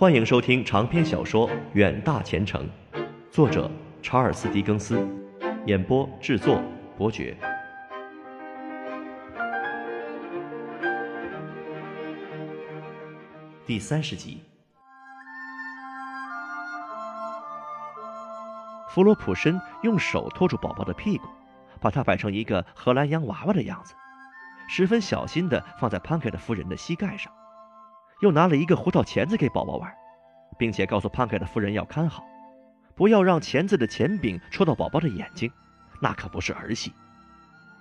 欢迎收听长篇小说《远大前程》，作者查尔斯·狄更斯，演播制作伯爵。第三十集，弗罗普申用手托住宝宝的屁股，把它摆成一个荷兰洋娃娃的样子，十分小心地放在潘凯的夫人的膝盖上。又拿了一个胡桃钳子给宝宝玩，并且告诉潘凯的夫人要看好，不要让钳子的钳柄戳到宝宝的眼睛，那可不是儿戏。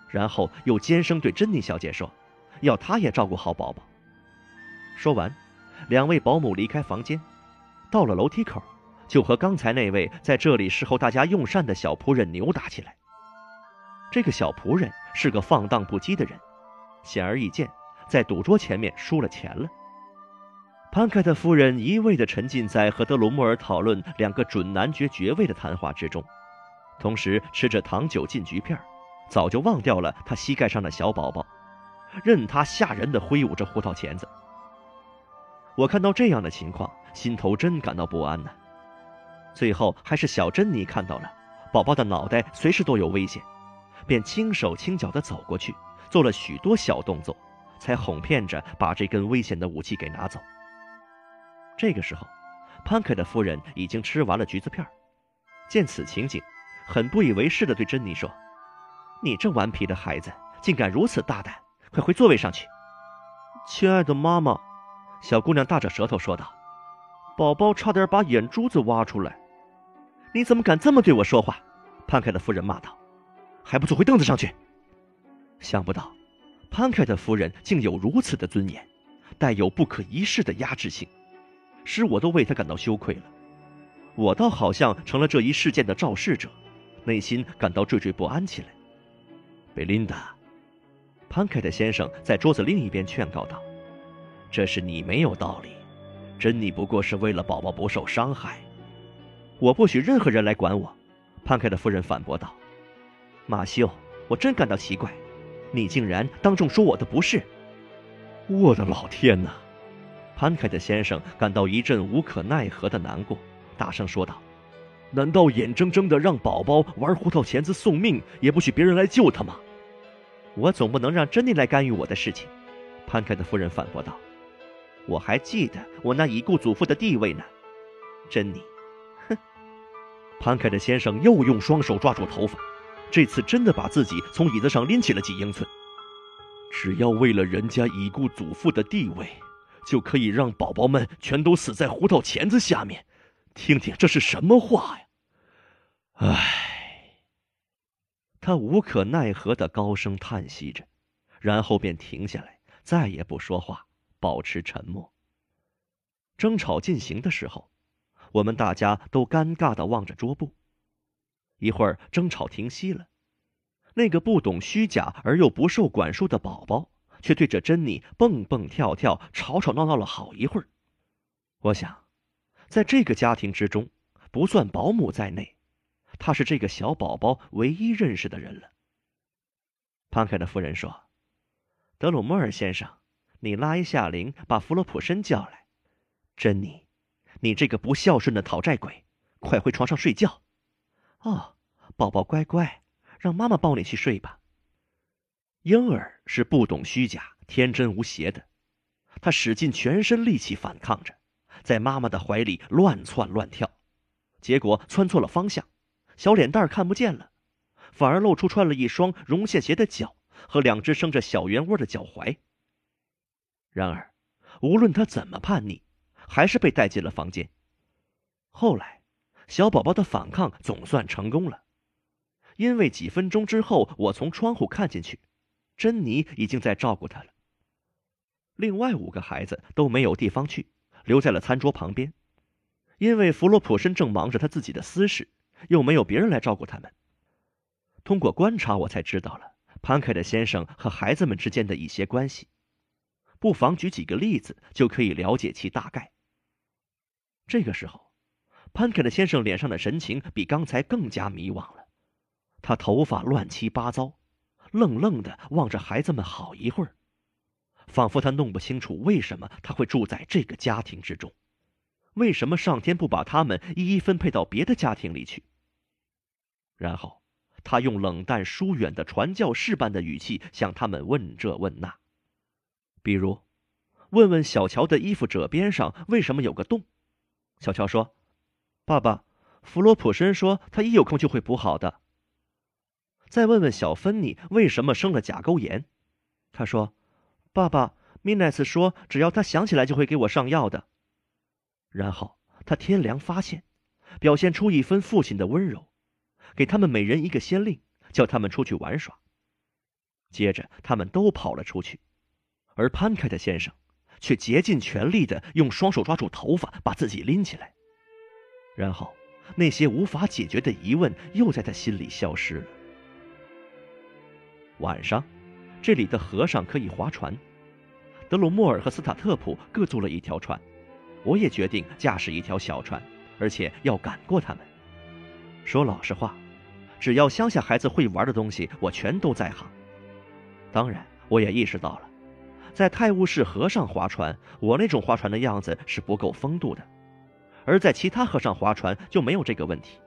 然后又尖声对珍妮小姐说，要她也照顾好宝宝。说完，两位保姆离开房间，到了楼梯口，就和刚才那位在这里侍候大家用膳的小仆人扭打起来。这个小仆人是个放荡不羁的人，显而易见，在赌桌前面输了钱了。潘凯特夫人一味地沉浸在和德鲁莫尔讨论两个准男爵爵位的谈话之中，同时吃着糖酒禁局片，早就忘掉了他膝盖上的小宝宝，任他吓人地挥舞着胡桃钳子。我看到这样的情况，心头真感到不安呢。最后还是小珍妮看到了宝宝的脑袋随时都有危险，便轻手轻脚地走过去，做了许多小动作，才哄骗着把这根危险的武器给拿走。这个时候，潘凯的夫人已经吃完了橘子片见此情景，很不以为是地对珍妮说：“你这顽皮的孩子，竟敢如此大胆！快回座位上去。”亲爱的妈妈，小姑娘大着舌头说道：“宝宝差点把眼珠子挖出来，你怎么敢这么对我说话？”潘凯的夫人骂道：“还不坐回凳子上去！”想不到，潘凯的夫人竟有如此的尊严，带有不可一世的压制性。使我都为他感到羞愧了，我倒好像成了这一事件的肇事者，内心感到惴惴不安起来。贝琳达，潘凯特先生在桌子另一边劝告道：“这是你没有道理，珍妮不过是为了宝宝不受伤害。我不许任何人来管我。”潘凯特夫人反驳道：“马修，我真感到奇怪，你竟然当众说我的不是。我的老天哪！”潘凯特先生感到一阵无可奈何的难过，大声说道：“难道眼睁睁地让宝宝玩胡桃钳子送命，也不许别人来救他吗？”我总不能让珍妮来干预我的事情。”潘凯特夫人反驳道。“我还记得我那已故祖父的地位呢。”珍妮，哼！潘凯特先生又用双手抓住头发，这次真的把自己从椅子上拎起了几英寸。只要为了人家已故祖父的地位。就可以让宝宝们全都死在胡桃钳子下面，听听这是什么话呀！唉，他无可奈何的高声叹息着，然后便停下来，再也不说话，保持沉默。争吵进行的时候，我们大家都尴尬的望着桌布。一会儿，争吵停息了，那个不懂虚假而又不受管束的宝宝。却对着珍妮蹦蹦跳跳、吵吵闹闹了好一会儿。我想，在这个家庭之中，不算保姆在内，他是这个小宝宝唯一认识的人了。潘凯的夫人说：“德鲁莫尔先生，你拉一下铃，把弗洛普森叫来。珍妮，你这个不孝顺的讨债鬼，快回床上睡觉。哦，宝宝乖乖，让妈妈抱你去睡吧。”婴儿是不懂虚假、天真无邪的，他使尽全身力气反抗着，在妈妈的怀里乱窜乱跳，结果窜错了方向，小脸蛋看不见了，反而露出穿了一双绒线鞋的脚和两只生着小圆窝的脚踝。然而，无论他怎么叛逆，还是被带进了房间。后来，小宝宝的反抗总算成功了，因为几分钟之后，我从窗户看进去。珍妮已经在照顾他了。另外五个孩子都没有地方去，留在了餐桌旁边，因为弗洛普申正忙着他自己的私事，又没有别人来照顾他们。通过观察，我才知道了潘凯的先生和孩子们之间的一些关系，不妨举几个例子就可以了解其大概。这个时候，潘凯的先生脸上的神情比刚才更加迷惘了，他头发乱七八糟。愣愣的望着孩子们好一会儿，仿佛他弄不清楚为什么他会住在这个家庭之中，为什么上天不把他们一一分配到别的家庭里去？然后，他用冷淡疏远的传教士般的语气向他们问这问那，比如，问问小乔的衣服褶边上为什么有个洞。小乔说：“爸爸，弗罗普森说他一有空就会补好的。”再问问小芬妮为什么生了甲沟炎，他说：“爸爸，米奈斯说只要他想起来就会给我上药的。”然后他天凉发现，表现出一分父亲的温柔，给他们每人一个先令，叫他们出去玩耍。接着他们都跑了出去，而潘凯特先生却竭尽全力的用双手抓住头发，把自己拎起来。然后那些无法解决的疑问又在他心里消失了。晚上，这里的河上可以划船。德鲁莫尔和斯塔特普各租了一条船。我也决定驾驶一条小船，而且要赶过他们。说老实话，只要乡下孩子会玩的东西，我全都在行。当然，我也意识到了，在泰晤士河上划船，我那种划船的样子是不够风度的；而在其他河上划船就没有这个问题。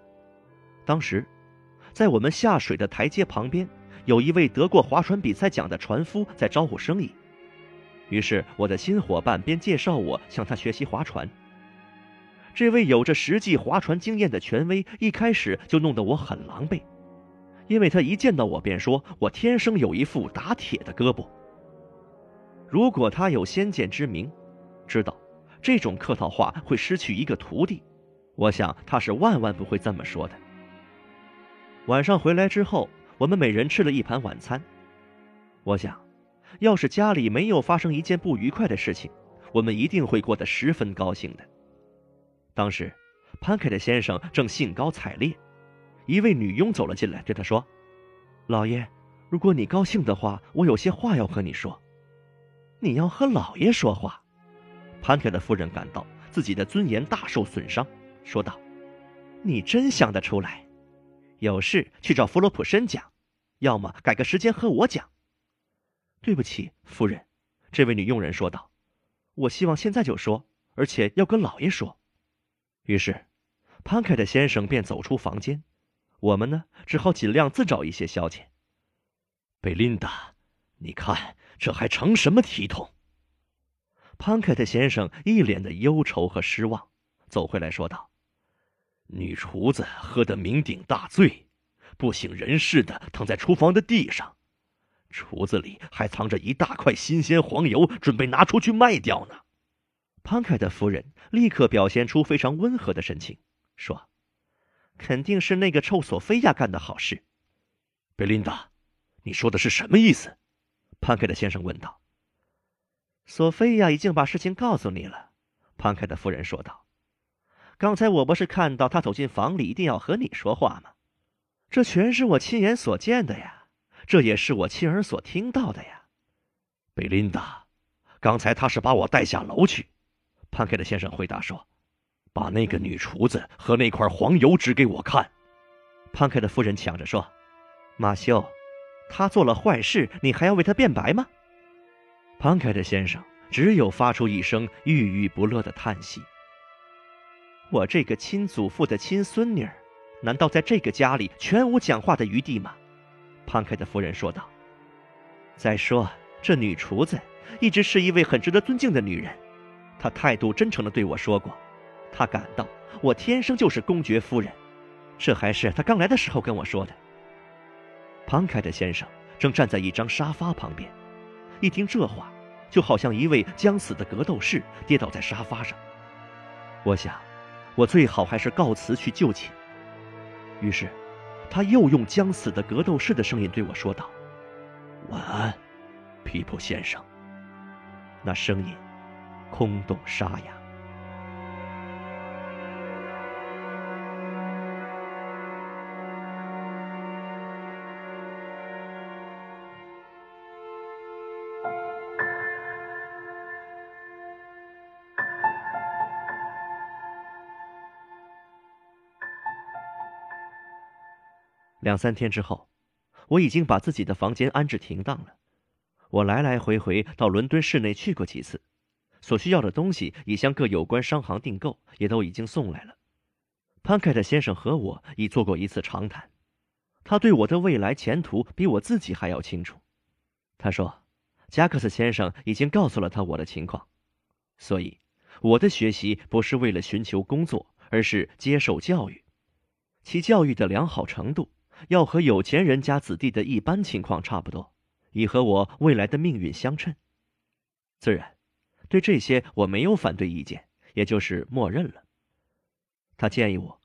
当时，在我们下水的台阶旁边，有一位得过划船比赛奖的船夫在招呼生意。于是，我的新伙伴便介绍我向他学习划船。这位有着实际划船经验的权威一开始就弄得我很狼狈，因为他一见到我便说我天生有一副打铁的胳膊。如果他有先见之明，知道这种客套话会失去一个徒弟，我想他是万万不会这么说的。晚上回来之后，我们每人吃了一盘晚餐，我想。要是家里没有发生一件不愉快的事情，我们一定会过得十分高兴的。当时，潘凯的先生正兴高采烈，一位女佣走了进来，对他说：“老爷，如果你高兴的话，我有些话要和你说。”“你要和老爷说话？”潘凯的夫人感到自己的尊严大受损伤，说道：“你真想得出来，有事去找弗洛普申讲，要么改个时间和我讲。”对不起，夫人，这位女佣人说道：“我希望现在就说，而且要跟老爷说。”于是，潘凯特先生便走出房间，我们呢，只好尽量自找一些消遣。贝琳达，你看这还成什么体统？潘凯特先生一脸的忧愁和失望，走回来说道：“女厨子喝得酩酊大醉，不省人事的躺在厨房的地上。”厨子里还藏着一大块新鲜黄油，准备拿出去卖掉呢。潘凯的夫人立刻表现出非常温和的神情，说：“肯定是那个臭索菲亚干的好事。”贝琳达，你说的是什么意思？潘凯的先生问道。索菲亚已经把事情告诉你了，潘凯的夫人说道。刚才我不是看到他走进房里，一定要和你说话吗？这全是我亲眼所见的呀。这也是我亲耳所听到的呀，贝琳达。刚才他是把我带下楼去。潘凯的先生回答说：“把那个女厨子和那块黄油指给我看。”潘凯的夫人抢着说：“马修，他做了坏事，你还要为他辩白吗？”潘凯的先生只有发出一声郁郁不乐的叹息。我这个亲祖父的亲孙女儿，难道在这个家里全无讲话的余地吗？潘凯的夫人说道：“再说，这女厨子一直是一位很值得尊敬的女人，她态度真诚地对我说过，她感到我天生就是公爵夫人，这还是她刚来的时候跟我说的。”潘凯的先生正站在一张沙发旁边，一听这话，就好像一位将死的格斗士跌倒在沙发上。我想，我最好还是告辞去就寝。于是。他又用将死的格斗士的声音对我说道：“晚安，皮普先生。”那声音空洞沙哑。两三天之后，我已经把自己的房间安置停当了。我来来回回到伦敦市内去过几次，所需要的东西已向各有关商行订购，也都已经送来了。潘凯特先生和我已做过一次长谈，他对我的未来前途比我自己还要清楚。他说，加克斯先生已经告诉了他我的情况，所以我的学习不是为了寻求工作，而是接受教育。其教育的良好程度要和有钱人家子弟的一般情况差不多，以和我未来的命运相称。自然，对这些我没有反对意见，也就是默认了。他建议我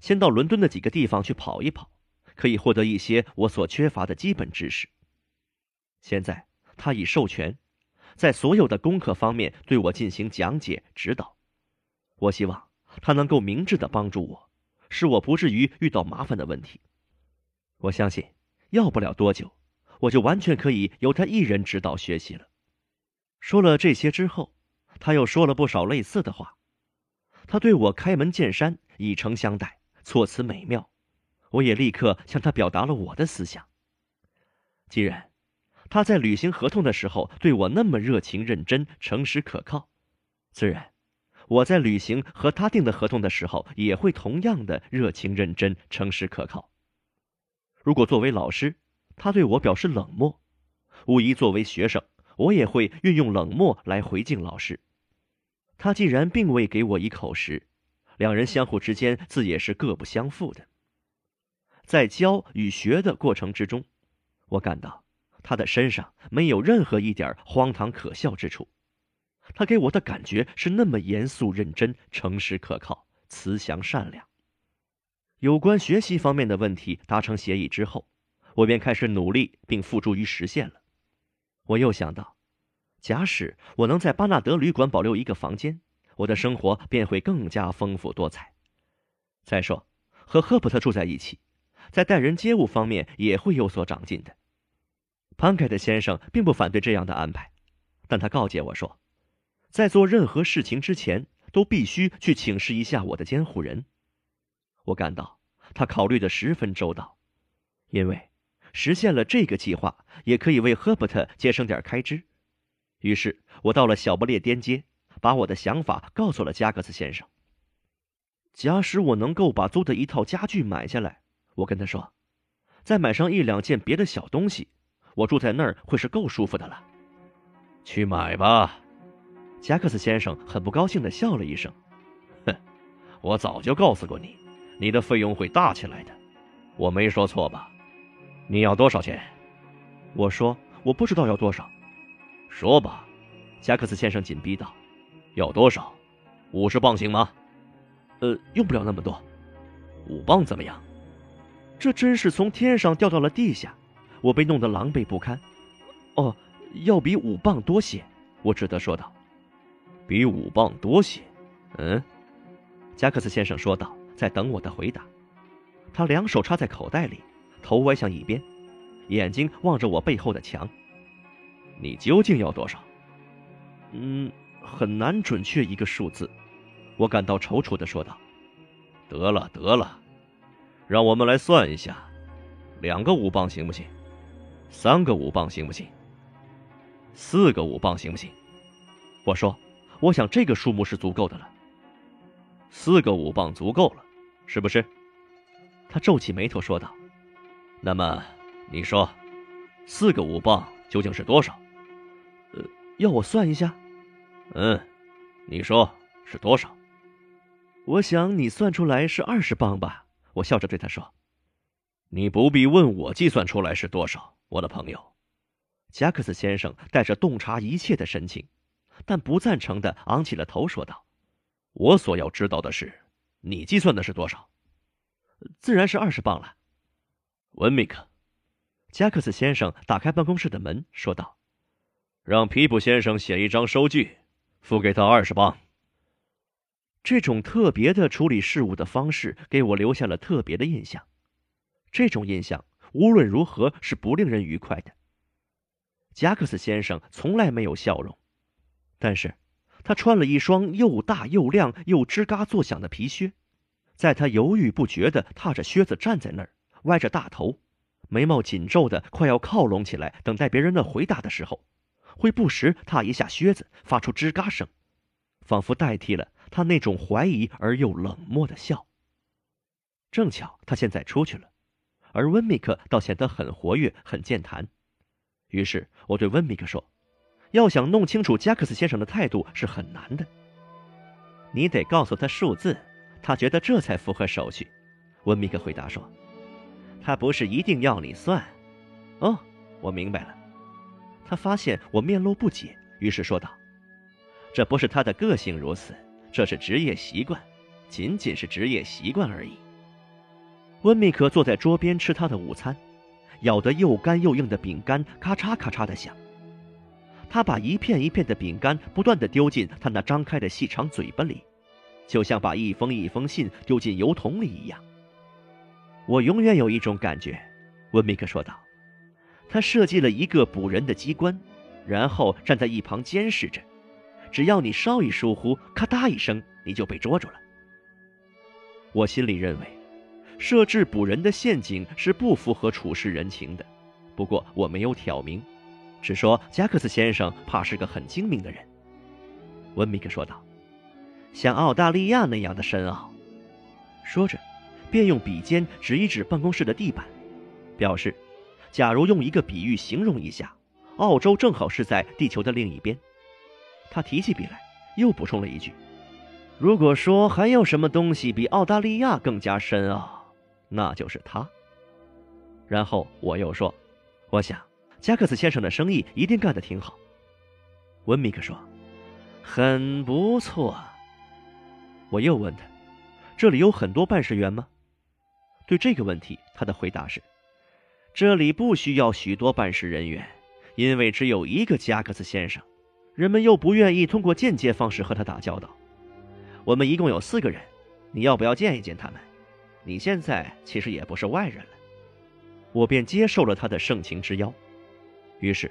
先到伦敦的几个地方去跑一跑，可以获得一些我所缺乏的基本知识。现在他已授权，在所有的功课方面对我进行讲解指导。我希望他能够明智的帮助我。使我不至于遇到麻烦的问题。我相信，要不了多久，我就完全可以由他一人指导学习了。说了这些之后，他又说了不少类似的话。他对我开门见山，以诚相待，措辞美妙。我也立刻向他表达了我的思想。既然他在履行合同的时候对我那么热情、认真、诚实、可靠，自然。我在履行和他订的合同的时候，也会同样的热情、认真、诚实、可靠。如果作为老师，他对我表示冷漠，无疑作为学生，我也会运用冷漠来回敬老师。他既然并未给我一口实，两人相互之间自也是各不相负的。在教与学的过程之中，我感到他的身上没有任何一点荒唐可笑之处。他给我的感觉是那么严肃认真、诚实可靠、慈祥善良。有关学习方面的问题达成协议之后，我便开始努力并付诸于实现了。我又想到，假使我能在巴纳德旅馆保留一个房间，我的生活便会更加丰富多彩。再说，和赫伯特住在一起，在待人接物方面也会有所长进的。潘凯特先生并不反对这样的安排，但他告诫我说。在做任何事情之前，都必须去请示一下我的监护人。我感到他考虑的十分周到，因为实现了这个计划，也可以为赫伯特节省点开支。于是，我到了小不列颠街，把我的想法告诉了加格斯先生。假使我能够把租的一套家具买下来，我跟他说，再买上一两件别的小东西，我住在那儿会是够舒服的了。去买吧。加克斯先生很不高兴地笑了一声：“哼，我早就告诉过你，你的费用会大起来的，我没说错吧？你要多少钱？”我说：“我不知道要多少。”说吧，加克斯先生紧逼道：“要多少？五十磅行吗？”“呃，用不了那么多。五磅怎么样？”这真是从天上掉到了地下，我被弄得狼狈不堪。“哦，要比五磅多些。”我只得说道。比五磅多些，嗯，加克斯先生说道，在等我的回答。他两手插在口袋里，头歪向一边，眼睛望着我背后的墙。你究竟要多少？嗯，很难准确一个数字。我感到踌躇的说道。得了得了，让我们来算一下，两个五磅行不行？三个五磅行不行？四个五磅行不行？我说。我想这个数目是足够的了，四个五磅足够了，是不是？他皱起眉头说道：“那么，你说，四个五磅究竟是多少？呃，要我算一下？嗯，你说是多少？我想你算出来是二十磅吧。”我笑着对他说：“你不必问我计算出来是多少，我的朋友。”加克斯先生带着洞察一切的神情。但不赞成的昂起了头，说道：“我所要知道的是，你计算的是多少？自然是二十磅了。”文米克，加克斯先生打开办公室的门，说道：“让皮普先生写一张收据，付给他二十磅。”这种特别的处理事务的方式给我留下了特别的印象。这种印象无论如何是不令人愉快的。加克斯先生从来没有笑容。但是，他穿了一双又大又亮又吱嘎作响的皮靴，在他犹豫不决地踏着靴子站在那儿，歪着大头，眉毛紧皱的快要靠拢起来，等待别人的回答的时候，会不时踏一下靴子，发出吱嘎声，仿佛代替了他那种怀疑而又冷漠的笑。正巧他现在出去了，而温米克倒显得很活跃、很健谈。于是我对温米克说：“要想弄清楚加克斯先生的态度是很难的，你得告诉他数字，他觉得这才符合手续。”温米克回答说：“他不是一定要你算。”哦，我明白了。他发现我面露不解，于是说道：“这不是他的个性如此，这是职业习惯，仅仅是职业习惯而已。”温密克坐在桌边吃他的午餐，咬得又干又硬的饼干咔嚓咔嚓的响。他把一片一片的饼干不断的丢进他那张开的细长嘴巴里，就像把一封一封信丢进油桶里一样。我永远有一种感觉，温密克说道：“他设计了一个捕人的机关，然后站在一旁监视着，只要你稍一疏忽，咔嗒一声，你就被捉住了。”我心里认为。设置捕人的陷阱是不符合处世人情的，不过我没有挑明，只说加克斯先生怕是个很精明的人。温米克说道：“像澳大利亚那样的深奥。”说着，便用笔尖指一指办公室的地板，表示：“假如用一个比喻形容一下，澳洲正好是在地球的另一边。”他提起笔来，又补充了一句：“如果说还有什么东西比澳大利亚更加深奥。”那就是他。然后我又说：“我想，加克斯先生的生意一定干得挺好。”温米克说：“很不错。”我又问他：“这里有很多办事员吗？”对这个问题，他的回答是：“这里不需要许多办事人员，因为只有一个加克斯先生，人们又不愿意通过间接方式和他打交道。我们一共有四个人，你要不要见一见他们？”你现在其实也不是外人了，我便接受了他的盛情之邀。于是，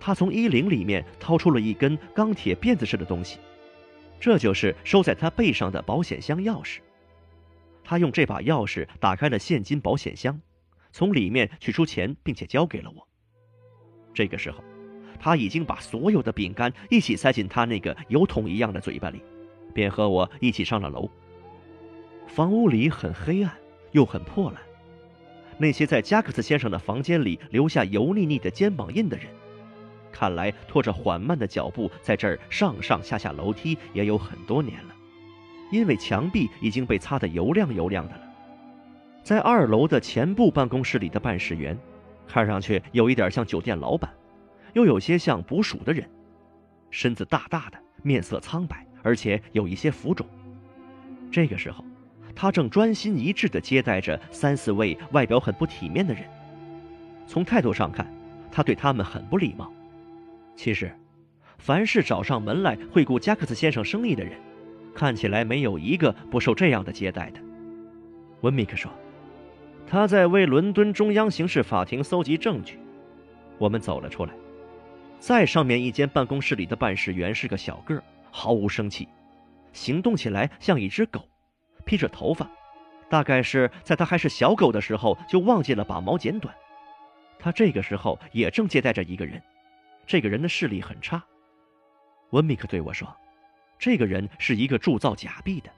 他从衣领里面掏出了一根钢铁辫子似的东西，这就是收在他背上的保险箱钥匙。他用这把钥匙打开了现金保险箱，从里面取出钱，并且交给了我。这个时候，他已经把所有的饼干一起塞进他那个油桶一样的嘴巴里，便和我一起上了楼。房屋里很黑暗，又很破烂。那些在加克斯先生的房间里留下油腻腻的肩膀印的人，看来拖着缓慢的脚步在这儿上上下下楼梯也有很多年了，因为墙壁已经被擦得油亮油亮的了。在二楼的前部办公室里的办事员，看上去有一点像酒店老板，又有些像捕鼠的人，身子大大的，面色苍白，而且有一些浮肿。这个时候。他正专心一致地接待着三四位外表很不体面的人，从态度上看，他对他们很不礼貌。其实，凡是找上门来惠顾加克斯先生生意的人，看起来没有一个不受这样的接待的。温米克说：“他在为伦敦中央刑事法庭搜集证据。”我们走了出来，在上面一间办公室里的办事员是个小个儿，毫无生气，行动起来像一只狗。披着头发，大概是在他还是小狗的时候就忘记了把毛剪短。他这个时候也正接待着一个人，这个人的视力很差。温米克对我说：“这个人是一个铸造假币的，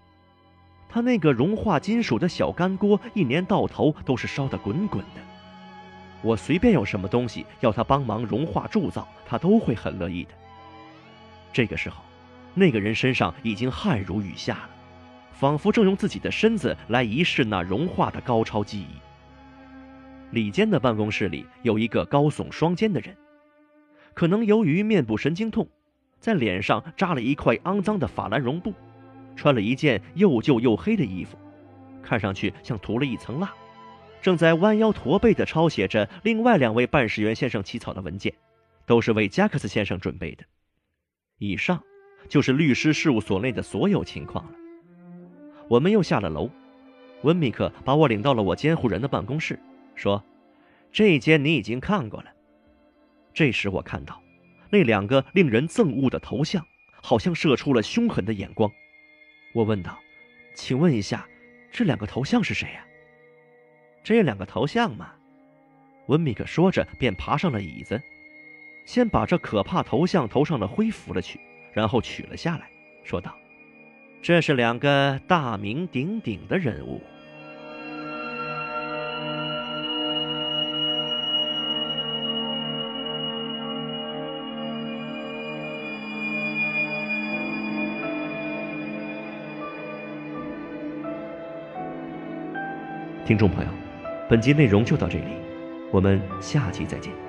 他那个融化金属的小干锅一年到头都是烧得滚滚的。我随便有什么东西要他帮忙融化铸造，他都会很乐意的。”这个时候，那个人身上已经汗如雨下了。仿佛正用自己的身子来仪式那融化的高超记忆。里间的办公室里有一个高耸双肩的人，可能由于面部神经痛，在脸上扎了一块肮脏的法兰绒布，穿了一件又旧又黑的衣服，看上去像涂了一层蜡，正在弯腰驼背地抄写着另外两位办事员先生起草的文件，都是为加克斯先生准备的。以上就是律师事务所内的所有情况了。我们又下了楼，温米克把我领到了我监护人的办公室，说：“这间你已经看过了。”这时我看到，那两个令人憎恶的头像，好像射出了凶狠的眼光。我问道：“请问一下，这两个头像是谁呀？”这两个头像嘛，温米克说着便爬上了椅子，先把这可怕头像头上的灰拂了去，然后取了下来，说道：“这是两个大名鼎鼎的人物。”听众朋友，本集内容就到这里，我们下期再见。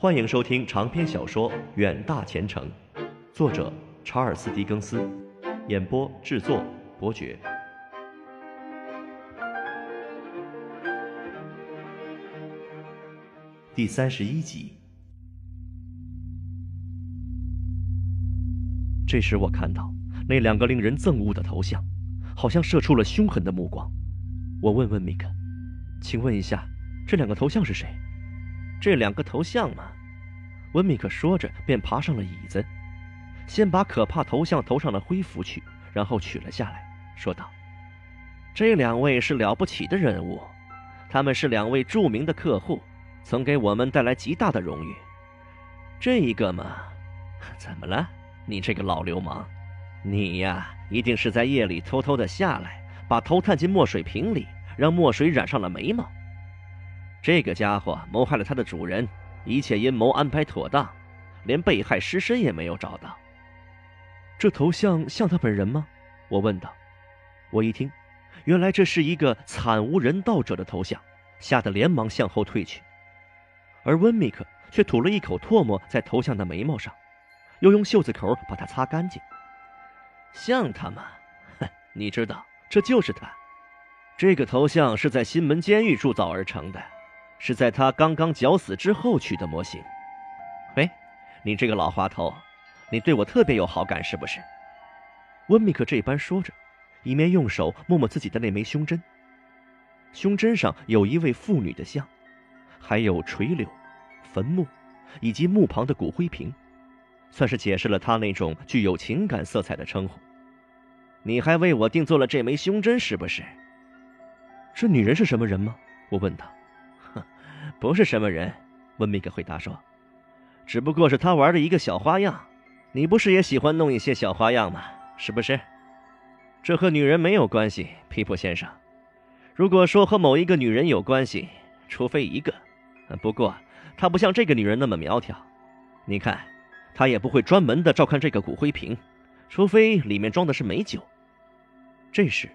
欢迎收听长篇小说《远大前程》，作者查尔斯·狄更斯，演播制作伯爵。第三十一集。这时，我看到那两个令人憎恶的头像，好像射出了凶狠的目光。我问问米克：“请问一下，这两个头像是谁？”这两个头像嘛，温米克说着，便爬上了椅子，先把可怕头像头上的灰拂去，然后取了下来，说道：“这两位是了不起的人物，他们是两位著名的客户。”曾给我们带来极大的荣誉。这一个嘛，怎么了？你这个老流氓，你呀，一定是在夜里偷偷的下来，把头探进墨水瓶里，让墨水染上了眉毛。这个家伙谋害了他的主人，一切阴谋安排妥当，连被害尸身也没有找到。这头像像他本人吗？我问道。我一听，原来这是一个惨无人道者的头像，吓得连忙向后退去。而温米克却吐了一口唾沫在头像的眉毛上，又用袖子口把它擦干净。像他吗？哼，你知道，这就是他。这个头像是在新门监狱铸造而成的，是在他刚刚绞死之后取的模型。喂，你这个老滑头，你对我特别有好感是不是？温米克这般说着，一面用手摸摸自己的那枚胸针。胸针上有一位妇女的像，还有垂柳。坟墓，以及墓旁的骨灰瓶，算是解释了他那种具有情感色彩的称呼。你还为我定做了这枚胸针，是不是？这女人是什么人吗？我问他。不是什么人。温米克回答说：“只不过是他玩的一个小花样。你不是也喜欢弄一些小花样吗？是不是？这和女人没有关系，皮普先生。如果说和某一个女人有关系，除非一个，不过……”她不像这个女人那么苗条，你看，她也不会专门的照看这个骨灰瓶，除非里面装的是美酒。这时，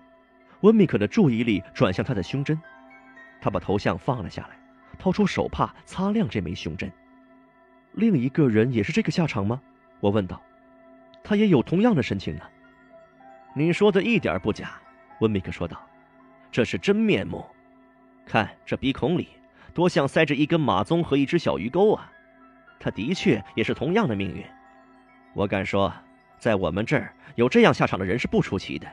温米克的注意力转向他的胸针，他把头像放了下来，掏出手帕擦亮这枚胸针。另一个人也是这个下场吗？我问道。他也有同样的神情呢。你说的一点不假，温米克说道。这是真面目，看这鼻孔里。多像塞着一根马鬃和一只小鱼钩啊！他的确也是同样的命运。我敢说，在我们这儿有这样下场的人是不出奇的。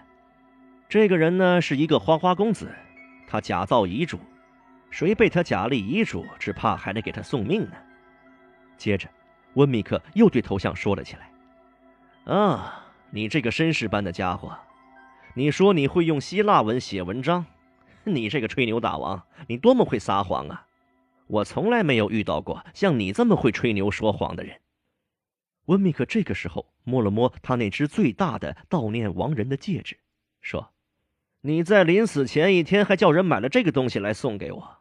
这个人呢，是一个花花公子，他假造遗嘱，谁被他假立遗嘱，只怕还得给他送命呢。接着，温米克又对头像说了起来：“啊，你这个绅士般的家伙，你说你会用希腊文写文章？你这个吹牛大王，你多么会撒谎啊！”我从来没有遇到过像你这么会吹牛说谎的人。温米克这个时候摸了摸他那只最大的悼念亡人的戒指，说：“你在临死前一天还叫人买了这个东西来送给我。”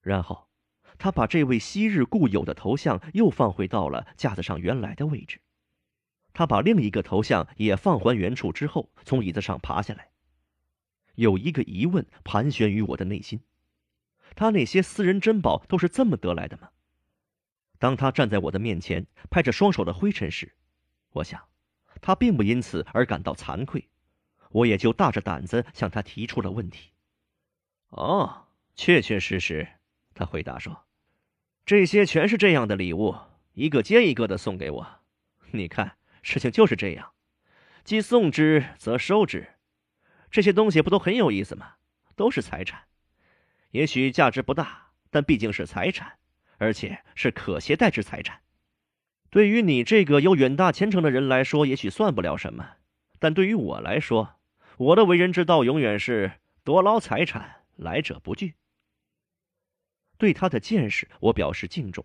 然后，他把这位昔日故友的头像又放回到了架子上原来的位置。他把另一个头像也放还原处之后，从椅子上爬下来。有一个疑问盘旋于我的内心。他那些私人珍宝都是这么得来的吗？当他站在我的面前，拍着双手的灰尘时，我想，他并不因此而感到惭愧，我也就大着胆子向他提出了问题。哦，确确实实，他回答说：“这些全是这样的礼物，一个接一个的送给我。你看，事情就是这样，既送之则收之。这些东西不都很有意思吗？都是财产。”也许价值不大，但毕竟是财产，而且是可携带之财产。对于你这个有远大前程的人来说，也许算不了什么，但对于我来说，我的为人之道永远是多捞财产，来者不拒。对他的见识，我表示敬重，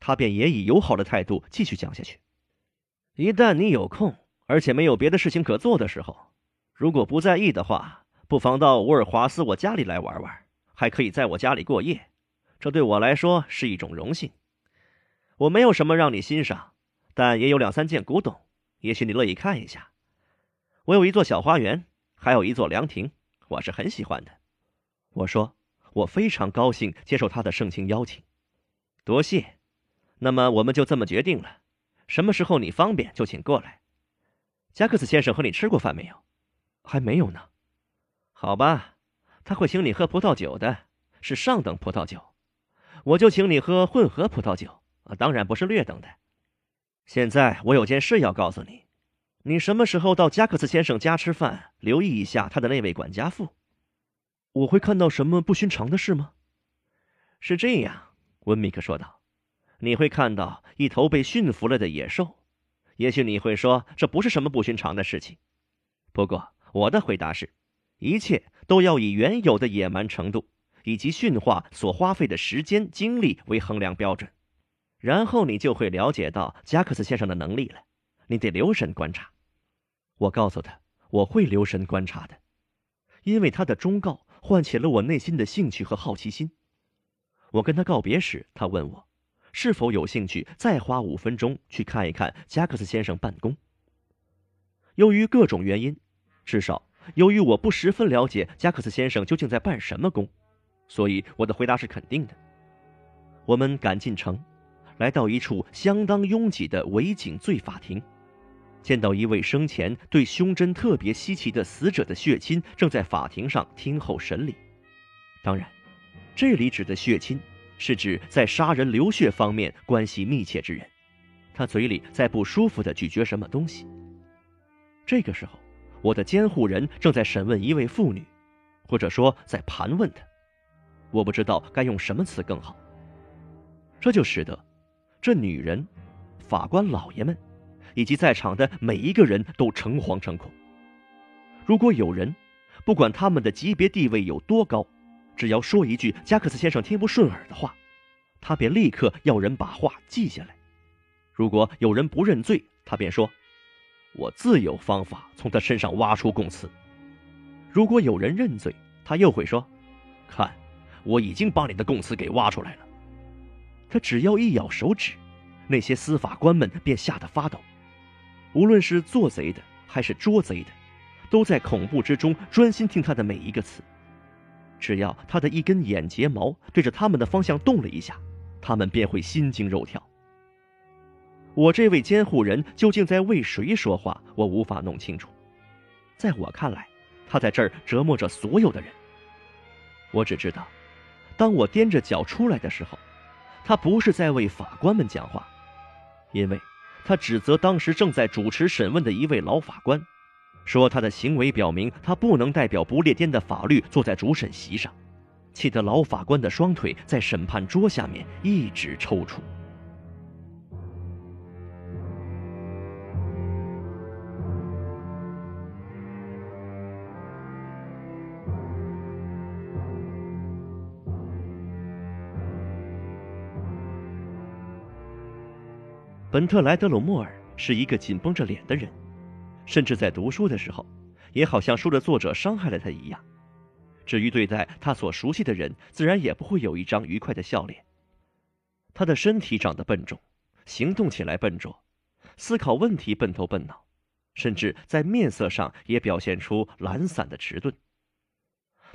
他便也以友好的态度继续讲下去。一旦你有空，而且没有别的事情可做的时候，如果不在意的话，不妨到沃尔华斯我家里来玩玩，还可以在我家里过夜，这对我来说是一种荣幸。我没有什么让你欣赏，但也有两三件古董，也许你乐意看一下。我有一座小花园。还有一座凉亭，我是很喜欢的。我说，我非常高兴接受他的盛情邀请。多谢。那么我们就这么决定了。什么时候你方便就请过来。加克斯先生和你吃过饭没有？还没有呢。好吧，他会请你喝葡萄酒的，是上等葡萄酒。我就请你喝混合葡萄酒啊，当然不是劣等的。现在我有件事要告诉你。你什么时候到加克斯先生家吃饭？留意一下他的那位管家妇。我会看到什么不寻常的事吗？是这样，温米克说道。你会看到一头被驯服了的野兽。也许你会说这不是什么不寻常的事情。不过我的回答是，一切都要以原有的野蛮程度以及驯化所花费的时间精力为衡量标准。然后你就会了解到加克斯先生的能力了。你得留神观察，我告诉他我会留神观察的，因为他的忠告唤起了我内心的兴趣和好奇心。我跟他告别时，他问我是否有兴趣再花五分钟去看一看加克斯先生办公。由于各种原因，至少由于我不十分了解加克斯先生究竟在办什么工，所以我的回答是肯定的。我们赶进城，来到一处相当拥挤的伪警罪法庭。见到一位生前对胸针特别稀奇的死者的血亲正在法庭上听候审理。当然，这里指的血亲是指在杀人流血方面关系密切之人。他嘴里在不舒服地咀嚼什么东西。这个时候，我的监护人正在审问一位妇女，或者说在盘问她。我不知道该用什么词更好。这就使得这女人，法官老爷们。以及在场的每一个人都诚惶诚恐。如果有人，不管他们的级别地位有多高，只要说一句加克斯先生听不顺耳的话，他便立刻要人把话记下来。如果有人不认罪，他便说：“我自有方法从他身上挖出供词。”如果有人认罪，他又会说：“看，我已经把你的供词给挖出来了。”他只要一咬手指，那些司法官们便吓得发抖。无论是做贼的还是捉贼的，都在恐怖之中专心听他的每一个词。只要他的一根眼睫毛对着他们的方向动了一下，他们便会心惊肉跳。我这位监护人究竟在为谁说话，我无法弄清楚。在我看来，他在这儿折磨着所有的人。我只知道，当我踮着脚出来的时候，他不是在为法官们讲话，因为。他指责当时正在主持审问的一位老法官，说他的行为表明他不能代表不列颠的法律坐在主审席上，气得老法官的双腿在审判桌下面一直抽搐。本特莱德鲁莫尔是一个紧绷着脸的人，甚至在读书的时候，也好像书的作者伤害了他一样。至于对待他所熟悉的人，自然也不会有一张愉快的笑脸。他的身体长得笨重，行动起来笨拙，思考问题笨头笨脑，甚至在面色上也表现出懒散的迟钝。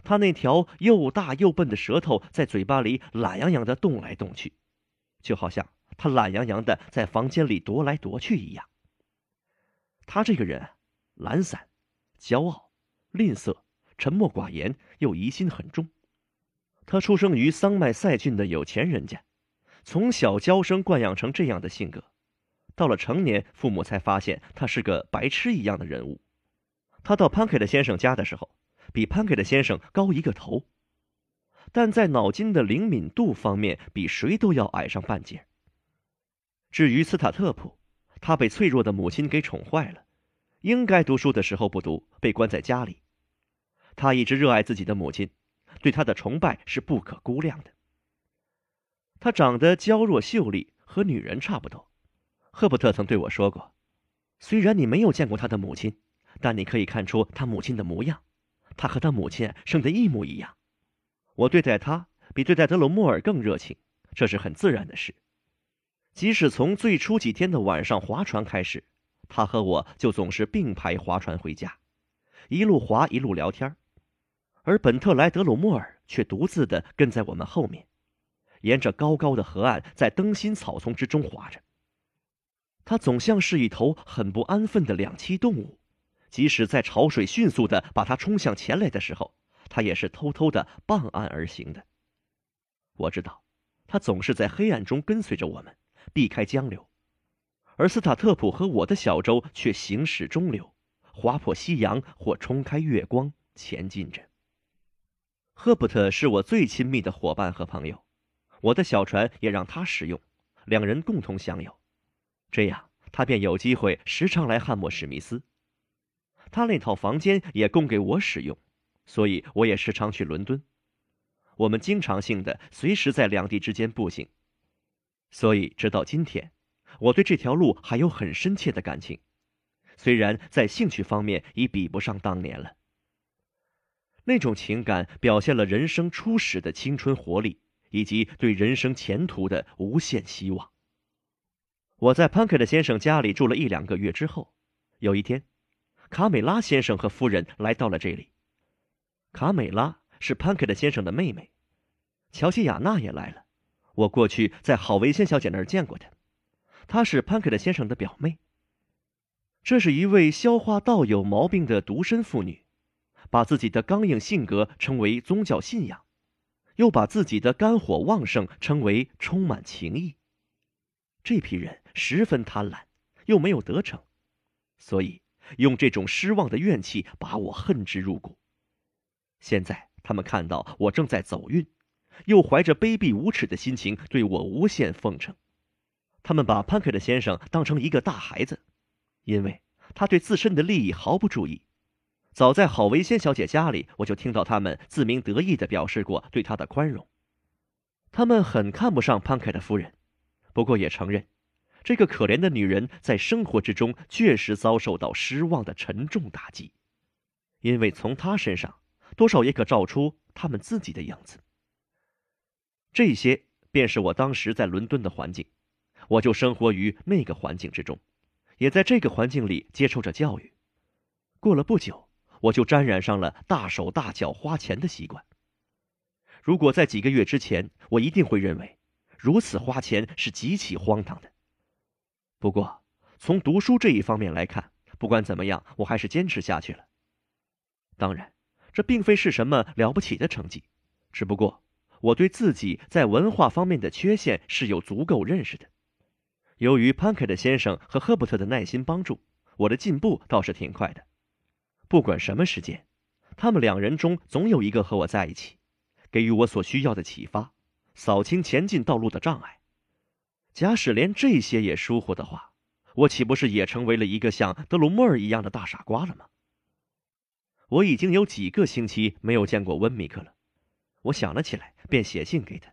他那条又大又笨的舌头在嘴巴里懒洋洋地动来动去，就好像……他懒洋洋的在房间里踱来踱去一样。他这个人懒散、骄傲、吝啬、沉默寡言，又疑心很重。他出生于桑麦塞郡的有钱人家，从小娇生惯养成这样的性格。到了成年，父母才发现他是个白痴一样的人物。他到潘凯的先生家的时候，比潘凯的先生高一个头，但在脑筋的灵敏度方面，比谁都要矮上半截。至于斯塔特普，他被脆弱的母亲给宠坏了，应该读书的时候不读，被关在家里，他一直热爱自己的母亲，对她的崇拜是不可估量的。他长得娇弱秀丽，和女人差不多。赫伯特曾对我说过：“虽然你没有见过他的母亲，但你可以看出他母亲的模样，他和他母亲生得一模一样。”我对待他比对待德鲁莫尔更热情，这是很自然的事。即使从最初几天的晚上划船开始，他和我就总是并排划船回家，一路划一路聊天而本特莱德鲁莫尔却独自的跟在我们后面，沿着高高的河岸，在灯芯草丛之中划着。他总像是一头很不安分的两栖动物，即使在潮水迅速的把他冲向前来的时候，他也是偷偷的傍岸而行的。我知道，他总是在黑暗中跟随着我们。避开江流，而斯塔特普和我的小舟却行驶中流，划破夕阳或冲开月光前进着。赫伯特是我最亲密的伙伴和朋友，我的小船也让他使用，两人共同享有，这样他便有机会时常来汉默史密斯。他那套房间也供给我使用，所以我也时常去伦敦。我们经常性的随时在两地之间步行。所以，直到今天，我对这条路还有很深切的感情，虽然在兴趣方面已比不上当年了。那种情感表现了人生初始的青春活力，以及对人生前途的无限希望。我在潘克的先生家里住了一两个月之后，有一天，卡美拉先生和夫人来到了这里。卡美拉是潘克的先生的妹妹，乔西亚娜也来了。我过去在郝维先小姐那儿见过她，她是潘克的先生的表妹。这是一位消化道有毛病的独身妇女，把自己的刚硬性格称为宗教信仰，又把自己的肝火旺盛称为充满情意。这批人十分贪婪，又没有得逞，所以用这种失望的怨气把我恨之入骨。现在他们看到我正在走运。又怀着卑鄙无耻的心情对我无限奉承，他们把潘克的先生当成一个大孩子，因为他对自身的利益毫不注意。早在郝维仙小姐家里，我就听到他们自鸣得意地表示过对他的宽容。他们很看不上潘克的夫人，不过也承认，这个可怜的女人在生活之中确实遭受到失望的沉重打击，因为从她身上多少也可照出他们自己的样子。这些便是我当时在伦敦的环境，我就生活于那个环境之中，也在这个环境里接受着教育。过了不久，我就沾染上了大手大脚花钱的习惯。如果在几个月之前，我一定会认为如此花钱是极其荒唐的。不过，从读书这一方面来看，不管怎么样，我还是坚持下去了。当然，这并非是什么了不起的成绩，只不过。我对自己在文化方面的缺陷是有足够认识的。由于潘克的先生和赫伯特的耐心帮助，我的进步倒是挺快的。不管什么时间，他们两人中总有一个和我在一起，给予我所需要的启发，扫清前进道路的障碍。假使连这些也疏忽的话，我岂不是也成为了一个像德鲁莫尔一样的大傻瓜了吗？我已经有几个星期没有见过温米克了。我想了起来，便写信给他，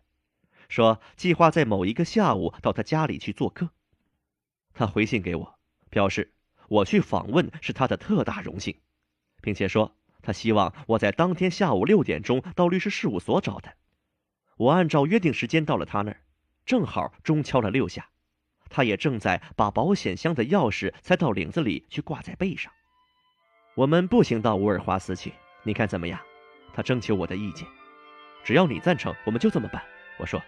说计划在某一个下午到他家里去做客。他回信给我，表示我去访问是他的特大荣幸，并且说他希望我在当天下午六点钟到律师事务所找他。我按照约定时间到了他那儿，正好钟敲了六下，他也正在把保险箱的钥匙塞到领子里去挂在背上。我们步行到乌尔华斯去，你看怎么样？他征求我的意见。只要你赞成，我们就这么办。我说：“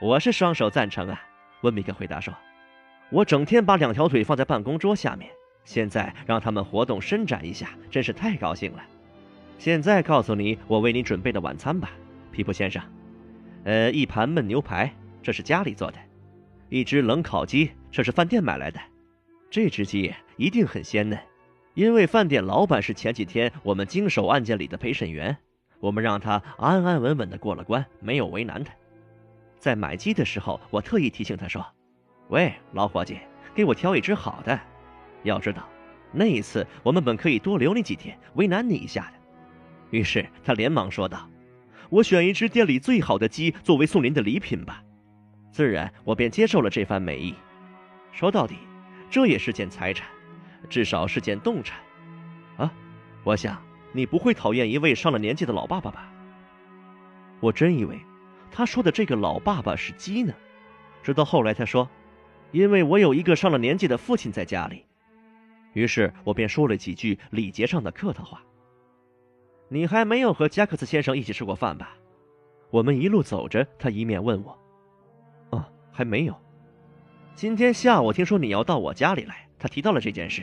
我是双手赞成啊。”温米克回答说：“我整天把两条腿放在办公桌下面，现在让他们活动伸展一下，真是太高兴了。现在告诉你我为你准备的晚餐吧，皮普先生。呃，一盘焖牛排，这是家里做的；一只冷烤鸡，这是饭店买来的。这只鸡一定很鲜嫩，因为饭店老板是前几天我们经手案件里的陪审员。”我们让他安安稳稳的过了关，没有为难他。在买鸡的时候，我特意提醒他说：“喂，老伙计，给我挑一只好的。要知道，那一次我们本可以多留你几天，为难你一下的。”于是他连忙说道：“我选一只店里最好的鸡作为送您的礼品吧。”自然，我便接受了这番美意。说到底，这也是件财产，至少是件动产。啊，我想你不会讨厌一位上了年纪的老爸爸吧？我真以为他说的这个老爸爸是鸡呢。直到后来他说：“因为我有一个上了年纪的父亲在家里。”于是我便说了几句礼节上的客套话。你还没有和加克斯先生一起吃过饭吧？我们一路走着，他一面问我：“哦，还没有。今天下午听说你要到我家里来，他提到了这件事。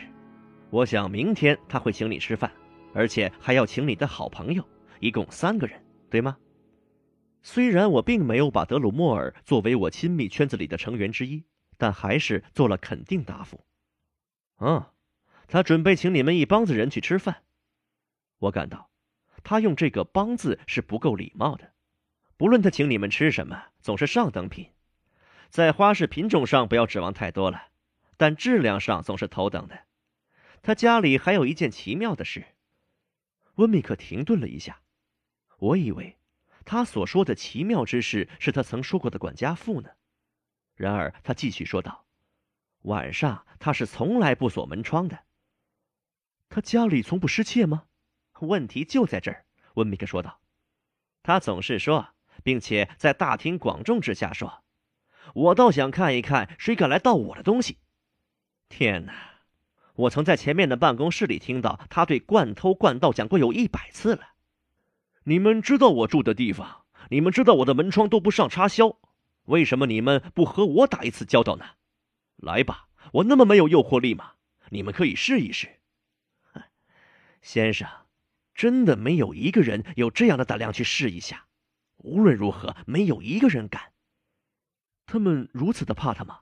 我想明天他会请你吃饭，而且还要请你的好朋友，一共三个人，对吗？”虽然我并没有把德鲁莫尔作为我亲密圈子里的成员之一，但还是做了肯定答复。嗯，他准备请你们一帮子人去吃饭。我感到。他用这个“帮”字是不够礼貌的。不论他请你们吃什么，总是上等品，在花式品种上不要指望太多了，但质量上总是头等的。他家里还有一件奇妙的事。温米克停顿了一下，我以为他所说的奇妙之事是他曾说过的管家妇呢。然而他继续说道：“晚上他是从来不锁门窗的。他家里从不失窃吗？”问题就在这儿，温米克说道。他总是说，并且在大庭广众之下说：“我倒想看一看谁敢来盗我的东西。”天哪！我曾在前面的办公室里听到他对惯偷惯盗讲过有一百次了。你们知道我住的地方，你们知道我的门窗都不上插销，为什么你们不和我打一次交道呢？来吧，我那么没有诱惑力吗？你们可以试一试，先生。真的没有一个人有这样的胆量去试一下。无论如何，没有一个人敢。他们如此的怕他吗？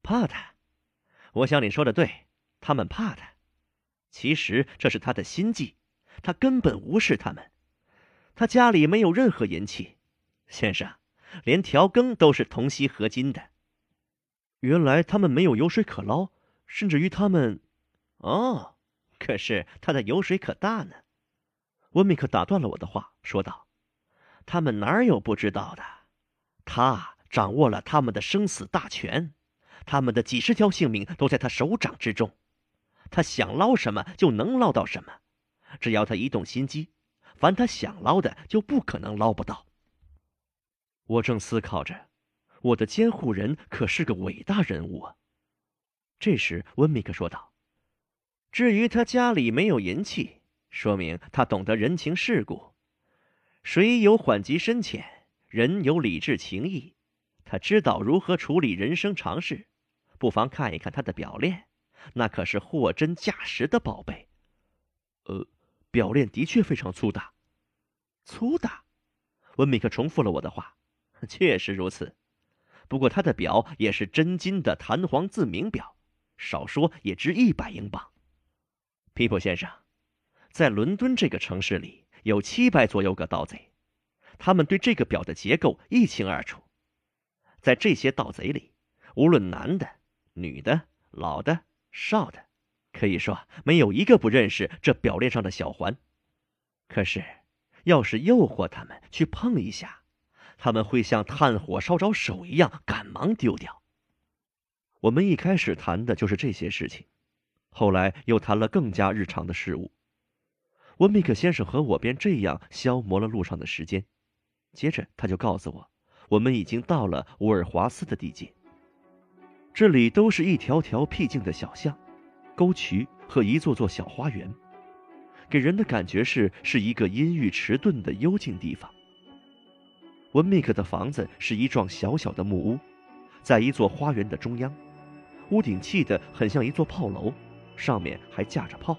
怕他？我想你说的对，他们怕他。其实这是他的心计，他根本无视他们。他家里没有任何银器，先生，连调羹都是铜锡合金的。原来他们没有油水可捞，甚至于他们……哦。可是他的油水可大呢，温米克打断了我的话，说道：“他们哪有不知道的？他掌握了他们的生死大权，他们的几十条性命都在他手掌之中。他想捞什么就能捞到什么，只要他一动心机，凡他想捞的就不可能捞不到。”我正思考着，我的监护人可是个伟大人物啊。这时，温米克说道。至于他家里没有银器，说明他懂得人情世故。水有缓急深浅，人有理智情义，他知道如何处理人生常事。不妨看一看他的表链，那可是货真价实的宝贝。呃，表链的确非常粗大。粗大？温米克重复了我的话。确实如此。不过他的表也是真金的弹簧自鸣表，少说也值一百英镑。皮普先生，在伦敦这个城市里，有七百左右个盗贼，他们对这个表的结构一清二楚。在这些盗贼里，无论男的、女的、老的、少的，可以说没有一个不认识这表链上的小环。可是，要是诱惑他们去碰一下，他们会像炭火烧着手一样，赶忙丢掉。我们一开始谈的就是这些事情。后来又谈了更加日常的事物，温米克先生和我便这样消磨了路上的时间。接着他就告诉我，我们已经到了乌尔华斯的地界。这里都是一条条僻静的小巷、沟渠和一座座小花园，给人的感觉是是一个阴郁迟钝的幽静地方。温米克的房子是一幢小小的木屋，在一座花园的中央，屋顶砌得很像一座炮楼。上面还架着炮，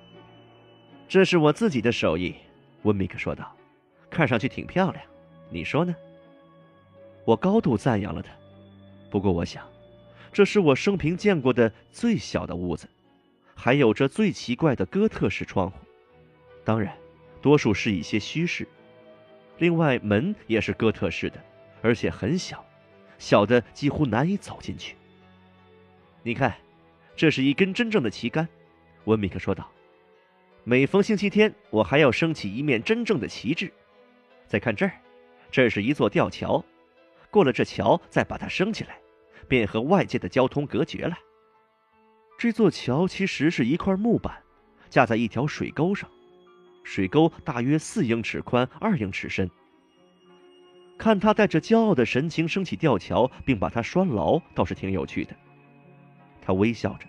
这是我自己的手艺。”温米克说道，“看上去挺漂亮，你说呢？”我高度赞扬了他。不过我想，这是我生平见过的最小的屋子，还有着最奇怪的哥特式窗户。当然，多数是一些虚饰。另外，门也是哥特式的，而且很小，小的几乎难以走进去。你看，这是一根真正的旗杆。温米克说道：“每逢星期天，我还要升起一面真正的旗帜。再看这儿，这是一座吊桥，过了这桥，再把它升起来，便和外界的交通隔绝了。这座桥其实是一块木板，架在一条水沟上，水沟大约四英尺宽，二英尺深。看他带着骄傲的神情升起吊桥，并把它拴牢，倒是挺有趣的。他微笑着，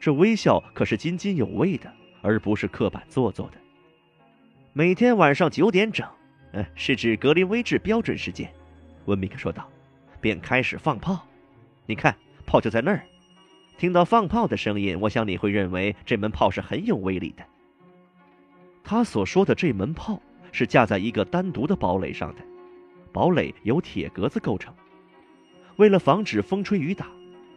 这微笑可是津津有味的，而不是刻板做作的。每天晚上九点整，嗯，是指格林威治标准时间，温米克说道，便开始放炮。你看，炮就在那儿。听到放炮的声音，我想你会认为这门炮是很有威力的。他所说的这门炮是架在一个单独的堡垒上的，堡垒由铁格子构成。为了防止风吹雨打，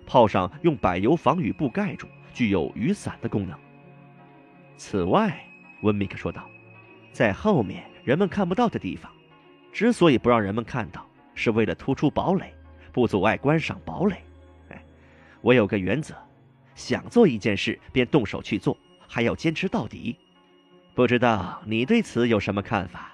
炮上用柏油防雨布盖住，具有雨伞的功能。此外，温米克说道，在后面人们看不到的地方，之所以不让人们看到，是为了突出堡垒，不阻碍观赏堡垒。哎我有个原则，想做一件事便动手去做，还要坚持到底。不知道你对此有什么看法？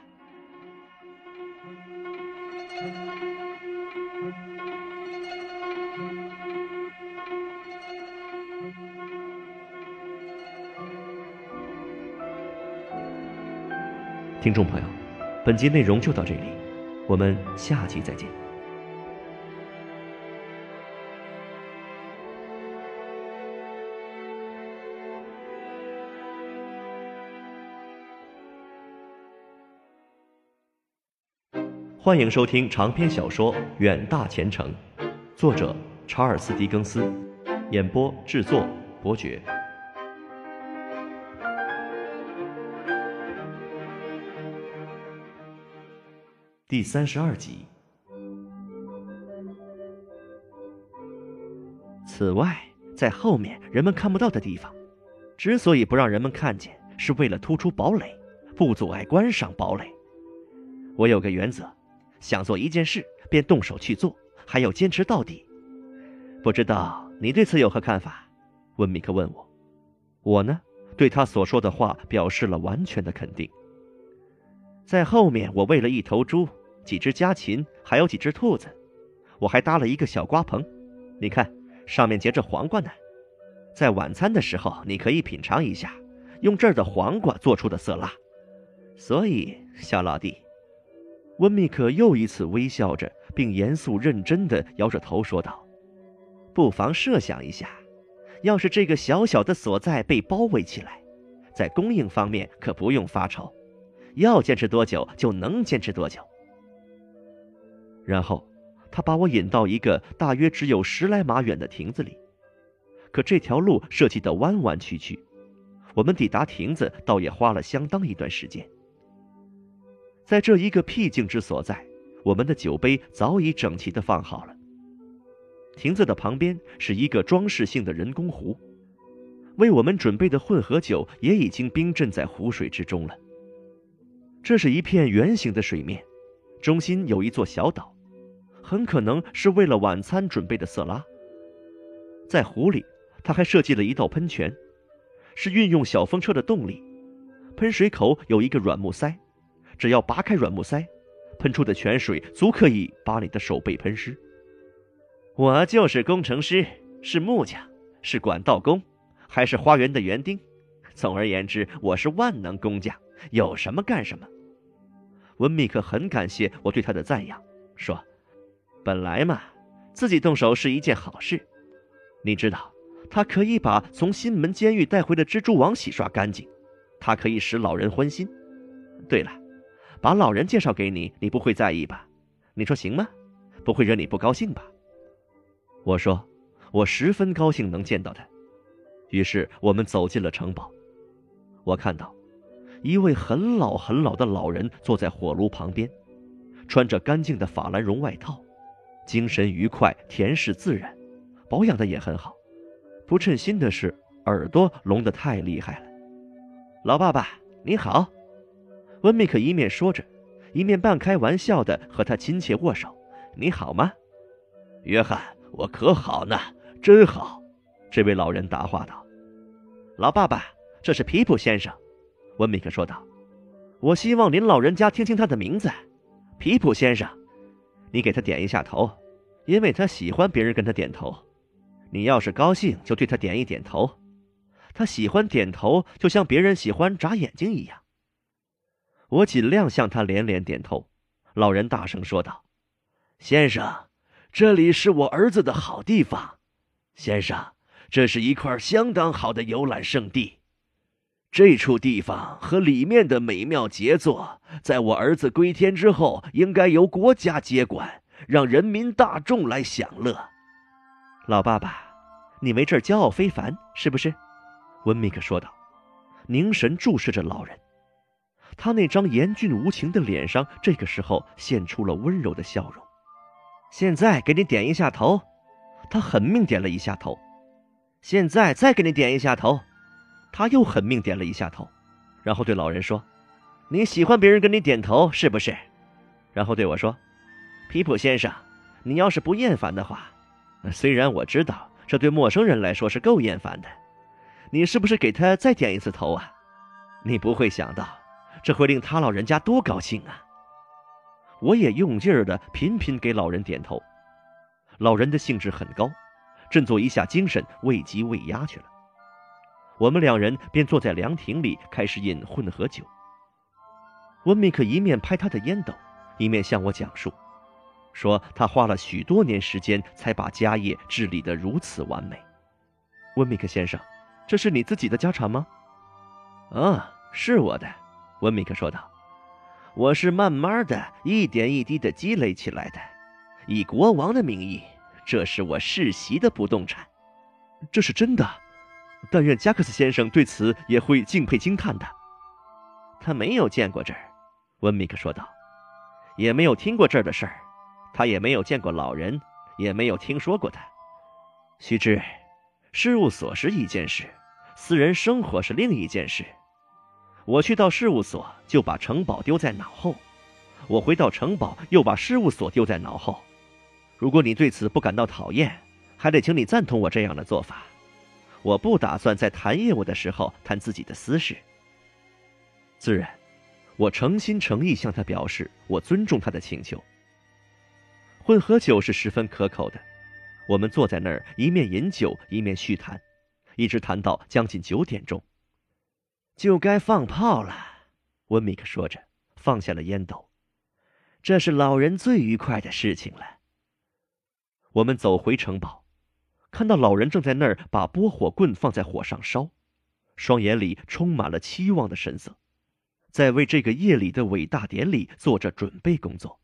听众朋友，本集内容就到这里，我们下期再见。欢迎收听长篇小说《远大前程》，作者查尔斯·狄更斯，演播制作伯爵。第三十二集。此外，在后面人们看不到的地方，之所以不让人们看见，是为了突出堡垒，不阻碍观赏堡垒。我有个原则。想做一件事，便动手去做，还要坚持到底。不知道你对此有何看法？温米克问我。我呢，对他所说的话表示了完全的肯定。在后面，我喂了一头猪，几只家禽，还有几只兔子。我还搭了一个小瓜棚，你看，上面结着黄瓜呢。在晚餐的时候，你可以品尝一下用这儿的黄瓜做出的色拉。所以，小老弟。温密克又一次微笑着，并严肃认真地摇着头说道：“不妨设想一下，要是这个小小的所在被包围起来，在供应方面可不用发愁，要坚持多久就能坚持多久。”然后，他把我引到一个大约只有十来码远的亭子里，可这条路设计得弯弯曲曲，我们抵达亭子倒也花了相当一段时间。在这一个僻静之所在，我们的酒杯早已整齐地放好了。亭子的旁边是一个装饰性的人工湖，为我们准备的混合酒也已经冰镇在湖水之中了。这是一片圆形的水面，中心有一座小岛，很可能是为了晚餐准备的色拉。在湖里，他还设计了一道喷泉，是运用小风车的动力，喷水口有一个软木塞。只要拔开软木塞，喷出的泉水足可以把你的手背喷湿。我就是工程师，是木匠，是管道工，还是花园的园丁。总而言之，我是万能工匠，有什么干什么。温密克很感谢我对他的赞扬，说：“本来嘛，自己动手是一件好事。你知道，他可以把从新门监狱带回的蜘蛛网洗刷干净，他可以使老人欢心。对了。”把老人介绍给你，你不会在意吧？你说行吗？不会惹你不高兴吧？我说，我十分高兴能见到他。于是我们走进了城堡。我看到一位很老很老的老人坐在火炉旁边，穿着干净的法兰绒外套，精神愉快，恬适自然，保养的也很好。不称心的是，耳朵聋得太厉害了。老爸爸，你好。温密克一面说着，一面半开玩笑的和他亲切握手。“你好吗，约翰？我可好呢，真好。”这位老人答话道。“老爸爸，这是皮普先生，温米克说道：“我希望您老人家听听他的名字，皮普先生。你给他点一下头，因为他喜欢别人跟他点头。你要是高兴，就对他点一点头。他喜欢点头，就像别人喜欢眨眼睛一样。”我尽量向他连连点头。老人大声说道：“先生，这里是我儿子的好地方。先生，这是一块相当好的游览胜地。这处地方和里面的美妙杰作，在我儿子归天之后，应该由国家接管，让人民大众来享乐。”老爸爸，你为这儿骄傲非凡，是不是？”温米克说道，凝神注视着老人。他那张严峻无情的脸上，这个时候现出了温柔的笑容。现在给你点一下头，他狠命点了一下头。现在再给你点一下头，他又狠命点了一下头，然后对老人说：“你喜欢别人跟你点头是不是？”然后对我说：“皮普先生，你要是不厌烦的话，虽然我知道这对陌生人来说是够厌烦的，你是不是给他再点一次头啊？你不会想到。”这会令他老人家多高兴啊！我也用劲儿的频频给老人点头。老人的兴致很高，振作一下精神，喂鸡喂鸭去了。我们两人便坐在凉亭里开始饮混合酒。温米克一面拍他的烟斗，一面向我讲述，说他花了许多年时间才把家业治理得如此完美。温米克先生，这是你自己的家产吗？啊，是我的。温米克说道：“我是慢慢的一点一滴的积累起来的，以国王的名义，这是我世袭的不动产，这是真的。但愿加克斯先生对此也会敬佩惊叹的。他没有见过这儿，温米克说道，也没有听过这儿的事儿，他也没有见过老人，也没有听说过他。须知，事务所是一件事，私人生活是另一件事。”我去到事务所，就把城堡丢在脑后；我回到城堡，又把事务所丢在脑后。如果你对此不感到讨厌，还得请你赞同我这样的做法。我不打算在谈业务的时候谈自己的私事。自然，我诚心诚意向他表示我尊重他的请求。混合酒是十分可口的，我们坐在那儿一面饮酒一面叙谈，一直谈到将近九点钟。就该放炮了，温米克说着，放下了烟斗。这是老人最愉快的事情了。我们走回城堡，看到老人正在那儿把拨火棍放在火上烧，双眼里充满了期望的神色，在为这个夜里的伟大典礼做着准备工作。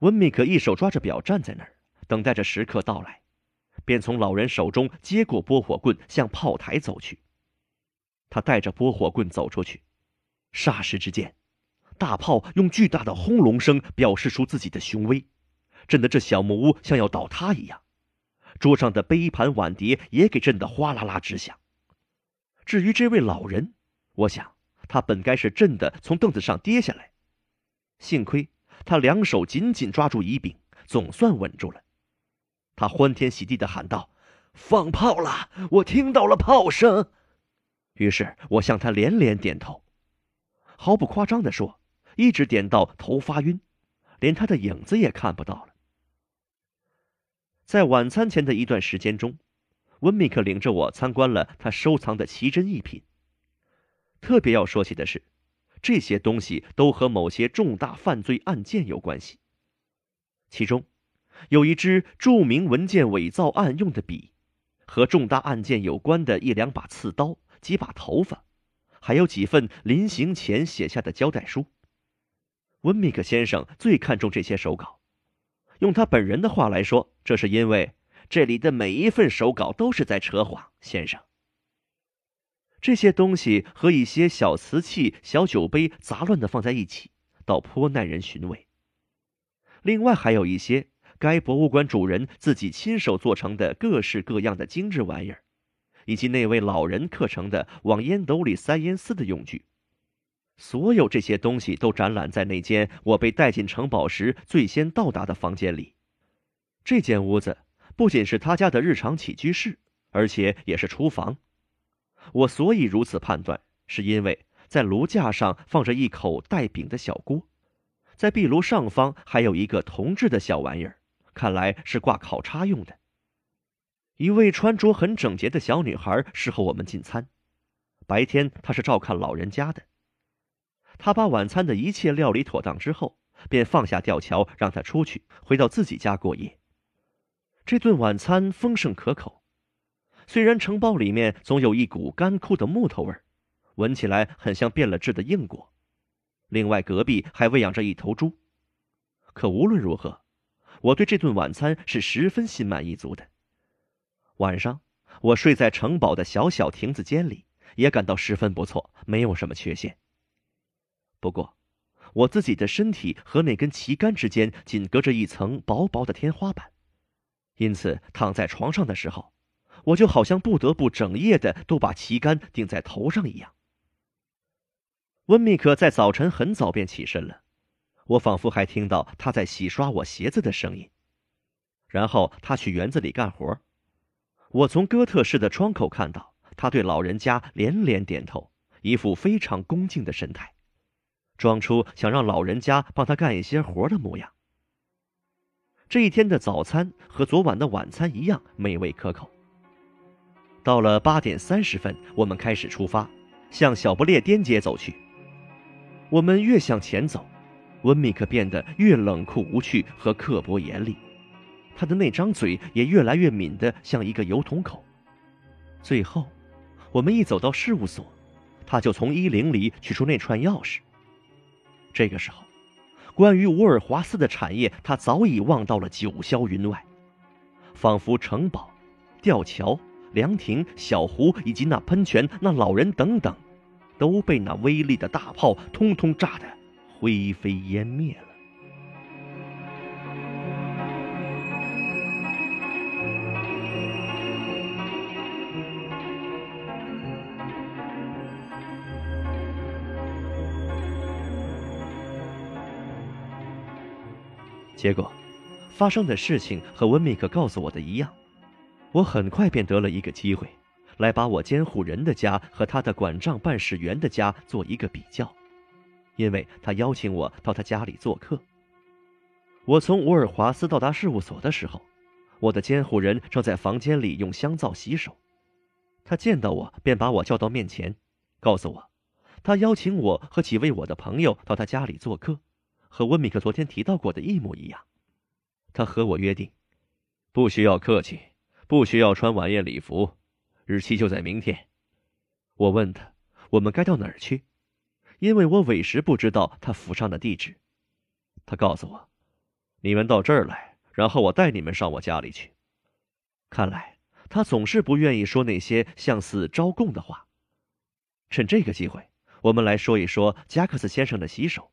温米克一手抓着表站在那儿，等待着时刻到来，便从老人手中接过拨火棍，向炮台走去。他带着拨火棍走出去，霎时之间，大炮用巨大的轰隆声表示出自己的雄威，震得这小木屋像要倒塌一样。桌上的杯盘碗碟也给震得哗啦啦直响。至于这位老人，我想他本该是震得从凳子上跌下来，幸亏他两手紧紧抓住椅柄，总算稳住了。他欢天喜地地喊道：“放炮了！我听到了炮声。”于是我向他连连点头，毫不夸张地说，一直点到头发晕，连他的影子也看不到了。在晚餐前的一段时间中，温米克领着我参观了他收藏的奇珍异品。特别要说起的是，这些东西都和某些重大犯罪案件有关系。其中，有一支著名文件伪造案用的笔，和重大案件有关的一两把刺刀。几把头发，还有几份临行前写下的交代书。温米克先生最看重这些手稿，用他本人的话来说，这是因为这里的每一份手稿都是在扯谎。先生，这些东西和一些小瓷器、小酒杯杂乱的放在一起，倒颇耐人寻味。另外还有一些该博物馆主人自己亲手做成的各式各样的精致玩意儿。以及那位老人刻成的往烟斗里塞烟丝的用具，所有这些东西都展览在那间我被带进城堡时最先到达的房间里。这间屋子不仅是他家的日常起居室，而且也是厨房。我所以如此判断，是因为在炉架上放着一口带柄的小锅，在壁炉上方还有一个铜制的小玩意儿，看来是挂烤叉用的。一位穿着很整洁的小女孩侍候我们进餐，白天她是照看老人家的。她把晚餐的一切料理妥当之后，便放下吊桥，让她出去，回到自己家过夜。这顿晚餐丰盛可口，虽然城堡里面总有一股干枯的木头味儿。闻起来很像变了质的硬果。另外，隔壁还喂养着一头猪。可无论如何，我对这顿晚餐是十分心满意足的。晚上，我睡在城堡的小小亭子间里，也感到十分不错，没有什么缺陷。不过，我自己的身体和那根旗杆之间仅隔着一层薄薄的天花板，因此躺在床上的时候，我就好像不得不整夜的都把旗杆顶在头上一样。温密克在早晨很早便起身了，我仿佛还听到他在洗刷我鞋子的声音。然后他去园子里干活。我从哥特式的窗口看到他对老人家连连点头，一副非常恭敬的神态，装出想让老人家帮他干一些活的模样。这一天的早餐和昨晚的晚餐一样美味可口。到了八点三十分，我们开始出发，向小不列颠街走去。我们越向前走，温米克变得越冷酷无趣和刻薄严厉，他的那张嘴也越来越抿得像一个油桶口。最后，我们一走到事务所，他就从衣领里取出那串钥匙。这个时候，关于沃尔华斯的产业，他早已忘到了九霄云外，仿佛城堡、吊桥、凉亭、小湖以及那喷泉、那老人等等。都被那威力的大炮通通炸得灰飞烟灭了。结果，发生的事情和温密克告诉我的一样，我很快便得了一个机会。来把我监护人的家和他的管账办事员的家做一个比较，因为他邀请我到他家里做客。我从沃尔华斯到达事务所的时候，我的监护人正在房间里用香皂洗手。他见到我便把我叫到面前，告诉我，他邀请我和几位我的朋友到他家里做客，和温米克昨天提到过的一模一样。他和我约定，不需要客气，不需要穿晚宴礼服。日期就在明天。我问他：“我们该到哪儿去？”因为我委实不知道他府上的地址。他告诉我：“你们到这儿来，然后我带你们上我家里去。”看来他总是不愿意说那些像似招供的话。趁这个机会，我们来说一说加克斯先生的洗手。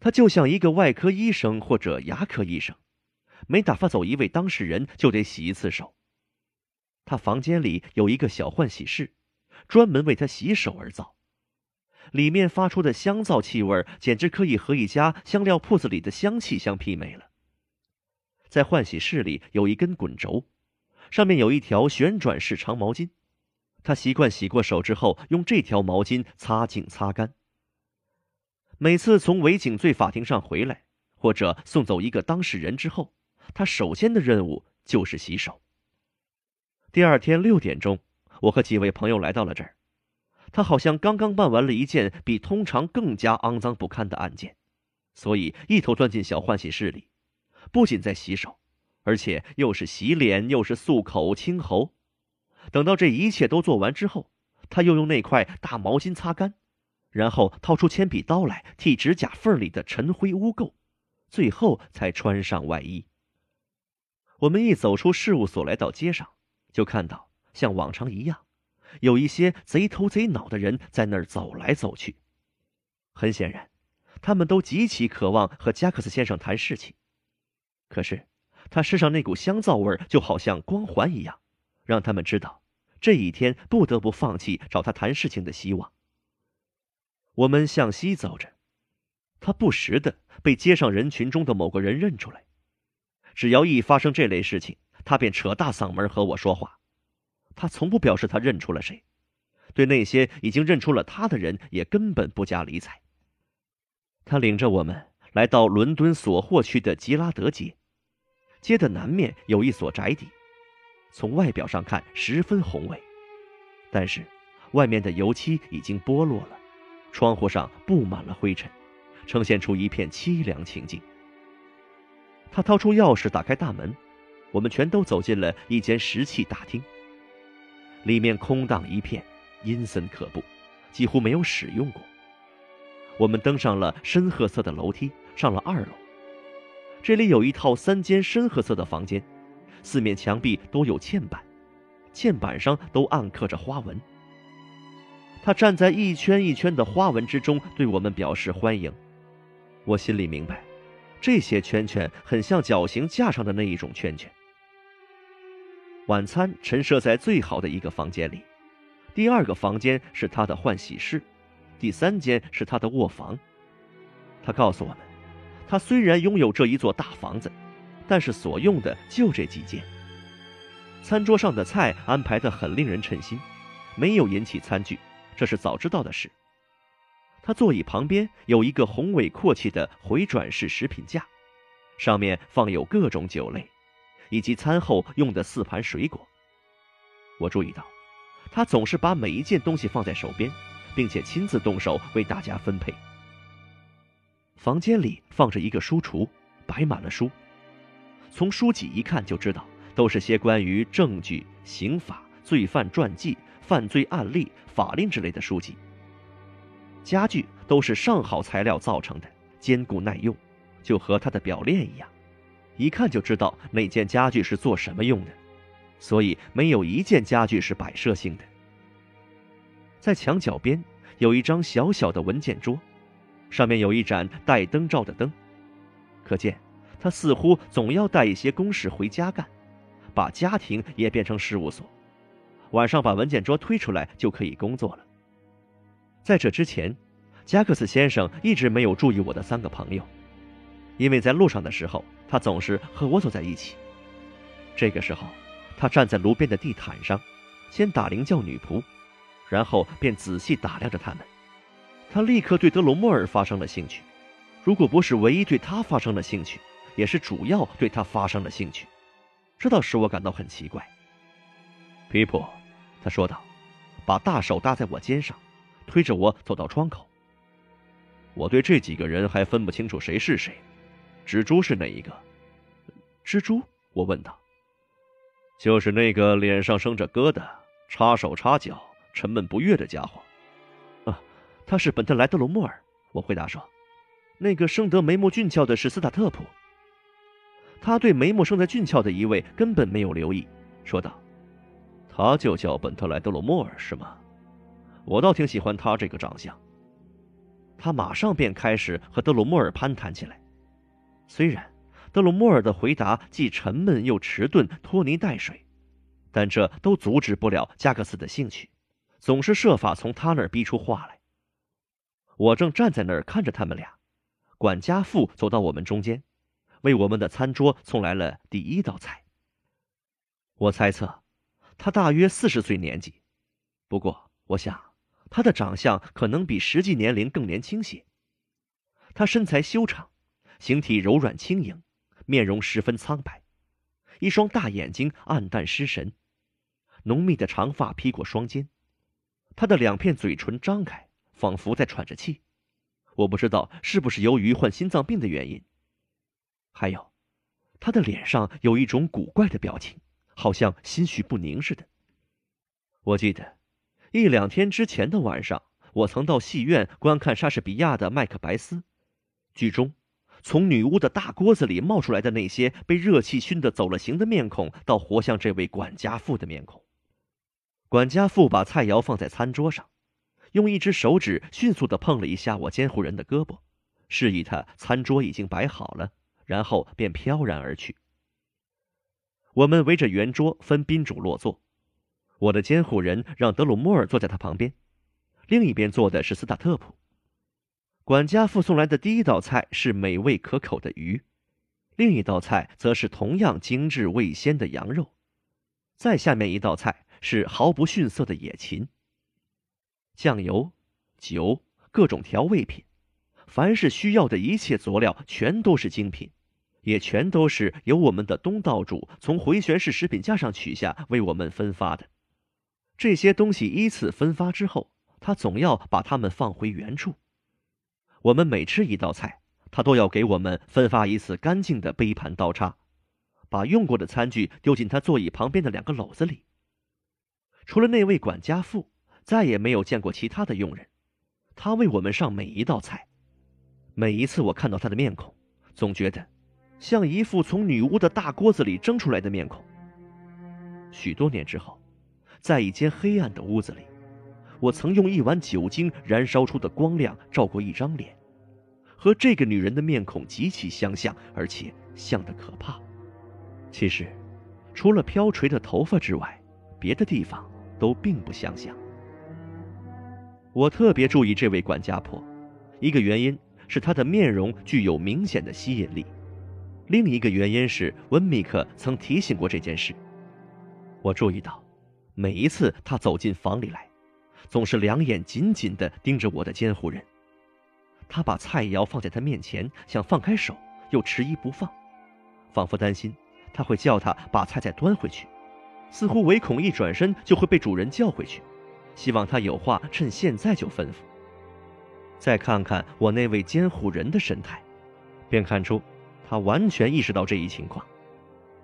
他就像一个外科医生或者牙科医生，每打发走一位当事人，就得洗一次手。他房间里有一个小换洗室，专门为他洗手而造。里面发出的香皂气味简直可以和一家香料铺子里的香气相媲美了。在换洗室里有一根滚轴，上面有一条旋转式长毛巾。他习惯洗过手之后用这条毛巾擦净擦干。每次从伪警罪法庭上回来，或者送走一个当事人之后，他首先的任务就是洗手。第二天六点钟，我和几位朋友来到了这儿。他好像刚刚办完了一件比通常更加肮脏不堪的案件，所以一头钻进小换洗室里，不仅在洗手，而且又是洗脸又是漱口清喉。等到这一切都做完之后，他又用那块大毛巾擦干，然后掏出铅笔刀来替指甲缝里的尘灰污垢，最后才穿上外衣。我们一走出事务所，来到街上。就看到像往常一样，有一些贼头贼脑的人在那儿走来走去。很显然，他们都极其渴望和加克斯先生谈事情。可是，他身上那股香皂味就好像光环一样，让他们知道这一天不得不放弃找他谈事情的希望。我们向西走着，他不时的被街上人群中的某个人认出来。只要一发生这类事情，他便扯大嗓门和我说话，他从不表示他认出了谁，对那些已经认出了他的人也根本不加理睬。他领着我们来到伦敦索霍区的吉拉德街，街的南面有一所宅邸，从外表上看十分宏伟，但是外面的油漆已经剥落了，窗户上布满了灰尘，呈现出一片凄凉情景。他掏出钥匙打开大门，我们全都走进了一间石砌大厅。里面空荡一片，阴森可怖，几乎没有使用过。我们登上了深褐色的楼梯，上了二楼。这里有一套三间深褐色的房间，四面墙壁都有嵌板，嵌板上都暗刻着花纹。他站在一圈一圈的花纹之中，对我们表示欢迎。我心里明白。这些圈圈很像绞刑架上的那一种圈圈。晚餐陈设在最好的一个房间里，第二个房间是他的换洗室，第三间是他的卧房。他告诉我们，他虽然拥有这一座大房子，但是所用的就这几间。餐桌上的菜安排得很令人称心，没有引起餐具，这是早知道的事。他座椅旁边有一个宏伟阔气的回转式食品架，上面放有各种酒类，以及餐后用的四盘水果。我注意到，他总是把每一件东西放在手边，并且亲自动手为大家分配。房间里放着一个书橱，摆满了书，从书籍一看就知道都是些关于证据、刑法、罪犯传记、犯罪案例、法令之类的书籍。家具都是上好材料造成的，坚固耐用，就和它的表链一样，一看就知道那件家具是做什么用的，所以没有一件家具是摆设性的。在墙角边有一张小小的文件桌，上面有一盏带灯罩的灯，可见他似乎总要带一些公事回家干，把家庭也变成事务所，晚上把文件桌推出来就可以工作了。在这之前，加克斯先生一直没有注意我的三个朋友，因为在路上的时候，他总是和我走在一起。这个时候，他站在炉边的地毯上，先打铃叫女仆，然后便仔细打量着他们。他立刻对德罗莫尔发生了兴趣，如果不是唯一对他发生了兴趣，也是主要对他发生了兴趣。这倒使我感到很奇怪。皮普，他说道，把大手搭在我肩上。推着我走到窗口。我对这几个人还分不清楚谁是谁。蜘蛛是哪一个？蜘蛛？我问他。就是那个脸上生着疙瘩、插手插脚、沉闷不悦的家伙。啊，他是本特莱德罗莫尔。我回答说。那个生得眉目俊俏的是斯塔特普。他对眉目生得俊俏的一位根本没有留意，说道：“他就叫本特莱德罗莫尔，是吗？”我倒挺喜欢他这个长相。他马上便开始和德鲁莫尔攀谈起来。虽然德鲁莫尔的回答既沉闷又迟钝、拖泥带水，但这都阻止不了加克斯的兴趣，总是设法从他那儿逼出话来。我正站在那儿看着他们俩，管家父走到我们中间，为我们的餐桌送来了第一道菜。我猜测，他大约四十岁年纪，不过我想。他的长相可能比实际年龄更年轻些。他身材修长，形体柔软轻盈，面容十分苍白，一双大眼睛暗淡失神，浓密的长发披过双肩。他的两片嘴唇张开，仿佛在喘着气。我不知道是不是由于患心脏病的原因。还有，他的脸上有一种古怪的表情，好像心绪不宁似的。我记得。一两天之前的晚上，我曾到戏院观看莎士比亚的《麦克白斯》，剧中从女巫的大锅子里冒出来的那些被热气熏得走了形的面孔，倒活像这位管家妇的面孔。管家妇把菜肴放在餐桌上，用一只手指迅速地碰了一下我监护人的胳膊，示意他餐桌已经摆好了，然后便飘然而去。我们围着圆桌分宾主落座。我的监护人让德鲁莫尔坐在他旁边，另一边坐的是斯塔特普。管家附送来的第一道菜是美味可口的鱼，另一道菜则是同样精致味鲜的羊肉，再下面一道菜是毫不逊色的野禽。酱油、酒、各种调味品，凡是需要的一切佐料，全都是精品，也全都是由我们的东道主从回旋式食品架上取下为我们分发的。这些东西依次分发之后，他总要把它们放回原处。我们每吃一道菜，他都要给我们分发一次干净的杯盘刀叉，把用过的餐具丢进他座椅旁边的两个篓子里。除了那位管家妇，再也没有见过其他的佣人。他为我们上每一道菜，每一次我看到他的面孔，总觉得像一副从女巫的大锅子里蒸出来的面孔。许多年之后，在一间黑暗的屋子里。我曾用一碗酒精燃烧出的光亮照过一张脸，和这个女人的面孔极其相像，而且像得可怕。其实，除了飘垂的头发之外，别的地方都并不相像。我特别注意这位管家婆，一个原因是她的面容具有明显的吸引力，另一个原因是温米克曾提醒过这件事。我注意到，每一次他走进房里来。总是两眼紧紧地盯着我的监护人。他把菜肴放在他面前，想放开手，又迟疑不放，仿佛担心他会叫他把菜再端回去，似乎唯恐一转身就会被主人叫回去，希望他有话趁现在就吩咐。再看看我那位监护人的神态，便看出他完全意识到这一情况，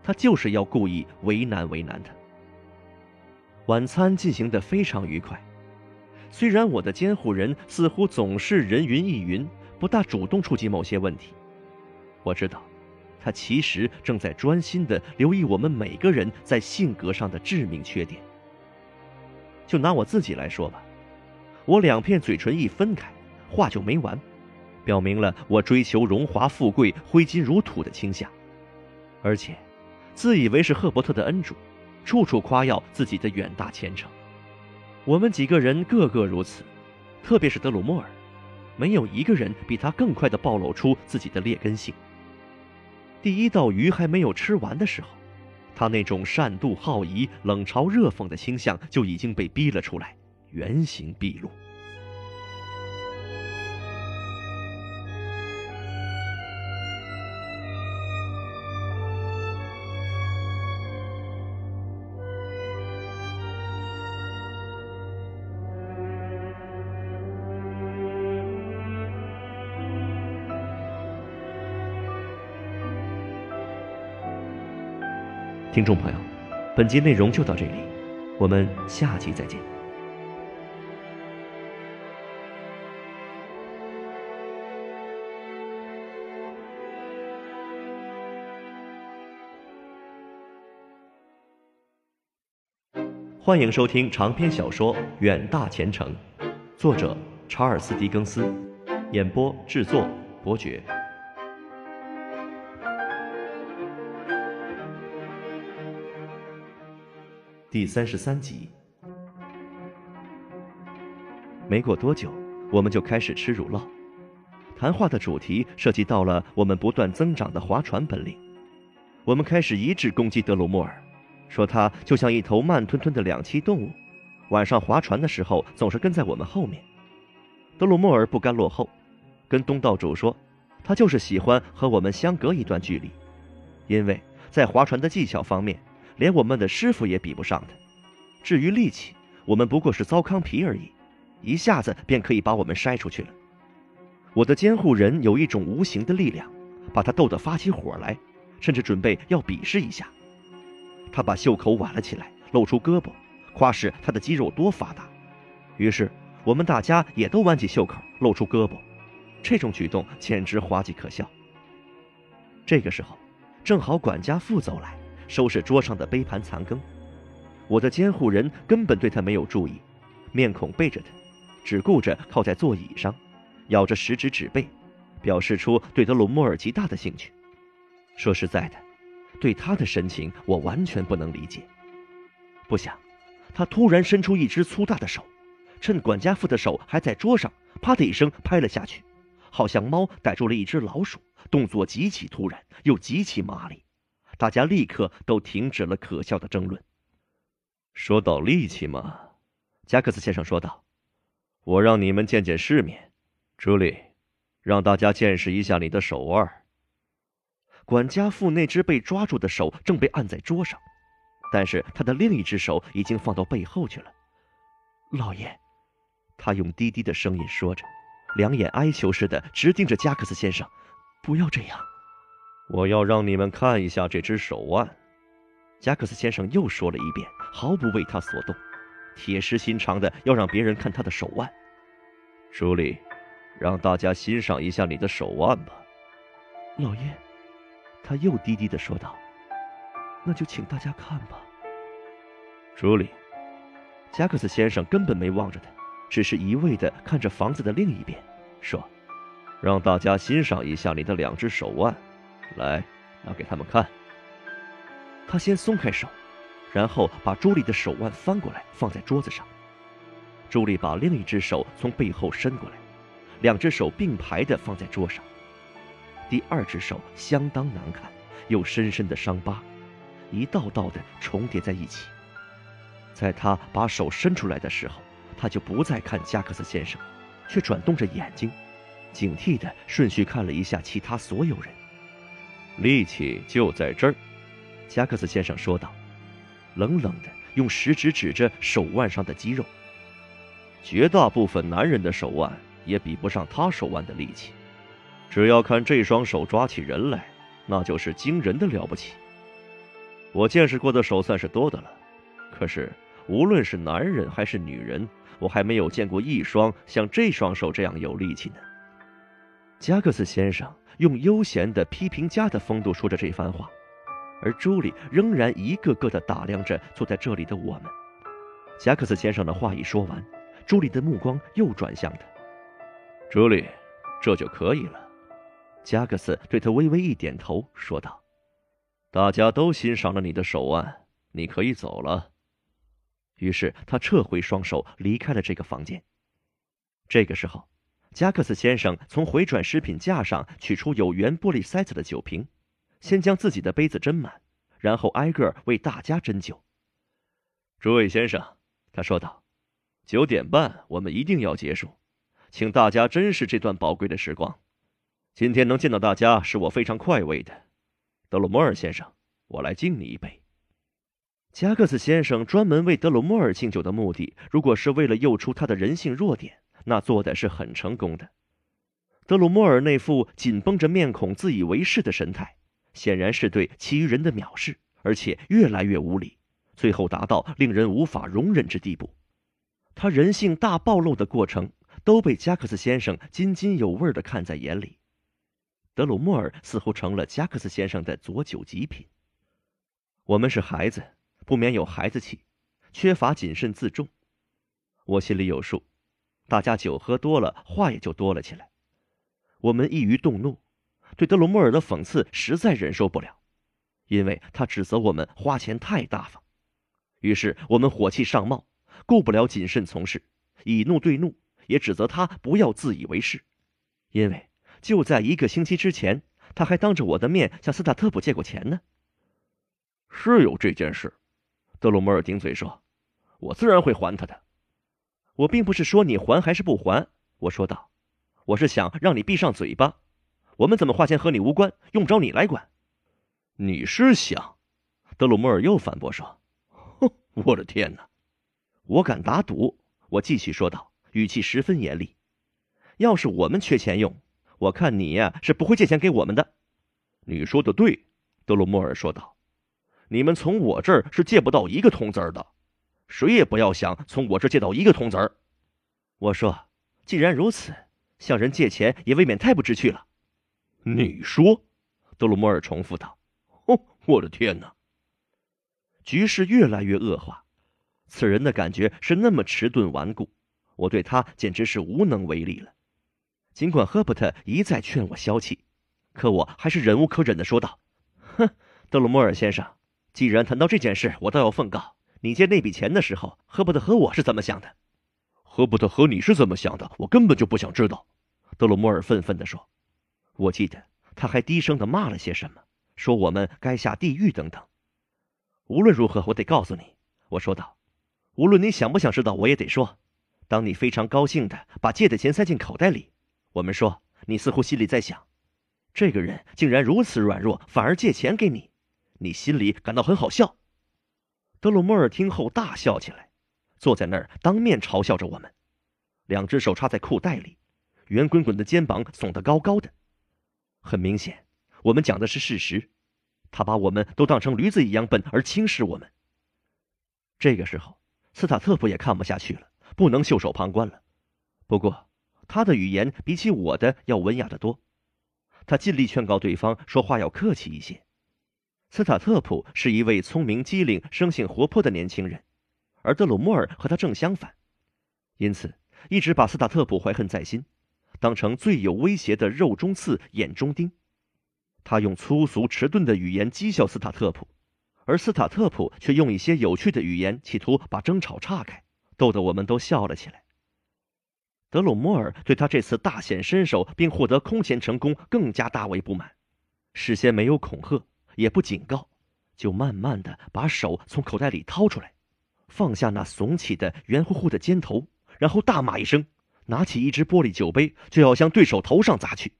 他就是要故意为难为难他。晚餐进行的非常愉快。虽然我的监护人似乎总是人云亦云，不大主动触及某些问题，我知道，他其实正在专心的留意我们每个人在性格上的致命缺点。就拿我自己来说吧，我两片嘴唇一分开，话就没完，表明了我追求荣华富贵、挥金如土的倾向，而且，自以为是赫伯特的恩主，处处夸耀自己的远大前程。我们几个人个个如此，特别是德鲁莫尔，没有一个人比他更快地暴露出自己的劣根性。第一道鱼还没有吃完的时候，他那种善妒好疑、冷嘲热讽的倾向就已经被逼了出来，原形毕露。听众朋友，本集内容就到这里，我们下集再见。欢迎收听长篇小说《远大前程》，作者查尔斯·狄更斯，演播制作伯爵。第三十三集，没过多久，我们就开始吃乳酪。谈话的主题涉及到了我们不断增长的划船本领。我们开始一致攻击德鲁莫尔，说他就像一头慢吞吞的两栖动物，晚上划船的时候总是跟在我们后面。德鲁莫尔不甘落后，跟东道主说，他就是喜欢和我们相隔一段距离，因为在划船的技巧方面。连我们的师傅也比不上的。至于力气，我们不过是糟糠皮而已，一下子便可以把我们筛出去了。我的监护人有一种无形的力量，把他逗得发起火来，甚至准备要比试一下。他把袖口挽了起来，露出胳膊，夸示他的肌肉多发达。于是我们大家也都挽起袖口，露出胳膊。这种举动简直滑稽可笑。这个时候，正好管家妇走来。收拾桌上的杯盘残羹，我的监护人根本对他没有注意，面孔背着他，只顾着靠在座椅上，咬着食指指背，表示出对德鲁莫尔极大的兴趣。说实在的，对他的神情我完全不能理解。不想，他突然伸出一只粗大的手，趁管家父的手还在桌上，啪的一声拍了下去，好像猫逮住了一只老鼠，动作极其突然又极其麻利。大家立刻都停止了可笑的争论。说到力气嘛，加克斯先生说道：“我让你们见见世面。朱莉，让大家见识一下你的手腕。管家父那只被抓住的手正被按在桌上，但是他的另一只手已经放到背后去了。老爷，他用低低的声音说着，两眼哀求似的直盯着加克斯先生：“不要这样，我要让你们看一下这只手腕。”贾克斯先生又说了一遍，毫不为他所动，铁石心肠的要让别人看他的手腕。朱莉，让大家欣赏一下你的手腕吧。老爷，他又低低的说道：“那就请大家看吧。”朱莉，贾克斯先生根本没望着他，只是一味的看着房子的另一边，说：“让大家欣赏一下你的两只手腕，来，拿给他们看。”他先松开手，然后把朱莉的手腕翻过来放在桌子上。朱莉把另一只手从背后伸过来，两只手并排的放在桌上。第二只手相当难看，有深深的伤疤，一道道的重叠在一起。在他把手伸出来的时候，他就不再看加克斯先生，却转动着眼睛，警惕的顺序看了一下其他所有人。力气就在这儿。加克斯先生说道，冷冷的用食指指着手腕上的肌肉。绝大部分男人的手腕也比不上他手腕的力气。只要看这双手抓起人来，那就是惊人的了不起。我见识过的手算是多的了，可是无论是男人还是女人，我还没有见过一双像这双手这样有力气的。加克斯先生用悠闲的批评家的风度说着这番话。而朱莉仍然一个个的打量着坐在这里的我们。贾克斯先生的话一说完，朱莉的目光又转向他。朱莉，这就可以了。加克斯对他微微一点头，说道：“大家都欣赏了你的手腕，你可以走了。”于是他撤回双手，离开了这个房间。这个时候，加克斯先生从回转食品架上取出有圆玻璃塞子的酒瓶。先将自己的杯子斟满，然后挨个为大家斟酒。诸位先生，他说道：“九点半我们一定要结束，请大家珍视这段宝贵的时光。今天能见到大家是我非常快慰的。德鲁莫尔先生，我来敬你一杯。”加克斯先生专门为德鲁莫尔敬酒的目的，如果是为了诱出他的人性弱点，那做的是很成功的。德鲁莫尔那副紧绷着面孔、自以为是的神态。显然是对其余人的藐视，而且越来越无礼，最后达到令人无法容忍之地步。他人性大暴露的过程都被加克斯先生津津有味的看在眼里。德鲁莫尔似乎成了加克斯先生的佐酒极品。我们是孩子，不免有孩子气，缺乏谨慎自重。我心里有数，大家酒喝多了，话也就多了起来。我们易于动怒。对德鲁莫尔的讽刺实在忍受不了，因为他指责我们花钱太大方。于是我们火气上冒，顾不了谨慎从事，以怒对怒，也指责他不要自以为是。因为就在一个星期之前，他还当着我的面向斯塔特普借过钱呢。是有这件事，德鲁莫尔顶嘴说：“我自然会还他的。”我并不是说你还还是不还，我说道：“我是想让你闭上嘴巴。”我们怎么花钱和你无关，用不着你来管。你是想？德鲁莫尔又反驳说：“哼，我的天哪！我敢打赌。”我继续说道，语气十分严厉：“要是我们缺钱用，我看你呀是不会借钱给我们的。”你说的对，德鲁莫尔说道：“你们从我这儿是借不到一个铜子儿的，谁也不要想从我这借到一个铜子儿。”我说：“既然如此，向人借钱也未免太不知趣了。”你说，德鲁莫尔重复道：“哦，我的天哪！”局势越来越恶化，此人的感觉是那么迟钝顽固，我对他简直是无能为力了。尽管赫伯特一再劝我消气，可我还是忍无可忍的说道：“哼，德鲁莫尔先生，既然谈到这件事，我倒要奉告：你借那笔钱的时候，赫伯特和我是怎么想的？赫伯特和你是怎么想的？我根本就不想知道。”德鲁莫尔愤愤地说。我记得他还低声的骂了些什么，说我们该下地狱等等。无论如何，我得告诉你，我说道。无论你想不想知道，我也得说，当你非常高兴的把借的钱塞进口袋里，我们说你似乎心里在想，这个人竟然如此软弱，反而借钱给你，你心里感到很好笑。德鲁莫尔听后大笑起来，坐在那儿当面嘲笑着我们，两只手插在裤袋里，圆滚滚的肩膀耸得高高的。很明显，我们讲的是事实，他把我们都当成驴子一样笨而轻视我们。这个时候，斯塔特普也看不下去了。不能袖手旁观了。不过，他的语言比起我的要文雅得多。他尽力劝告对方说话要客气一些。斯塔特普是一位聪明机灵、生性活泼的年轻人，而德鲁莫尔和他正相反，因此一直把斯塔特普怀恨在心，当成最有威胁的肉中刺、眼中钉。他用粗俗迟钝的语言讥笑斯塔特普，而斯塔特普却用一些有趣的语言企图把争吵岔开。逗得我们都笑了起来。德鲁莫尔对他这次大显身手并获得空前成功更加大为不满，事先没有恐吓，也不警告，就慢慢的把手从口袋里掏出来，放下那耸起的圆乎乎的尖头，然后大骂一声，拿起一只玻璃酒杯就要向对手头上砸去。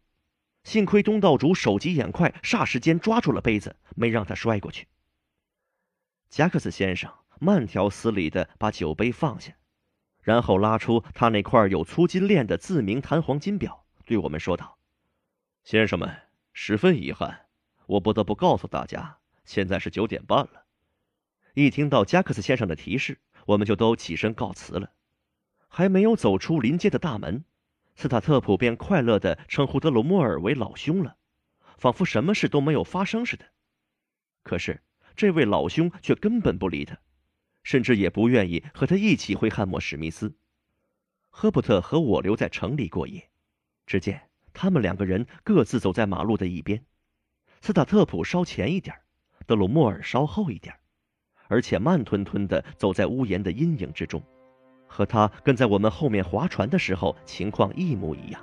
幸亏东道主手疾眼快，霎时间抓住了杯子，没让他摔过去。加克斯先生。慢条斯理的把酒杯放下，然后拉出他那块有粗金链的自鸣弹簧金表，对我们说道：“先生们，十分遗憾，我不得不告诉大家，现在是九点半了。”一听到加克斯先生的提示，我们就都起身告辞了。还没有走出临街的大门，斯塔特普便快乐的称呼德鲁莫尔为老兄了，仿佛什么事都没有发生似的。可是这位老兄却根本不理他。甚至也不愿意和他一起回汉默史密斯。赫伯特和我留在城里过夜。只见他们两个人各自走在马路的一边，斯塔特普稍前一点，德鲁莫尔稍后一点，而且慢吞吞地走在屋檐的阴影之中，和他跟在我们后面划船的时候情况一模一样。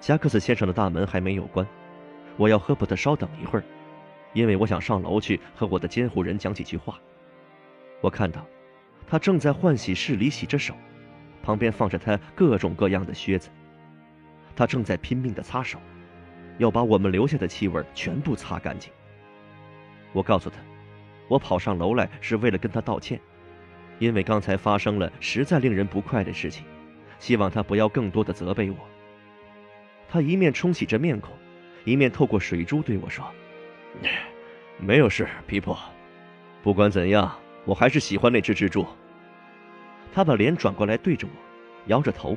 加克斯先生的大门还没有关，我要赫伯特稍等一会儿，因为我想上楼去和我的监护人讲几句话。我看到，他正在换洗室里洗着手，旁边放着他各种各样的靴子。他正在拼命地擦手，要把我们留下的气味全部擦干净。我告诉他，我跑上楼来是为了跟他道歉，因为刚才发生了实在令人不快的事情，希望他不要更多的责备我。他一面冲洗着面孔，一面透过水珠对我说：“ 没有事，皮婆。不管怎样。”我还是喜欢那只蜘蛛。他把脸转过来对着我，摇着头，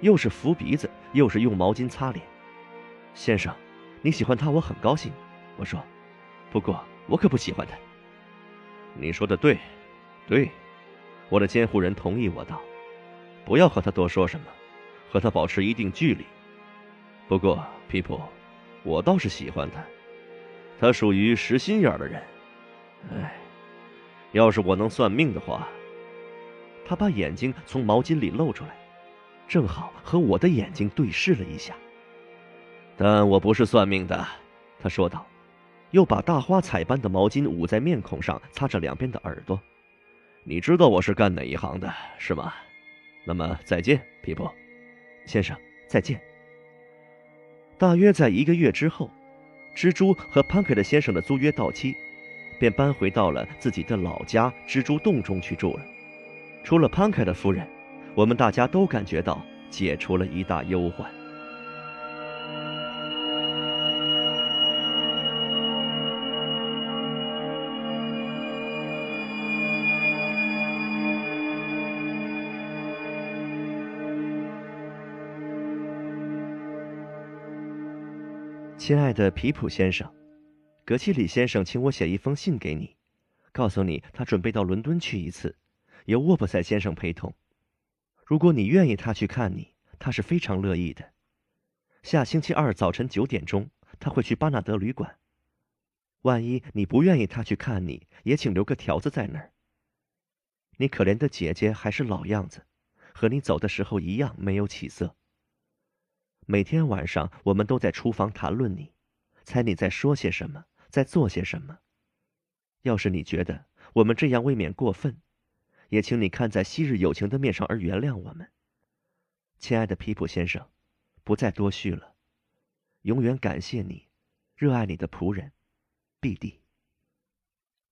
又是扶鼻子，又是用毛巾擦脸。先生，你喜欢他，我很高兴。我说，不过我可不喜欢他。你说的对，对，我的监护人同意我道，不要和他多说什么，和他保持一定距离。不过皮普，我倒是喜欢他，他属于实心眼的人。唉。要是我能算命的话，他把眼睛从毛巾里露出来，正好和我的眼睛对视了一下。但我不是算命的，他说道，又把大花彩般的毛巾捂在面孔上，擦着两边的耳朵。你知道我是干哪一行的，是吗？那么再见，皮普先生，再见。大约在一个月之后，蜘蛛和潘克的先生的租约到期。便搬回到了自己的老家蜘蛛洞中去住了。除了潘凯的夫人，我们大家都感觉到解除了一大忧患。亲爱的皮普先生。格奇里先生请我写一封信给你，告诉你他准备到伦敦去一次，由沃伯塞先生陪同。如果你愿意他去看你，他是非常乐意的。下星期二早晨九点钟，他会去巴纳德旅馆。万一你不愿意他去看你，也请留个条子在那儿。你可怜的姐姐还是老样子，和你走的时候一样没有起色。每天晚上我们都在厨房谈论你，猜你在说些什么。在做些什么？要是你觉得我们这样未免过分，也请你看在昔日友情的面上而原谅我们。亲爱的皮普先生，不再多叙了。永远感谢你，热爱你的仆人，B D。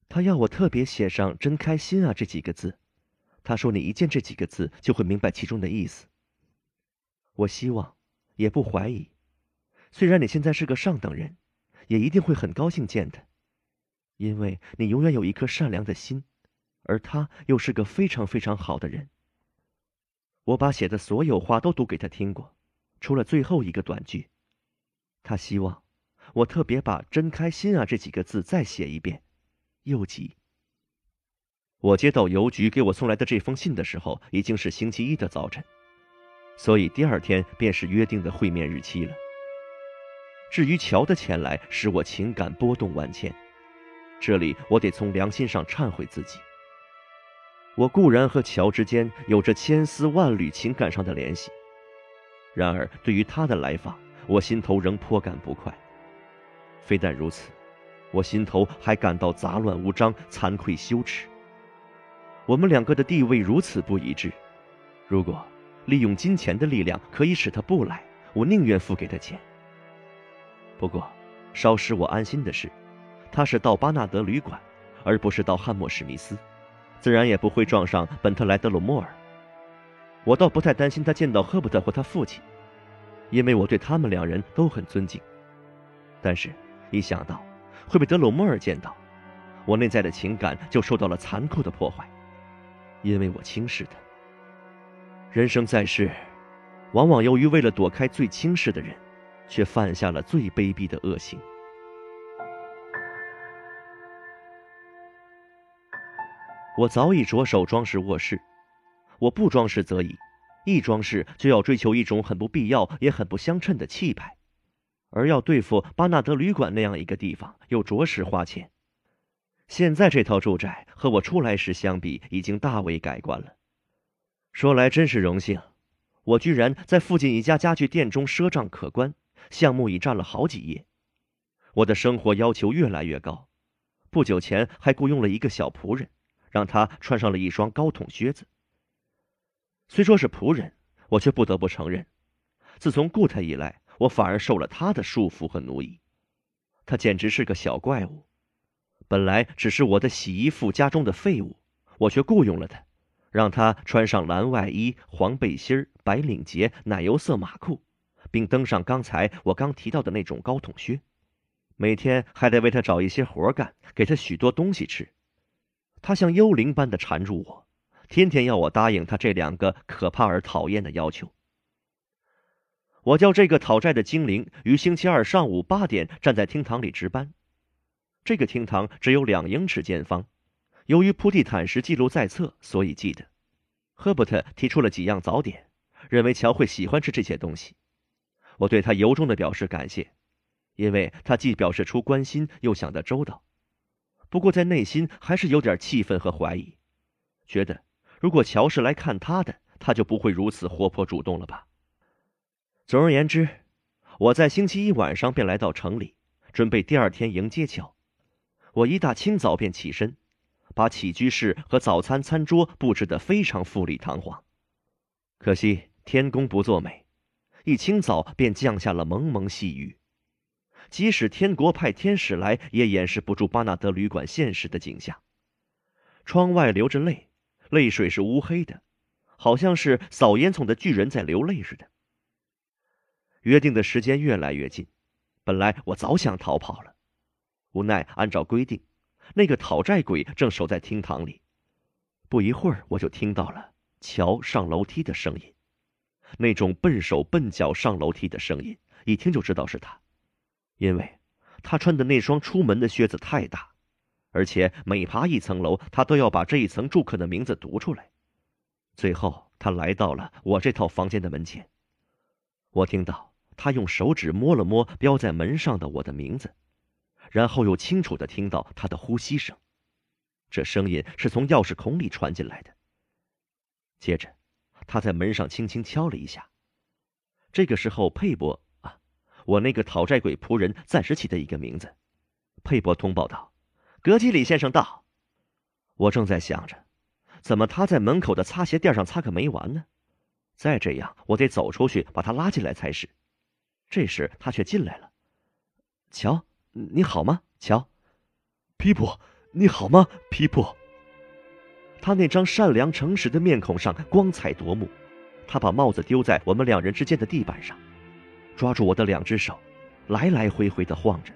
他要我特别写上“真开心啊”这几个字。他说你一见这几个字就会明白其中的意思。我希望，也不怀疑，虽然你现在是个上等人，也一定会很高兴见他，因为你永远有一颗善良的心，而他又是个非常非常好的人。我把写的所有话都读给他听过，除了最后一个短句。他希望我特别把“真开心啊”这几个字再写一遍。又急。我接到邮局给我送来的这封信的时候，已经是星期一的早晨，所以第二天便是约定的会面日期了。至于乔的前来，使我情感波动万千。这里我得从良心上忏悔自己。我固然和乔之间有着千丝万缕情感上的联系，然而对于他的来访，我心头仍颇感不快。非但如此，我心头还感到杂乱无章、惭愧羞耻。我们两个的地位如此不一致，如果利用金钱的力量可以使他不来，我宁愿付给他钱。不过，稍使我安心的是，他是到巴纳德旅馆，而不是到汉默史密斯。自然也不会撞上本特莱德鲁莫尔。我倒不太担心他见到赫伯特或他父亲，因为我对他们两人都很尊敬。但是，一想到会被德鲁莫尔见到，我内在的情感就受到了残酷的破坏，因为我轻视他。人生在世，往往由于为了躲开最轻视的人，却犯下了最卑鄙的恶行。我早已着手装饰卧室，我不装饰则已，一装饰就要追求一种很不必要也很不相称的气派，而要对付巴纳德旅馆那样一个地方，又着实花钱。现在这套住宅和我出来时相比，已经大为改观了。说来真是荣幸，我居然在附近一家家具店中赊账可观，项目已占了好几页。我的生活要求越来越高，不久前还雇佣了一个小仆人。让他穿上了一双高筒靴子。虽说是仆人，我却不得不承认，自从雇他以来，我反而受了他的束缚和奴役。他简直是个小怪物。本来只是我的洗衣服家中的废物，我却雇佣了他，让他穿上蓝外衣、黄背心白领结、奶油色马裤，并登上刚才我刚提到的那种高筒靴。每天还得为他找一些活干，给他许多东西吃。他像幽灵般的缠住我，天天要我答应他这两个可怕而讨厌的要求。我叫这个讨债的精灵于星期二上午八点站在厅堂里值班。这个厅堂只有两英尺见方，由于铺地毯时记录在册，所以记得。赫伯特提出了几样早点，认为乔会喜欢吃这些东西。我对他由衷的表示感谢，因为他既表示出关心，又想得周到。不过，在内心还是有点气愤和怀疑，觉得如果乔是来看他的，他就不会如此活泼主动了吧。总而言之，我在星期一晚上便来到城里，准备第二天迎接乔。我一大清早便起身，把起居室和早餐餐桌布置得非常富丽堂皇。可惜天公不作美，一清早便降下了蒙蒙细雨。即使天国派天使来，也掩饰不住巴纳德旅馆现实的景象。窗外流着泪，泪水是乌黑的，好像是扫烟囱的巨人在流泪似的。约定的时间越来越近，本来我早想逃跑了，无奈按照规定，那个讨债鬼正守在厅堂里。不一会儿，我就听到了乔上楼梯的声音，那种笨手笨脚上楼梯的声音，一听就知道是他。因为他穿的那双出门的靴子太大，而且每爬一层楼，他都要把这一层住客的名字读出来。最后，他来到了我这套房间的门前。我听到他用手指摸了摸标在门上的我的名字，然后又清楚的听到他的呼吸声，这声音是从钥匙孔里传进来的。接着，他在门上轻轻敲了一下。这个时候，佩伯啊。我那个讨债鬼仆人暂时起的一个名字，佩伯通报道：“格基里先生到。”我正在想着，怎么他在门口的擦鞋垫上擦个没完呢？再这样，我得走出去把他拉进来才是。这时他却进来了。瞧，你好吗？乔，皮普，你好吗？皮普。他那张善良诚实的面孔上光彩夺目。他把帽子丢在我们两人之间的地板上，抓住我的两只手，来来回回的晃着，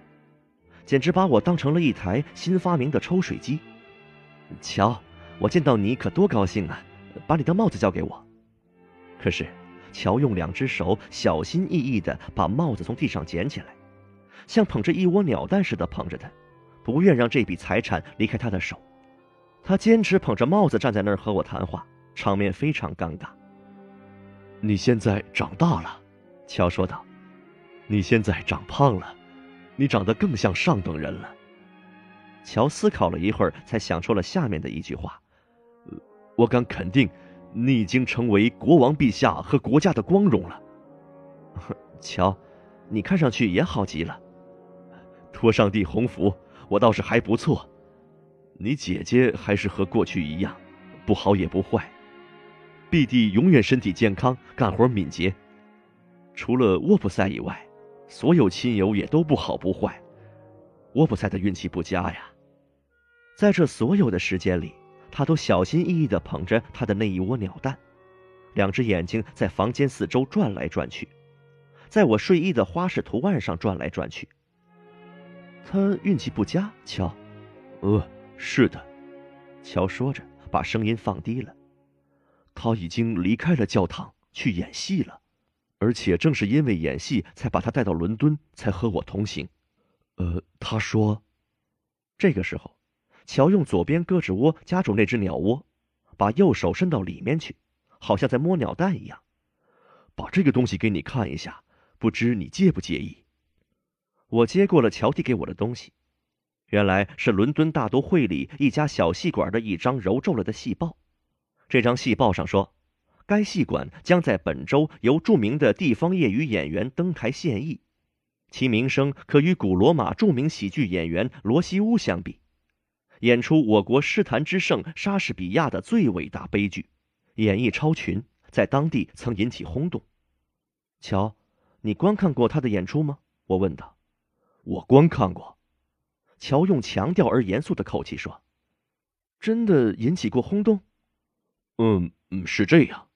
简直把我当成了一台新发明的抽水机。乔，我见到你可多高兴啊！把你的帽子交给我。可是，乔用两只手小心翼翼地把帽子从地上捡起来，像捧着一窝鸟蛋似的捧着他，不愿让这笔财产离开他的手。他坚持捧着帽子站在那儿和我谈话，场面非常尴尬。你现在长大了，乔说道。你现在长胖了，你长得更像上等人了。乔思考了一会儿，才想出了下面的一句话：“我敢肯定，你已经成为国王陛下和国家的光荣了。” 乔，你看上去也好极了。托上帝鸿福，我倒是还不错。你姐姐还是和过去一样，不好也不坏。毕弟永远身体健康，干活敏捷。除了沃普赛以外，所有亲友也都不好不坏。沃普赛的运气不佳呀。在这所有的时间里，他都小心翼翼地捧着他的那一窝鸟蛋，两只眼睛在房间四周转来转去，在我睡衣的花式图案上转来转去。他运气不佳，乔。呃，是的，乔说着，把声音放低了。他已经离开了教堂去演戏了，而且正是因为演戏才把他带到伦敦，才和我同行。呃，他说，这个时候，乔用左边胳肢窝夹住那只鸟窝，把右手伸到里面去，好像在摸鸟蛋一样。把这个东西给你看一下，不知你介不介意？我接过了乔递给我的东西，原来是伦敦大都会里一家小戏馆的一张揉皱了的戏报。这张戏报上说，该戏馆将在本周由著名的地方业余演员登台献艺，其名声可与古罗马著名喜剧演员罗西乌相比，演出我国诗坛之圣莎士比亚的最伟大悲剧，演绎超群，在当地曾引起轰动。乔，你观看过他的演出吗？我问道。我观看过。乔用强调而严肃的口气说：“真的引起过轰动？”嗯嗯，是这样，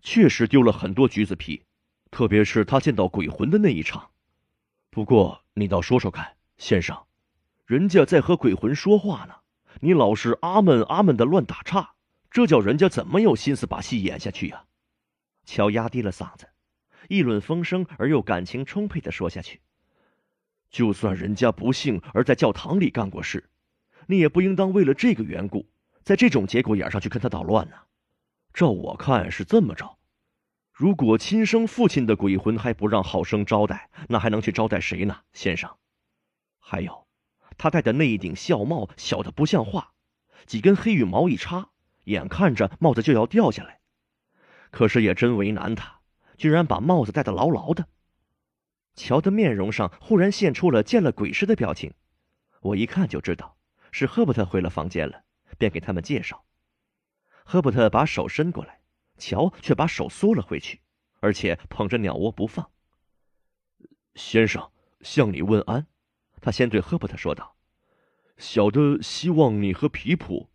确实丢了很多橘子皮，特别是他见到鬼魂的那一场。不过你倒说说看，先生，人家在和鬼魂说话呢，你老是阿门阿门的乱打岔，这叫人家怎么有心思把戏演下去呀？乔压低了嗓子，议论风声而又感情充沛的说下去：“就算人家不幸而在教堂里干过事，你也不应当为了这个缘故，在这种节骨眼上去跟他捣乱呢。”照我看是这么着，如果亲生父亲的鬼魂还不让好生招待，那还能去招待谁呢，先生？还有，他戴的那一顶孝帽小的不像话，几根黑羽毛一插，眼看着帽子就要掉下来，可是也真为难他，居然把帽子戴得牢牢的。乔的面容上忽然现出了见了鬼似的表情，我一看就知道是赫伯特回了房间了，便给他们介绍。赫伯特把手伸过来，乔却把手缩了回去，而且捧着鸟窝不放。先生，向你问安。他先对赫伯特说道：“小的希望你和皮普。”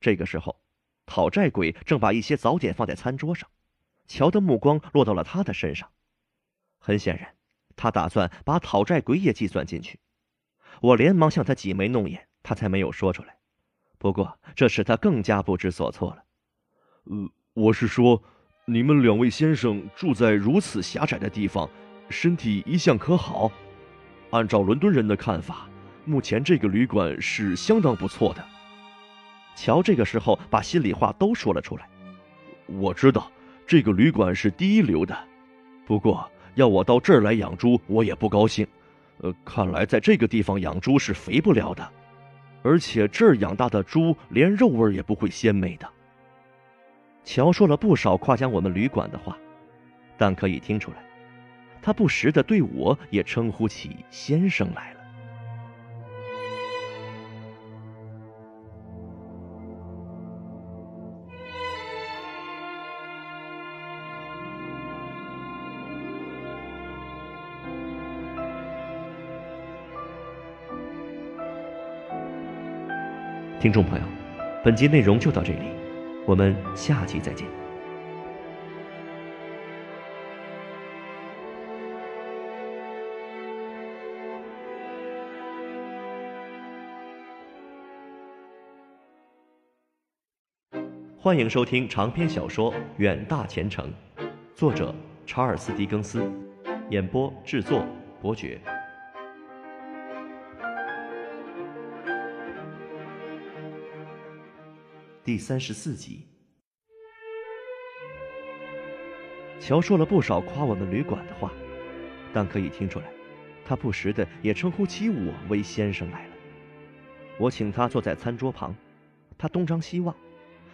这个时候，讨债鬼正把一些早点放在餐桌上，乔的目光落到了他的身上。很显然，他打算把讨债鬼也计算进去。我连忙向他挤眉弄眼，他才没有说出来。不过，这使他更加不知所措了。呃，我是说，你们两位先生住在如此狭窄的地方，身体一向可好？按照伦敦人的看法，目前这个旅馆是相当不错的。乔这个时候把心里话都说了出来。我知道这个旅馆是第一流的，不过要我到这儿来养猪，我也不高兴。呃，看来在这个地方养猪是肥不了的。而且这儿养大的猪连肉味也不会鲜美的。乔说了不少夸奖我们旅馆的话，但可以听出来，他不时的对我也称呼起先生来了。听众朋友，本集内容就到这里，我们下期再见。欢迎收听长篇小说《远大前程》，作者查尔斯·狄更斯，演播制作伯爵。第三十四集，乔说了不少夸我们旅馆的话，但可以听出来，他不时的也称呼起我为先生来了。我请他坐在餐桌旁，他东张西望。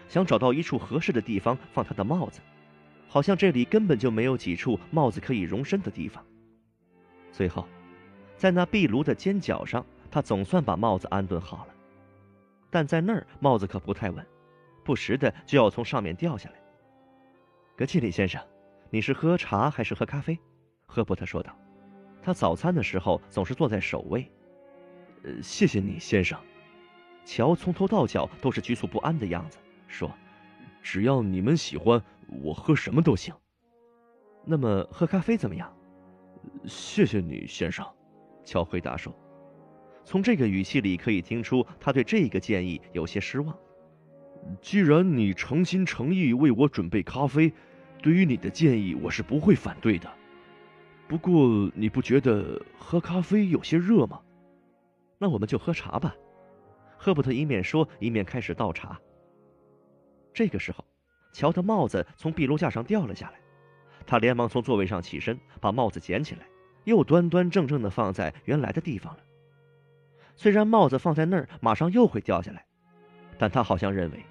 想找到一处合适的地方放他的帽子，好像这里根本就没有几处帽子可以容身的地方。最后，在那壁炉的尖角上，他总算把帽子安顿好了，但在那儿帽子可不太稳，不时的就要从上面掉下来。格契里先生，你是喝茶还是喝咖啡？赫伯特说道。他早餐的时候总是坐在首位。呃，谢谢你，先生。乔从头到脚都是局促不安的样子。说：“只要你们喜欢，我喝什么都行。那么喝咖啡怎么样？”“谢谢你，先生。”乔回答说。从这个语气里可以听出，他对这个建议有些失望。既然你诚心诚意为我准备咖啡，对于你的建议我是不会反对的。不过你不觉得喝咖啡有些热吗？那我们就喝茶吧。赫伯特一面说，一面开始倒茶。这个时候，乔的帽子从壁炉架上掉了下来，他连忙从座位上起身，把帽子捡起来，又端端正正地放在原来的地方了。虽然帽子放在那儿马上又会掉下来，但他好像认为，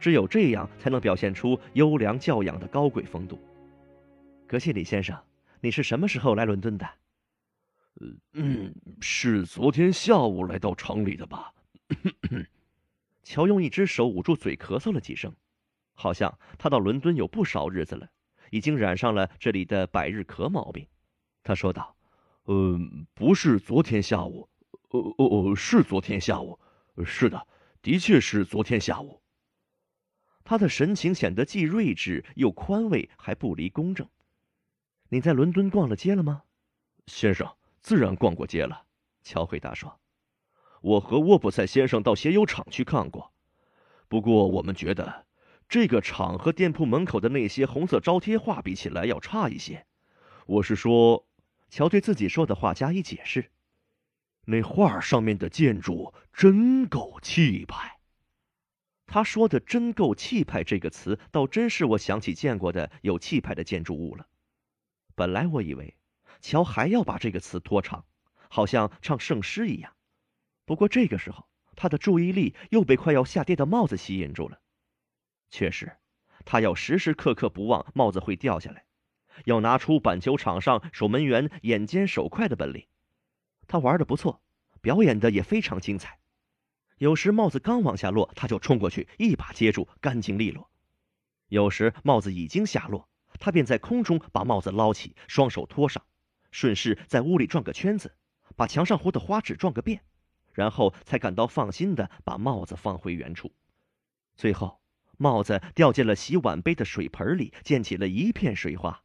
只有这样才能表现出优良教养的高贵风度。格西里先生，你是什么时候来伦敦的？嗯，是昨天下午来到城里的吧？乔用一只手捂住嘴，咳嗽了几声。好像他到伦敦有不少日子了，已经染上了这里的百日咳毛病。他说道：“呃，不是昨天下午，呃哦哦，是昨天下午，是的，的确是昨天下午。”他的神情显得既睿智又宽慰，还不离公正。你在伦敦逛了街了吗，先生？自然逛过街了。乔回答说：“我和沃普塞先生到鞋油厂去看过，不过我们觉得。”这个厂和店铺门口的那些红色招贴画比起来要差一些。我是说，乔对自己说的话加以解释。那画上面的建筑真够气派。他说的“真够气派”这个词，倒真是我想起见过的有气派的建筑物了。本来我以为，乔还要把这个词拖长，好像唱圣诗一样。不过这个时候，他的注意力又被快要下跌的帽子吸引住了。确实，他要时时刻刻不忘帽子会掉下来，要拿出板球场上守门员眼尖手快的本领。他玩的不错，表演的也非常精彩。有时帽子刚往下落，他就冲过去一把接住，干净利落；有时帽子已经下落，他便在空中把帽子捞起，双手托上，顺势在屋里转个圈子，把墙上糊的花纸转个遍，然后才感到放心的把帽子放回原处。最后。帽子掉进了洗碗杯的水盆里，溅起了一片水花。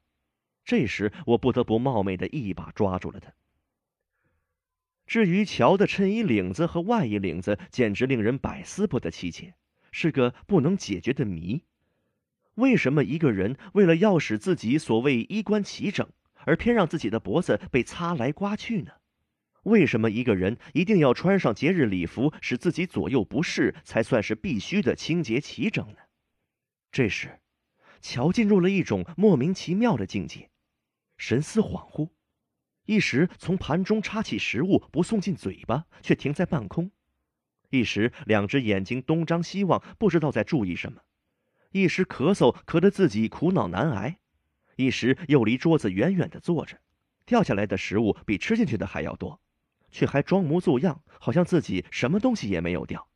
这时，我不得不冒昧的一把抓住了他。至于乔的衬衣领子和外衣领子，简直令人百思不得其解，是个不能解决的谜。为什么一个人为了要使自己所谓衣冠齐整，而偏让自己的脖子被擦来刮去呢？为什么一个人一定要穿上节日礼服，使自己左右不适，才算是必须的清洁齐整呢？这时，乔进入了一种莫名其妙的境界，神思恍惚，一时从盘中插起食物不送进嘴巴，却停在半空；一时两只眼睛东张西望，不知道在注意什么；一时咳嗽咳得自己苦恼难挨；一时又离桌子远远的坐着，掉下来的食物比吃进去的还要多。却还装模作样，好像自己什么东西也没有掉。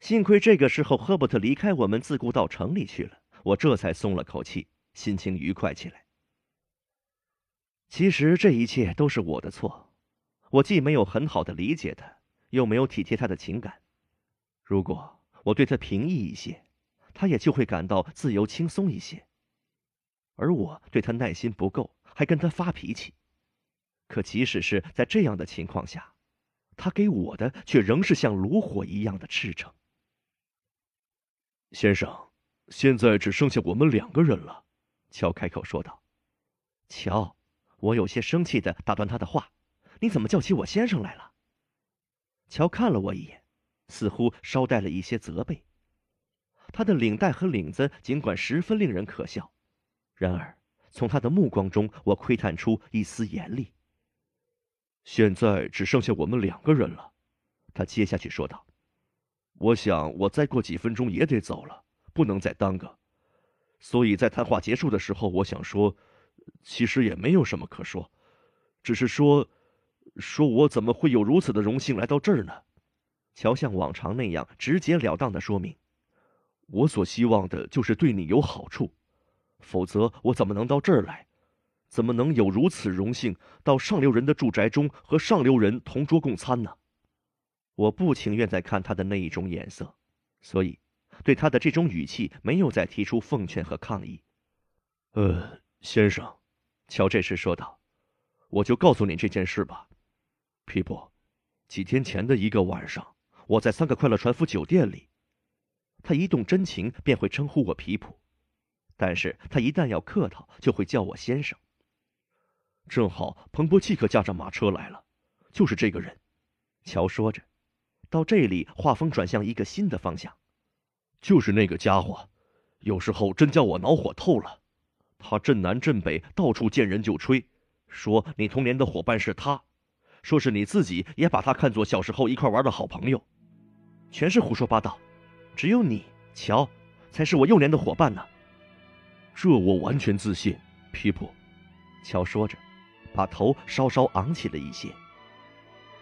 幸亏这个时候赫伯特离开我们，自顾到城里去了，我这才松了口气，心情愉快起来。其实这一切都是我的错，我既没有很好的理解他，又没有体贴他的情感。如果我对他平易一些，他也就会感到自由轻松一些。而我对他耐心不够，还跟他发脾气。可即使是在这样的情况下，他给我的却仍是像炉火一样的赤诚。先生，现在只剩下我们两个人了，乔开口说道。乔，我有些生气的打断他的话：“你怎么叫起我先生来了？”乔看了我一眼，似乎稍带了一些责备。他的领带和领子尽管十分令人可笑，然而从他的目光中，我窥探出一丝严厉。现在只剩下我们两个人了，他接下去说道：“我想我再过几分钟也得走了，不能再耽搁。所以在谈话结束的时候，我想说，其实也没有什么可说，只是说。”说我怎么会有如此的荣幸来到这儿呢？乔像往常那样直截了当的说明：“我所希望的就是对你有好处，否则我怎么能到这儿来？怎么能有如此荣幸到上流人的住宅中和上流人同桌共餐呢？”我不情愿再看他的那一种眼色，所以对他的这种语气没有再提出奉劝和抗议。呃，先生，乔这时说道：“我就告诉你这件事吧。”皮普，几天前的一个晚上，我在三个快乐船夫酒店里。他一动真情便会称呼我皮普，但是他一旦要客套，就会叫我先生。正好彭博契克驾着马车来了，就是这个人。乔说着，到这里话锋转向一个新的方向，就是那个家伙，有时候真叫我恼火透了。他镇南镇北，到处见人就吹，说你童年的伙伴是他。说是你自己也把他看作小时候一块玩的好朋友，全是胡说八道。只有你，乔，才是我幼年的伙伴呢。这我完全自信，皮普。乔说着，把头稍稍昂起了一些。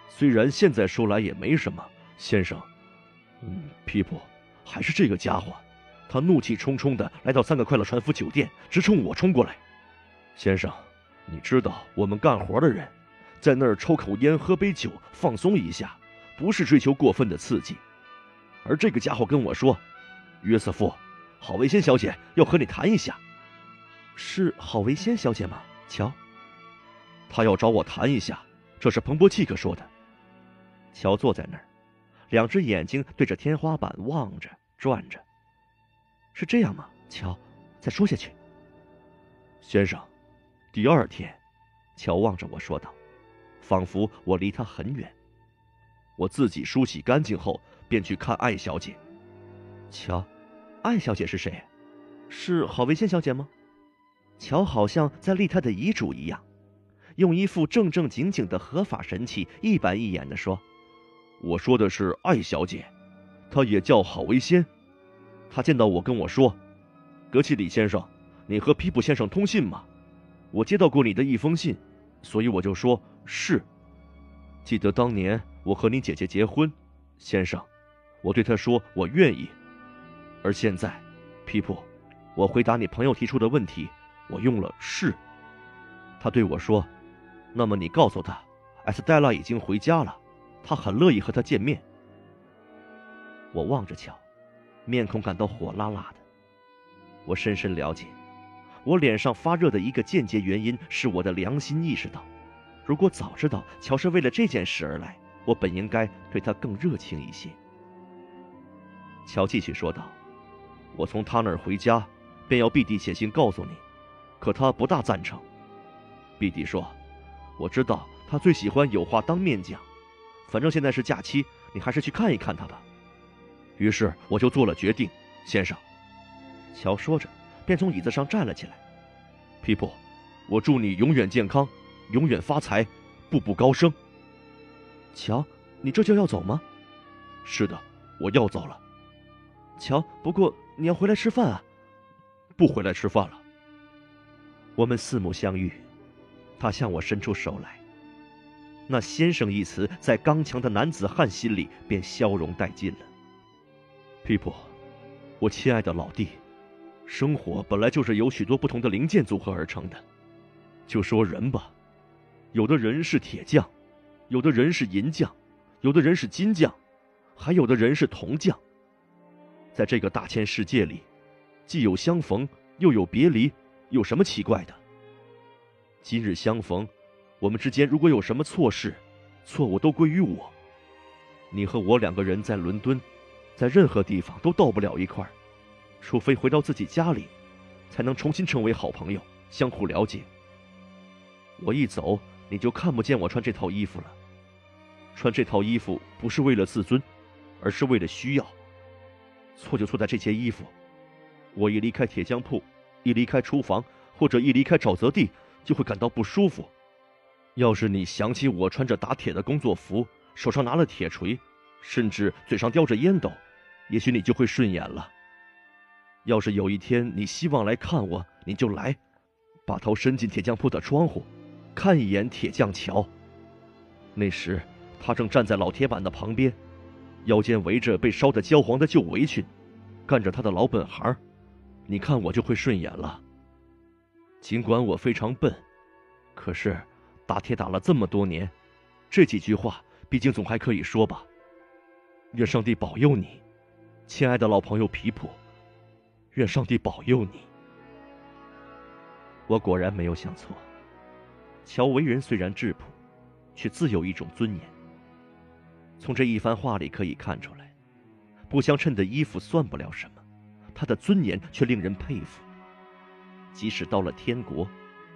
虽然现在说来也没什么，先生。嗯，皮普，还是这个家伙，他怒气冲冲的来到三个快乐船夫酒店，直冲我冲过来。先生，你知道我们干活的人。在那儿抽口烟、喝杯酒、放松一下，不是追求过分的刺激。而这个家伙跟我说：“约瑟夫，郝维仙小姐要和你谈一下。”是郝维仙小姐吗？乔，他要找我谈一下。这是彭博契克说的。乔坐在那儿，两只眼睛对着天花板望着、转着。是这样吗？乔，再说下去。先生，第二天，乔望着我说道。仿佛我离他很远。我自己梳洗干净后，便去看艾小姐。乔，艾小姐是谁？是郝维仙小姐吗？乔好像在立他的遗嘱一样，用一副正正经经的合法神气，一板一眼地说：“我说的是艾小姐，她也叫郝维仙。他见到我跟我说：‘格奇里先生，你和皮普先生通信吗？我接到过你的一封信，所以我就说。’”是，记得当年我和你姐姐结婚，先生，我对她说我愿意。而现在，皮普，我回答你朋友提出的问题，我用了是。他对我说：“那么你告诉他，艾斯黛拉已经回家了，他很乐意和他见面。”我望着乔，面孔感到火辣辣的。我深深了解，我脸上发热的一个间接原因是我的良心意识到。如果早知道乔是为了这件事而来，我本应该对他更热情一些。乔继续说道：“我从他那儿回家，便要毕弟写信告诉你，可他不大赞成。毕弟说：‘我知道他最喜欢有话当面讲，反正现在是假期，你还是去看一看他吧。’于是我就做了决定，先生。”乔说着，便从椅子上站了起来。“皮普，我祝你永远健康。”永远发财，步步高升。乔，你这就要走吗？是的，我要走了。乔，不过你要回来吃饭啊。不回来吃饭了。我们四目相遇，他向我伸出手来，那“先生”一词在刚强的男子汉心里便消融殆尽了。皮普，我亲爱的老弟，生活本来就是由许多不同的零件组合而成的，就说人吧。有的人是铁匠，有的人是银匠，有的人是金匠，还有的人是铜匠。在这个大千世界里，既有相逢，又有别离，有什么奇怪的？今日相逢，我们之间如果有什么错事，错误都归于我。你和我两个人在伦敦，在任何地方都到不了一块儿，除非回到自己家里，才能重新成为好朋友，相互了解。我一走，你就看不见我穿这套衣服了。穿这套衣服不是为了自尊，而是为了需要。错就错在这件衣服。我一离开铁匠铺，一离开厨房，或者一离开沼泽地，就会感到不舒服。要是你想起我穿着打铁的工作服，手上拿了铁锤，甚至嘴上叼着烟斗，也许你就会顺眼了。要是有一天你希望来看我，你就来，把头伸进铁匠铺的窗户，看一眼铁匠桥。那时他正站在老铁板的旁边，腰间围着被烧得焦黄的旧围裙，干着他的老本行。你看我就会顺眼了。尽管我非常笨，可是。打铁打了这么多年，这几句话毕竟总还可以说吧。愿上帝保佑你，亲爱的老朋友皮普。愿上帝保佑你。我果然没有想错。乔为人虽然质朴，却自有一种尊严。从这一番话里可以看出来，不相称的衣服算不了什么，他的尊严却令人佩服。即使到了天国。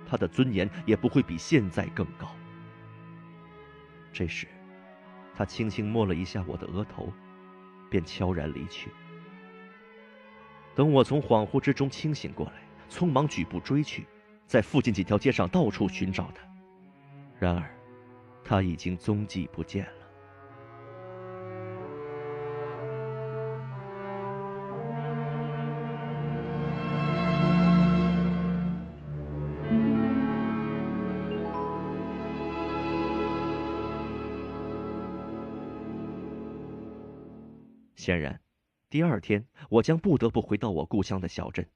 他的尊严也不会比现在更高。这时，他轻轻摸了一下我的额头，便悄然离去。等我从恍惚之中清醒过来，匆忙举步追去，在附近几条街上到处寻找他。然而，他已经踪迹不见了。显然，第二天我将不得不回到我故乡的小镇。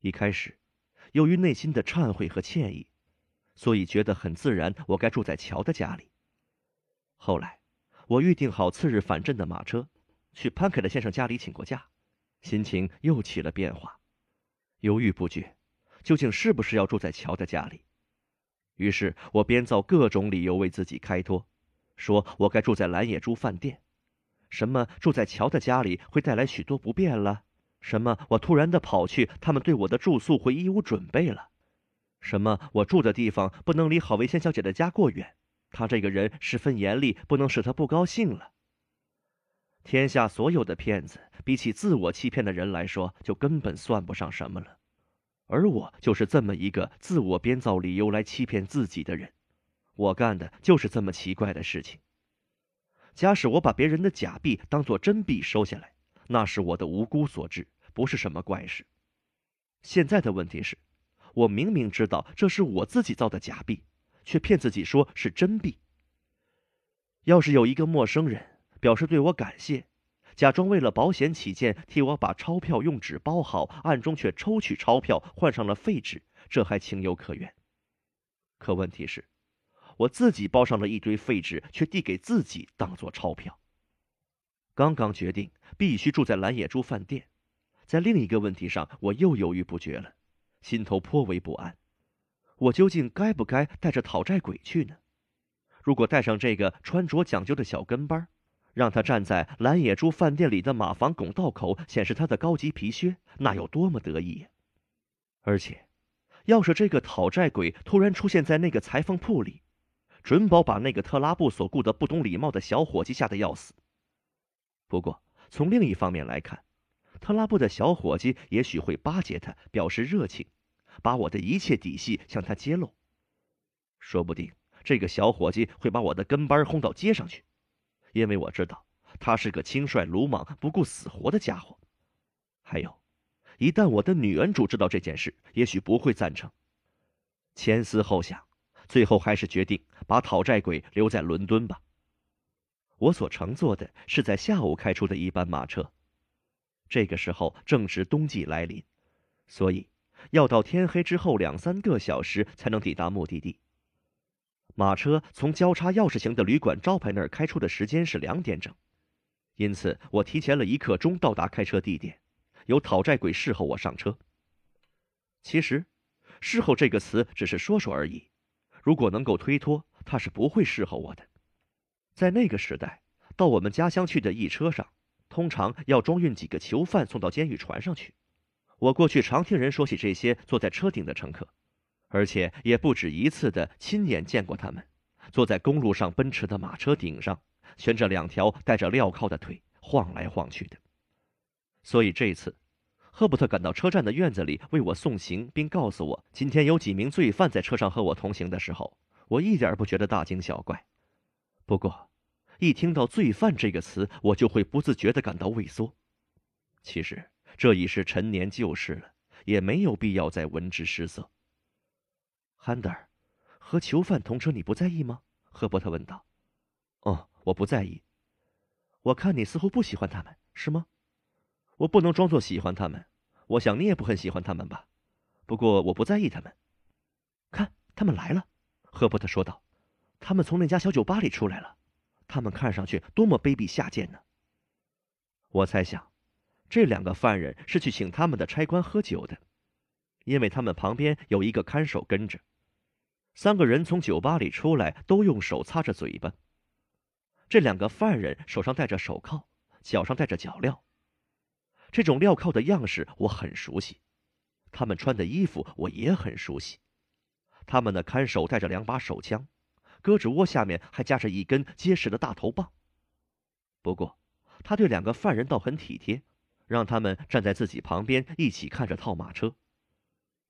一开始，由于内心的忏悔和歉意，所以觉得很自然，我该住在乔的家里。后来，我预定好次日返镇的马车，去潘凯的先生家里请过假，心情又起了变化，犹豫不决，究竟是不是要住在乔的家里？于是我编造各种理由为自己开脱，说我该住在蓝野猪饭店。什么住在乔的家里会带来许多不便了？什么我突然的跑去，他们对我的住宿会一无准备了？什么我住的地方不能离郝维仙小姐的家过远？他这个人十分严厉，不能使她不高兴了。天下所有的骗子，比起自我欺骗的人来说，就根本算不上什么了。而我就是这么一个自我编造理由来欺骗自己的人。我干的就是这么奇怪的事情。假使我把别人的假币当作真币收下来，那是我的无辜所致，不是什么怪事。现在的问题是，我明明知道这是我自己造的假币，却骗自己说是真币。要是有一个陌生人表示对我感谢，假装为了保险起见替我把钞票用纸包好，暗中却抽取钞票换上了废纸，这还情有可原。可问题是。我自己包上了一堆废纸，却递给自己当做钞票。刚刚决定必须住在蓝野猪饭店，在另一个问题上我又犹豫不决了，心头颇为不安。我究竟该不该带着讨债鬼去呢？如果带上这个穿着讲究的小跟班，让他站在蓝野猪饭店里的马房拱道口显示他的高级皮靴，那有多么得意！而且，要是这个讨债鬼突然出现在那个裁缝铺里，准保把那个特拉布所雇的不懂礼貌的小伙计吓得要死。不过，从另一方面来看，特拉布的小伙计也许会巴结他，表示热情，把我的一切底细向他揭露。说不定这个小伙计会把我的跟班轰到街上去，因为我知道他是个轻率鲁莽、不顾死活的家伙。还有，一旦我的女恩主知道这件事，也许不会赞成。前思后想。最后还是决定把讨债鬼留在伦敦吧。我所乘坐的是在下午开出的一班马车，这个时候正值冬季来临，所以要到天黑之后两三个小时才能抵达目的地。马车从交叉钥匙形的旅馆招牌那儿开出的时间是两点整，因此我提前了一刻钟到达开车地点，由讨债鬼侍候我上车。其实，侍候这个词只是说说而已。如果能够推脱，他是不会侍候我的。在那个时代，到我们家乡去的一车上，通常要装运几个囚犯送到监狱船上去。我过去常听人说起这些坐在车顶的乘客，而且也不止一次的亲眼见过他们坐在公路上奔驰的马车顶上，悬着两条带着镣铐的腿晃来晃去的。所以这次，赫伯特赶到车站的院子里为我送行，并告诉我今天有几名罪犯在车上和我同行的时候，我一点不觉得大惊小怪。不过，一听到“罪犯”这个词，我就会不自觉地感到畏缩。其实。这已是陈年旧事了，也没有必要再闻之失色。汉德尔，和囚犯同车你不在意吗？赫伯特问道。哦，我不在意。我看你似乎不喜欢他们，是吗？我不能装作喜欢他们。我想你也不很喜欢他们吧？不过我不在意他们。看，他们来了，赫伯特说道。他们从那家小酒吧里出来了。他们看上去多么卑鄙下贱呢！我猜想。这两个犯人是去请他们的差官喝酒的，因为他们旁边有一个看守跟着。三个人从酒吧里出来，都用手擦着嘴巴。这两个犯人手上戴着手铐，脚上戴着脚镣。这种镣铐的样式我很熟悉，他们穿的衣服我也很熟悉。他们的看守带着两把手枪，胳肢窝下面还夹着一根结实的大头棒。不过，他对两个犯人倒很体贴。让他们站在自己旁边，一起看着套马车。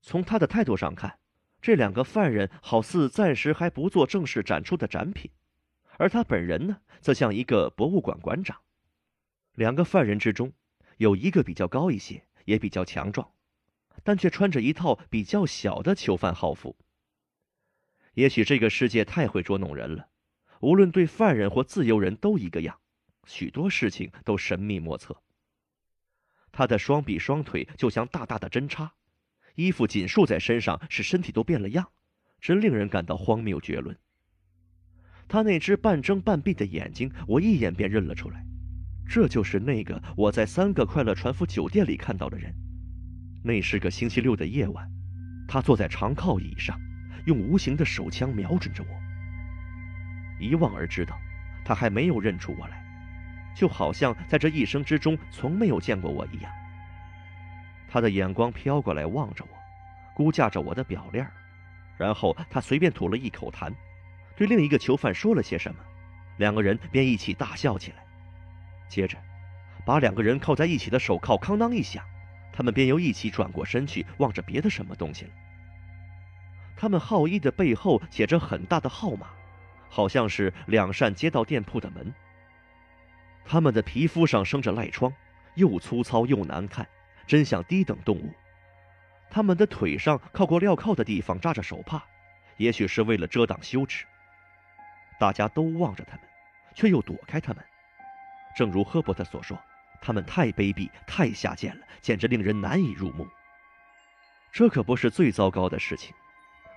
从他的态度上看，这两个犯人好似暂时还不做正式展出的展品，而他本人呢，则像一个博物馆馆长。两个犯人之中，有一个比较高一些，也比较强壮，但却穿着一套比较小的囚犯号服。也许这个世界太会捉弄人了，无论对犯人或自由人都一个样，许多事情都神秘莫测。他的双臂双腿就像大大的针插，衣服紧束在身上，使身体都变了样，真令人感到荒谬绝伦。他那只半睁半闭的眼睛，我一眼便认了出来，这就是那个我在三个快乐船夫酒店里看到的人。那是个星期六的夜晚，他坐在长靠椅上，用无形的手枪瞄准着我。一望而知道，他还没有认出我来。就好像在这一生之中从没有见过我一样。他的眼光飘过来望着我，估价着我的表链，然后他随便吐了一口痰，对另一个囚犯说了些什么，两个人便一起大笑起来。接着，把两个人靠在一起的手铐哐当一响，他们便又一起转过身去望着别的什么东西了。他们号衣的背后写着很大的号码，好像是两扇街道店铺的门。他们的皮肤上生着癞疮，又粗糙又难看，真像低等动物。他们的腿上靠过镣铐的地方扎着手帕，也许是为了遮挡羞耻。大家都望着他们，却又躲开他们。正如赫伯特所说，他们太卑鄙、太下贱了，简直令人难以入目。这可不是最糟糕的事情，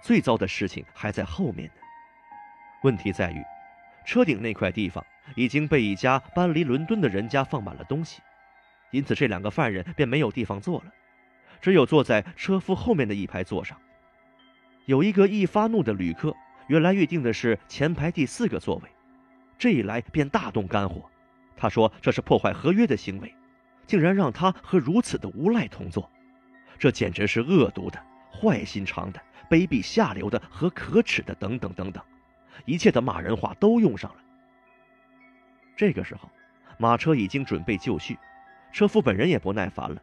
最糟的事情还在后面呢。问题在于，车顶那块地方。已经被一家搬离伦敦的人家放满了东西，因此这两个犯人便没有地方坐了，只有坐在车夫后面的一排座上。有一个易发怒的旅客，原来预定的是前排第四个座位，这一来便大动肝火。他说这是破坏合约的行为，竟然让他和如此的无赖同坐，这简直是恶毒的、坏心肠的、卑鄙下流的和可耻的，等等等等，一切的骂人话都用上了。这个时候，马车已经准备就绪，车夫本人也不耐烦了。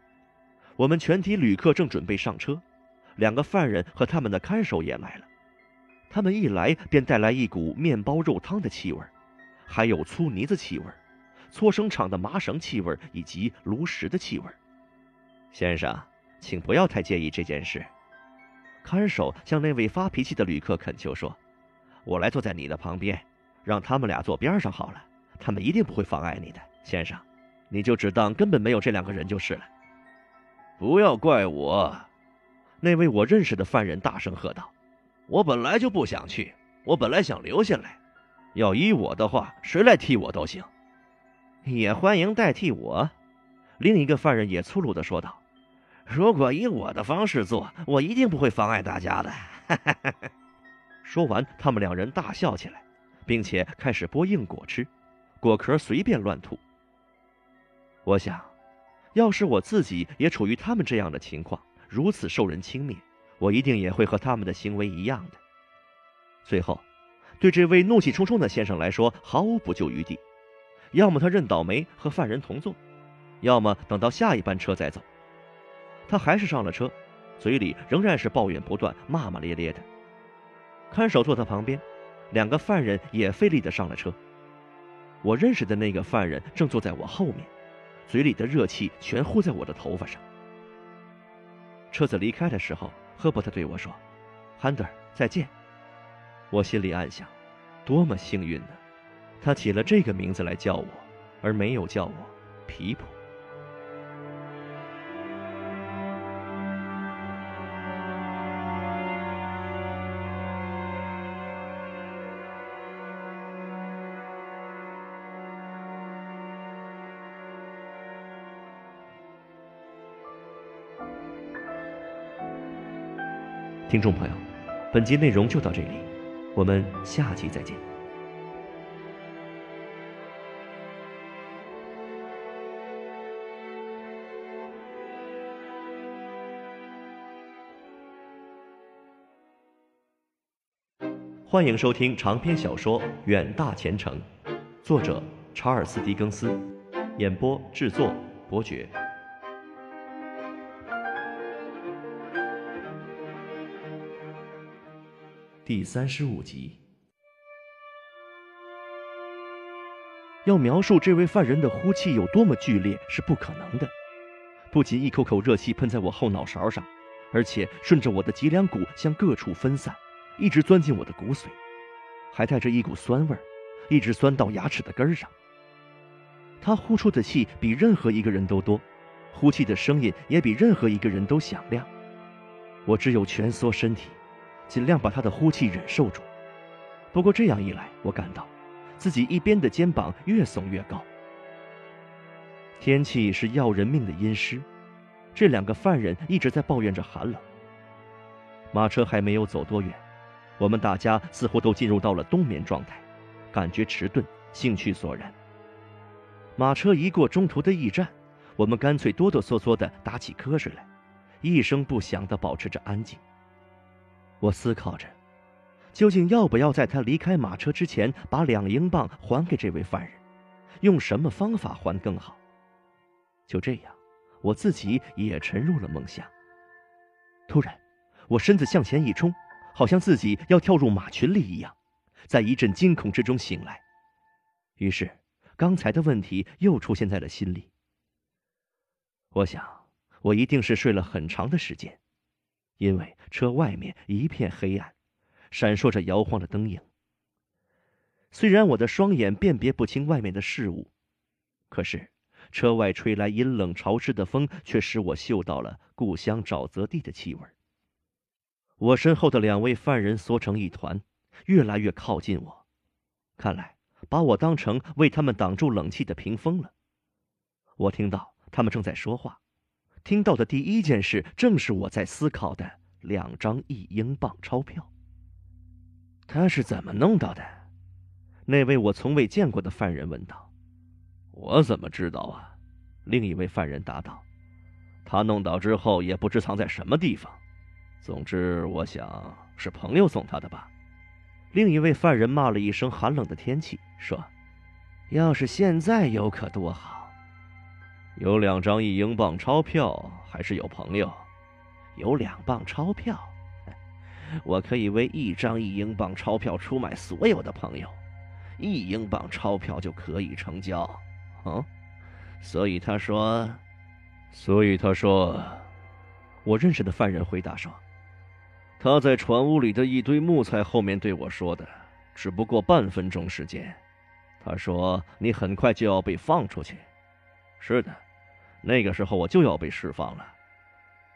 我们全体旅客正准备上车，两个犯人和他们的看守也来了。他们一来便带来一股面包肉汤的气味，还有粗泥子气味、搓绳厂的麻绳气味以及炉石的气味。先生，请不要太介意这件事。看守向那位发脾气的旅客恳求说：“我来坐在你的旁边，让他们俩坐边上好了。”他们一定不会妨碍你的，先生，你就只当根本没有这两个人就是了。不要怪我，那位我认识的犯人大声喝道：“我本来就不想去，我本来想留下来。要依我的话，谁来替我都行。”也欢迎代替我。”另一个犯人也粗鲁地说道：“如果以我的方式做，我一定不会妨碍大家的。”说完，他们两人大笑起来，并且开始剥硬果吃，果壳随便乱吐。我想，要是我自己也处于他们这样的情况，如此受人轻蔑，我一定也会和他们的行为一样的。最后，对这位怒气冲冲的先生来说，毫无补救余地，要么他认倒霉和犯人同坐，要么等到下一班车再走。他还是上了车，嘴里仍然是抱怨不断，骂骂咧咧的。看守坐他旁边，两个犯人也费力的上了车。我认识的那个犯人正坐在我后面。嘴里的热气全呼在我的头发上。车子离开的时候，赫伯特对我说：“汉德，再见。”我心里暗想，多么幸运呢！他起了这个名字来叫我，而没有叫我皮普。听众朋友，本集内容就到这里，我们下集再见。欢迎收听长篇小说《远大前程》，作者查尔斯·狄更斯，演播制作伯爵。第三十五集，要描述这位犯人的呼气有多么剧烈是不可能的。不仅一口口热气喷在我后脑勺上，而且顺着我的脊梁骨向各处分散，一直钻进我的骨髓，还带着一股酸味儿，一直酸到牙齿的根上。他呼出的气比任何一个人都多，呼气的声音也比任何一个人都响亮。我只有蜷缩身体。尽量把他的呼气忍受住。不过这样一来，我感到自己一边的肩膀越耸越高。天气是要人命的阴湿，这两个犯人一直在抱怨着寒冷。马车还没有走多远，我们大家似乎都进入到了冬眠状态，感觉迟钝，兴趣索然。马车一过中途的驿站，我们干脆哆哆嗦嗦地打起瞌睡来，一声不响地保持着安静。我思考着，究竟要不要在他离开马车之前把两英镑还给这位犯人？用什么方法还更好？就这样，我自己也沉入了梦乡。突然，我身子向前一冲，好像自己要跳入马群里一样，在一阵惊恐之中醒来。于是，刚才的问题又出现在了心里。我想，我一定是睡了很长的时间。因为车外面一片黑暗，闪烁着摇晃的灯影。虽然我的双眼辨别不清外面的事物，可是车外吹来阴冷潮湿的风，却使我嗅到了故乡沼泽地的气味。我身后的两位犯人缩成一团，越来越靠近我，看来把我当成为他们挡住冷气的屏风了。我听到他们正在说话。听到的第一件事，正是我在思考的两张一英镑钞票。他是怎么弄到的？那位我从未见过的犯人问道。我怎么知道啊？另一位犯人答道。他弄到之后，也不知藏在什么地方。总之，我想是朋友送他的吧。另一位犯人骂了一声寒冷的天气，说：“要是现在有可多好。”有两张一英镑钞票，还是有朋友？有两磅钞票，我可以为一张一英镑钞票出卖所有的朋友，一英镑钞票就可以成交。啊，所以他说，所以他说，我认识的犯人回答说，他在船屋里的一堆木材后面对我说的，只不过半分钟时间。他说你很快就要被放出去。是的。那个时候我就要被释放了。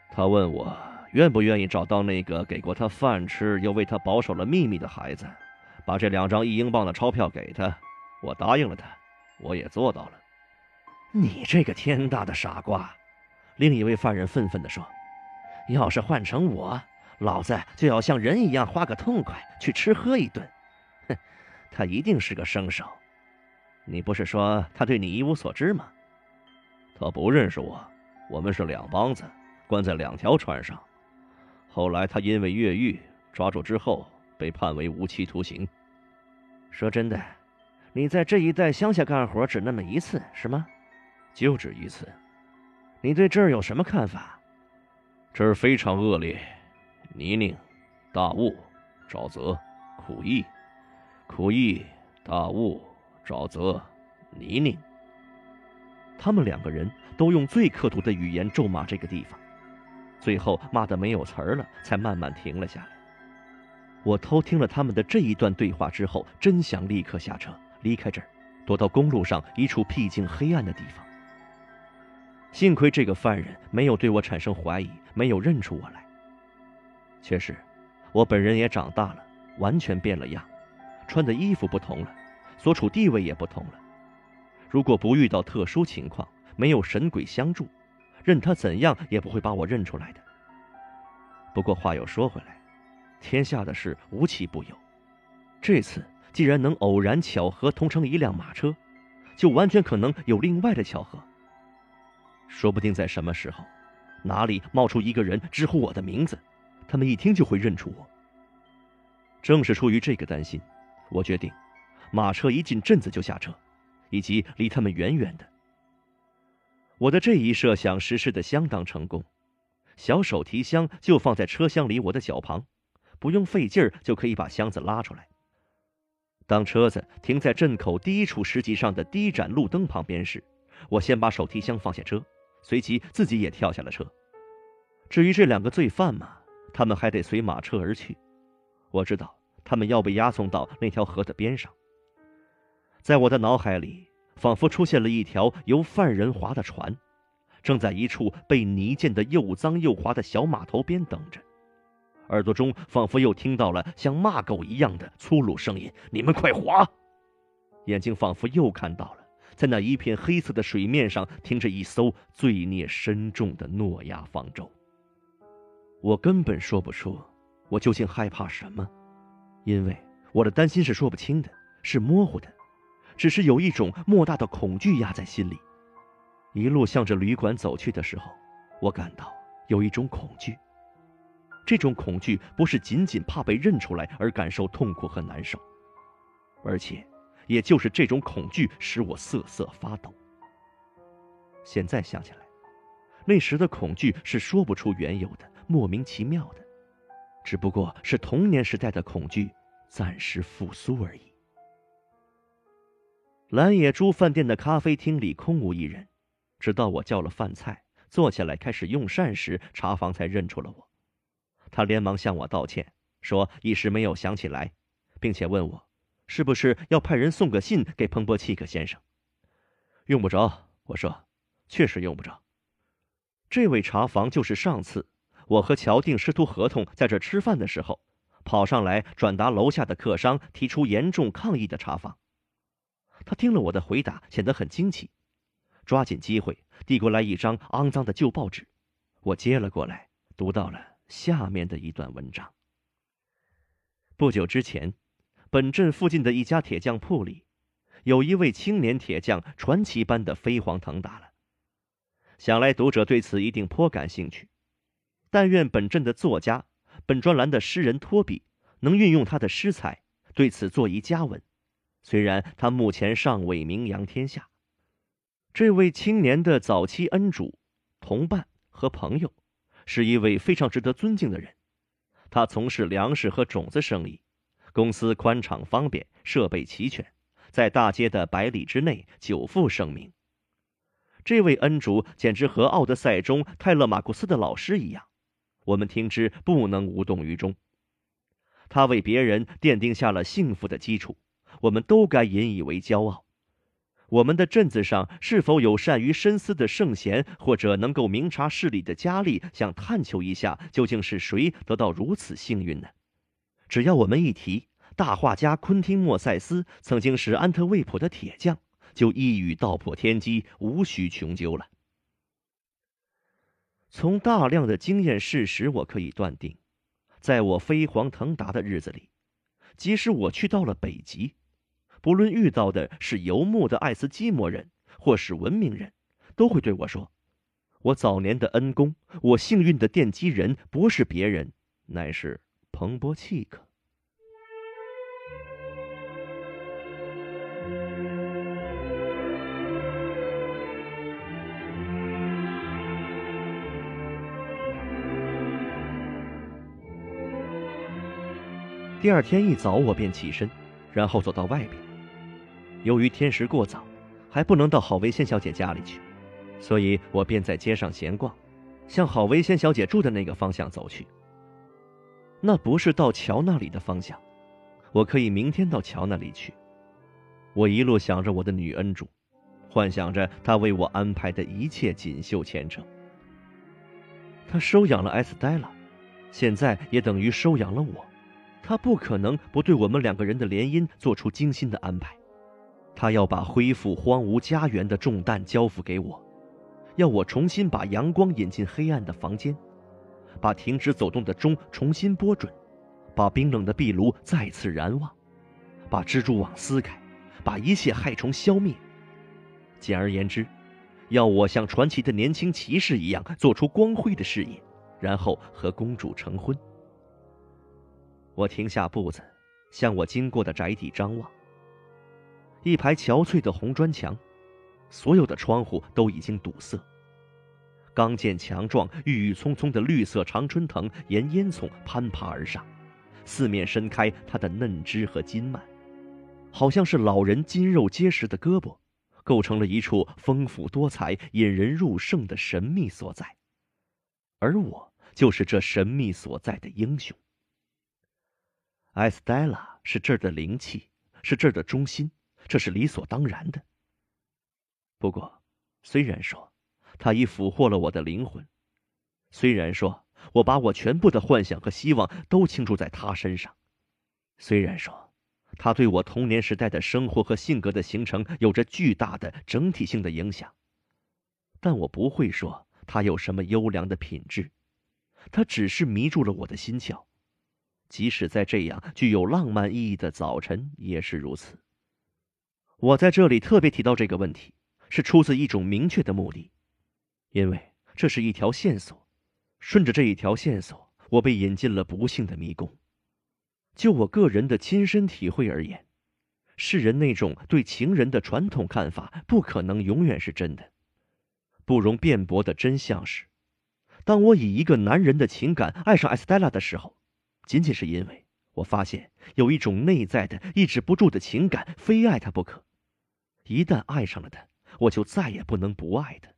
他问我愿不愿意找到那个给过他饭吃又为他保守了秘密的孩子，把这两张一英镑的钞票给他。我答应了他，我也做到了。你这个天大的傻瓜！另一位犯人愤愤地说：“要是换成我，老子就要像人一样花个痛快去吃喝一顿。”哼，他一定是个生手。你不是说他对你一无所知吗？他不认识我，我们是两帮子，关在两条船上。后来他因为越狱抓住之后，被判为无期徒刑。说真的，你在这一带乡下干活只那么一次是吗？就只一次。你对这儿有什么看法？这儿非常恶劣，泥泞、大雾、沼泽、苦役、苦役、大雾、沼泽、泥泞。他们两个人都用最刻毒的语言咒骂这个地方，最后骂得没有词儿了，才慢慢停了下来。我偷听了他们的这一段对话之后，真想立刻下车离开这儿，躲到公路上一处僻静黑暗的地方。幸亏这个犯人没有对我产生怀疑，没有认出我来。确实，我本人也长大了，完全变了样，穿的衣服不同了，所处地位也不同了。如果不遇到特殊情况，没有神鬼相助，任他怎样也不会把我认出来的。不过话又说回来，天下的事无奇不有，这次既然能偶然巧合同乘一辆马车，就完全可能有另外的巧合。说不定在什么时候，哪里冒出一个人直呼我的名字，他们一听就会认出我。正是出于这个担心，我决定，马车一进镇子就下车，以及离他们远远的。我的这一设想实施的相当成功，小手提箱就放在车厢里我的脚旁，不用费劲儿就可以把箱子拉出来。当车子停在镇口第一处石级上的第一盏路灯旁边时，我先把手提箱放下车。随即自己也跳下了车。至于这两个罪犯嘛，他们还得随马车而去。我知道他们要被押送到那条河的边上。在我的脑海里，仿佛出现了一条由犯人划的船，正在一处被泥溅得又脏又滑的小码头边等着。耳朵中仿佛又听到了像骂狗一样的粗鲁声音：“你们快划！”眼睛仿佛又看到了。在那一片黑色的水面上停着一艘罪孽深重的诺亚方舟。我根本说不出我究竟害怕什么，因为我的担心是说不清的，是模糊的，只是有一种莫大的恐惧压在心里。一路向着旅馆走去的时候，我感到有一种恐惧。这种恐惧不是仅仅怕被认出来而感受痛苦和难受，而且。也就是这种恐惧使我瑟瑟发抖。现在想起来，那时的恐惧是说不出缘由的，莫名其妙的，只不过是童年时代的恐惧暂时复苏而已。蓝野猪饭店的咖啡厅里空无一人，直到我叫了饭菜，坐下来开始用膳时，茶房才认出了我。他连忙向我道歉，说一时没有想起来，并且问我。是不是要派人送个信给彭伯契克先生？用不着，我说，确实用不着。这位茶房就是上次我和乔定师徒合同在这吃饭的时候，跑上来转达楼下的客商提出严重抗议的茶房。他听了我的回答，显得很惊奇，抓紧机会递过来一张肮脏的旧报纸，我接了过来，读到了下面的一段文章。不久之前。本镇附近的一家铁匠铺里，有一位青年铁匠传奇般的飞黄腾达了。想来读者对此一定颇感兴趣。但愿本镇的作家、本专栏的诗人托比能运用他的诗才，对此作一佳文。虽然他目前尚未名扬天下，这位青年的早期恩主、同伴和朋友，是一位非常值得尊敬的人。他从事粮食和种子生意。公司宽敞方便，设备齐全，在大街的百里之内久负盛名。这位恩主简直和《奥德赛》中泰勒马库斯的老师一样，我们听之不能无动于衷。他为别人奠定下了幸福的基础，我们都该引以为骄傲。我们的镇子上是否有善于深思的圣贤，或者能够明察事理的佳丽，想探求一下究竟是谁得到如此幸运呢？只要我们一提大画家昆汀·莫塞斯曾经是安特卫普的铁匠，就一语道破天机，无需穷究了。从大量的经验事实，我可以断定，在我飞黄腾达的日子里，即使我去到了北极，不论遇到的是游牧的爱斯基摩人，或是文明人，都会对我说：“我早年的恩公，我幸运的奠基人，不是别人，乃是彭波契克。”第二天一早，我便起身，然后走到外边。由于天时过早，还不能到郝维仙小姐家里去，所以我便在街上闲逛，向郝维仙小姐住的那个方向走去。那不是到桥那里的方向，我可以明天到桥那里去。我一路想着我的女恩主，幻想着她为我安排的一切锦绣前程。她收养了埃斯黛拉，现在也等于收养了我。他不可能不对我们两个人的联姻做出精心的安排，他要把恢复荒芜家园的重担交付给我，要我重新把阳光引进黑暗的房间，把停止走动的钟重新拨准，把冰冷的壁炉再次燃旺，把蜘蛛网撕开，把一切害虫消灭。简而言之，要我像传奇的年轻骑士一样做出光辉的事业，然后和公主成婚。我停下步子，向我经过的宅邸张望。一排憔悴的红砖墙，所有的窗户都已经堵塞。刚健强壮、郁郁葱葱的绿色常春藤沿烟囱攀爬而上，四面伸开它的嫩枝和筋蔓，好像是老人筋肉结实的胳膊，构成了一处丰富多彩、引人入胜的神秘所在。而我就是这神秘所在的英雄。埃斯黛拉是这儿的灵气，是这儿的中心，这是理所当然的。不过，虽然说他已俘获了我的灵魂，虽然说我把我全部的幻想和希望都倾注在他身上，虽然说他对我童年时代的生活和性格的形成有着巨大的整体性的影响，但我不会说他有什么优良的品质，他只是迷住了我的心窍。即使在这样具有浪漫意义的早晨，也是如此。我在这里特别提到这个问题，是出自一种明确的目的，因为这是一条线索。顺着这一条线索，我被引进了不幸的迷宫。就我个人的亲身体会而言，世人那种对情人的传统看法不可能永远是真的。不容辩驳的真相是，当我以一个男人的情感爱上艾斯黛拉的时候。仅仅是因为我发现有一种内在的抑制不住的情感，非爱他不可。一旦爱上了他，我就再也不能不爱他。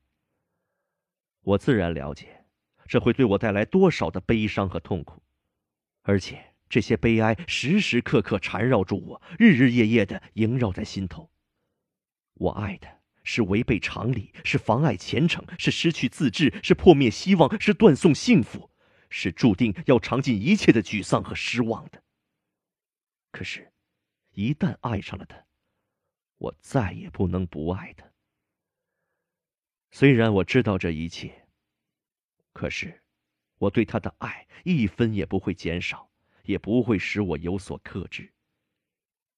我自然了解，这会对我带来多少的悲伤和痛苦，而且这些悲哀时时刻刻缠绕住我，日日夜夜的萦绕在心头。我爱的是违背常理，是妨碍前程，是失去自制，是破灭希望，是断送幸福。是注定要尝尽一切的沮丧和失望的。可是，一旦爱上了他，我再也不能不爱他。虽然我知道这一切，可是，我对他的爱一分也不会减少，也不会使我有所克制。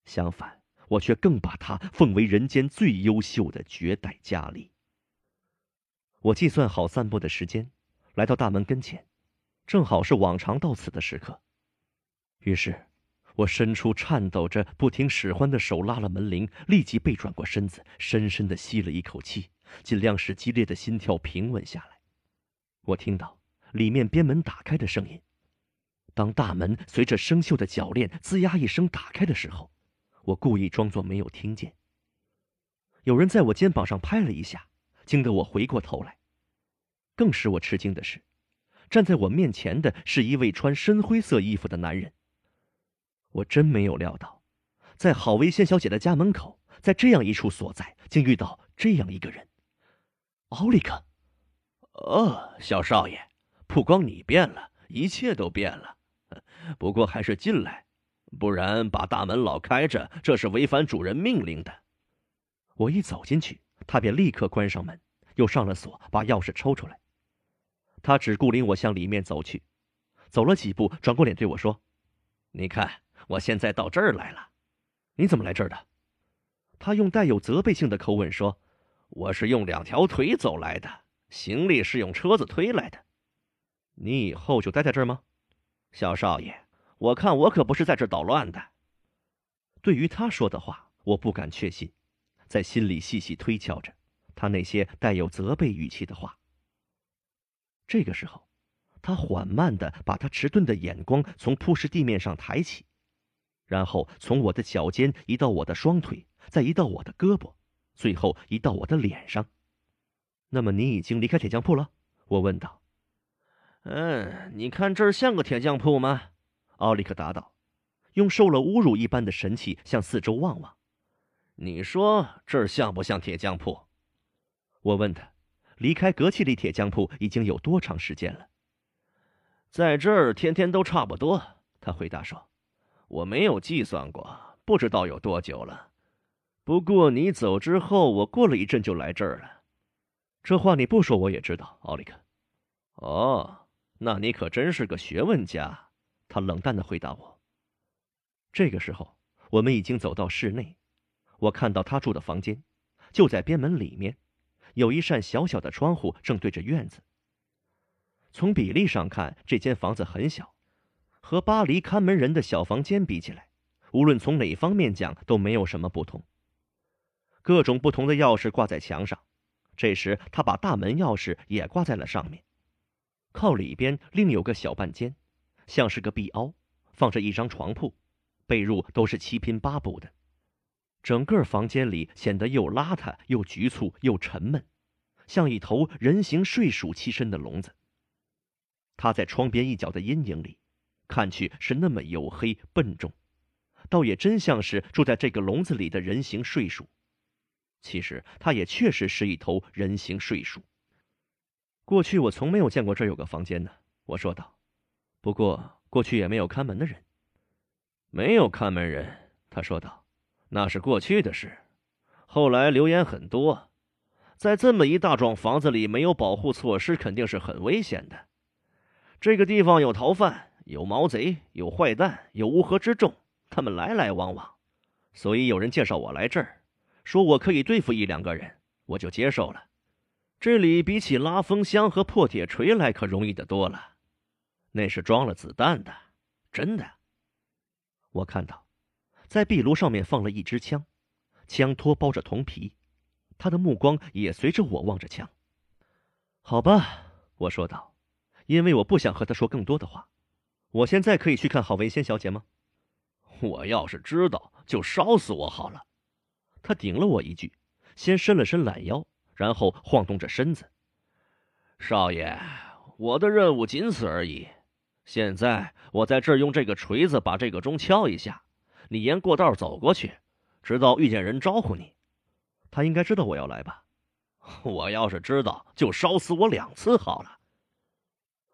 相反，我却更把他奉为人间最优秀的绝代佳丽。我计算好散步的时间，来到大门跟前。正好是往常到此的时刻，于是，我伸出颤抖着、不听使唤的手拉了门铃，立即背转过身子，深深的吸了一口气，尽量使激烈的心跳平稳下来。我听到里面边门打开的声音。当大门随着生锈的铰链“吱呀”一声打开的时候，我故意装作没有听见。有人在我肩膀上拍了一下，惊得我回过头来。更使我吃惊的是。站在我面前的是一位穿深灰色衣服的男人。我真没有料到，在郝维仙小姐的家门口，在这样一处所在，竟遇到这样一个人。奥利克，哦，小少爷，不光你变了，一切都变了。不过还是进来，不然把大门老开着，这是违反主人命令的。我一走进去，他便立刻关上门，又上了锁，把钥匙抽出来。他只顾领我向里面走去，走了几步，转过脸对我说：“你看，我现在到这儿来了。你怎么来这儿的？”他用带有责备性的口吻说：“我是用两条腿走来的，行李是用车子推来的。你以后就待在这儿吗？”小少爷，我看我可不是在这捣乱的。对于他说的话，我不敢确信，在心里细细推敲着他那些带有责备语气的话。这个时候，他缓慢的把他迟钝的眼光从铺石地面上抬起，然后从我的脚尖移到我的双腿，再移到我的胳膊，最后移到我的脸上。那么你已经离开铁匠铺了？我问道。嗯，你看这儿像个铁匠铺吗？奥利克答道，用受了侮辱一般的神气向四周望望。你说这儿像不像铁匠铺？我问他，离开格气利铁匠铺已经有多长时间了？在这儿天天都差不多。他回答说：“我没有计算过，不知道有多久了。不过你走之后，我过了一阵就来这儿了。这话你不说我也知道，奥利克。哦。”那你可真是个学问家，他冷淡的回答我。这个时候，我们已经走到室内，我看到他住的房间，就在边门里面，有一扇小小的窗户正对着院子。从比例上看，这间房子很小，和巴黎看门人的小房间比起来，无论从哪方面讲都没有什么不同。各种不同的钥匙挂在墙上，这时他把大门钥匙也挂在了上面。靠里边另有个小半间，像是个壁凹，放着一张床铺，被褥都是七拼八补的。整个房间里显得又邋遢又局促又沉闷，像一头人形睡鼠栖身的笼子。他在窗边一角的阴影里，看去是那么黝黑笨重，倒也真像是住在这个笼子里的人形睡鼠。其实他也确实是一头人形睡鼠。过去我从没有见过这儿有个房间呢，我说道。不过过去也没有看门的人。没有看门人，他说道。那是过去的事。后来流言很多，在这么一大幢房子里没有保护措施，肯定是很危险的。这个地方有逃犯，有毛贼，有坏蛋，有乌合之众，他们来来往往。所以有人介绍我来这儿，说我可以对付一两个人，我就接受了。这里比起拉风箱和破铁锤来可容易的多了，那是装了子弹的，真的。我看到，在壁炉上面放了一支枪，枪托包着铜皮，他的目光也随着我望着枪。好吧，我说道，因为我不想和他说更多的话。我现在可以去看郝文仙小姐吗？我要是知道，就烧死我好了。他顶了我一句，先伸了伸懒腰。然后晃动着身子，少爷，我的任务仅此而已。现在我在这儿用这个锤子把这个钟敲一下，你沿过道走过去，直到遇见人招呼你。他应该知道我要来吧？我要是知道，就烧死我两次好了。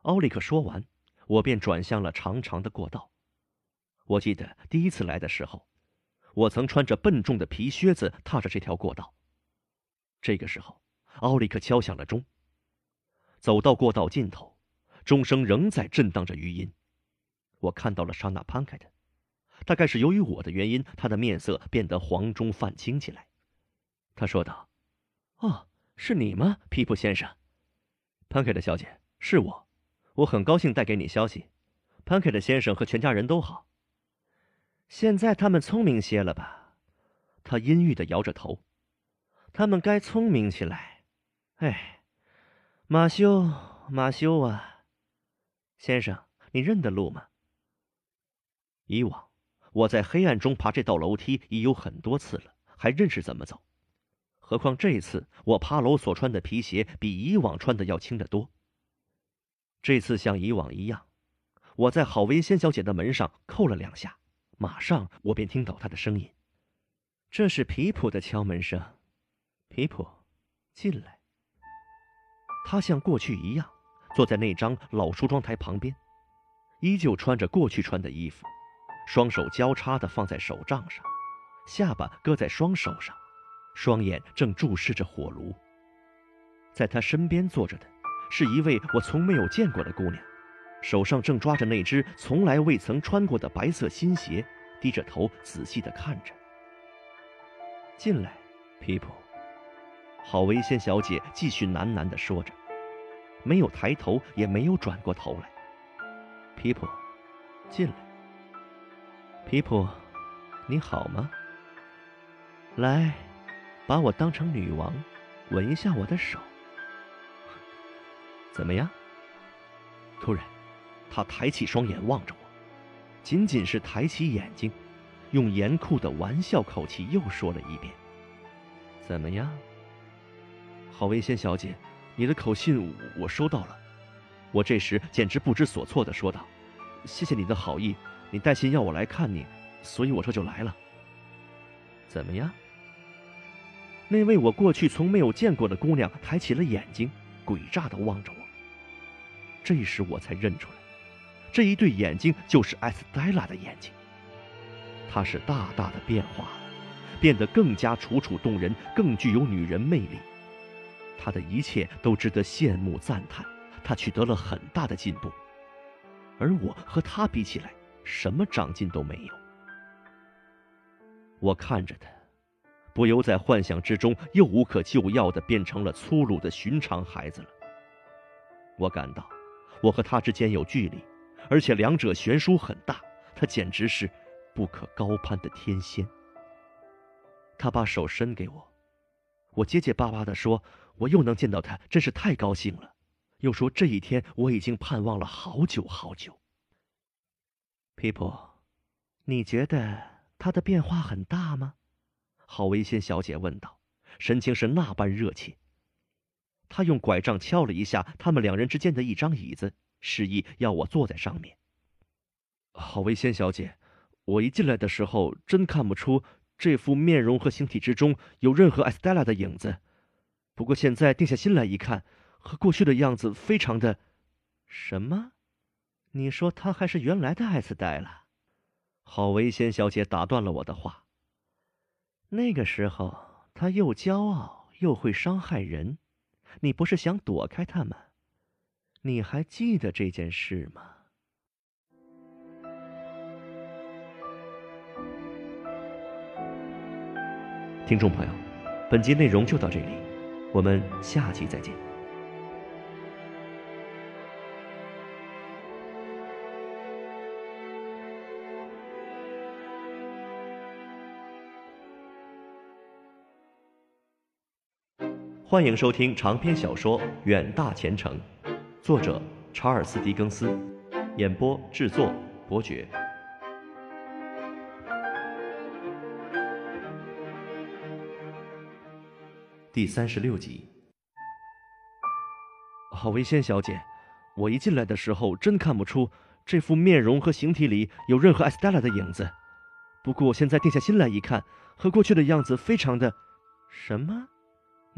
奥利克说完，我便转向了长长的过道。我记得第一次来的时候，我曾穿着笨重的皮靴子踏着这条过道。这个时候，奥利克敲响了钟。走到过道尽头，钟声仍在震荡着余音。我看到了莎娜·潘凯特，大概是由于我的原因，他的面色变得黄中泛青起来。他说道：“哦，是你吗，皮普先生？潘凯特小姐，是我。我很高兴带给你消息。潘凯特先生和全家人都好。现在他们聪明些了吧？”他阴郁的摇着头。他们该聪明起来，哎，马修，马修啊，先生，你认得路吗？以往我在黑暗中爬这道楼梯已有很多次了，还认识怎么走，何况这次我爬楼所穿的皮鞋比以往穿的要轻得多。这次像以往一样，我在郝维仙小姐的门上扣了两下，马上我便听到她的声音，这是皮普的敲门声。皮普，进来。他像过去一样坐在那张老梳妆台旁边，依旧穿着过去穿的衣服，双手交叉的放在手杖上，下巴搁在双手上，双眼正注视着火炉。在他身边坐着的，是一位我从没有见过的姑娘，手上正抓着那只从来未曾穿过的白色新鞋，低着头仔细地看着。进来，皮普。郝维仙小姐继续喃喃地说着，没有抬头，也没有转过头来。皮普，进来。皮普，你好吗？来，把我当成女王，吻一下我的手。怎么样？突然，他抬起双眼望着我，仅仅是抬起眼睛，用严酷的玩笑口气又说了一遍：“怎么样？”郝维仙小姐，你的口信我收到了。我这时简直不知所措的说道：“谢谢你的好意，你带信要我来看你，所以我这就来了。”怎么样？那位我过去从没有见过的姑娘抬起了眼睛，诡诈的望着我。这时我才认出来，这一对眼睛就是艾斯黛拉的眼睛。她是大大的变化了，变得更加楚楚动人，更具有女人魅力。她的一切都值得羡慕赞叹，她取得了很大的进步，而我和她比起来，什么长进都没有。我看着他，不由在幻想之中又无可救药的变成了粗鲁的寻常孩子了。我感到，我和他之间有距离，而且两者悬殊很大，他简直是不可高攀的天仙。他把手伸给我，我结结巴巴的说。我又能见到他，真是太高兴了。又说这一天我已经盼望了好久好久。皮普，你觉得他的变化很大吗？郝维仙小姐问道，神情是那般热切。他用拐杖敲了一下他们两人之间的一张椅子，示意要我坐在上面。郝维仙小姐，我一进来的时候真看不出这副面容和形体之中有任何艾斯黛拉的影子。不过现在定下心来一看，和过去的样子非常的……什么？你说他还是原来的艾斯黛拉？郝维仙小姐打断了我的话。那个时候他又骄傲又会伤害人，你不是想躲开他吗？你还记得这件事吗？听众朋友，本集内容就到这里。我们下期再见。欢迎收听长篇小说《远大前程》，作者查尔斯·狄更斯，演播制作伯爵。第三十六集，郝维仙小姐，我一进来的时候真看不出这副面容和形体里有任何艾斯黛拉的影子。不过我现在定下心来一看，和过去的样子非常的……什么？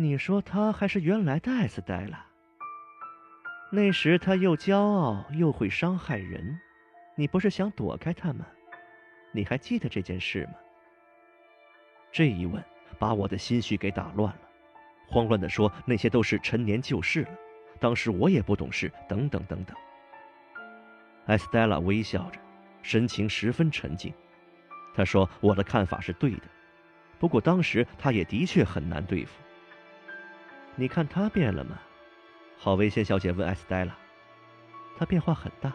你说他还是原来的艾斯黛拉？那时他又骄傲又会伤害人，你不是想躲开他吗？你还记得这件事吗？这一问把我的心绪给打乱了。慌乱地说：“那些都是陈年旧事了，当时我也不懂事。”等等等等。艾斯黛拉微笑着，神情十分沉静。她说：“我的看法是对的，不过当时他也的确很难对付。你看他变了吗？”郝维仙小姐问艾斯黛拉。“他变化很大。”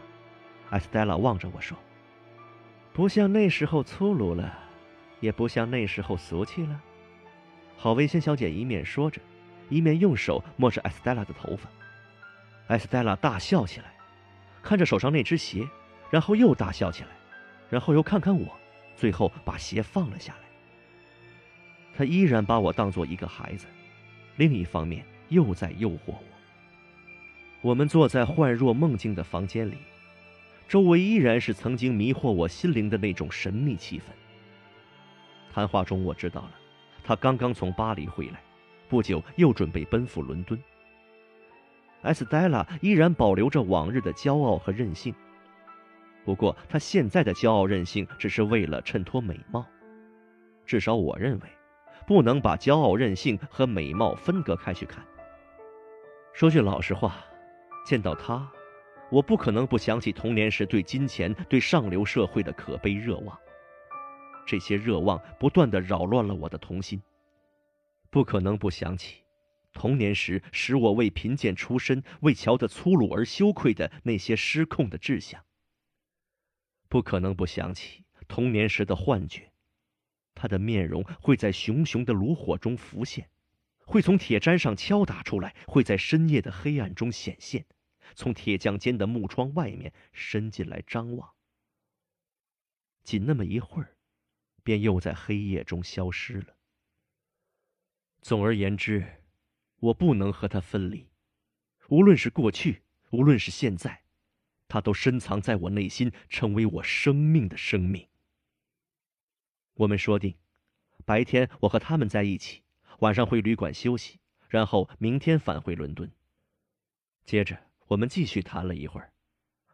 艾斯黛拉望着我说：“不像那时候粗鲁了，也不像那时候俗气了。”郝维仙小姐一面说着，一面用手摸着艾斯黛拉的头发。艾斯黛拉大笑起来，看着手上那只鞋，然后又大笑起来，然后又看看我，最后把鞋放了下来。她依然把我当做一个孩子，另一方面又在诱惑我。我们坐在幻若梦境的房间里，周围依然是曾经迷惑我心灵的那种神秘气氛。谈话中，我知道了。他刚刚从巴黎回来，不久又准备奔赴伦敦。艾斯黛拉依然保留着往日的骄傲和任性，不过她现在的骄傲任性只是为了衬托美貌。至少我认为，不能把骄傲任性和美貌分隔开去看。说句老实话，见到他，我不可能不想起童年时对金钱、对上流社会的可悲热望。这些热望不断的扰乱了我的童心，不可能不想起童年时使我为贫贱出身、为乔的粗鲁而羞愧的那些失控的志向。不可能不想起童年时的幻觉，他的面容会在熊熊的炉火中浮现，会从铁砧上敲打出来，会在深夜的黑暗中显现，从铁匠间的木窗外面伸进来张望。仅那么一会儿。便又在黑夜中消失了。总而言之，我不能和他分离，无论是过去，无论是现在，他都深藏在我内心，成为我生命的生命。我们说定，白天我和他们在一起，晚上回旅馆休息，然后明天返回伦敦。接着，我们继续谈了一会儿。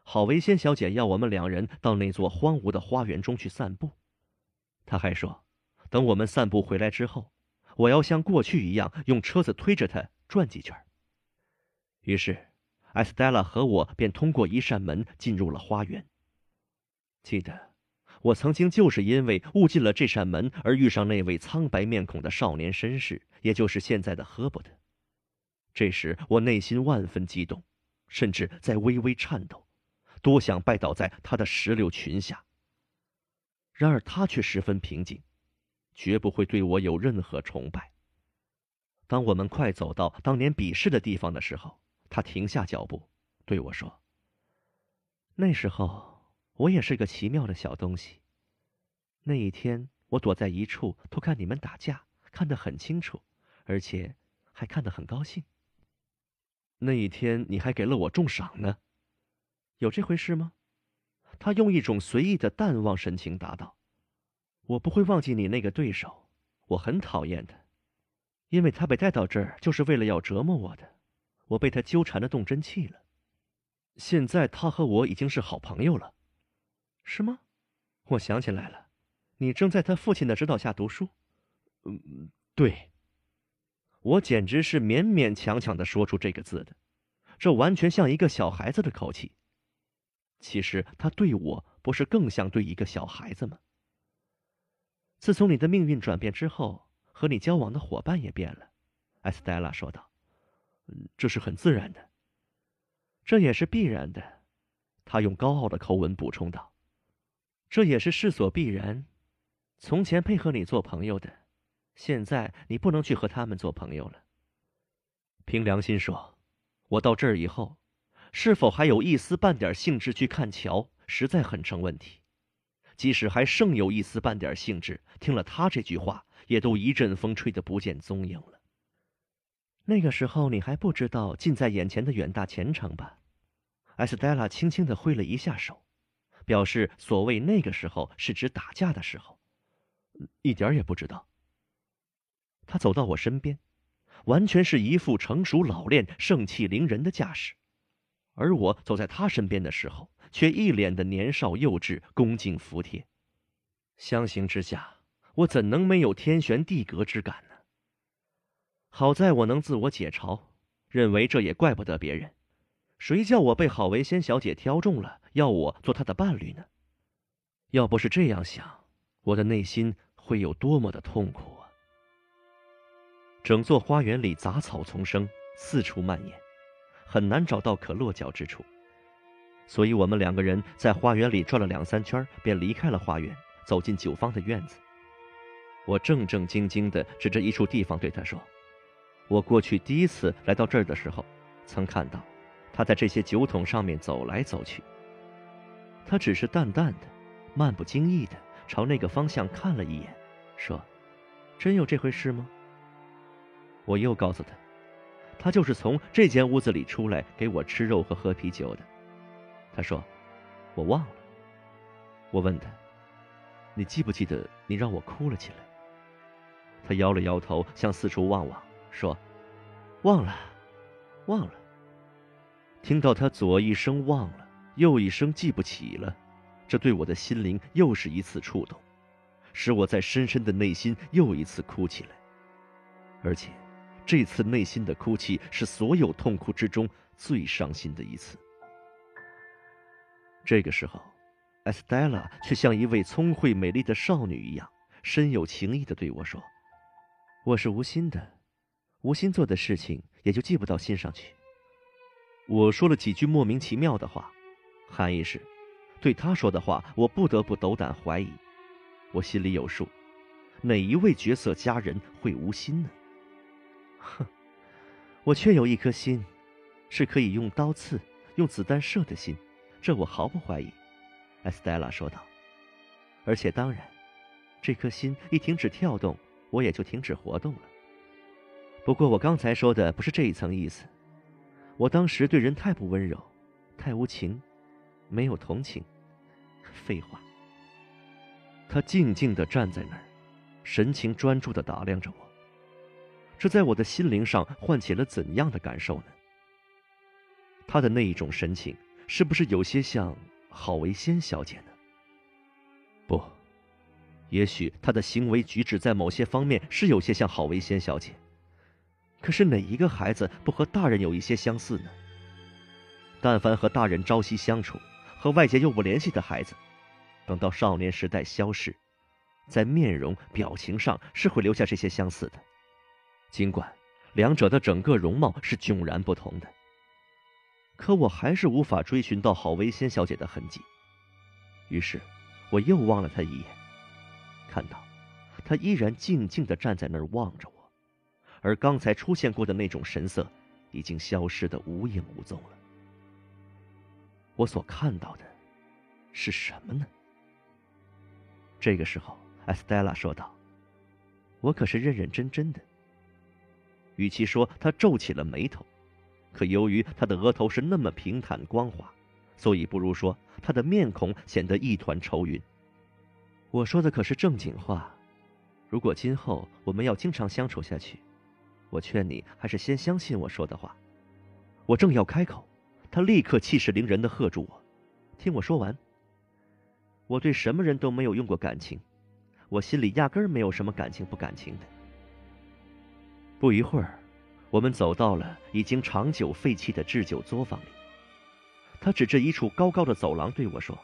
郝维先小姐要我们两人到那座荒芜的花园中去散步。她还说，等我们散步回来之后，我要像过去一样用车子推着他转几圈。于是，艾斯黛拉和我便通过一扇门进入了花园。记得，我曾经就是因为误进了这扇门而遇上那位苍白面孔的少年绅士，也就是现在的赫伯特。这时，我内心万分激动，甚至在微微颤抖，多想拜倒在他的石榴裙下。然而他却十分平静，绝不会对我有任何崇拜。当我们快走到当年比试的地方的时候，他停下脚步，对我说：“那时候我也是个奇妙的小东西。那一天我躲在一处偷看你们打架，看得很清楚，而且还看得很高兴。那一天你还给了我重赏呢，有这回事吗？”他用一种随意的淡忘神情答道：“我不会忘记你那个对手，我很讨厌他，因为他被带到这儿就是为了要折磨我的，我被他纠缠的动真气了。现在他和我已经是好朋友了，是吗？我想起来了，你正在他父亲的指导下读书。嗯，对。我简直是勉勉强强的说出这个字的，这完全像一个小孩子的口气。”其实他对我不是更像对一个小孩子吗？自从你的命运转变之后，和你交往的伙伴也变了，艾斯黛拉说道。这是很自然的，这也是必然的。他用高傲的口吻补充道：“这也是势所必然。从前配合你做朋友的，现在你不能去和他们做朋友了。凭良心说，我到这儿以后。”是否还有一丝半点兴致去看桥，实在很成问题。即使还剩有一丝半点兴致，听了他这句话，也都一阵风吹得不见踪影了。那个时候你还不知道近在眼前的远大前程吧？艾斯黛拉轻轻地挥了一下手，表示所谓那个时候是指打架的时候。一点也不知道。他走到我身边，完全是一副成熟老练、盛气凌人的架势。而我走在他身边的时候，却一脸的年少幼稚、恭敬服帖。相形之下，我怎能没有天旋地隔之感呢？好在我能自我解嘲，认为这也怪不得别人。谁叫我被郝维仙小姐挑中了，要我做她的伴侣呢？要不是这样想，我的内心会有多么的痛苦啊！整座花园里杂草丛生，四处蔓延。很难找到可落脚之处，所以我们两个人在花园里转了两三圈，便离开了花园，走进酒坊的院子。我正正经经地指着一处地方对他说：“我过去第一次来到这儿的时候，曾看到他在这些酒桶上面走来走去。”他只是淡淡的、漫不经意的朝那个方向看了一眼，说：“真有这回事吗？”我又告诉他。他就是从这间屋子里出来给我吃肉和喝啤酒的。他说：“我忘了。”我问他：“你记不记得你让我哭了起来？”他摇了摇头，向四处望望，说：“忘了，忘了。”听到他左一声忘了，右一声记不起了，这对我的心灵又是一次触动，使我在深深的内心又一次哭起来。而且，这次内心的哭泣是所有痛苦之中最伤心的一次。这个时候，艾斯黛拉却像一位聪慧美丽的少女一样，深有情意的对我说：“我是无心的，无心做的事情也就记不到心上去。”我说了几句莫名其妙的话，含义是，对他说的话，我不得不斗胆怀疑。我心里有数，哪一位绝色佳人会无心呢？哼，我却有一颗心，是可以用刀刺、用子弹射的心，这我毫不怀疑。”艾斯黛拉说道。“而且当然，这颗心一停止跳动，我也就停止活动了。不过我刚才说的不是这一层意思。我当时对人太不温柔，太无情，没有同情。废话。”他静静的站在那儿，神情专注的打量着我。这在我的心灵上唤起了怎样的感受呢？他的那一种神情，是不是有些像郝维仙小姐呢？不，也许他的行为举止在某些方面是有些像郝维仙小姐。可是哪一个孩子不和大人有一些相似呢？但凡和大人朝夕相处，和外界又不联系的孩子，等到少年时代消逝，在面容表情上是会留下这些相似的。尽管两者的整个容貌是迥然不同的，可我还是无法追寻到郝维仙小姐的痕迹。于是，我又望了她一眼，看到她依然静静地站在那儿望着我，而刚才出现过的那种神色已经消失的无影无踪了。我所看到的是什么呢？这个时候，艾斯黛拉说道：“我可是认认真真的。”与其说他皱起了眉头，可由于他的额头是那么平坦光滑，所以不如说他的面孔显得一团愁云。我说的可是正经话，如果今后我们要经常相处下去，我劝你还是先相信我说的话。我正要开口，他立刻气势凌人的喝住我：“听我说完。我对什么人都没有用过感情，我心里压根儿没有什么感情不感情的。”不一会儿，我们走到了已经长久废弃的制酒作坊里。他指着一处高高的走廊对我说：“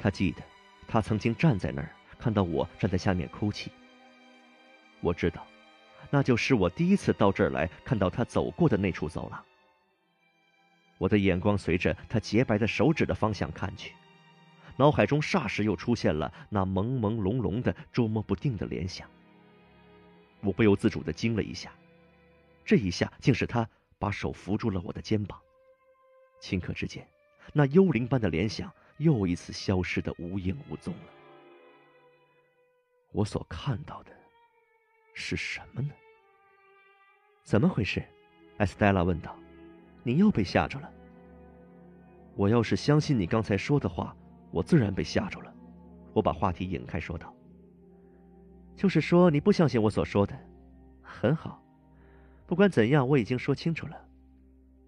他记得，他曾经站在那儿，看到我站在下面哭泣。我知道，那就是我第一次到这儿来看到他走过的那处走廊。我的眼光随着他洁白的手指的方向看去，脑海中霎时又出现了那朦朦胧胧的、捉摸不定的联想。”我不由自主的惊了一下，这一下竟是他把手扶住了我的肩膀。顷刻之间，那幽灵般的联想又一次消失的无影无踪了。我所看到的是什么呢？怎么回事？艾斯黛拉问道。你又被吓着了。我要是相信你刚才说的话，我自然被吓着了。我把话题引开说道。就是说你不相信我所说的，很好。不管怎样，我已经说清楚了。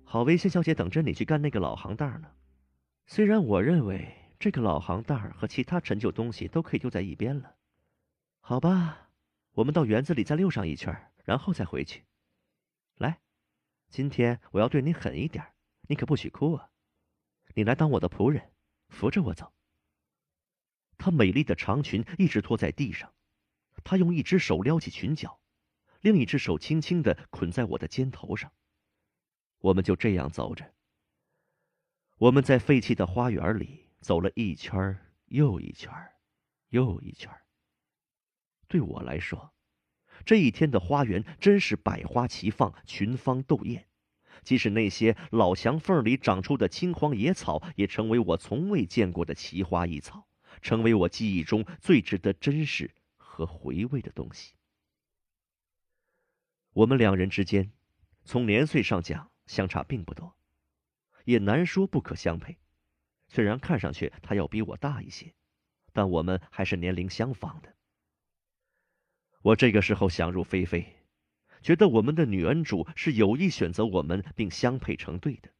郝维仙小姐等着你去干那个老行当呢。虽然我认为这个老行当和其他陈旧东西都可以丢在一边了。好吧，我们到园子里再溜上一圈，然后再回去。来，今天我要对你狠一点，你可不许哭啊！你来当我的仆人，扶着我走。她美丽的长裙一直拖在地上。她用一只手撩起裙角，另一只手轻轻的捆在我的肩头上。我们就这样走着。我们在废弃的花园里走了一圈又一圈又一圈对我来说，这一天的花园真是百花齐放，群芳斗艳。即使那些老墙缝里长出的青黄野草，也成为我从未见过的奇花异草，成为我记忆中最值得珍视。和回味的东西。我们两人之间，从年岁上讲相差并不多，也难说不可相配。虽然看上去他要比我大一些，但我们还是年龄相仿的。我这个时候想入非非觉得我们的女恩主是有意选择我们并相配成对的。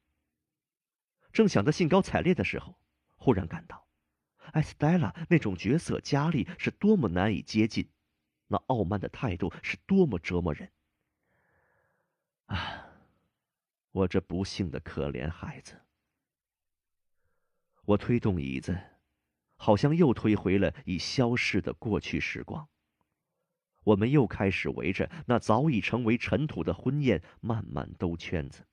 正想的兴高采烈的时候忽然感到埃斯黛拉那种角色佳丽是多么难以接近那傲慢的态度是多么折磨人。啊我这不幸的可怜孩子。我推动椅子好像又推回了已消逝的过去时光。我们又开始围着那早已成为尘土的婚宴慢慢兜圈子。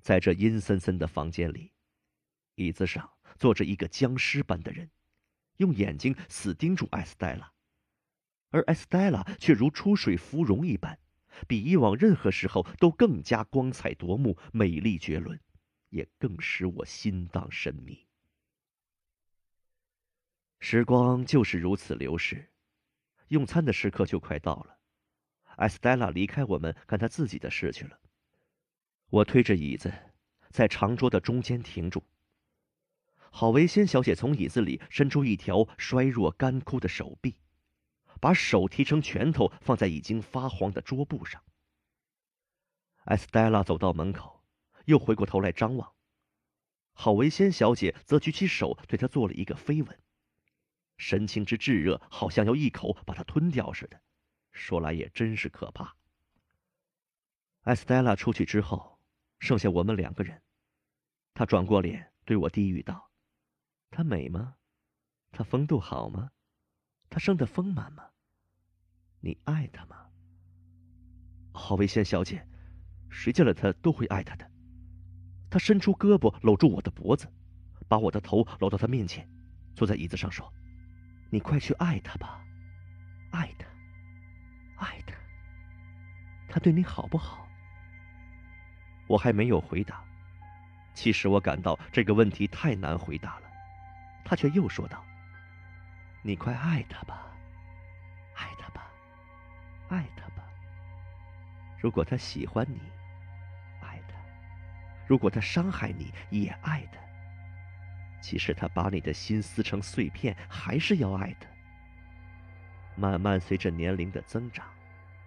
在这阴森森的房间里，椅子上坐着一个僵尸般的人，用眼睛死盯住艾斯黛拉，而艾斯黛拉却如出水芙蓉一般，比以往任何时候都更加光彩夺目、美丽绝伦，也更使我心荡神迷。时光就是如此流逝。用餐的时刻就快到了，艾斯黛拉离开我们干她自己的事去了。我推着椅子，在长桌的中间停住。郝维仙小姐从椅子里伸出一条衰弱干枯的手臂，把手提成拳头放在已经发黄的桌布上。艾斯黛拉走到门口，又回过头来张望。郝维仙小姐则举起手对她做了一个飞吻。神情之炙热，好像要一口把它吞掉似的。说来也真是可怕。艾斯黛拉出去之后，剩下我们两个人。她转过脸对我低语道：“她美吗？她风度好吗？她生得丰满吗？你爱她吗？”郝维仙小姐，谁见了她都会爱她的。她伸出胳膊搂住我的脖子，把我的头搂到她面前，坐在椅子上说。你快去爱他吧，爱他，爱他。他对你好不好？我还没有回答。其实我感到这个问题太难回答了。他却又说道：“你快爱他吧，爱他吧，爱他吧。如果他喜欢你，爱他；如果他伤害你，也爱他。”即使他把你的心撕成碎片，还是要爱的。慢慢随着年龄的增长，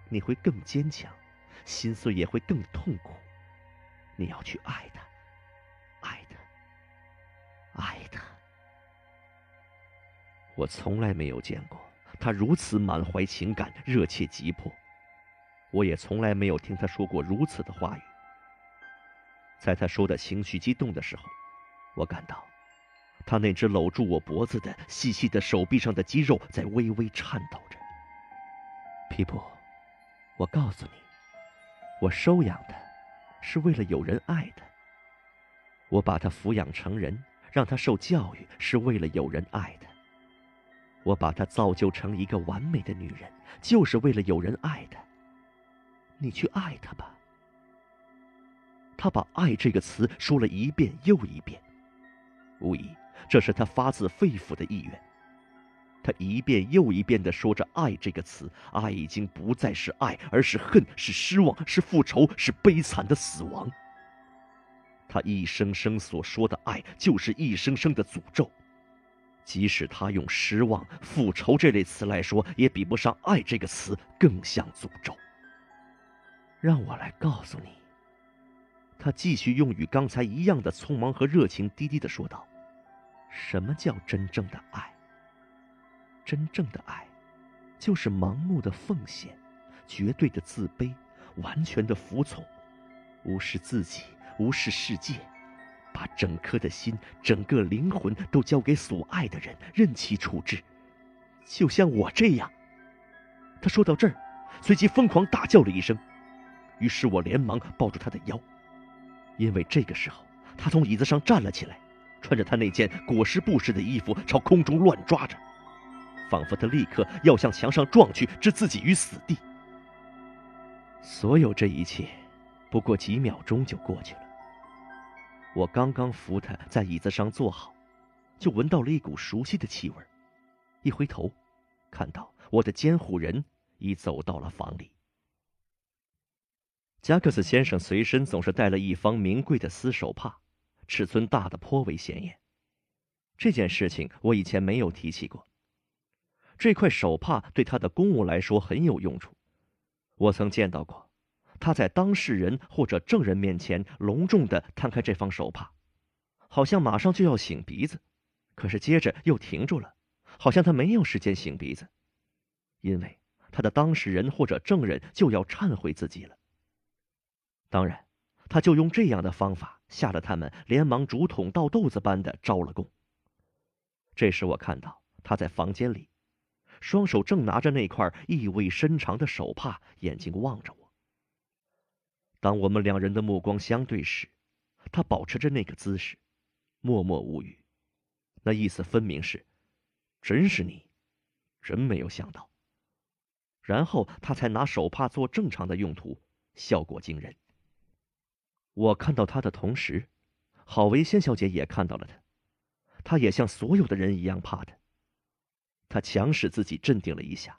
你会更坚强，心碎也会更痛苦。你要去爱他，爱他，爱他。我从来没有见过他如此满怀情感、热切急迫，我也从来没有听他说过如此的话语。在他说的情绪激动的时候，我感到。他那只搂住我脖子的细细的手臂上的肌肉在微微颤抖着。皮普，我告诉你，我收养他，是为了有人爱他。我把他抚养成人，让他受教育，是为了有人爱他。我把他造就成一个完美的女人，就是为了有人爱他。你去爱他吧。他把“爱”这个词说了一遍又一遍，无疑。这是他发自肺腑的意愿。他一遍又一遍地说着“爱”这个词，爱已经不再是爱，而是恨，是失望，是复仇，是悲惨的死亡。他一声声所说的爱，就是一声声的诅咒。即使他用失望、复仇这类词来说，也比不上“爱”这个词更像诅咒。让我来告诉你，他继续用与刚才一样的匆忙和热情，低低地说道。什么叫真正的爱？真正的爱，就是盲目的奉献，绝对的自卑，完全的服从，无视自己，无视世界，把整颗的心、整个灵魂都交给所爱的人，任其处置。就像我这样。他说到这儿，随即疯狂大叫了一声，于是我连忙抱住他的腰，因为这个时候他从椅子上站了起来。穿着他那件裹尸布似的衣服，朝空中乱抓着，仿佛他立刻要向墙上撞去，置自己于死地。所有这一切，不过几秒钟就过去了。我刚刚扶他在椅子上坐好，就闻到了一股熟悉的气味。一回头，看到我的监护人已走到了房里。加克斯先生随身总是带了一方名贵的丝手帕。尺寸大的颇为显眼，这件事情我以前没有提起过。这块手帕对他的公务来说很有用处，我曾见到过，他在当事人或者证人面前隆重的摊开这方手帕，好像马上就要擤鼻子，可是接着又停住了，好像他没有时间擤鼻子，因为他的当事人或者证人就要忏悔自己了。当然，他就用这样的方法，吓得他们连忙竹筒倒豆子般的招了供。这时我看到他在房间里，双手正拿着那块意味深长的手帕，眼睛望着我。当我们两人的目光相对时，他保持着那个姿势，默默无语，那意思分明是：“真是你，真没有想到。”然后他才拿手帕做正常的用途，效果惊人。我看到他的同时，郝维仙小姐也看到了他，她也像所有的人一样怕他。她强使自己镇定了一下，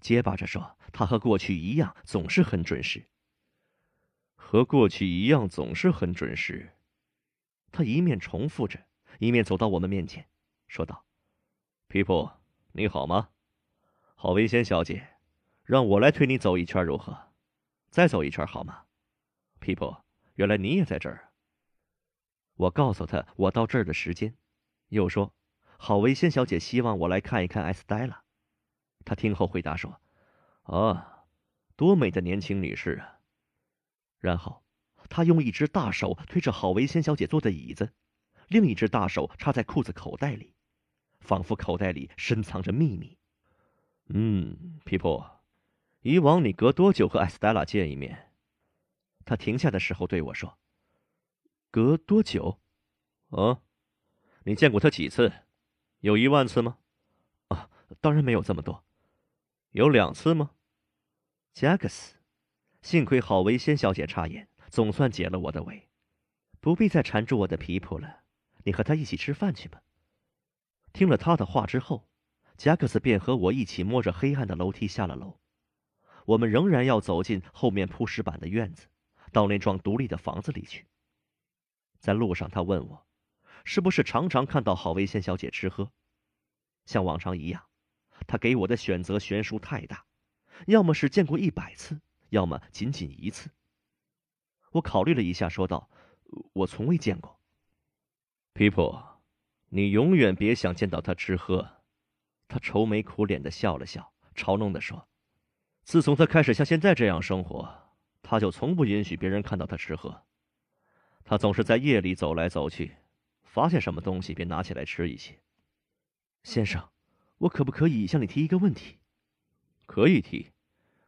结巴着说：“他和过去一样，总是很准时。”和过去一样，总是很准时。他一面重复着，一面走到我们面前，说道：“皮普，你好吗？郝维仙小姐，让我来推你走一圈如何？再走一圈好吗？皮普，原来你也在这儿。”我告诉他我到这儿的时间，又说：“郝维仙小姐希望我来看一看艾斯黛拉。”他听后回答说：“啊，多美的年轻女士啊！”然后，他用一只大手推着郝维仙小姐坐的椅子，另一只大手插在裤子口袋里，仿佛口袋里深藏着秘密。嗯，皮普，以往你隔多久和艾斯黛拉见一面？他停下的时候对我说：“隔多久？啊，你见过他几次？有一万次吗？啊，当然没有这么多。有两次吗？加克斯。”幸亏郝维仙小姐插言，总算解了我的围，不必再缠住我的皮肤了。你和他一起吃饭去吧。听了他的话之后，贾克斯便和我一起摸着黑暗的楼梯下了楼。我们仍然要走进后面铺石板的院子，到那幢独立的房子里去。在路上，他问我，是不是常常看到郝薇仙小姐吃喝？像往常一样，他给我的选择悬殊太大，要么是见过一百次。要么仅仅一次。我考虑了一下，说道：“我从未见过。”皮普，你永远别想见到他吃喝。他愁眉苦脸的笑了笑，嘲弄的说：“自从他开始像现在这样生活，他就从不允许别人看到他吃喝。他总是在夜里走来走去，发现什么东西便拿起来吃一些。”先生，我可不可以向你提一个问题？可以提。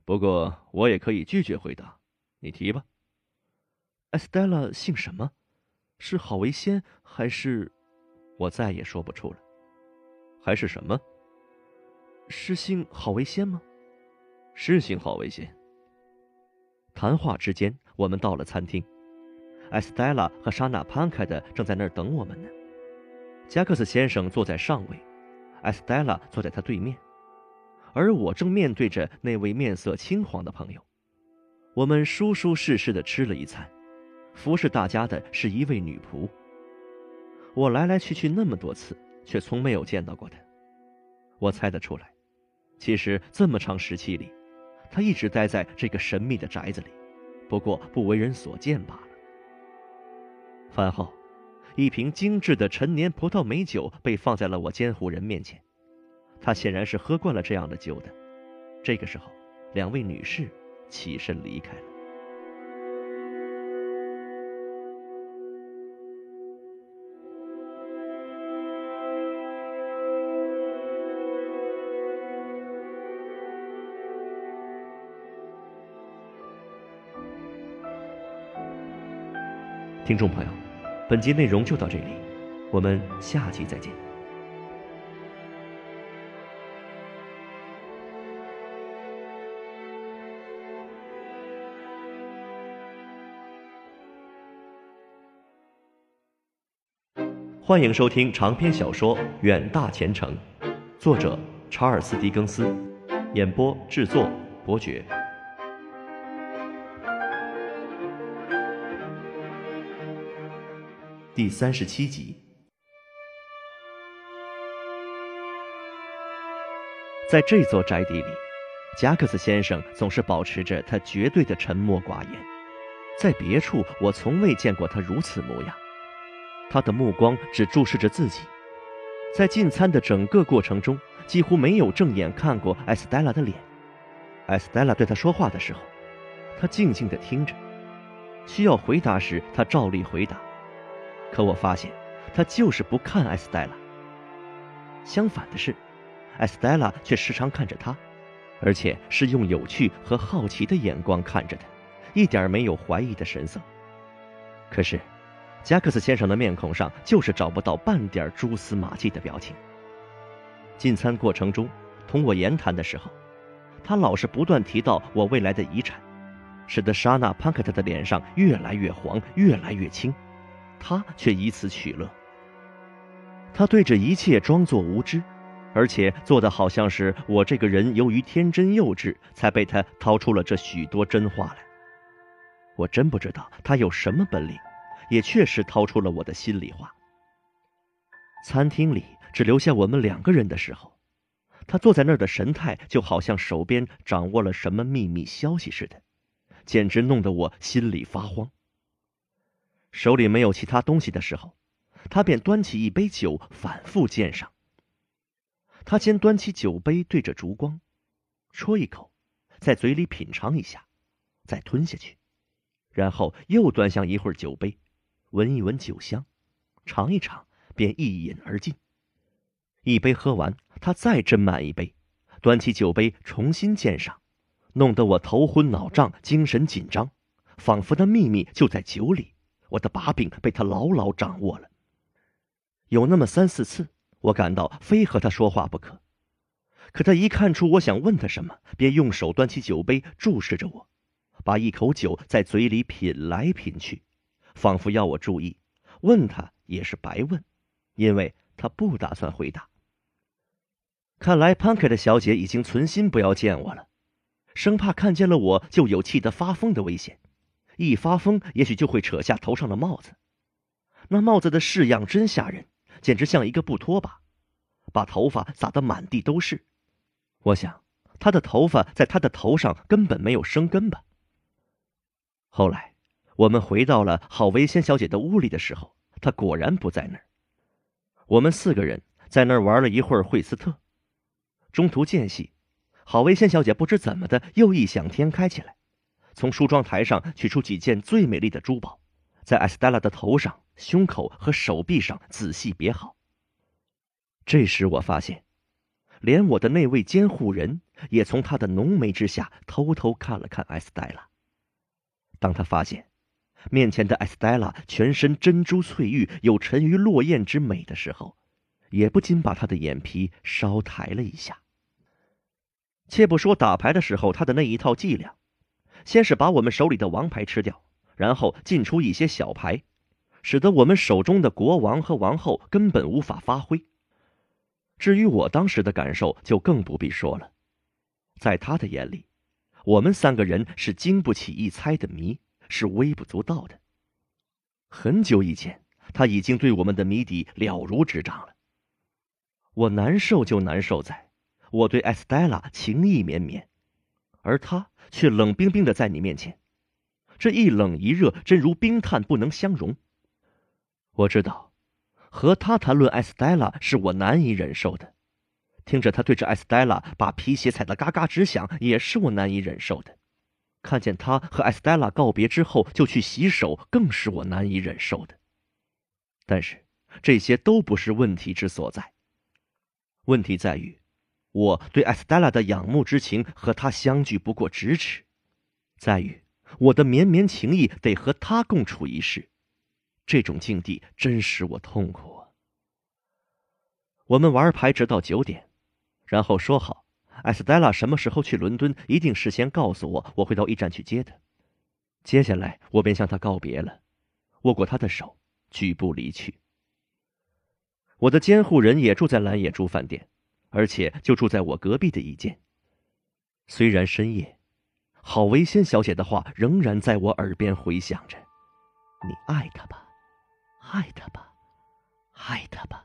不过我也可以拒绝回答，你提吧。Stella 姓什么？是郝维先还是？我再也说不出了。还是什么？是姓郝维先吗？是姓郝维先。谈话之间，我们到了餐厅，艾斯黛拉和莎娜潘开的正在那儿等我们呢。加克斯先生坐在上位，艾斯黛拉坐在他对面。而我正面对着那位面色青黄的朋友，我们舒舒适适的吃了一餐，服侍大家的是一位女仆。我来来去去那么多次，却从没有见到过她。我猜得出来，其实这么长时期里，他一直待在这个神秘的宅子里，不过不为人所见罢了。饭后，一瓶精致的陈年葡萄美酒被放在了我监护人面前。他显然是喝惯了这样的酒的。这个时候，两位女士起身离开了。听众朋友，本集内容就到这里，我们下期再见。欢迎收听长篇小说《远大前程》，作者查尔斯·狄更斯，演播制作伯爵。第三十七集，在这座宅邸里，贾克斯先生总是保持着他绝对的沉默寡言，在别处我从未见过他如此模样。他的目光只注视着自己，在进餐的整个过程中，几乎没有正眼看过艾斯黛拉的脸。艾斯黛拉对他说话的时候，他静静地听着，需要回答时，他照例回答。可我发现，他就是不看艾斯黛拉。相反的是，艾斯黛拉却时常看着他，而且是用有趣和好奇的眼光看着他，一点没有怀疑的神色。可是，加克斯先生的面孔上就是找不到半点蛛丝马迹的表情。进餐过程中，同我言谈的时候，他老是不断提到我未来的遗产，使得莎娜·潘克特的脸上越来越黄，越来越青，他却以此取乐。他对这一切装作无知，而且做的好像是我这个人由于天真幼稚，才被他掏出了这许多真话来。我真不知道他有什么本领，也确实掏出了我的心里话。餐厅里只留下我们两个人的时候，他坐在那儿的神态就好像手边掌握了什么秘密消息似的，简直弄得我心里发慌。手里没有其他东西的时候。他便端起一杯酒，反复鉴赏。他先端起酒杯，对着烛光，啜一口，在嘴里品尝一下，再吞下去，然后又端详一会儿酒杯，闻一闻酒香，尝一尝，便一饮而尽。一杯喝完，他再斟满一杯，端起酒杯重新鉴赏，弄得我头昏脑胀，精神紧张，仿佛那秘密就在酒里，我的把柄被他牢牢掌握了。有那么三四次，我感到非和他说话不可。可他一看出我想问他什么，便用手端起酒杯，注视着我，把一口酒在嘴里品来品去，仿佛要我注意。问他也是白问，因为他不打算回答。看来潘克的小姐已经存心不要见我了，生怕看见了我就有气得发疯的危险。一发疯，也许就会扯下头上的帽子。那帽子的式样真吓人。简直像一个布拖把，把头发撒得满地都是。我想，他的头发在他的头上根本没有生根吧。后来，我们回到了郝维仙小姐的屋里的时候，她果然不在那儿。我们四个人在那儿玩了一会儿惠斯特，中途间隙，郝维仙小姐不知怎么的又异想天开起来，从梳妆台上取出几件最美丽的珠宝，在艾斯黛拉的头上。胸口和手臂上仔细别好。这时我发现，连我的那位监护人也从他的浓眉之下偷偷看了看艾斯黛拉。当他发现面前的艾斯黛拉全身珍珠翠玉，有沉鱼落雁之美的时候，也不禁把他的眼皮稍抬了一下。且不说打牌的时候他的那一套伎俩，先是把我们手里的王牌吃掉，然后进出一些小牌。使得我们手中的国王和王后根本无法发挥。至于我当时的感受，就更不必说了。在他的眼里，我们三个人是经不起一猜的谜，是微不足道的。很久以前，他已经对我们的谜底了如指掌了。我难受就难受在，我对艾斯黛拉情意绵绵，而他却冷冰冰的在你面前，这一冷一热，真如冰炭不能相容。我知道，和他谈论艾斯黛拉是我难以忍受的；听着他对着艾斯黛拉把皮鞋踩得嘎嘎直响，也是我难以忍受的；看见他和艾斯黛拉告别之后就去洗手，更是我难以忍受的。但是这些都不是问题之所在。问题在于，我对艾斯黛拉的仰慕之情和她相距不过咫尺，在于我的绵绵情谊得和她共处一室。这种境地真使我痛苦啊！我们玩牌直到九点，然后说好，艾斯黛拉什么时候去伦敦，一定事先告诉我，我会到驿站去接她。接下来，我便向她告别了，握过她的手，举步离去。我的监护人也住在蓝野猪饭店，而且就住在我隔壁的一间。虽然深夜，郝维仙小姐的话仍然在我耳边回响着：“你爱他吧。”爱他吧，爱他吧。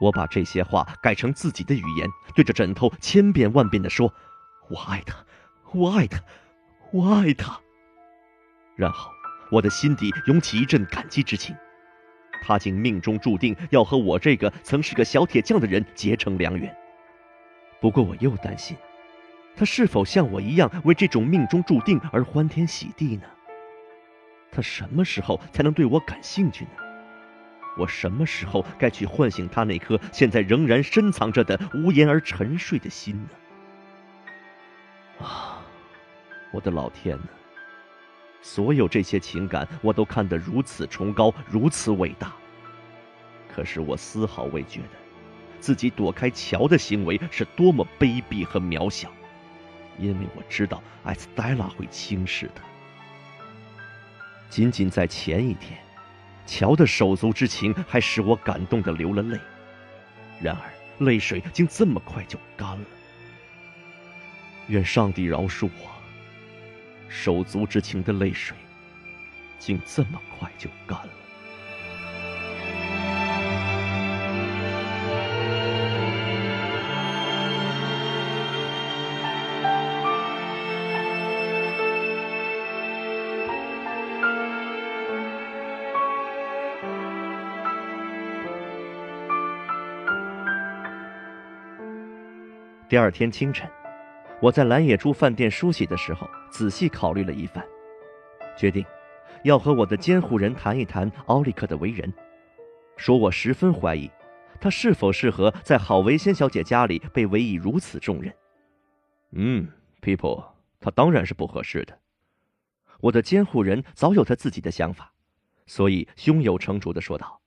我把这些话改成自己的语言，对着枕头千遍万遍的说：“我爱他，我爱他，我爱他。”然后我的心底涌起一阵感激之情，他竟命中注定要和我这个曾是个小铁匠的人结成良缘。不过我又担心，他是否像我一样为这种命中注定而欢天喜地呢？他什么时候才能对我感兴趣呢？我什么时候该去唤醒他那颗现在仍然深藏着的无言而沉睡的心呢？啊，我的老天哪！所有这些情感我都看得如此崇高，如此伟大。可是我丝毫未觉得，自己躲开乔的行为是多么卑鄙和渺小，因为我知道艾斯黛拉会轻视的。仅仅在前一天。乔的手足之情还使我感动的流了泪，然而泪水竟这么快就干了。愿上帝饶恕我，手足之情的泪水竟这么快就干了。第二天清晨，我在蓝野猪饭店梳洗的时候，仔细考虑了一番，决定要和我的监护人谈一谈奥利克的为人，说我十分怀疑他是否适合在郝维仙小姐家里被委以如此重任。嗯，People，他当然是不合适的。我的监护人早有他自己的想法，所以胸有成竹的说道：“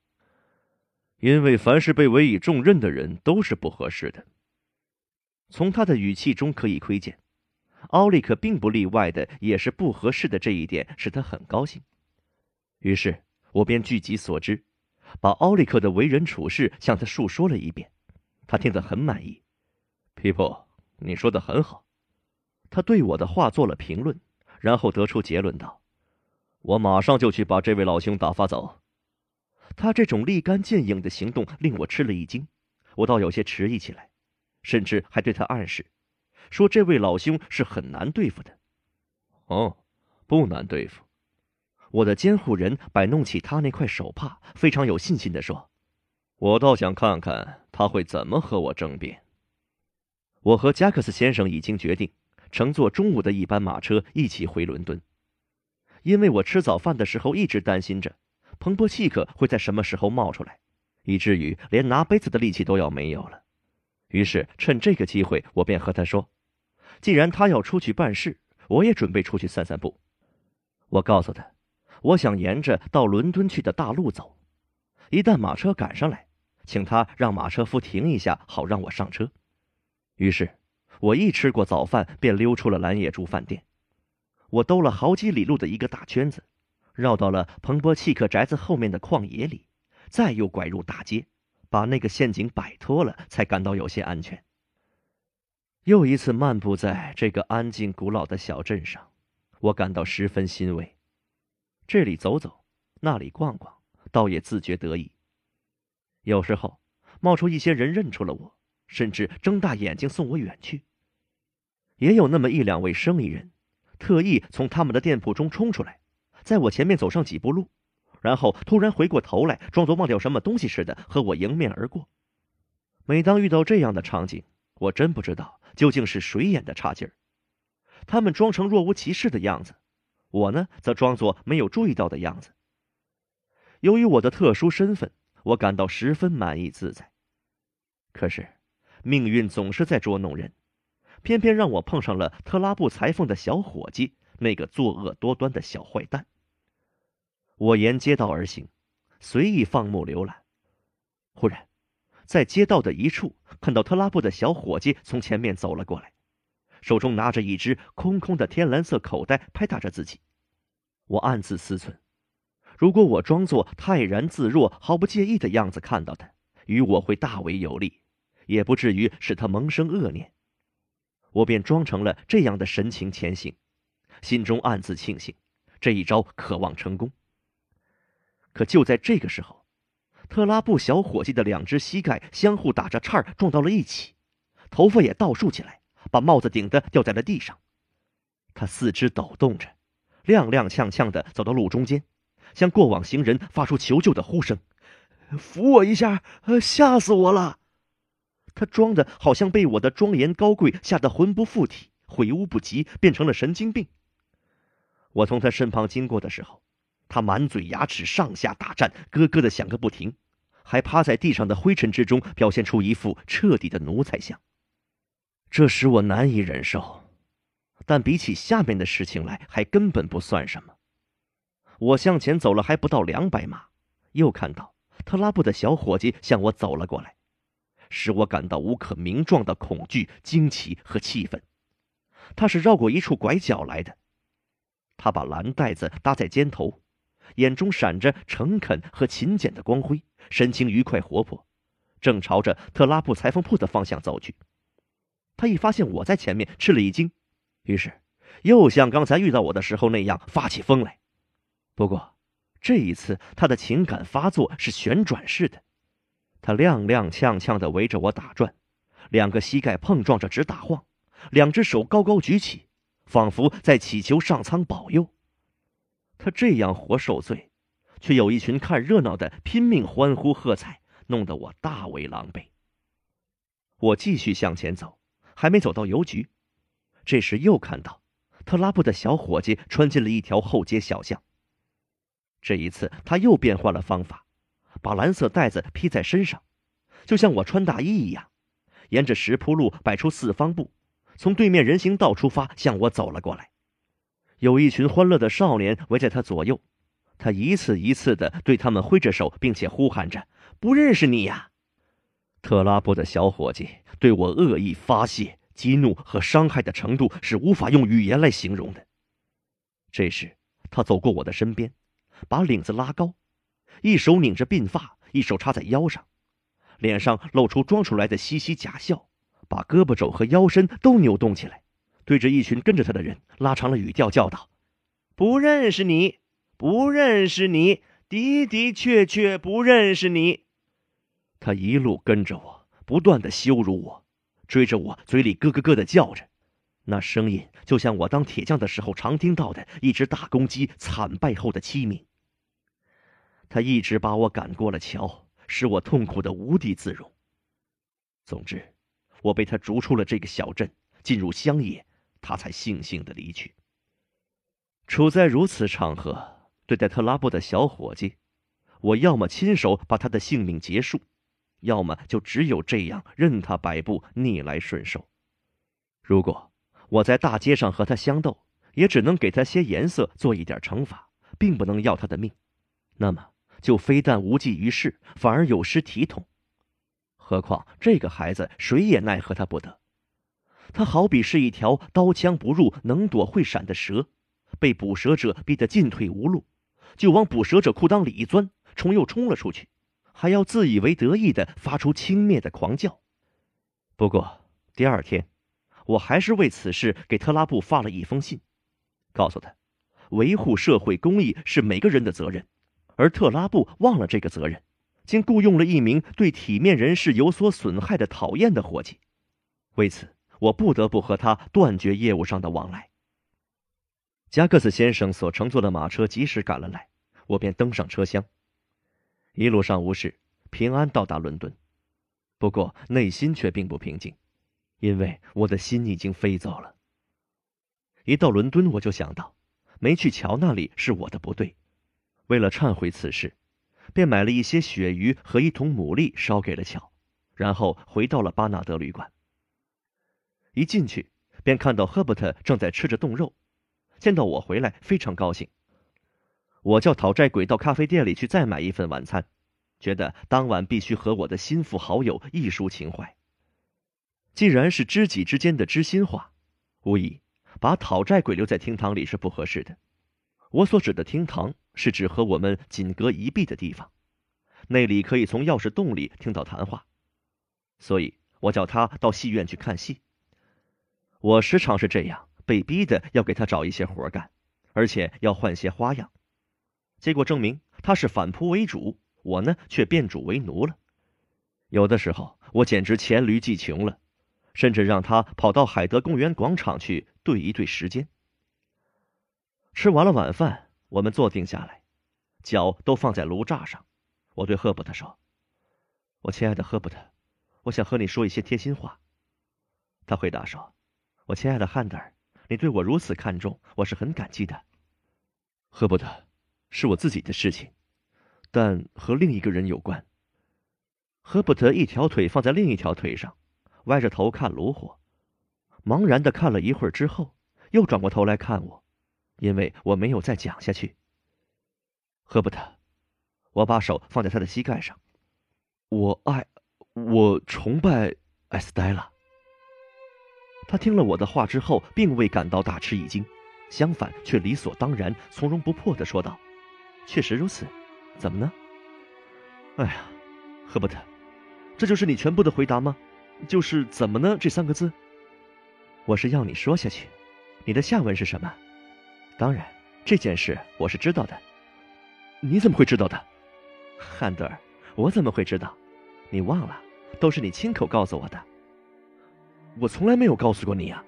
因为凡是被委以重任的人都是不合适的。”从他的语气中可以窥见，奥利克并不例外的也是不合适的这一点使他很高兴。于是我便据己所知，把奥利克的为人处事向他述说了一遍，他听得很满意。People，你说的很好。他对我的话做了评论，然后得出结论道：“我马上就去把这位老兄打发走。”他这种立竿见影的行动令我吃了一惊，我倒有些迟疑起来。甚至还对他暗示，说这位老兄是很难对付的。哦，不难对付。我的监护人摆弄起他那块手帕，非常有信心地说：“我倒想看看他会怎么和我争辩。”我和加克斯先生已经决定乘坐中午的一班马车一起回伦敦，因为我吃早饭的时候一直担心着彭博契克会在什么时候冒出来，以至于连拿杯子的力气都要没有了。于是趁这个机会，我便和他说：“既然他要出去办事，我也准备出去散散步。”我告诉他，我想沿着到伦敦去的大路走，一旦马车赶上来，请他让马车夫停一下，好让我上车。于是，我一吃过早饭，便溜出了蓝野猪饭店。我兜了好几里路的一个大圈子，绕到了彭波契克宅子后面的旷野里，再又拐入大街。把那个陷阱摆脱了，才感到有些安全。又一次漫步在这个安静古老的小镇上，我感到十分欣慰。这里走走，那里逛逛，倒也自觉得意。有时候冒出一些人认出了我，甚至睁大眼睛送我远去。也有那么一两位生意人，特意从他们的店铺中冲出来，在我前面走上几步路。然后突然回过头来，装作忘掉什么东西似的，和我迎面而过。每当遇到这样的场景，我真不知道究竟是谁演的差劲儿。他们装成若无其事的样子，我呢则装作没有注意到的样子。由于我的特殊身份，我感到十分满意自在。可是，命运总是在捉弄人，偏偏让我碰上了特拉布裁缝的小伙计，那个作恶多端的小坏蛋。我沿街道而行，随意放目浏览。忽然，在街道的一处看到特拉布的小伙计从前面走了过来，手中拿着一只空空的天蓝色口袋，拍打着自己。我暗自思忖：如果我装作泰然自若、毫不介意的样子看到他，与我会大为有利，也不至于使他萌生恶念。我便装成了这样的神情前行，心中暗自庆幸，这一招可望成功。可就在这个时候，特拉布小伙计的两只膝盖相互打着颤儿，撞到了一起，头发也倒竖起来，把帽子顶得掉在了地上。他四肢抖动着，踉踉跄跄的走到路中间，向过往行人发出求救的呼声：“扶我一下！吓死我了！”他装的好像被我的庄严高贵吓得魂不附体，悔悟不及，变成了神经病。我从他身旁经过的时候。他满嘴牙齿上下打颤，咯咯的响个不停，还趴在地上的灰尘之中，表现出一副彻底的奴才相。这使我难以忍受，但比起下面的事情来，还根本不算什么。我向前走了还不到两百码，又看到特拉布的小伙计向我走了过来，使我感到无可名状的恐惧、惊奇和气愤。他是绕过一处拐角来的，他把蓝带子搭在肩头，眼中闪着诚恳和勤俭的光辉，神情愉快活泼，正朝着特拉布裁缝铺的方向走去。他一发现我在前面，吃了一惊，于是又像刚才遇到我的时候那样发起疯来。不过，这一次他的情感发作是旋转式的，他踉踉跄跄的围着我打转，两个膝盖碰撞着直打晃，两只手高高举起，仿佛在祈求上苍保佑。他这样活受罪，却有一群看热闹的拼命欢呼喝彩，弄得我大为狼狈。我继续向前走，还没走到邮局，这时又看到特拉布的小伙计穿进了一条后街小巷。这一次，他又变换了方法，把蓝色袋子披在身上，就像我穿大衣一样，沿着石铺路摆出四方步，从对面人行道出发向我走了过来。有一群欢乐的少年围在他左右，他一次一次的对他们挥着手，并且呼喊着：“不认识你呀！”特拉布的小伙计对我恶意发泄、激怒和伤害的程度是无法用语言来形容的。这时，他走过我的身边。把领子拉高，一手拧着鬓发，一手插在腰上，脸上露出装出来的嘻嘻假笑，把胳膊肘和腰身都扭动起来，对着一群跟着他的人拉长了语调叫道：“不认识你，不认识你，的的确确不认识你。”他一路跟着我，不断的羞辱我，追着我，嘴里咯咯咯的叫着。那声音就像我当铁匠的时候常听到的一只大公鸡惨败后的凄鸣。他一直把我赶过了桥，使我痛苦的无地自容。总之，我被他逐出了这个小镇，进入乡野，他才悻悻的离去。处在如此场合，对待特拉布的小伙计，我要么亲手把他的性命结束，要么就只有这样任他摆布，逆来顺受。如果……我在大街上和他相斗，也只能给他些颜色，做一点惩罚，并不能要他的命。那么，就非但无济于事，反而有失体统。何况这个孩子，谁也奈何他不得。他好比是一条刀枪不入、能躲会闪的蛇，被捕蛇者逼得进退无路，就往捕蛇者裤裆里一钻，冲又冲了出去，还要自以为得意的发出轻蔑的狂叫。不过第二天。我还是为此事给特拉布发了一封信，告诉他，维护社会公义是每个人的责任，而特拉布忘了这个责任，竟雇佣了一名对体面人士有所损害的讨厌的伙计，为此我不得不和他断绝业务上的往来。加克斯先生所乘坐的马车及时赶了来，我便登上车厢，一路上无事，平安到达伦敦，不过内心却并不平静。因为我的心已经飞走了。一到伦敦，我就想到，没去乔那里是我的不对。为了忏悔此事，便买了一些鳕鱼和一桶牡蛎烧给了乔，然后回到了巴纳德旅馆。一进去，便看到赫伯特正在吃着冻肉，见到我回来，非常高兴。我叫讨债鬼到咖啡店里去再买一份晚餐，觉得当晚必须和我的心腹好友一抒情怀。既然是知己之间的知心话，无疑把讨债鬼留在厅堂里是不合适的。我所指的厅堂是指和我们仅隔一壁的地方，那里可以从钥匙洞里听到谈话。所以我叫他到戏院去看戏。我时常是这样被逼的要给他找一些活干，而且要换些花样。结果证明他是反扑为主，我呢却变主为奴了。有的时候我简直黔驴技穷了。甚至让他跑到海德公园广场去对一对时间。吃完了晚饭，我们坐定下来，脚都放在炉栅上。我对赫伯特说：“我亲爱的赫伯特，我想和你说一些贴心话。”他回答说：“我亲爱的汉德尔，你对我如此看重，我是很感激的。”赫伯特，是我自己的事情，但和另一个人有关。赫伯特一条腿放在另一条腿上，歪着头看炉火，茫然的看了一会儿之后，又转过头来看我，因为我没有再讲下去。赫伯特，我把手放在他的膝盖上，我爱，我崇拜艾斯黛拉。他听了我的话之后，并未感到大吃一惊，相反，却理所当然、从容不迫的说道：“确实如此，怎么呢？”哎呀，赫伯特，这就是你全部的回答吗？就是“怎么呢”这三个字？我是要你说下去，你的下文是什么？当然，这件事我是知道的。你怎么会知道的，汉德尔？我怎么会知道？你忘了，都是你亲口告诉我的。我从来没有告诉过你呀，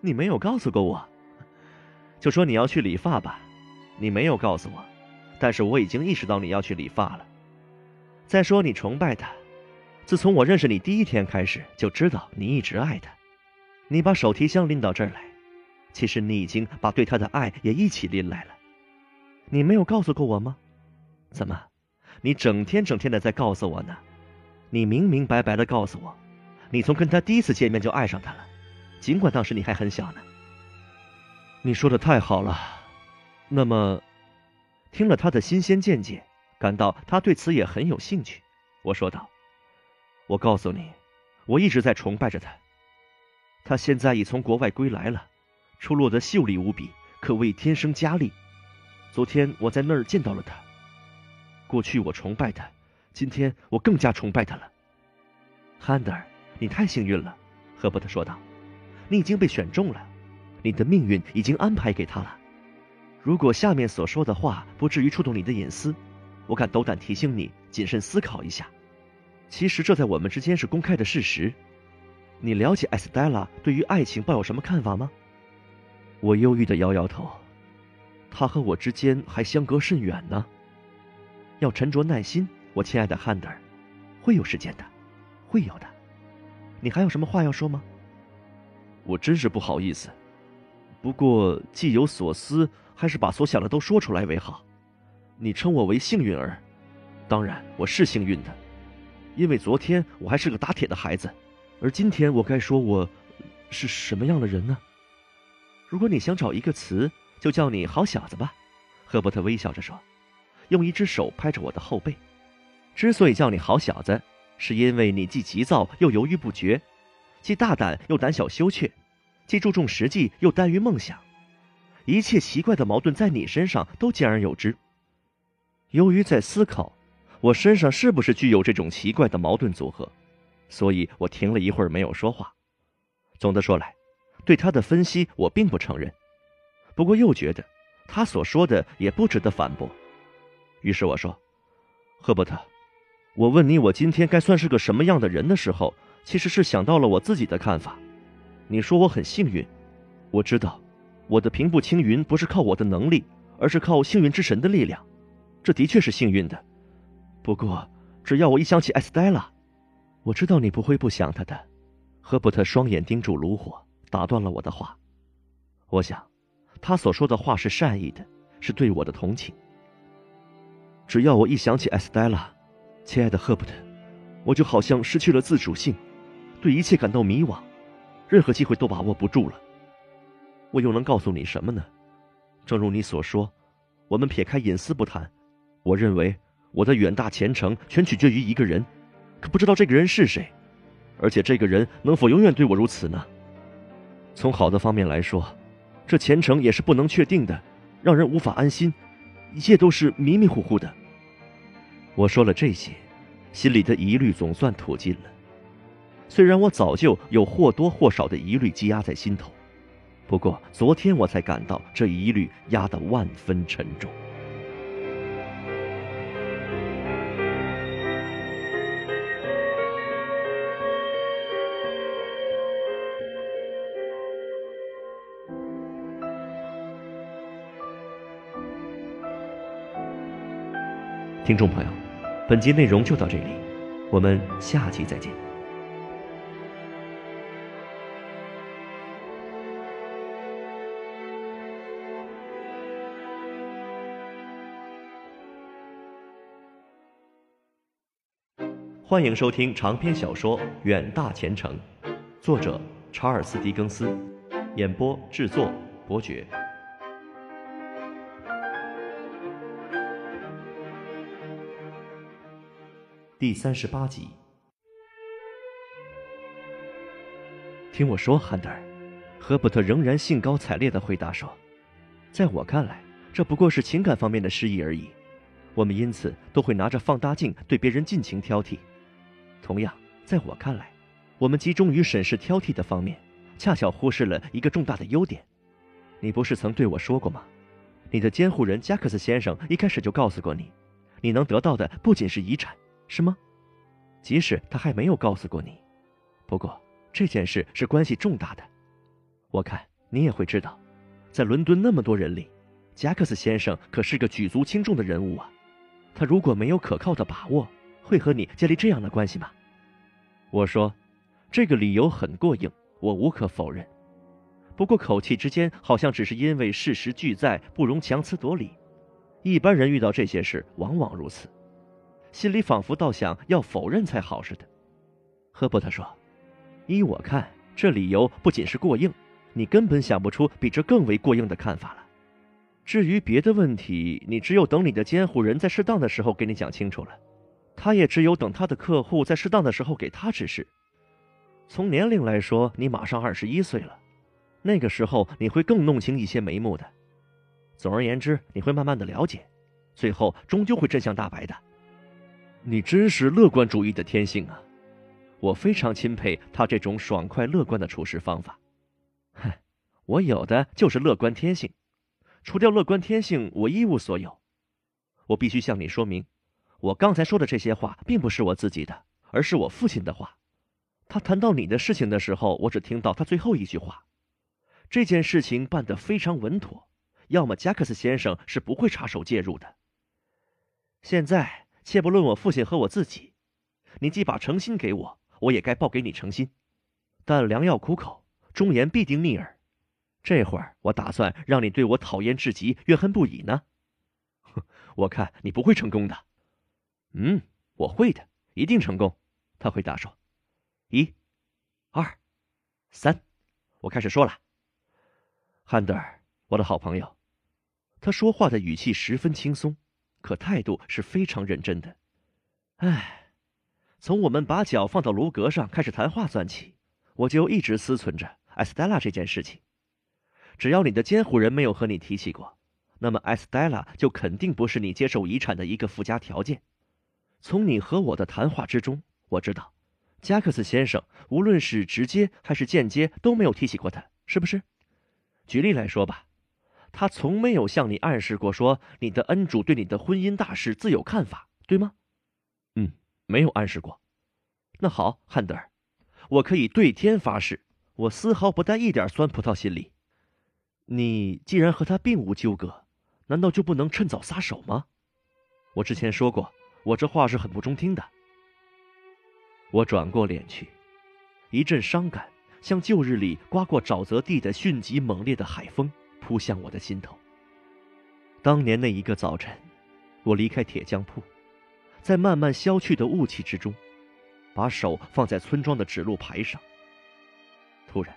你没有告诉过我，就说你要去理发吧，你没有告诉我，但是我已经意识到你要去理发了。再说你崇拜他，自从我认识你第一天开始就知道你一直爱他。你把手提箱拎到这儿来，其实你已经把对他的爱也一起拎来了。你没有告诉过我吗？怎么，你整天整天的在告诉我呢？你明明白白的告诉我。你从跟他第一次见面就爱上他了，尽管当时你还很小呢。你说的太好了。那么，听了他的新鲜见解，感到他对此也很有兴趣，我说道：“我告诉你，我一直在崇拜着他。他现在已从国外归来了，出落得秀丽无比，可谓天生佳丽。昨天我在那儿见到了他。过去我崇拜他，今天我更加崇拜他了，汉德尔。”你太幸运了，赫伯特说道。你已经被选中了，你的命运已经安排给他了。如果下面所说的话不至于触动你的隐私，我敢斗胆提醒你谨慎思考一下。其实这在我们之间是公开的事实。你了解艾斯黛拉对于爱情抱有什么看法吗？我忧郁的摇摇头。他和我之间还相隔甚远呢。要沉着耐心，我亲爱的汉德尔，会有时间的，会有的。你还有什么话要说吗？我真是不好意思，不过既有所思，还是把所想的都说出来为好。你称我为幸运儿，当然我是幸运的，因为昨天我还是个打铁的孩子，而今天我该说我是什么样的人呢？如果你想找一个词，就叫你好小子吧。赫伯特微笑着说，用一只手拍着我的后背。之所以叫你好小子。是因为你既急躁又犹豫不决，既大胆又胆小羞怯，既注重实际又耽于梦想，一切奇怪的矛盾在你身上都兼而有之。由于在思考，我身上是不是具有这种奇怪的矛盾组合，所以我停了一会儿没有说话。总的说来，对他的分析我并不承认，不过又觉得他所说的也不值得反驳。于是我说：“赫伯特。”我问你，我今天该算是个什么样的人的时候，其实是想到了我自己的看法。你说我很幸运，我知道，我的平步青云不是靠我的能力，而是靠幸运之神的力量，这的确是幸运的。不过，只要我一想起艾斯黛拉，我知道你不会不想她的。赫伯特双眼盯住炉火，打断了我的话。我想，他所说的话是善意的，是对我的同情。只要我一想起艾斯黛拉。亲爱的赫伯特，我就好像失去了自主性，对一切感到迷惘，任何机会都把握不住了。我又能告诉你什么呢？正如你所说，我们撇开隐私不谈，我认为我的远大前程全取决于一个人，可不知道这个人是谁，而且这个人能否永远对我如此呢？从好的方面来说，这前程也是不能确定的，让人无法安心，一切都是迷迷糊糊的。我说了这些，心里的疑虑总算吐尽了。虽然我早就有或多或少的疑虑积压在心头，不过昨天我才感到这疑虑压得万分沉重。听众朋友。本集内容就到这里我们下期再见。欢迎收听长篇小说远大前程作者查尔斯狄更斯演播制作伯爵第三十八集。听我说，汉德尔，赫伯特仍然兴高采烈地回答说：“在我看来，这不过是情感方面的失意而已。我们因此都会拿着放大镜对别人尽情挑剔。同样，在我看来，我们集中于审视挑剔的方面，恰巧忽视了一个重大的优点。你不是曾对我说过吗？你的监护人加克斯先生一开始就告诉过你，你能得到的不仅是遗产。”是吗？即使他还没有告诉过你，不过这件事是关系重大的。我看你也会知道，在伦敦那么多人里，贾克斯先生可是个举足轻重的人物啊。他如果没有可靠的把握，会和你建立这样的关系吗？我说，这个理由很过硬，我无可否认。不过口气之间好像只是因为事实俱在，不容强词夺理。一般人遇到这些事，往往如此。心里仿佛倒想要否认才好似的，赫伯特说：“依我看，这理由不仅是过硬，你根本想不出比这更为过硬的看法了。至于别的问题，你只有等你的监护人在适当的时候给你讲清楚了，他也只有等他的客户在适当的时候给他指示。从年龄来说，你马上二十一岁了，那个时候你会更弄清一些眉目的。总而言之，你会慢慢的了解，最后终究会真相大白的。”你真是乐观主义的天性啊！我非常钦佩他这种爽快乐观的处事方法。哼，我有的就是乐观天性，除掉乐观天性，我一无所有。我必须向你说明，我刚才说的这些话并不是我自己的，而是我父亲的话。他谈到你的事情的时候，我只听到他最后一句话：这件事情办得非常稳妥，要么加克斯先生是不会插手介入的。现在。且不论我父亲和我自己，你既把诚心给我，我也该报给你诚心。但良药苦口，忠言必定逆耳。这会儿我打算让你对我讨厌至极、怨恨不已呢。哼，我看你不会成功的。嗯，我会的，一定成功。他回答说：“一、二、三，我开始说了。”汉德尔，我的好朋友，他说话的语气十分轻松。可态度是非常认真的。唉，从我们把脚放到炉阁上开始谈话算起，我就一直思忖着埃斯黛拉这件事情。只要你的监护人没有和你提起过，那么埃斯黛拉就肯定不是你接受遗产的一个附加条件。从你和我的谈话之中，我知道，加克斯先生无论是直接还是间接都没有提起过他，是不是？举例来说吧。他从没有向你暗示过，说你的恩主对你的婚姻大事自有看法，对吗？嗯，没有暗示过。那好，汉德尔，我可以对天发誓，我丝毫不带一点酸葡萄心理。你既然和他并无纠葛，难道就不能趁早撒手吗？我之前说过，我这话是很不中听的。我转过脸去，一阵伤感，像旧日里刮过沼泽地的迅疾猛烈的海风。扑向我的心头。当年那一个早晨，我离开铁匠铺，在慢慢消去的雾气之中，把手放在村庄的指路牌上。突然，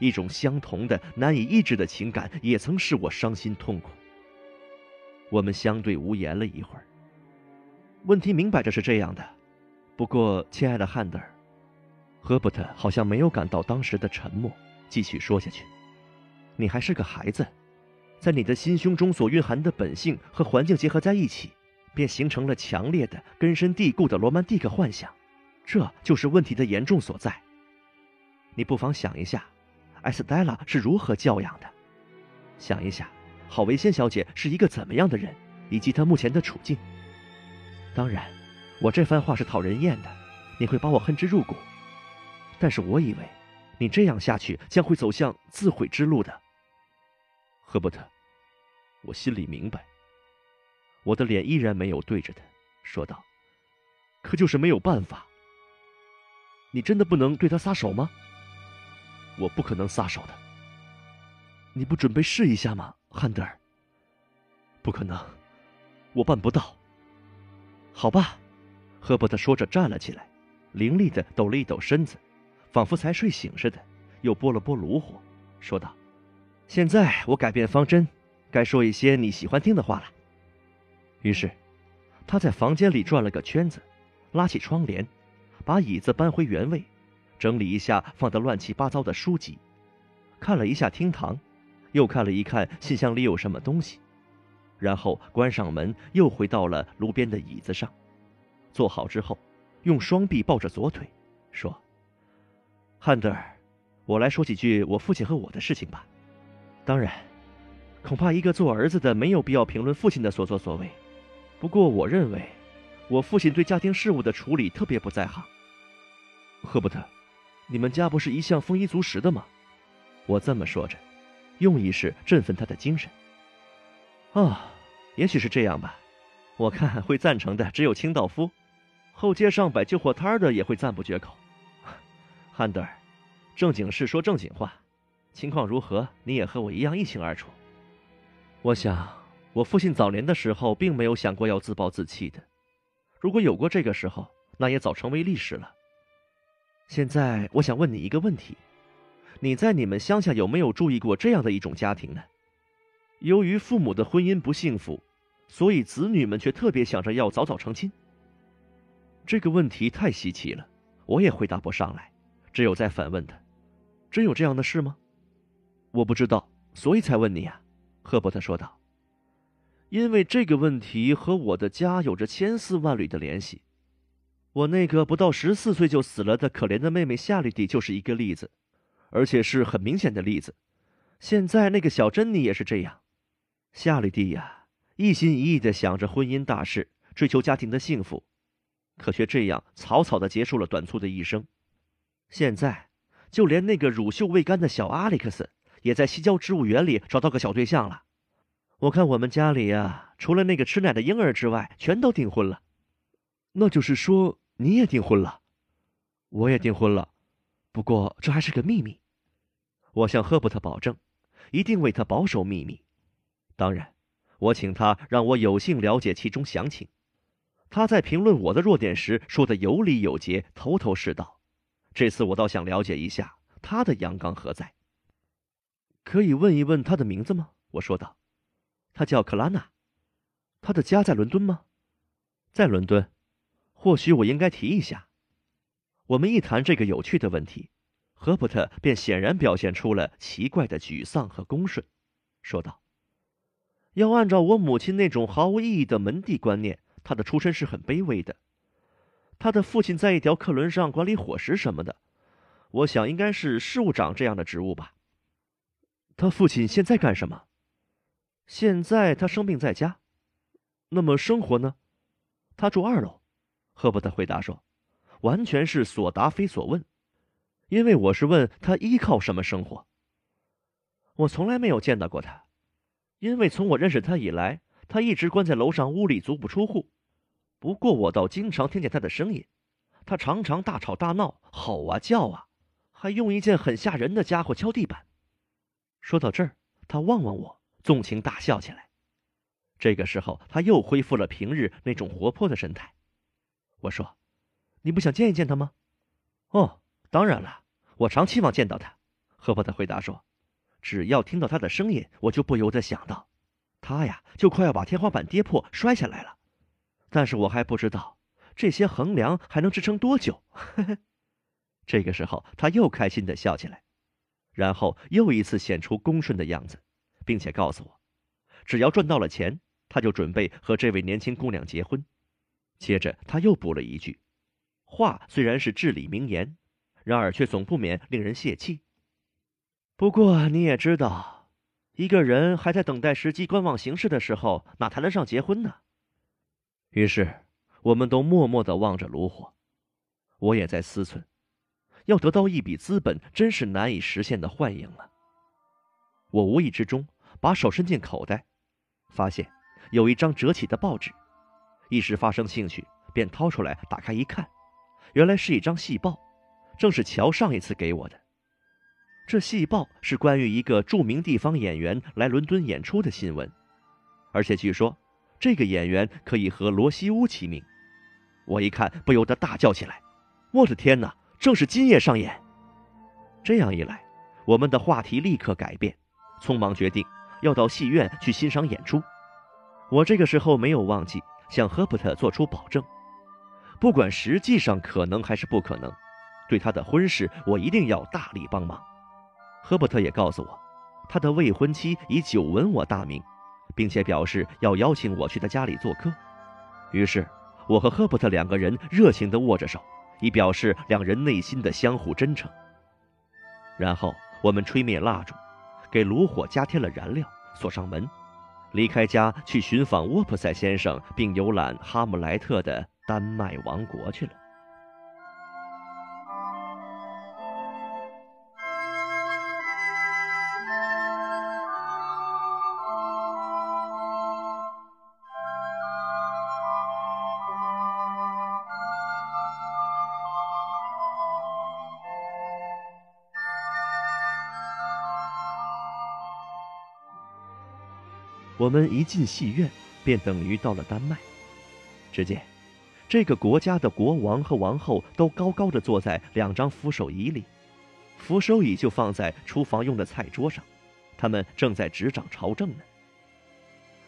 一种相同的、难以抑制的情感也曾使我伤心痛苦。我们相对无言了一会儿。问题明摆着是这样的，不过，亲爱的汉德尔，赫伯特好像没有感到当时的沉默，继续说下去。你还是个孩子，在你的心胸中所蕴含的本性和环境结合在一起，便形成了强烈的、根深蒂固的罗曼蒂克幻想，这就是问题的严重所在。你不妨想一下，艾斯黛拉是如何教养的？想一下，郝维仙小姐是一个怎么样的人，以及她目前的处境。当然，我这番话是讨人厌的，你会把我恨之入骨。但是我以为，你这样下去将会走向自毁之路的。赫伯特，我心里明白。我的脸依然没有对着他，说道：“可就是没有办法。你真的不能对他撒手吗？”“我不可能撒手的。”“你不准备试一下吗，汉德尔？”“不可能，我办不到。”“好吧。”赫伯特说着站了起来，凌厉地抖了一抖身子，仿佛才睡醒似的，又拨了拨炉火，说道：“现在我改变方针，该说一些你喜欢听的话了。”于是，他在房间里转了个圈子，拉起窗帘，把椅子搬回原位，整理一下放得乱七八糟的书籍，看了一下厅堂，又看了一看信箱里有什么东西，然后关上门，又回到了炉边的椅子上，坐好之后，用双臂抱着左腿，说：“汉德尔，我来说几句我父亲和我的事情吧。当然，恐怕一个做儿子的没有必要评论父亲的所作所为。”不过，我认为，我父亲对家庭事务的处理特别不在行。赫伯特，你们家不是一向丰衣足食的吗？我这么说着，用意是振奋他的精神。啊，也许是这样吧。我看会赞成的只有清道夫，后街上摆旧货摊的也会赞不绝口。汉德尔，正经事说正经话，情况如何，你也和我一样一清二楚。我想。我父亲早年的时候并没有想过要自暴自弃的，如果有过这个时候，那也早成为历史了。现在我想问你一个问题：你在你们乡下有没有注意过这样的一种家庭呢？由于父母的婚姻不幸福，所以子女们却特别想着要早早成亲。这个问题太稀奇了，我也回答不上来，只有再反问他：真有这样的事吗？我不知道，所以才问你啊。”赫伯特说道。因为这个问题和我的家有着千丝万缕的联系，我那个不到十四岁就死了的可怜的妹妹夏绿蒂就是一个例子，而且是很明显的例子。现在那个小珍妮也是这样。夏绿蒂呀，一心一意的想着婚姻大事，追求家庭的幸福，可却这样草草的结束了短促的一生。现在，就连那个乳臭未干的小阿历克斯，也在西郊植物园里找到个小对象了。我看我们家里呀，除了那个吃奶的婴儿之外，全都订婚了。那就是说你也订婚了，我也订婚了。不过这还是个秘密。我向赫伯特保证，一定为他保守秘密。当然，我请他让我有幸了解其中详情。他在评论我的弱点时说的有理有节，头头是道。这次我倒想了解一下他的阳刚何在。可以问一问他的名字吗？我说道。他叫克拉娜，他的家在伦敦吗？在伦敦，或许我应该提一下。我们一谈这个有趣的问题，赫伯特便显然表现出了奇怪的沮丧和恭顺，说道：“要按照我母亲那种毫无意义的门第观念，他的出身是很卑微的。他的父亲在一条客轮上管理伙食什么的，我想应该是事务长这样的职务吧。他父亲现在干什么？”现在他生病在家，那么生活呢？他住二楼。赫伯特回答说：“完全是所答非所问，因为我是问他依靠什么生活。我从来没有见到过他，因为从我认识他以来，他一直关在楼上屋里，足不出户。不过我倒经常听见他的声音，他常常大吵大闹，吼啊叫啊，还用一件很吓人的家伙敲地板。”说到这儿，他望望我。纵情大笑起来，这个时候他又恢复了平日那种活泼的神态。我说：“你不想见一见他吗？”“哦，当然了，我常期望见到他。”赫伯特回答说：“只要听到他的声音，我就不由得想到，他呀就快要把天花板跌破摔下来了。但是我还不知道这些横梁还能支撑多久。”这个时候他又开心的笑起来，然后又一次显出恭顺的样子。并且告诉我，只要赚到了钱，他就准备和这位年轻姑娘结婚。接着他又补了一句：“话虽然是至理名言，然而却总不免令人泄气。”不过你也知道，一个人还在等待时机、观望形势的时候，哪谈得上结婚呢？于是，我们都默默的望着炉火。我也在思忖，要得到一笔资本，真是难以实现的幻影了。我无意之中。把手伸进口袋，发现有一张折起的报纸，一时发生兴趣，便掏出来打开一看，原来是一张细报，正是乔上一次给我的。这细报是关于一个著名地方演员来伦敦演出的新闻，而且据说这个演员可以和罗西乌齐名。我一看，不由得大叫起来：“我的天哪，正是今夜上演！”这样一来，我们的话题立刻改变，匆忙决定要到戏院去欣赏演出。我这个时候没有忘记向赫伯特做出保证，不管实际上可能还是不可能，对他的婚事我一定要大力帮忙。赫伯特也告诉我，他的未婚妻已久闻我大名，并且表示要邀请我去他家里做客。于是，我和赫伯特两个人热情地握着手，以表示两人内心的相互真诚。然后，我们吹灭蜡烛，给炉火加添了燃料，锁上门，离开家去寻访沃普塞先生，并游览哈姆莱特的丹麦王国去了。我们一进戏院，便等于到了丹麦。只见，这个国家的国王和王后都高高的坐在两张扶手椅里，扶手椅就放在厨房用的菜桌上，他们正在执掌朝政呢。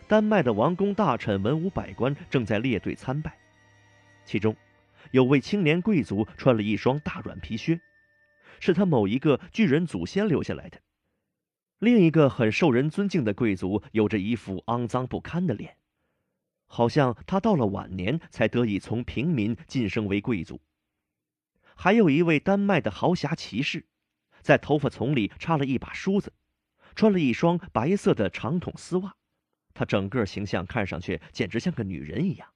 丹麦的王公大臣、文武百官正在列队参拜，其中，有位青年贵族穿了一双大软皮靴，是他某一个巨人祖先留下来的。另一个很受人尊敬的贵族有着一副肮脏不堪的脸，好像他到了晚年才得以从平民晋升为贵族。还有一位丹麦的豪侠骑士，在头发丛里插了一把梳子，穿了一双白色的长筒丝袜，他整个形象看上去简直像个女人一样。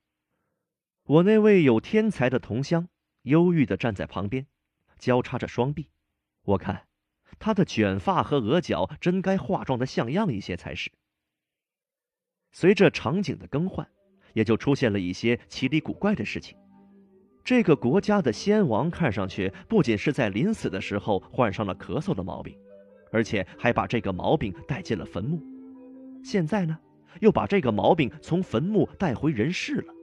我那位有天才的同乡忧郁地站在旁边，交叉着双臂，我看。他的卷发和额角真该化妆的像样一些才是。随着场景的更换，也就出现了一些奇离古怪的事情。这个国家的先王看上去不仅是在临死的时候患上了咳嗽的毛病，而且还把这个毛病带进了坟墓。现在呢，又把这个毛病从坟墓带回人世了。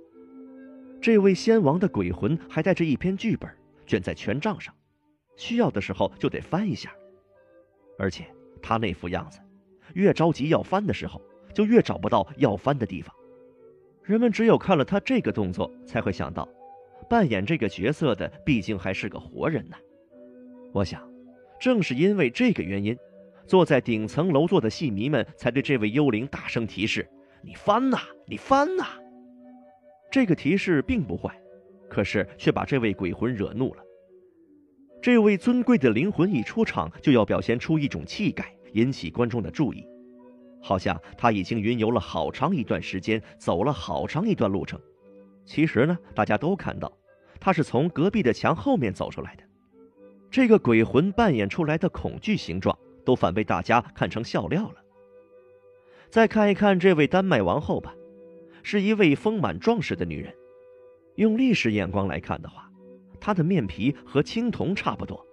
这位先王的鬼魂还带着一篇剧本，卷在权杖上，需要的时候就得翻一下。而且他那副样子，越着急要翻的时候，就越找不到要翻的地方。人们只有看了他这个动作，才会想到，扮演这个角色的毕竟还是个活人呢。我想，正是因为这个原因，坐在顶层楼座的戏迷们才对这位幽灵大声提示：“你翻呐，你翻呐！”这个提示并不坏，可是却把这位鬼魂惹怒了。这位尊贵的灵魂一出场，就要表现出一种气概，引起观众的注意，好像他已经云游了好长一段时间，走了好长一段路程。其实呢，大家都看到，他是从隔壁的墙后面走出来的。这个鬼魂扮演出来的恐惧形状，都反被大家看成笑料了。再看一看这位丹麦王后吧，是一位丰满壮实的女人。用历史眼光来看的话，他的面皮和青铜差不多，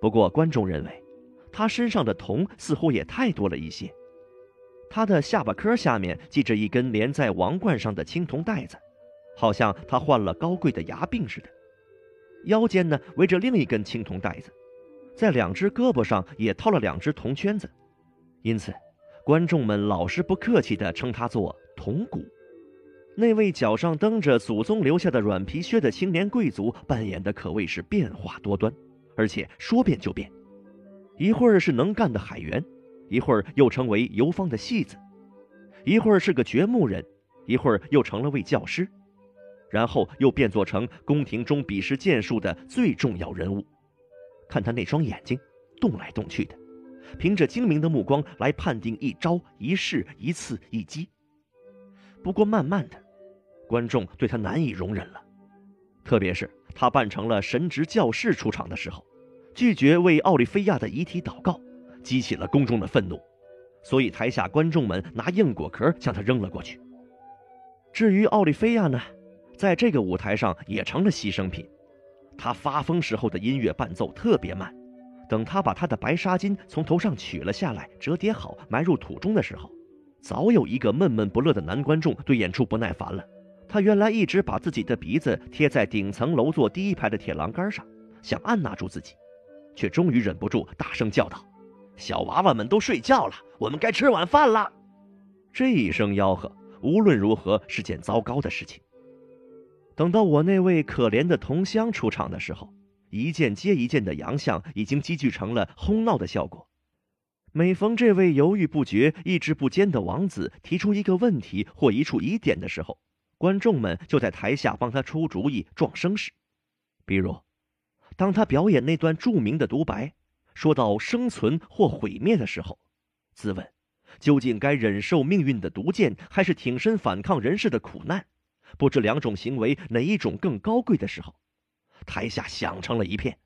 不过观众认为，他身上的铜似乎也太多了一些。他的下巴颏下面系着一根连在王冠上的青铜带子，好像他患了高贵的牙病似的。腰间呢围着另一根青铜带子，在两只胳膊上也套了两只铜圈子，因此，观众们老是不客气地称他做“铜鼓”。那位脚上蹬着祖宗留下的软皮靴的青年贵族扮演的可谓是变化多端，而且说变就变，一会儿是能干的海员，一会儿又成为游方的戏子，一会儿是个掘墓人，一会儿又成了位教师，然后又变作成宫廷中比试剑术的最重要人物。看他那双眼睛，动来动去的，凭着精明的目光来判定一招一式一次一击。不过慢慢的。观众对他难以容忍了，特别是他扮成了神职教士出场的时候，拒绝为奥利菲亚的遗体祷告，激起了公众的愤怒，所以台下观众们拿硬果壳向他扔了过去。至于奥利菲亚呢，在这个舞台上也成了牺牲品。他发疯时候的音乐伴奏特别慢，等他把他的白纱巾从头上取了下来，折叠好埋入土中的时候，早有一个闷闷不乐的男观众对演出不耐烦了。他原来一直把自己的鼻子贴在顶层楼座第一排的铁栏杆上，想按捺住自己，却终于忍不住大声叫道：“小娃娃们都睡觉了，我们该吃晚饭了。”这一声吆喝，无论如何是件糟糕的事情。等到我那位可怜的同乡出场的时候，一件接一件的洋相已经积聚成了哄闹的效果。每逢这位犹豫不决、意志不坚的王子提出一个问题或一处疑点的时候，观众们就在台下帮他出主意、壮声势。比如，当他表演那段著名的独白，说到生存或毁灭的时候，自问究竟该忍受命运的毒箭，还是挺身反抗人世的苦难？不知两种行为哪一种更高贵的时候，台下响成了一片。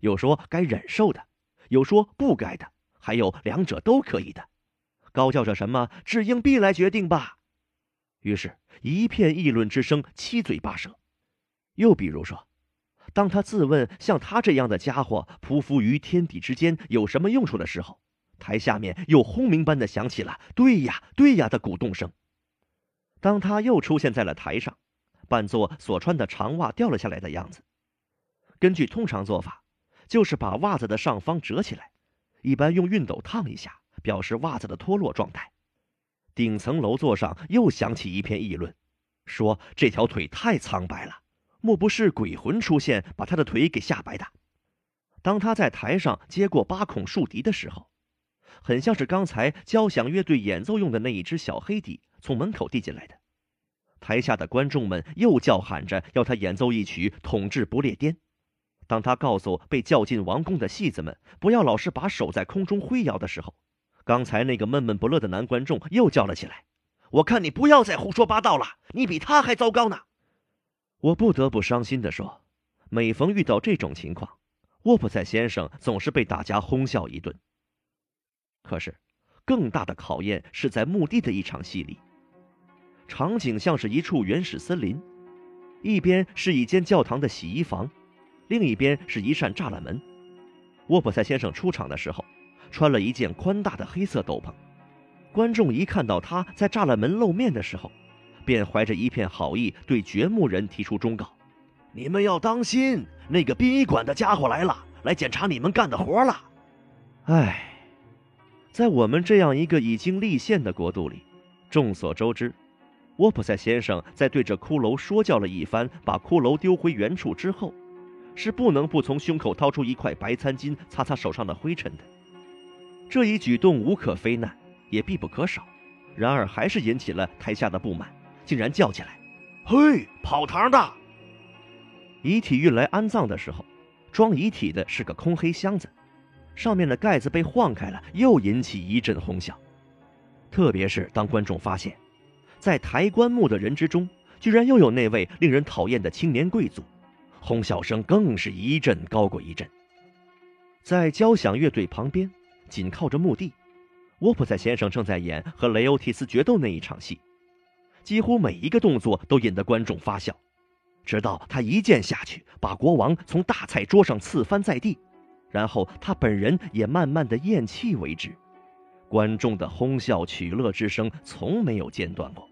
有说该忍受的，有说不该的。还有两者都可以的，高叫着什么“只应必来决定吧”，于是，一片议论之声，七嘴八舌。又比如说，当他自问像他这样的家伙匍匐于天地之间有什么用处的时候，台下面又轰鸣般的响起了“对呀，对呀”的鼓动声。当他又出现在了台上，扮作所穿的长袜掉了下来的样子，根据通常做法，就是把袜子的上方折起来。一般用熨斗烫一下，表示袜子的脱落状态。顶层楼座上又响起一片议论，说这条腿太苍白了，莫不是鬼魂出现把他的腿给吓白的？当他在台上接过八孔竖笛的时候，很像是刚才交响乐队演奏用的那一只小黑笛从门口递进来的。台下的观众们又叫喊着要他演奏一曲《统治不列颠》。当他告诉被叫进王宫的戏子们不要老是把手在空中挥摇的时候，刚才那个闷闷不乐的男观众又叫了起来：“我看你不要再胡说八道了，你比他还糟糕呢！”我不得不伤心地说，每逢遇到这种情况，沃普塞先生总是被大家哄笑一顿。可是，更大的考验是在墓地的一场戏里，场景像是一处原始森林，一边是一间教堂的洗衣房。另一边是一扇栅栏门。沃普塞先生出场的时候，穿了一件宽大的黑色斗篷。观众一看到他在栅栏门露面的时候，便怀着一片好意对掘墓人提出忠告：“你们要当心，那个殡仪馆的家伙来了，来检查你们干的活了。”唉，在我们这样一个已经立宪的国度里，众所周知，沃普塞先生在对着骷髅说教了一番，把骷髅丢回原处之后。是不能不从胸口掏出一块白餐巾擦擦手上的灰尘的。这一举动无可非难，也必不可少。然而还是引起了台下的不满，竟然叫起来：“嘿，跑堂的！”遗体运来安葬的时候，装遗体的是个空黑箱子，上面的盖子被晃开了，又引起一阵哄笑。特别是当观众发现，在抬棺木的人之中，居然又有那位令人讨厌的青年贵族。哄笑声更是一阵高过一阵。在交响乐队旁边，紧靠着墓地，沃普塞先生正在演和雷欧提斯决斗那一场戏，几乎每一个动作都引得观众发笑，直到他一剑下去，把国王从大菜桌上刺翻在地，然后他本人也慢慢的咽气为止。观众的哄笑取乐之声从没有间断过。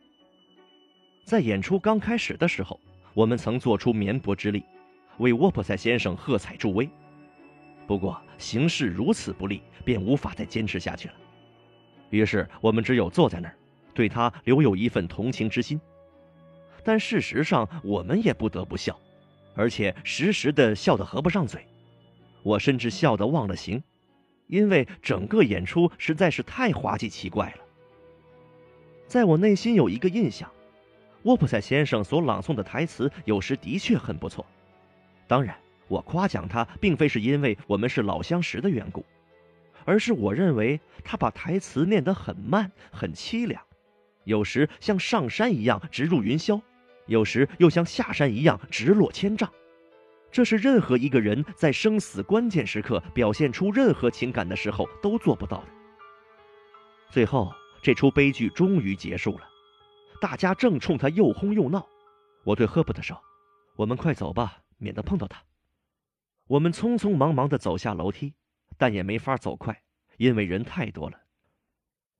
在演出刚开始的时候，我们曾做出绵薄之力。为沃普塞先生喝彩助威，不过形势如此不利，便无法再坚持下去了。于是我们只有坐在那儿，对他留有一份同情之心。但事实上，我们也不得不笑，而且时时的笑得合不上嘴。我甚至笑得忘了形，因为整个演出实在是太滑稽奇怪了。在我内心有一个印象，沃普塞先生所朗诵的台词有时的确很不错。当然，我夸奖他，并非是因为我们是老相识的缘故，而是我认为他把台词念得很慢，很凄凉，有时像上山一样直入云霄，有时又像下山一样直落千丈。这是任何一个人在生死关键时刻表现出任何情感的时候都做不到的。最后，这出悲剧终于结束了，大家正冲他又哄又闹。我对赫伯特说：“我们快走吧。”免得碰到他。我们匆匆忙忙地走下楼梯，但也没法走快，因为人太多了。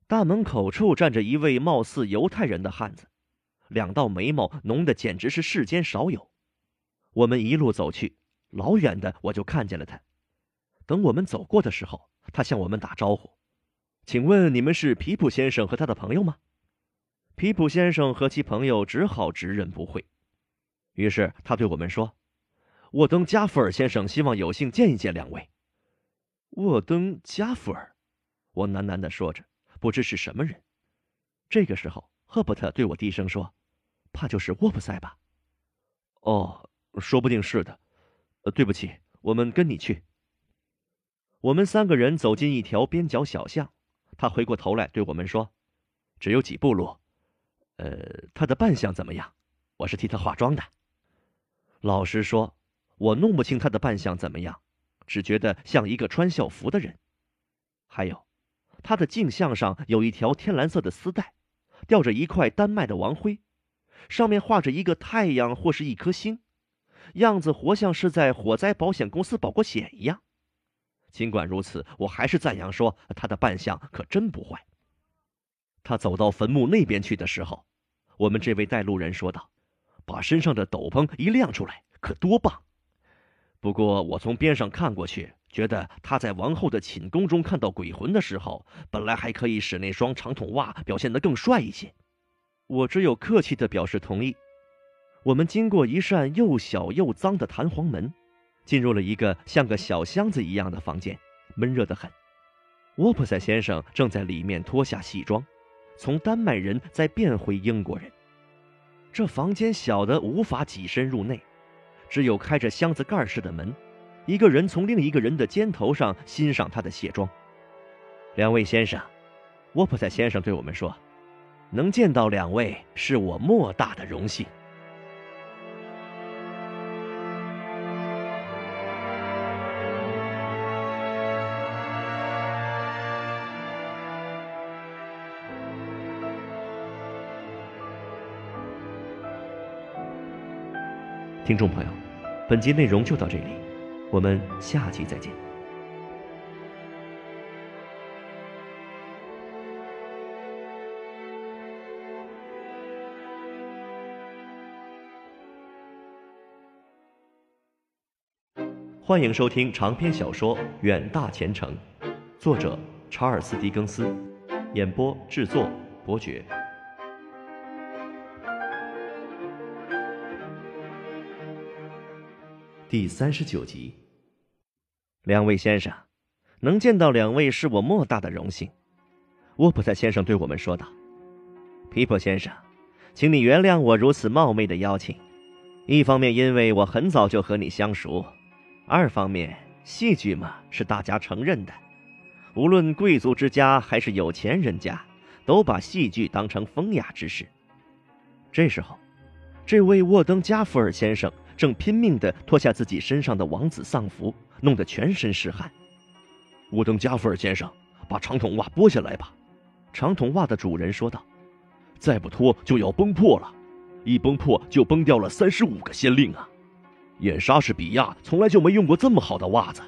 大门口处站着一位貌似犹太人的汉子，两道眉毛浓的简直是世间少有。我们一路走去，老远的我就看见了他。等我们走过的时候，他向我们打招呼：“请问你们是皮普先生和他的朋友吗？”皮普先生和其朋友只好直认不讳。于是他对我们说：“沃登·加弗尔先生希望有幸见一见两位。”沃登·加弗尔，我喃喃地说着，不知是什么人。这个时候，赫伯特对我低声说：“怕就是沃普塞吧？”“哦，说不定是的。”“，对不起，我们跟你去。”我们三个人走进一条边角小巷，他回过头来对我们说：“只有几步路。”“呃，他的扮相怎么样？我是替他化妆的。”老实说，我弄不清他的扮相怎么样。只觉得像一个穿校服的人，还有，他的镜像上有一条天蓝色的丝带，吊着一块丹麦的王徽，上面画着一个太阳或是一颗星，样子活像是在火灾保险公司保过险一样。尽管如此，我还是赞扬说他的扮相可真不坏。他走到坟墓那边去的时候，我们这位带路人说道：“把身上的斗篷一亮出来，可多棒！”不过，我从边上看过去，觉得他在王后的寝宫中看到鬼魂的时候，本来还可以使那双长筒袜表现得更帅一些。我只有客气地表示同意。我们经过一扇又小又脏的弹簧门，进入了一个像个小箱子一样的房间，闷热得很。沃普塞先生正在里面脱下西装，从丹麦人再变回英国人。这房间小得无法挤身入内。只有开着箱子盖似的门，一个人从另一个人的肩头上欣赏他的卸妆。两位先生，沃普塞先生对我们说：“能见到两位是我莫大的荣幸。”听众朋友，本集内容就到这里，我们下集再见。欢迎收听长篇小说《远大前程》，作者查尔斯·狄更斯，演播制作伯爵。第三十九集，两位先生，能见到两位是我莫大的荣幸。沃普塞先生对我们说道：“皮普先生，请你原谅我如此冒昧的邀请。一方面，因为我很早就和你相熟；二方面，戏剧嘛是大家承认的，无论贵族之家还是有钱人家，都把戏剧当成风雅之事。这时候，这位沃登加福尔先生。”正拼命地脱下自己身上的王子丧服，弄得全身是汗。乌登加菲尔先生，把长筒袜剥下来吧。长筒袜的主人说道：“再不脱就要崩破了，一崩破就崩掉了三十五个先令啊！演莎士比亚从来就没用过这么好的袜子。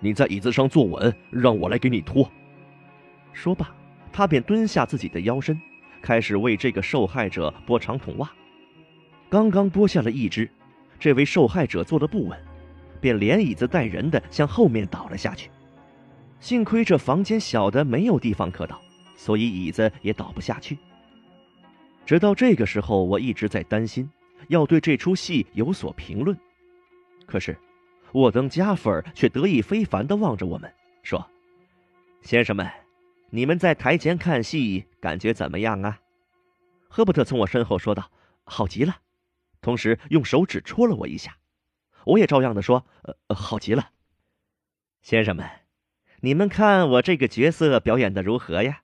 你在椅子上坐稳，让我来给你脱。”说罢，他便蹲下自己的腰身，开始为这个受害者剥长筒袜。刚刚剥下了一只。这位受害者坐得不稳，便连椅子带人的向后面倒了下去。幸亏这房间小的没有地方可倒，所以椅子也倒不下去。直到这个时候，我一直在担心，要对这出戏有所评论。可是，沃登加菲尔却得意非凡地望着我们，说：“先生们，你们在台前看戏感觉怎么样啊？”赫伯特从我身后说道：“好极了。”同时用手指戳了我一下，我也照样的说：“呃，好极了，先生们，你们看我这个角色表演的如何呀？”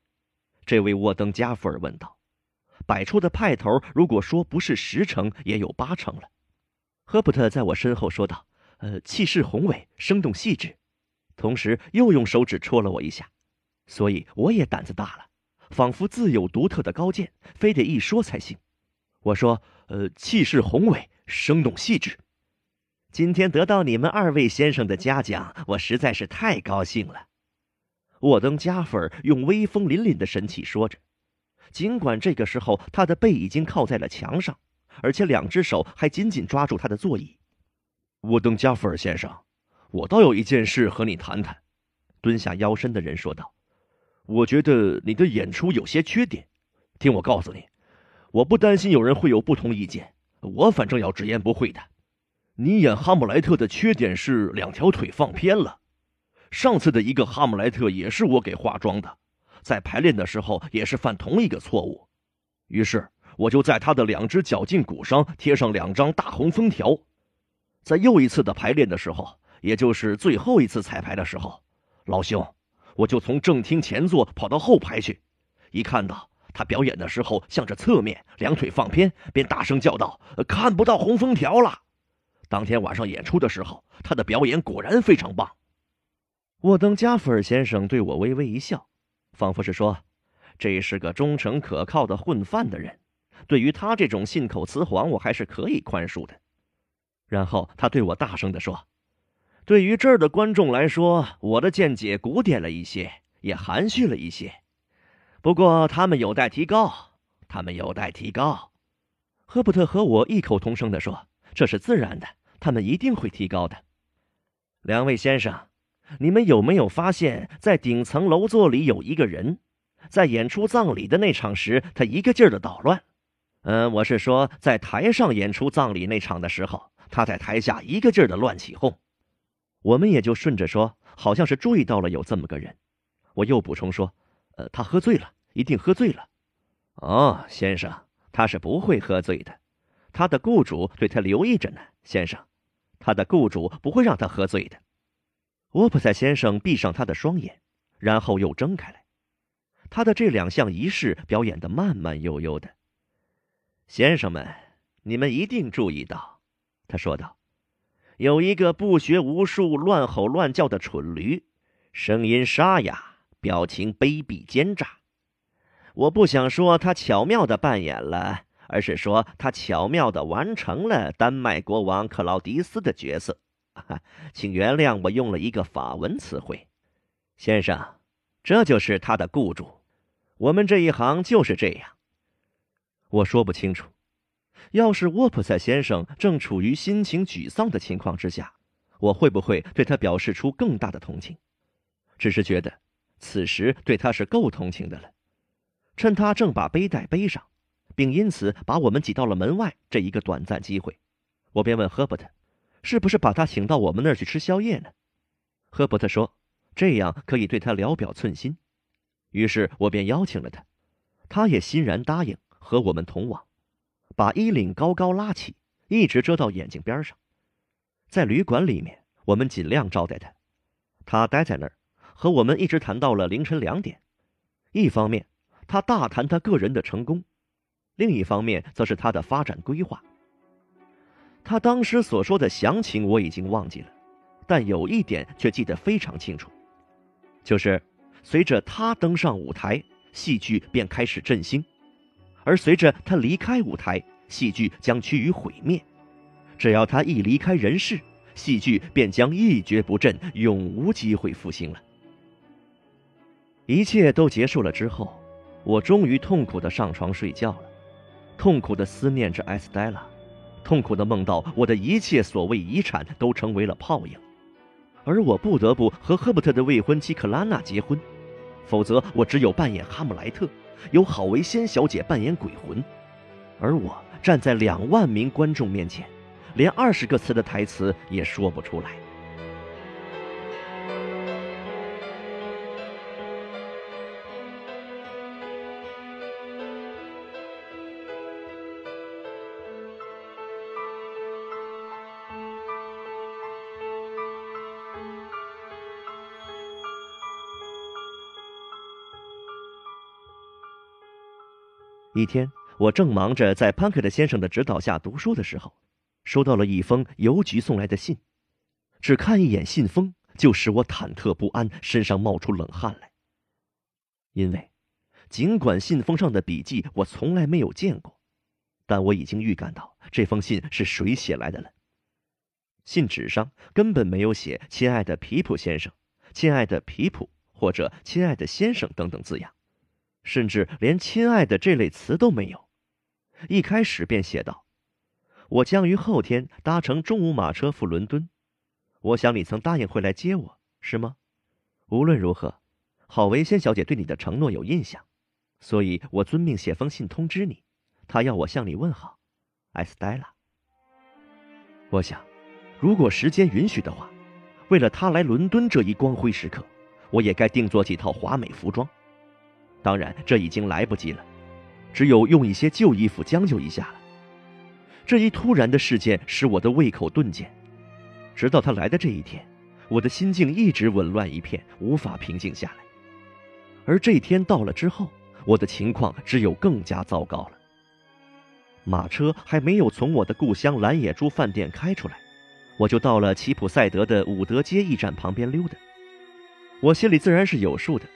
这位沃登加福尔问道。摆出的派头，如果说不是十成，也有八成了。赫伯特在我身后说道：“呃，气势宏伟，生动细致。”同时又用手指戳了我一下，所以我也胆子大了，仿佛自有独特的高见，非得一说才行。我说。呃，气势宏伟，生动细致。今天得到你们二位先生的嘉奖，我实在是太高兴了。沃登加菲尔用威风凛凛的神气说着，尽管这个时候他的背已经靠在了墙上，而且两只手还紧紧抓住他的座椅。沃登·加菲尔先生，我倒有一件事和你谈谈。”蹲下腰身的人说道。“我觉得你的演出有些缺点，听我告诉你，我不担心有人会有不同意见，我反正要直言不讳的。你演哈姆莱特的缺点是两条腿放偏了。上次的一个哈姆莱特也是我给化妆的。”在排练的时候也是犯同一个错误，于是我就在他的两只脚胫骨上贴上两张大红封条。在又一次的排练的时候，也就是最后一次彩排的时候，老兄，我就从正厅前座跑到后排去，一看到他表演的时候向着侧面，两腿放偏，便大声叫道：“看不到红封条了！”当天晚上演出的时候，他的表演果然非常棒。沃登·加菲尔先生对我微微一笑。仿佛是说，这是个忠诚可靠的混饭的人。对于他这种信口雌黄，我还是可以宽恕的。然后他对我大声地说：“对于这儿的观众来说，我的见解古典了一些，也含蓄了一些。不过他们有待提高，他们有待提高。”赫伯特和我异口同声地说：“这是自然的，他们一定会提高的。”两位先生。你们有没有发现，在顶层楼座里有一个人，在演出葬礼的那场时，他一个劲儿的捣乱。嗯，我是说，在台上演出葬礼那场的时候，他在台下一个劲儿的乱起哄。我们也就顺着说，好像是注意到了有这么个人。我又补充说，他喝醉了，一定喝醉了。哦，先生，他是不会喝醉的，他的雇主对他留意着呢，先生，他的雇主不会让他喝醉的。沃普塞先生闭上他的双眼，然后又睁开来。他的这两项仪式表演的慢慢悠悠的。先生们，你们一定注意到，他说道：“有一个不学无术、乱吼乱叫的蠢驴，声音沙哑，表情卑鄙奸诈。我不想说他巧妙的扮演了，而是说他巧妙的完成了丹麦国王克劳迪斯的角色。”请原谅我用了一个法文词汇，先生，这就是他的雇主。我们这一行就是这样。我说不清楚，要是沃普塞先生正处于心情沮丧的情况之下，我会不会对他表示出更大的同情？只是觉得此时对他是够同情的了。趁他正把背带背上，并因此把我们挤到了门外这一个短暂机会，我便问赫伯特。是不是把他请到我们那儿去吃宵夜呢？赫伯特说：“这样可以对他聊表寸心。”于是我便邀请了他，他也欣然答应和我们同往，把衣领高高拉起，一直遮到眼睛边上。在旅馆里面，我们尽量招待他，他待在那儿，和我们一直谈到了凌晨两点。一方面，他大谈他个人的成功；另一方面，则是他的发展规划。他当时所说的详情我已经忘记了，但有一点却记得非常清楚，就是随着他登上舞台，戏剧便开始振兴；而随着他离开舞台，戏剧将趋于毁灭。只要他一离开人世，戏剧便将一蹶不振，永无机会复兴了。一切都结束了之后，我终于痛苦地上床睡觉了，痛苦的思念着埃斯黛拉。痛苦的梦到我的一切所谓遗产都成为了泡影，而我不得不和赫伯特的未婚妻克拉娜结婚，否则我只有扮演哈姆莱特，由郝维仙小姐扮演鬼魂，而我站在两万名观众面前，连二十个词的台词也说不出来。一天，我正忙着在潘克特先生的指导下读书的时候，收到了一封邮局送来的信。只看一眼信封，就使我忐忑不安，身上冒出冷汗来。因为，尽管信封上的笔迹我从来没有见过，但我已经预感到这封信是谁写来的了。信纸上根本没有写“亲爱的皮普先生”“亲爱的皮普”或者“亲爱的先生”等等字样。甚至连“亲爱的”这类词都没有。一开始便写道：“我将于后天搭乘中午马车赴伦敦。我想你曾答应会来接我，是吗？无论如何，郝维仙小姐对你的承诺有印象，所以我遵命写封信通知你。她要我向你问好，艾斯黛拉。我想，如果时间允许的话，为了她来伦敦这一光辉时刻，我也该定做几套华美服装。当然，这已经来不及了。”只有用一些旧衣服将就一下了。这一突然的事件使我的胃口顿减，直到他来的这一天，我的心境一直紊乱一片，无法平静下来。而这天到了之后，我的情况只有更加糟糕了。马车还没有从我的故乡蓝野猪饭店开出来，我就到了齐普赛德的伍德街驿站旁边溜达。我心里自然是有数的，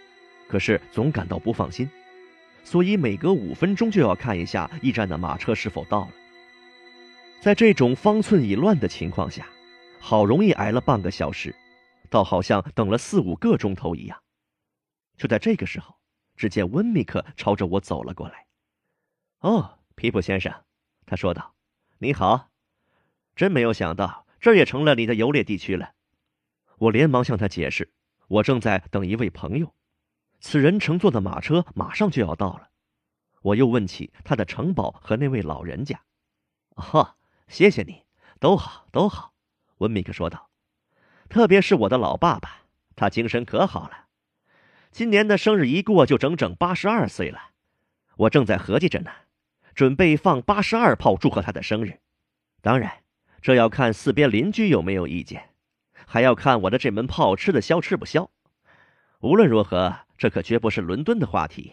可是总感到不放心。所以每隔五分钟就要看一下驿站的马车是否到了。在这种方寸已乱的情况下，好容易挨了半个小时，倒好像等了四五个钟头一样。就在这个时候，只见温米克朝着我走了过来。“哦，皮普先生，”他说道，“你好，真没有想到这也成了你的游猎地区了。”我连忙向他解释，我正在等一位朋友。此人乘坐的马车马上就要到了，我又问起他的城堡和那位老人家。哈，谢谢你，都好，都好。温米克说道。特别是我的老爸爸，他精神可好了，今年的生日一过就整整八十二岁了。我正在合计着呢，准备放八十二炮祝贺他的生日。当然，这要看四边邻居有没有意见，还要看我的这门炮吃的消吃不消。无论如何。这可绝不是伦敦的话题，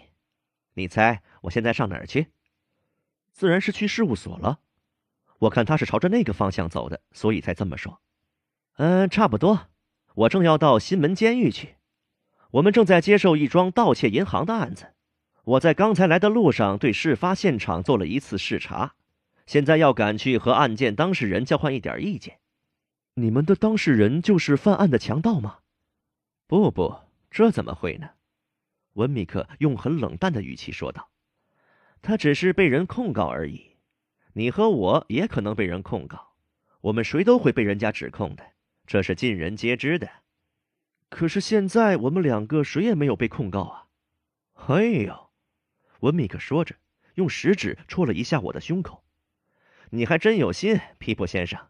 你猜我现在上哪儿去？自然是去事务所了。我看他是朝着那个方向走的，所以才这么说。嗯，差不多。我正要到新门监狱去，我们正在接受一桩盗窃银行的案子。我在刚才来的路上对事发现场做了一次视察，现在要赶去和案件当事人交换一点意见。你们的当事人就是犯案的强盗吗？不不，这怎么会呢？文米克用很冷淡的语气说道：“他只是被人控告而已，你和我也可能被人控告，我们谁都会被人家指控的，这是尽人皆知的。可是现在我们两个谁也没有被控告啊！”哎呦，文米克说着，用食指戳了一下我的胸口。“你还真有心，皮普先生，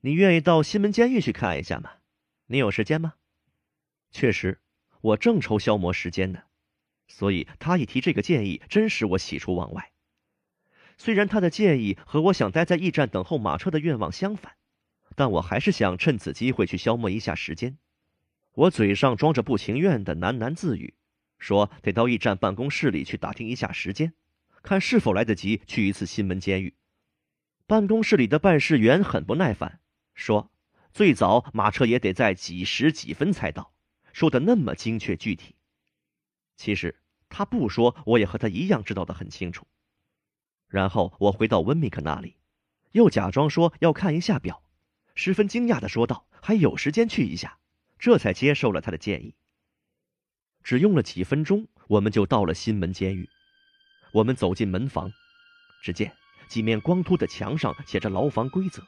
你愿意到西门监狱去看一下吗？你有时间吗？”确实，我正愁消磨时间呢。所以他一提这个建议，真使我喜出望外。虽然他的建议和我想待在驿站等候马车的愿望相反，但我还是想趁此机会去消磨一下时间。我嘴上装着不情愿的喃喃自语，说得到驿站办公室里去打听一下时间，看是否来得及去一次新门监狱。办公室里的办事员很不耐烦，说：“最早马车也得在几时几分才到，说的那么精确具体。”其实他不说，我也和他一样知道的很清楚。然后我回到温米克那里，又假装说要看一下表，十分惊讶的说道：“还有时间去一下。”这才接受了他的建议。只用了几分钟，我们就到了新门监狱。我们走进门房，只见几面光秃的墙上写着牢房规则，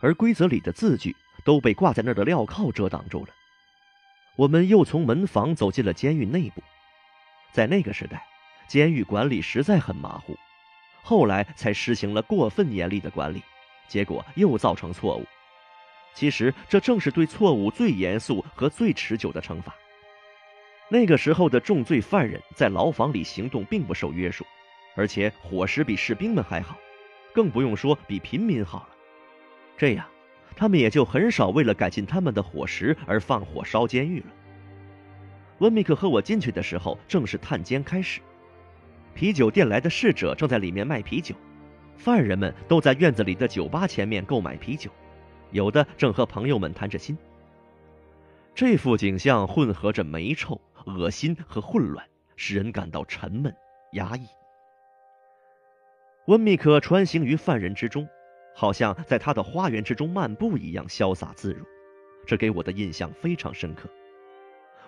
而规则里的字句都被挂在那儿的镣铐遮挡住了。我们又从门房走进了监狱内部。在那个时代，监狱管理实在很马虎，后来才实行了过分严厉的管理，结果又造成错误。其实这正是对错误最严肃和最持久的惩罚。那个时候的重罪犯人在牢房里行动并不受约束，而且伙食比士兵们还好，更不用说比平民好了。这样，他们也就很少为了改进他们的伙食而放火烧监狱了。温米克和我进去的时候，正是探监开始。啤酒店来的侍者正在里面卖啤酒，犯人们都在院子里的酒吧前面购买啤酒，有的正和朋友们谈着心。这幅景象混合着霉臭、恶心和混乱，使人感到沉闷压抑。温米克穿行于犯人之中，好像在他的花园之中漫步一样潇洒自如，这给我的印象非常深刻。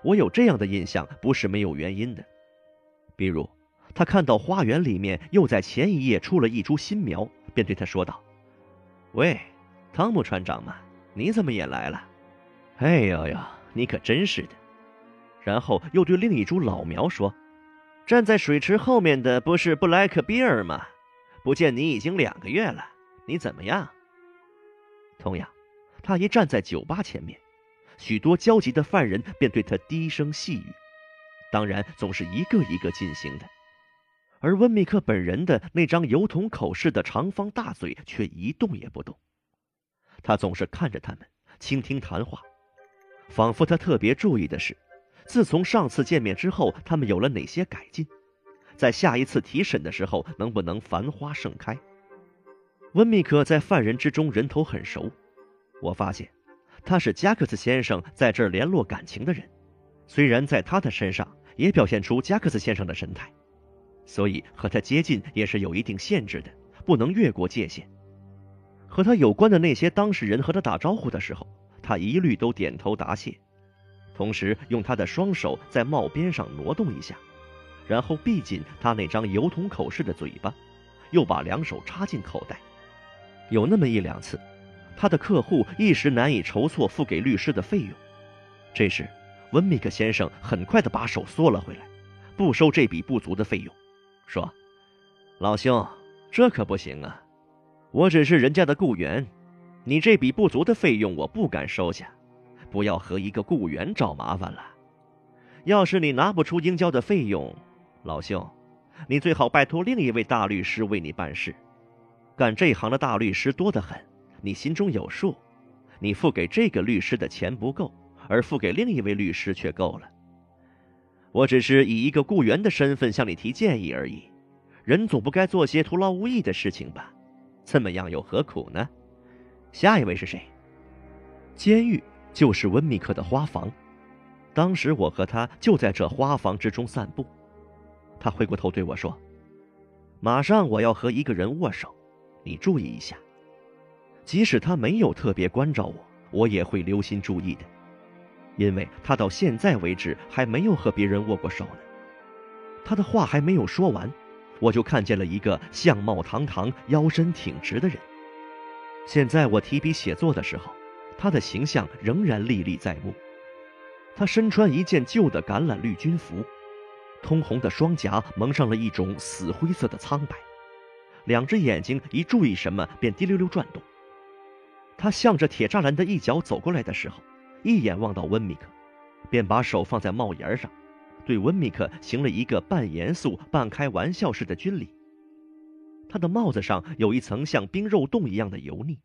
我有这样的印象，不是没有原因的。比如，他看到花园里面又在前一夜出了一株新苗，便对他说道：“喂，汤姆船长嘛，你怎么也来了？哎呦呦，你可真是的。”然后又对另一株老苗说：“站在水池后面的不是布莱克比尔吗？不见你已经两个月了，你怎么样？”同样，他一站在酒吧前面，许多焦急的犯人便对他低声细语，当然总是一个一个进行的。而温密克本人的那张油桶口似的长方大嘴却一动也不动，他总是看着他们，倾听谈话，仿佛他特别注意的是，自从上次见面之后，他们有了哪些改进，在下一次提审的时候能不能繁花盛开。温密克在犯人之中人头很熟，我发现他是加克斯先生在这儿联络感情的人，虽然在他的身上也表现出加克斯先生的神态。所以和他接近也是有一定限制的，不能越过界限。和他有关的那些当事人和他打招呼的时候，他一律都点头答谢，同时用他的双手在帽边上挪动一下，然后闭紧他那张油桶口式的嘴巴，又把两手插进口袋。有那么一两次，他的客户一时难以筹措付给律师的费用，这时温米克先生很快的把手缩了回来，不收这笔不足的费用。说：“老兄，这可不行啊！我只是人家的雇员，你这笔不足的费用我不敢收下。不要和一个雇员找麻烦了。要是你拿不出应交的费用，老兄，你最好拜托另一位大律师为你办事。干这行的大律师多得很，你心中有数。你付给这个律师的钱不够，而付给另一位律师却够了。”我只是以一个雇员的身份向你提建议而已，人总不该做些徒劳无益的事情吧？这么样又何苦呢？下一位是谁？监狱就是温密克的花房，当时我和他就在这花房之中散步。他回过头对我说：“马上我要和一个人握手，你注意一下。即使他没有特别关照我，我也会留心注意的。”因为他到现在为止还没有和别人握过手呢。他的话还没有说完，我就看见了一个相貌堂堂、腰身挺直的人。现在我提笔写作的时候，他的形象仍然历历在目。他身穿一件旧的橄榄绿军服，通红的双颊蒙上了一种死灰色的苍白，两只眼睛一注意什么便滴溜溜转动。他向着铁栅栏的一角走过来的时候。一眼望到温米克，便把手放在帽檐上，对温米克行了一个半严肃半开玩笑似的军礼。他的帽子上有一层像冰肉冻一样的油腻。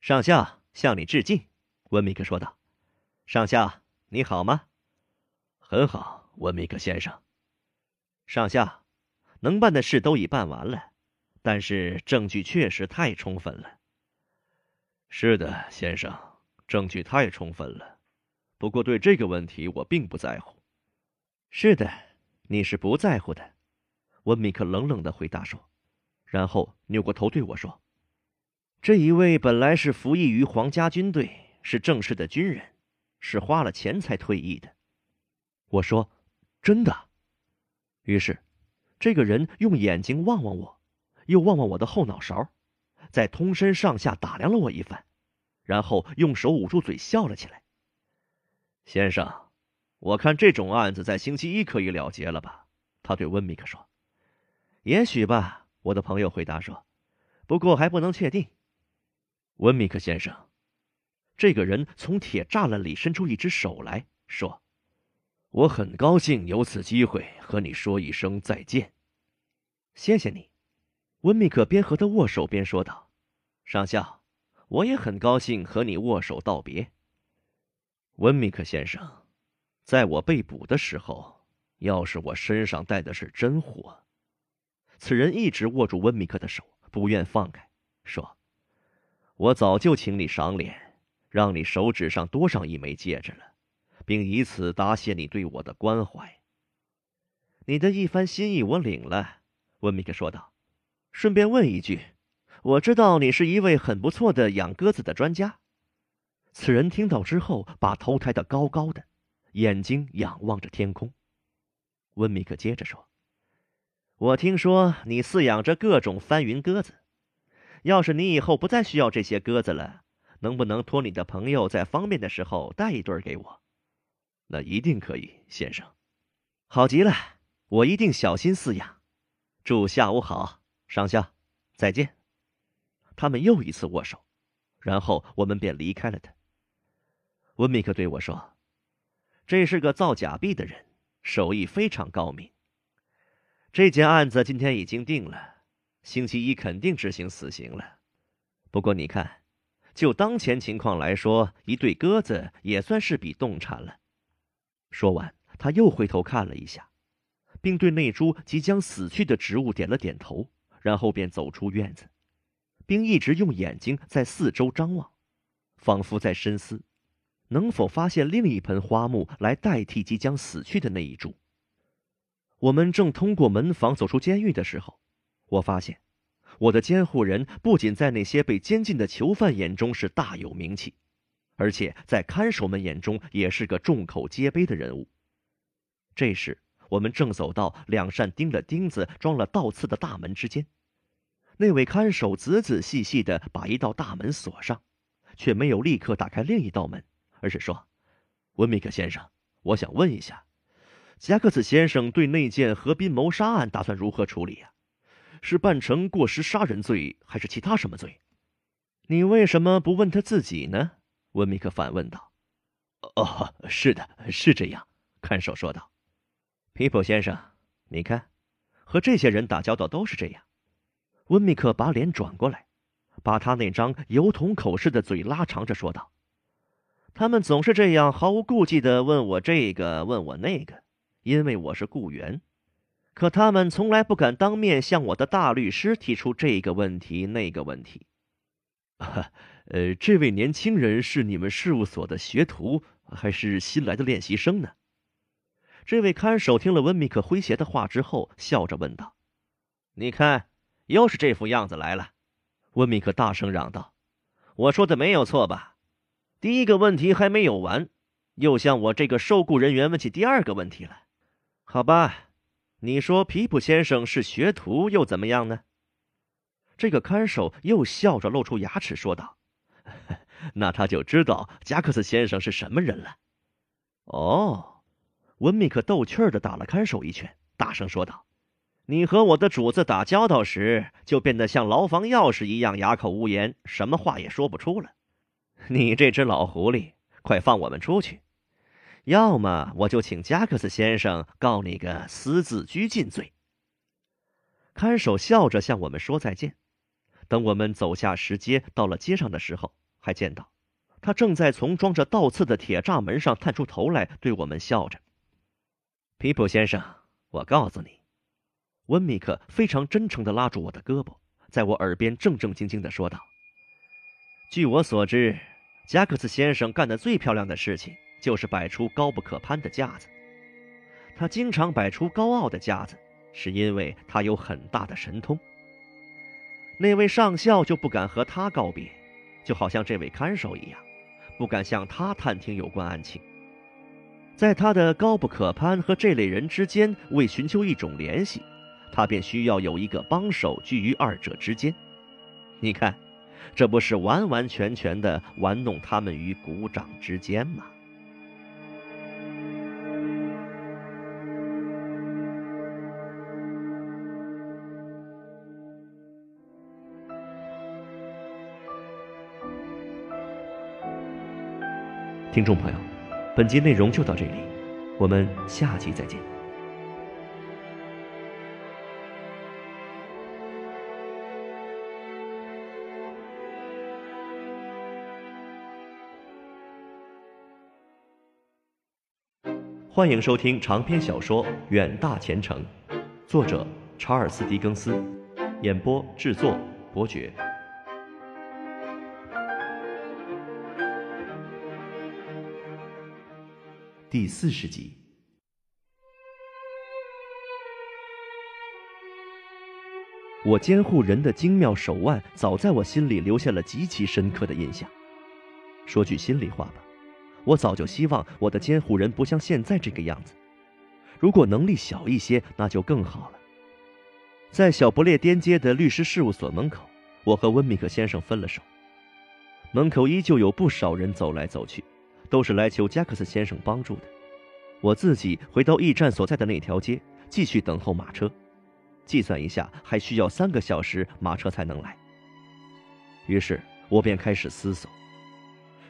上校向你致敬，温米克说道。上校你好吗？很好，温米克先生。上校，能办的事都已办完了，但是证据确实太充分了。是的，先生。证据太充分了，不过对这个问题我并不在乎。是的，你是不在乎的，温米克冷冷的回答说，然后扭过头对我说：“这一位本来是服役于皇家军队，是正式的军人，是花了钱才退役的。”我说：“真的。”于是，这个人用眼睛望望我，又望望我的后脑勺，在通身上下打量了我一番。然后用手捂住嘴，笑了起来。先生，我看这种案子在星期一可以了结了吧？他对温米克说。也许吧，我的朋友回答说。不过还不能确定。温米克先生，这个人从铁栅栏里伸出一只手来说：“我很高兴有此机会和你说一声再见。”谢谢你，温米克边和他握手边说道：“上校。”我也很高兴和你握手道别，温米克先生。在我被捕的时候，要是我身上带的是真货，此人一直握住温米克的手，不愿放开，说：“我早就请你赏脸，让你手指上多上一枚戒指了，并以此答谢你对我的关怀。”你的一番心意我领了，温米克说道。顺便问一句。我知道你是一位很不错的养鸽子的专家。此人听到之后，把头抬得高高的，眼睛仰望着天空。温米克接着说：“我听说你饲养着各种翻云鸽子，要是你以后不再需要这些鸽子了，能不能托你的朋友在方便的时候带一对给我？”“那一定可以，先生。”“好极了，我一定小心饲养。”“祝下午好，上校，再见。”他们又一次握手，然后我们便离开了他。温米克对我说。这是个造假币的人，手艺非常高明。这件案子今天已经定了，星期一肯定执行死刑了。不过你看，就当前情况来说，一对鸽子也算是笔动产了。说完，他又回头看了一下，并对那株即将死去的植物点了点头，然后便走出院子，并一直用眼睛在四周张望，仿佛在深思。能否发现另一盆花木来代替即将死去的那一株？我们正通过门房走出监狱的时候，我发现，我的监护人不仅在那些被监禁的囚犯眼中是大有名气，而且在看守们眼中也是个众口皆碑的人物。这时，我们正走到两扇钉了钉子、装了倒刺的大门之间，那位看守仔仔细细地把一道大门锁上，却没有立刻打开另一道门。而是说：“温米克先生，我想问一下，加克斯先生对那件河滨谋杀案打算如何处理呀？是办成过失杀人罪，还是其他什么罪？你为什么不问他自己呢？”温米克反问道。“哦，是的，是这样。”看守说道。“皮普先生，你看，和这些人打交道都是这样。”温密克把脸转过来，把他那张油桶口似的嘴拉长着说道。他们总是这样毫无顾忌的问我这个，问我那个，因为我是雇员。可他们从来不敢当面向我的大律师提出这个问题、那个问题。哈呃，这位年轻人是你们事务所的学徒，还是新来的练习生呢？这位看守听了温米克诙谐的话之后，笑着问道：“你看，又是这副样子来了。”温米克大声嚷道：“我说的没有错吧？”第一个问题还没有完，又向我这个受雇人员问起第二个问题了。好吧，你说皮普先生是学徒又怎么样呢？这个看守又笑着露出牙齿说道：“那他就知道加克斯先生是什么人了。”哦，文米克逗趣儿的打了看守一拳，大声说道：“你和我的主子打交道时，就变得像牢房钥匙一样哑口无言，什么话也说不出了。”你这只老狐狸，快放我们出去！要么我就请加克斯先生告你个私自拘禁罪。看守笑着向我们说再见。等我们走下石阶，到了街上的时候，还见到他正在从装着倒刺的铁栅门上探出头来，对我们笑着。皮普先生，我告诉你，温米克非常真诚的拉住我的胳膊，在我耳边正正经经的说道：“据我所知。”加克斯先生干的最漂亮的事情，就是摆出高不可攀的架子。他经常摆出高傲的架子，是因为他有很大的神通。那位上校就不敢和他告别，就好像这位看守一样，不敢向他探听有关案情。在他的高不可攀和这类人之间，为寻求一种联系，他便需要有一个帮手居于二者之间。你看。这不是完完全全的玩弄他们于股掌之间吗？听众朋友，本集内容就到这里，我们下集再见。欢迎收听长篇小说《远大前程》，作者查尔斯·狄更斯，演播制作伯爵。第四十集，我监护人的精妙手腕，早在我心里留下了极其深刻的印象。说句心里话吧。我早就希望我的监护人不像现在这个样子，如果能力小一些，那就更好了。在小不列颠街的律师事务所门口，我和温米克先生分了手。门口依旧有不少人走来走去，都是来求加克斯先生帮助的。我自己回到驿站所在的那条街，继续等候马车。计算一下，还需要三个小时马车才能来。于是我便开始思索：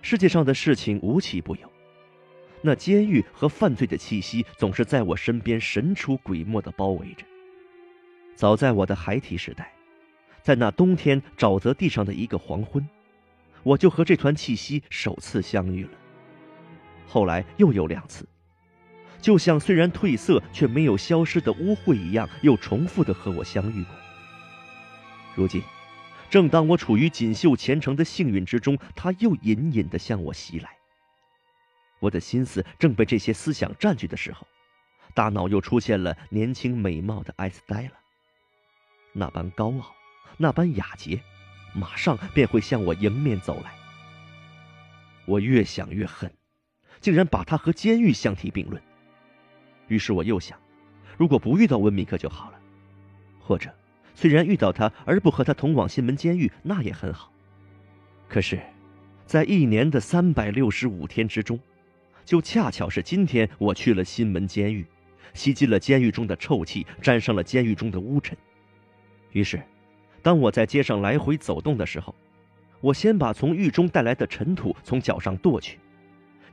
世界上的事情无奇不有，那监狱和犯罪的气息总是在我身边神出鬼没地包围着。早在我的孩提时代，在那冬天沼泽地上的一个黄昏，我就和这团气息首次相遇了。后来又有两次，就像虽然褪色却没有消失的污秽一样，又重复的和我相遇过。如今，正当我处于锦绣前程的幸运之中，它又隐隐的向我袭来。我的心思正被这些思想占据的时候，大脑又出现了年轻美貌的艾斯黛拉。那般高傲，那般雅洁，马上便会向我迎面走来。我越想越恨，竟然把他和监狱相提并论。于是我又想，如果不遇到温米克就好了，或者虽然遇到他而不和他同往新门监狱，那也很好。可是，在一年的三百六十五天之中，就恰巧是今天，我去了新门监狱，吸进了监狱中的臭气，沾上了监狱中的污尘。于是，当我在街上来回走动的时候，我先把从狱中带来的尘土从脚上跺去，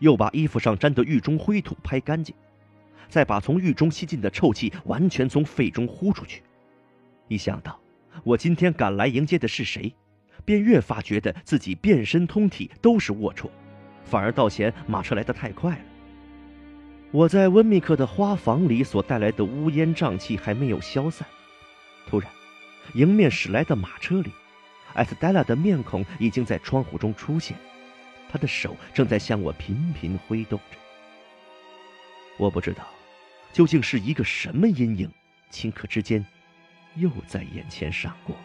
又把衣服上沾的狱中灰土拍干净，再把从狱中吸进的臭气完全从肺中呼出去。一想到我今天赶来迎接的是谁，便越发觉得自己遍身通体都是龌龊，反而倒嫌马车来得太快了。我在温密克的花房里所带来的乌烟瘴气还没有消散，突然。迎面驶来的马车里，艾斯黛拉的面孔已经在窗户中出现，他的手正在向我频频挥动着。我不知道，究竟是一个什么阴影，顷刻之间，又在眼前闪过。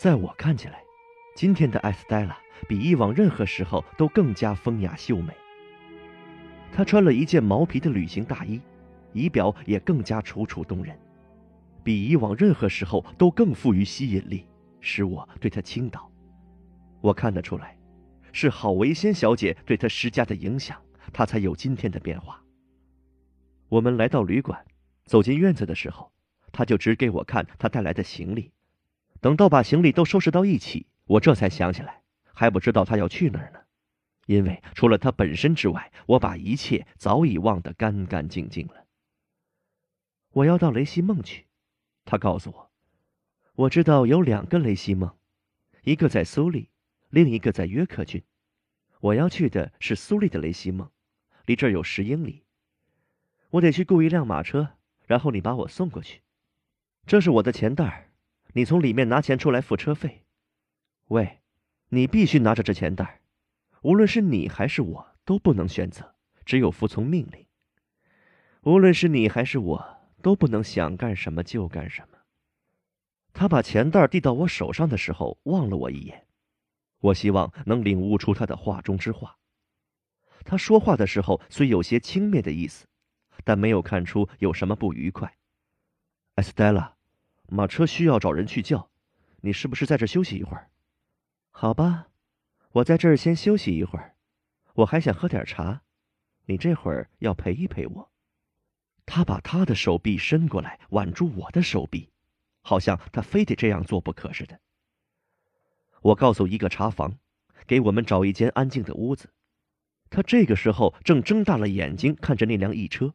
在我看起来，今天的艾斯黛拉比以往任何时候都更加风雅秀美。她穿了一件毛皮的旅行大衣，仪表也更加楚楚动人，比以往任何时候都更富于吸引力，使我对她倾倒。我看得出来，是郝维仙小姐对她施加的影响，她才有今天的变化。我们来到旅馆，走进院子的时候，她就指给我看她带来的行李。等到把行李都收拾到一起，我这才想起来，还不知道他要去哪儿呢。因为除了他本身之外，我把一切早已忘得干干净净了。我要到雷西梦去，他告诉我，我知道有两个雷西梦，一个在苏利，另一个在约克郡。我要去的是苏利的雷西梦，离这儿有十英里。我得去雇一辆马车，然后你把我送过去。这是我的钱袋儿。你从里面拿钱出来付车费。喂，你必须拿着这钱袋，无论是你还是我都不能选择，只有服从命令。无论是你还是我都不能想干什么就干什么。他把钱袋递到我手上的时候，望了我一眼。我希望能领悟出他的话中之话。他说话的时候虽有些轻蔑的意思，但没有看出有什么不愉快。艾斯黛拉。马车需要找人去叫，你是不是在这休息一会儿？好吧，我在这儿先休息一会儿。我还想喝点茶，你这会儿要陪一陪我。他把他的手臂伸过来挽住我的手臂，好像他非得这样做不可似的。我告诉一个茶房，给我们找一间安静的屋子。他这个时候正睁大了眼睛看着那辆驿车，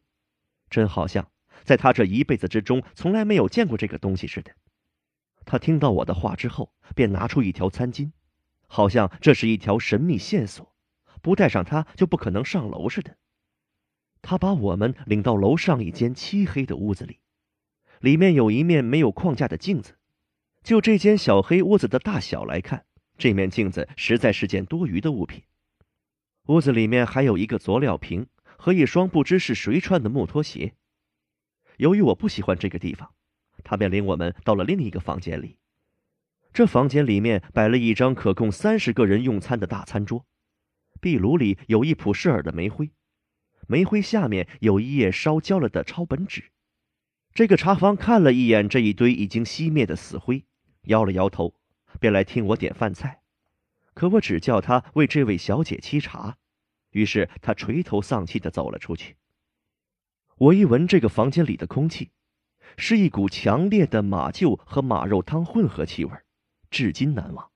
真好像。在他这一辈子之中，从来没有见过这个东西似的。他听到我的话之后，便拿出一条餐巾，好像这是一条神秘线索，不带上它就不可能上楼似的。他把我们领到楼上一间漆黑的屋子里，里面有一面没有框架的镜子。就这间小黑屋子的大小来看，这面镜子实在是件多余的物品。屋子里面还有一个佐料瓶和一双不知是谁穿的木拖鞋。由于我不喜欢这个地方，他便领我们到了另一个房间里。这房间里面摆了一张可供三十个人用餐的大餐桌，壁炉里有一普式尔的煤灰，煤灰下面有一页烧焦了的抄本纸。这个茶房看了一眼这一堆已经熄灭的死灰，摇了摇头，便来听我点饭菜。可我只叫他为这位小姐沏茶，于是他垂头丧气的走了出去。我一闻这个房间里的空气，是一股强烈的马厩和马肉汤混合气味，至今难忘。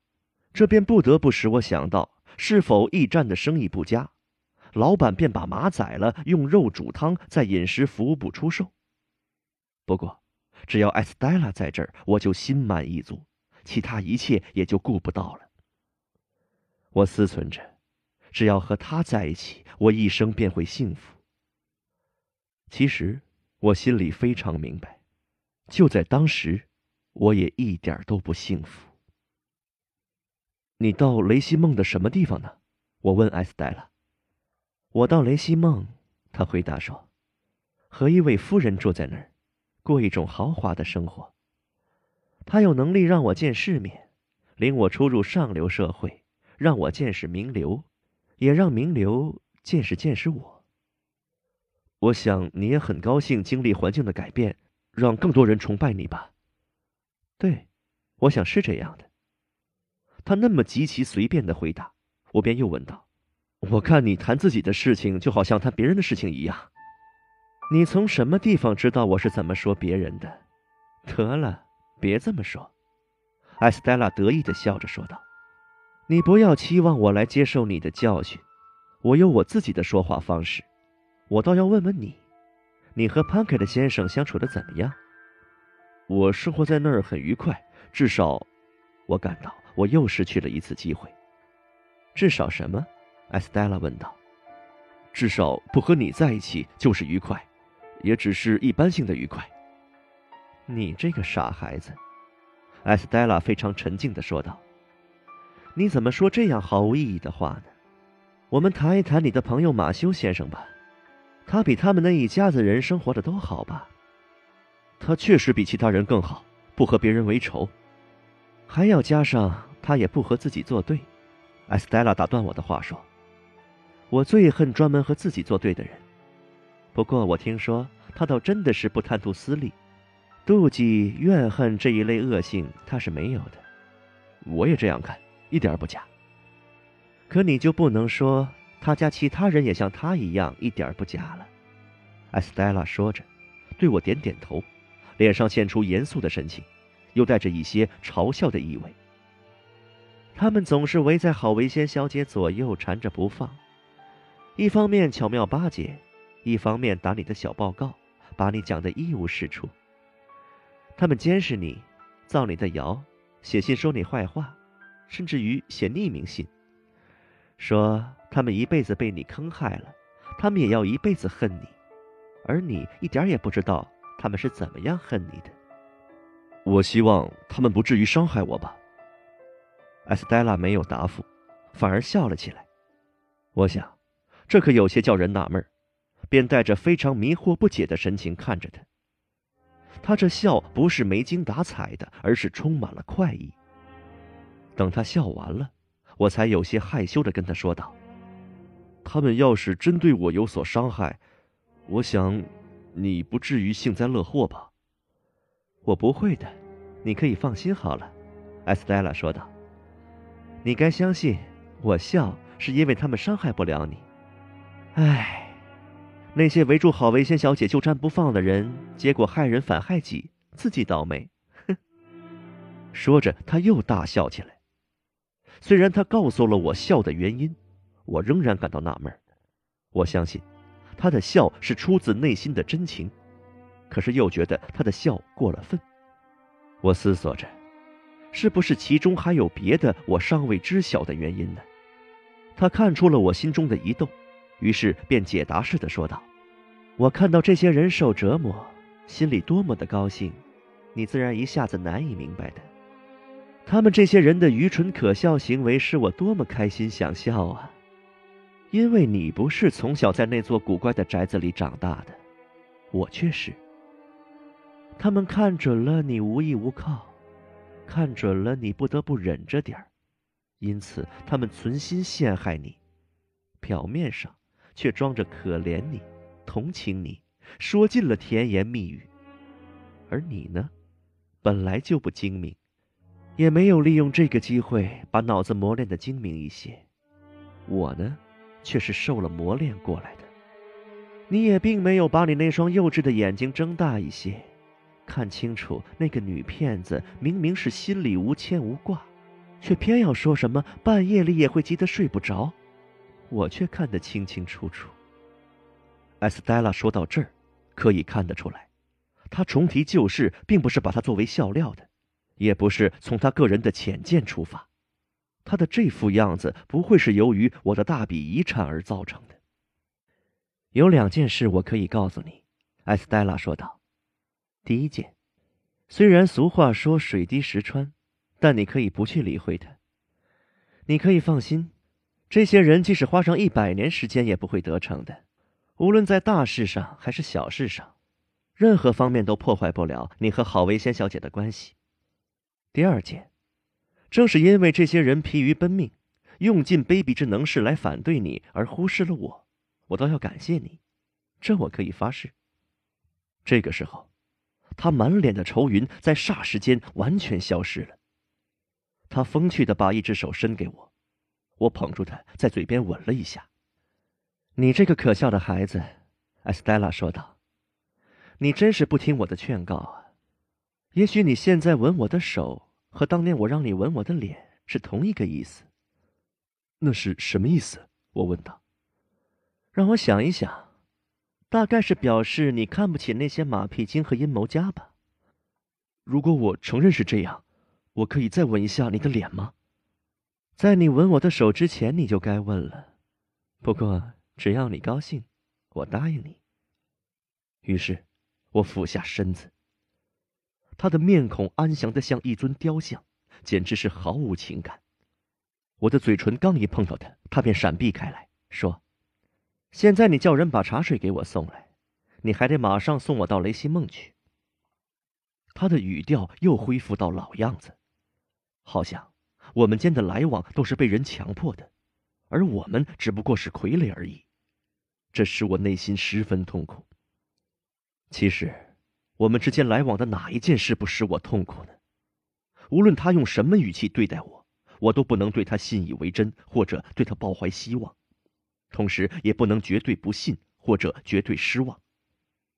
这便不得不使我想到，是否驿站的生意不佳，老板便把马宰了，用肉煮汤，在饮食服务部出售。不过，只要艾斯黛拉在这儿，我就心满意足，其他一切也就顾不到了。我思忖着，只要和她在一起，我一生便会幸福。其实我心里非常明白，就在当时，我也一点都不幸福。你到雷西梦的什么地方呢？我问艾斯黛拉。我到雷西梦，他回答说，和一位夫人住在那儿，过一种豪华的生活。他有能力让我见世面，领我出入上流社会，让我见识名流，也让名流见识见识我。我想你也很高兴经历环境的改变，让更多人崇拜你吧。对，我想是这样的。他那么极其随便的回答，我便又问道：“我看你谈自己的事情，就好像谈别人的事情一样。你从什么地方知道我是怎么说别人的？”得了，别这么说。艾斯黛拉得意的笑着说道：“你不要期望我来接受你的教训，我有我自己的说话方式。”我倒要问问你，你和潘凯的先生相处的怎么样？我生活在那儿很愉快，至少，我感到我又失去了一次机会。至少什么？艾斯黛拉问道。至少不和你在一起就是愉快，也只是一般性的愉快。你这个傻孩子，艾斯黛拉非常沉静的说道。你怎么说这样毫无意义的话呢？我们谈一谈你的朋友马修先生吧。他比他们那一家子人生活的都好吧？他确实比其他人更好，不和别人为仇，还要加上他也不和自己作对。艾斯黛拉打断我的话说：“我最恨专门和自己作对的人。不过我听说他倒真的是不贪图私利，妒忌、怨恨这一类恶性他是没有的。我也这样看，一点不假。可你就不能说？”他家其他人也像他一样，一点不假了。艾斯黛拉说着，对我点点头，脸上现出严肃的神情，又带着一些嘲笑的意味。他们总是围在郝维先小姐左右缠着不放，一方面巧妙巴结，一方面打你的小报告，把你讲得一无是处。他们监视你，造你的谣，写信说你坏话，甚至于写匿名信，说。他们一辈子被你坑害了，他们也要一辈子恨你，而你一点也不知道他们是怎么样恨你的。我希望他们不至于伤害我吧。艾斯黛拉没有答复，反而笑了起来。我想，这可有些叫人纳闷便带着非常迷惑不解的神情看着他。他这笑不是没精打采的，而是充满了快意。等他笑完了，我才有些害羞的跟他说道。他们要是真对我有所伤害，我想，你不至于幸灾乐祸吧？我不会的，你可以放心好了。”艾斯黛拉说道。“你该相信，我笑是因为他们伤害不了你。唉，那些围住郝维仙小姐就站不放的人，结果害人反害己，自己倒霉。”哼。说着，他又大笑起来。虽然他告诉了我笑的原因。我仍然感到纳闷我相信，他的笑是出自内心的真情，可是又觉得他的笑过了分。我思索着，是不是其中还有别的我尚未知晓的原因呢？他看出了我心中的疑窦，于是便解答似的说道：“我看到这些人受折磨，心里多么的高兴，你自然一下子难以明白的。他们这些人的愚蠢可笑行为，使我多么开心想笑啊！”因为你不是从小在那座古怪的宅子里长大的，我却是。他们看准了你无依无靠，看准了你不得不忍着点儿，因此他们存心陷害你，表面上却装着可怜你、同情你，说尽了甜言蜜语。而你呢，本来就不精明，也没有利用这个机会把脑子磨练的精明一些。我呢？却是受了磨练过来的。你也并没有把你那双幼稚的眼睛睁大一些，看清楚那个女骗子明明是心里无牵无挂，却偏要说什么半夜里也会急得睡不着。我却看得清清楚楚。艾斯黛拉说到这儿，可以看得出来，他重提旧事，并不是把它作为笑料的，也不是从他个人的浅见出发。他的这副样子不会是由于我的大笔遗产而造成的。有两件事我可以告诉你，艾斯黛拉说道。第一件，虽然俗话说水滴石穿，但你可以不去理会它。你可以放心，这些人即使花上一百年时间也不会得逞的，无论在大事上还是小事上，任何方面都破坏不了你和郝维仙小姐的关系。第二件。正是因为这些人疲于奔命，用尽卑鄙之能事来反对你，而忽视了我，我倒要感谢你，这我可以发誓。这个时候，他满脸的愁云在霎时间完全消失了。他风趣的把一只手伸给我，我捧住他，在嘴边吻了一下。你这个可笑的孩子，艾斯黛拉说道，你真是不听我的劝告啊！也许你现在吻我的手。和当年我让你吻我的脸是同一个意思。那是什么意思？我问道。让我想一想，大概是表示你看不起那些马屁精和阴谋家吧。如果我承认是这样，我可以再吻一下你的脸吗？在你吻我的手之前，你就该问了。不过只要你高兴，我答应你。于是，我俯下身子。他的面孔安详的像一尊雕像，简直是毫无情感。我的嘴唇刚一碰到他，他便闪避开来，说：“现在你叫人把茶水给我送来，你还得马上送我到雷西梦去。”他的语调又恢复到老样子，好像我们间的来往都是被人强迫的，而我们只不过是傀儡而已。这使我内心十分痛苦。其实。我们之间来往的哪一件事不使我痛苦呢？无论他用什么语气对待我，我都不能对他信以为真，或者对他抱怀希望，同时也不能绝对不信或者绝对失望。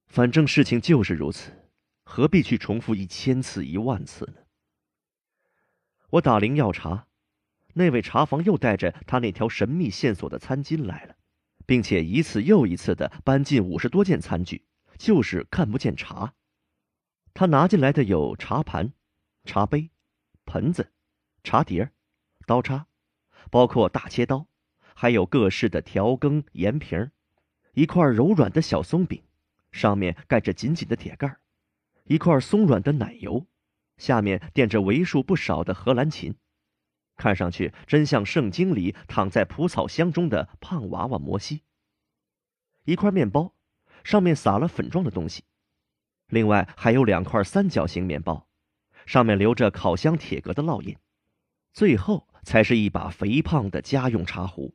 反正事情就是如此，何必去重复一千次一万次呢？我打铃要茶，那位茶房又带着他那条神秘线索的餐巾来了，并且一次又一次的搬进五十多件餐具，就是看不见茶。他拿进来的有茶盘、茶杯、盆子、茶碟、刀叉，包括大切刀，还有各式的调羹、盐瓶一块柔软的小松饼，上面盖着紧紧的铁盖一块松软的奶油，下面垫着为数不少的荷兰芹，看上去真像圣经里躺在蒲草箱中的胖娃娃摩西。一块面包，上面撒了粉状的东西。另外还有两块三角形面包，上面留着烤箱铁格的烙印。最后才是一把肥胖的家用茶壶。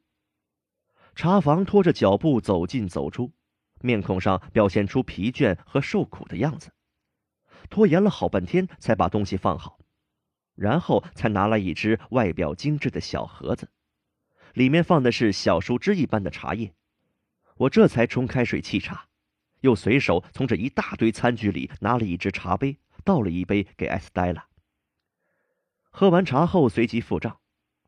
茶房拖着脚步走进走出，面孔上表现出疲倦和受苦的样子。拖延了好半天才把东西放好，然后才拿来一只外表精致的小盒子，里面放的是小树枝一般的茶叶。我这才冲开水沏茶。又随手从这一大堆餐具里拿了一只茶杯，倒了一杯给艾斯黛拉。喝完茶后，随即付账，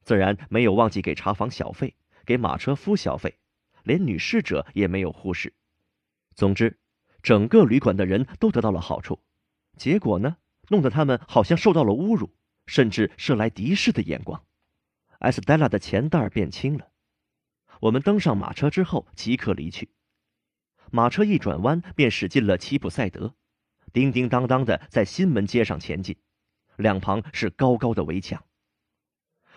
自然没有忘记给茶房小费，给马车夫小费，连女侍者也没有忽视。总之，整个旅馆的人都得到了好处。结果呢，弄得他们好像受到了侮辱，甚至射来敌视的眼光。艾斯黛拉的钱袋变轻了。我们登上马车之后，即刻离去。马车一转弯，便驶进了齐普赛德，叮叮当当的在新门街上前进，两旁是高高的围墙。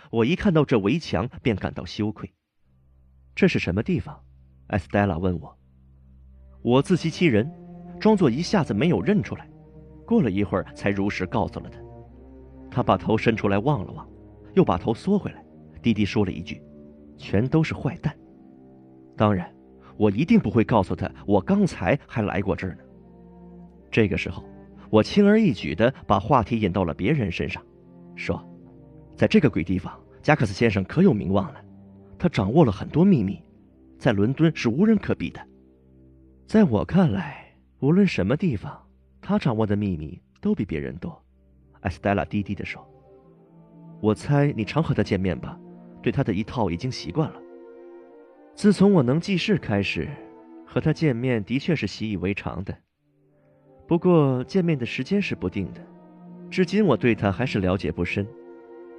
我一看到这围墙，便感到羞愧。这是什么地方？艾斯黛拉问我。我自欺欺人，装作一下子没有认出来。过了一会儿，才如实告诉了他。他把头伸出来望了望，又把头缩回来，低低说了一句：“全都是坏蛋。”当然，我一定不会告诉他，我刚才还来过这儿呢。这个时候，我轻而易举地把话题引到了别人身上，说：“在这个鬼地方，加克斯先生可有名望了。他掌握了很多秘密，在伦敦是无人可比的。在我看来，无论什么地方。”他掌握的秘密都比别人多，艾斯黛拉低低地说：“我猜你常和他见面吧，对他的一套已经习惯了。自从我能记事开始，和他见面的确是习以为常的。不过见面的时间是不定的，至今我对他还是了解不深，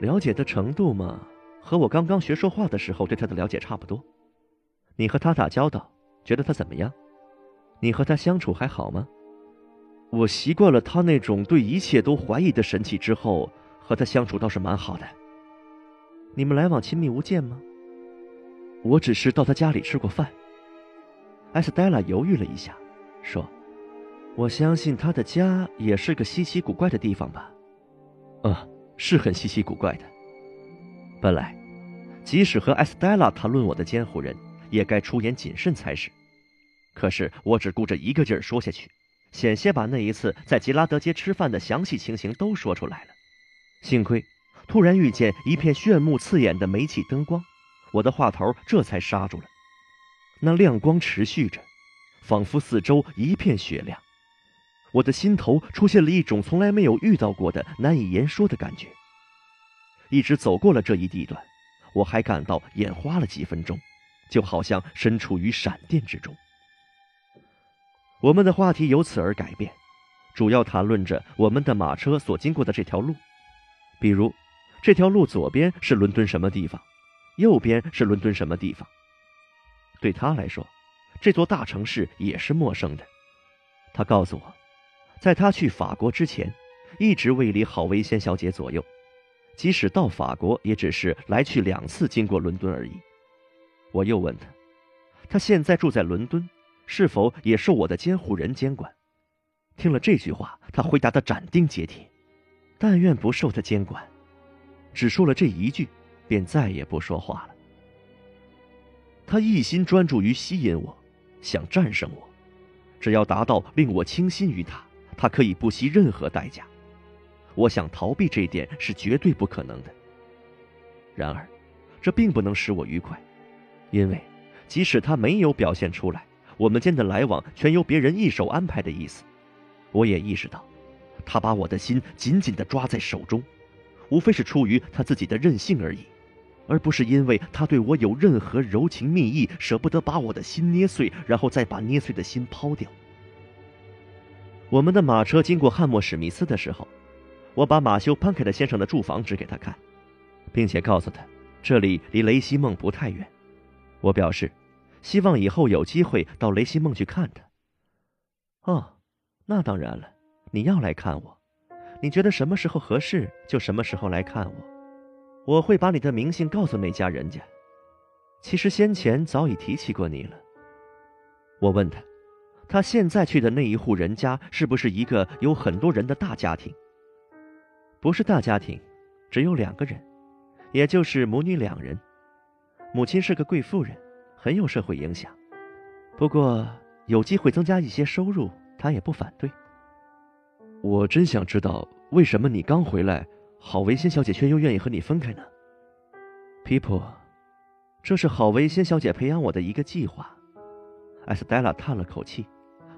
了解的程度嘛，和我刚刚学说话的时候对他的了解差不多。你和他打交道，觉得他怎么样？你和他相处还好吗？”我习惯了他那种对一切都怀疑的神气之后，和他相处倒是蛮好的。你们来往亲密无间吗？我只是到他家里吃过饭。艾斯黛拉犹豫了一下，说：“我相信他的家也是个稀奇古怪的地方吧？”“嗯，是很稀奇古怪的。本来，即使和艾斯黛拉谈论我的监护人，也该出言谨慎才是。可是我只顾着一个劲儿说下去。”险些把那一次在吉拉德街吃饭的详细情形都说出来了，幸亏突然遇见一片炫目刺眼的煤气灯光，我的话头这才刹住了。那亮光持续着，仿佛四周一片雪亮，我的心头出现了一种从来没有遇到过的难以言说的感觉。一直走过了这一地段，我还感到眼花了几分钟，就好像身处于闪电之中。我们的话题由此而改变，主要谈论着我们的马车所经过的这条路，比如，这条路左边是伦敦什么地方，右边是伦敦什么地方。对他来说，这座大城市也是陌生的。他告诉我，在他去法国之前，一直未离郝维仙小姐左右，即使到法国，也只是来去两次经过伦敦而已。我又问他，他现在住在伦敦。是否也受我的监护人监管？听了这句话，他回答的斩钉截铁：“但愿不受他监管。”只说了这一句，便再也不说话了。他一心专注于吸引我，想战胜我。只要达到令我倾心于他，他可以不惜任何代价。我想逃避这一点是绝对不可能的。然而，这并不能使我愉快，因为即使他没有表现出来。我们间的来往全由别人一手安排的意思，我也意识到，他把我的心紧紧地抓在手中，无非是出于他自己的任性而已，而不是因为他对我有任何柔情蜜意，舍不得把我的心捏碎，然后再把捏碎的心抛掉。我们的马车经过汉默史密斯的时候，我把马修潘凯特先生的住房指给他看，并且告诉他，这里离雷西梦不太远。我表示。希望以后有机会到雷西梦去看他。哦，那当然了，你要来看我，你觉得什么时候合适就什么时候来看我。我会把你的名姓告诉那家人家。其实先前早已提起过你了。我问他，他现在去的那一户人家是不是一个有很多人的大家庭？不是大家庭，只有两个人，也就是母女两人。母亲是个贵妇人。很有社会影响，不过有机会增加一些收入，他也不反对。我真想知道，为什么你刚回来，郝维仙小姐却又愿意和你分开呢？皮普，这是郝维仙小姐培养我的一个计划。艾斯黛拉叹了口气，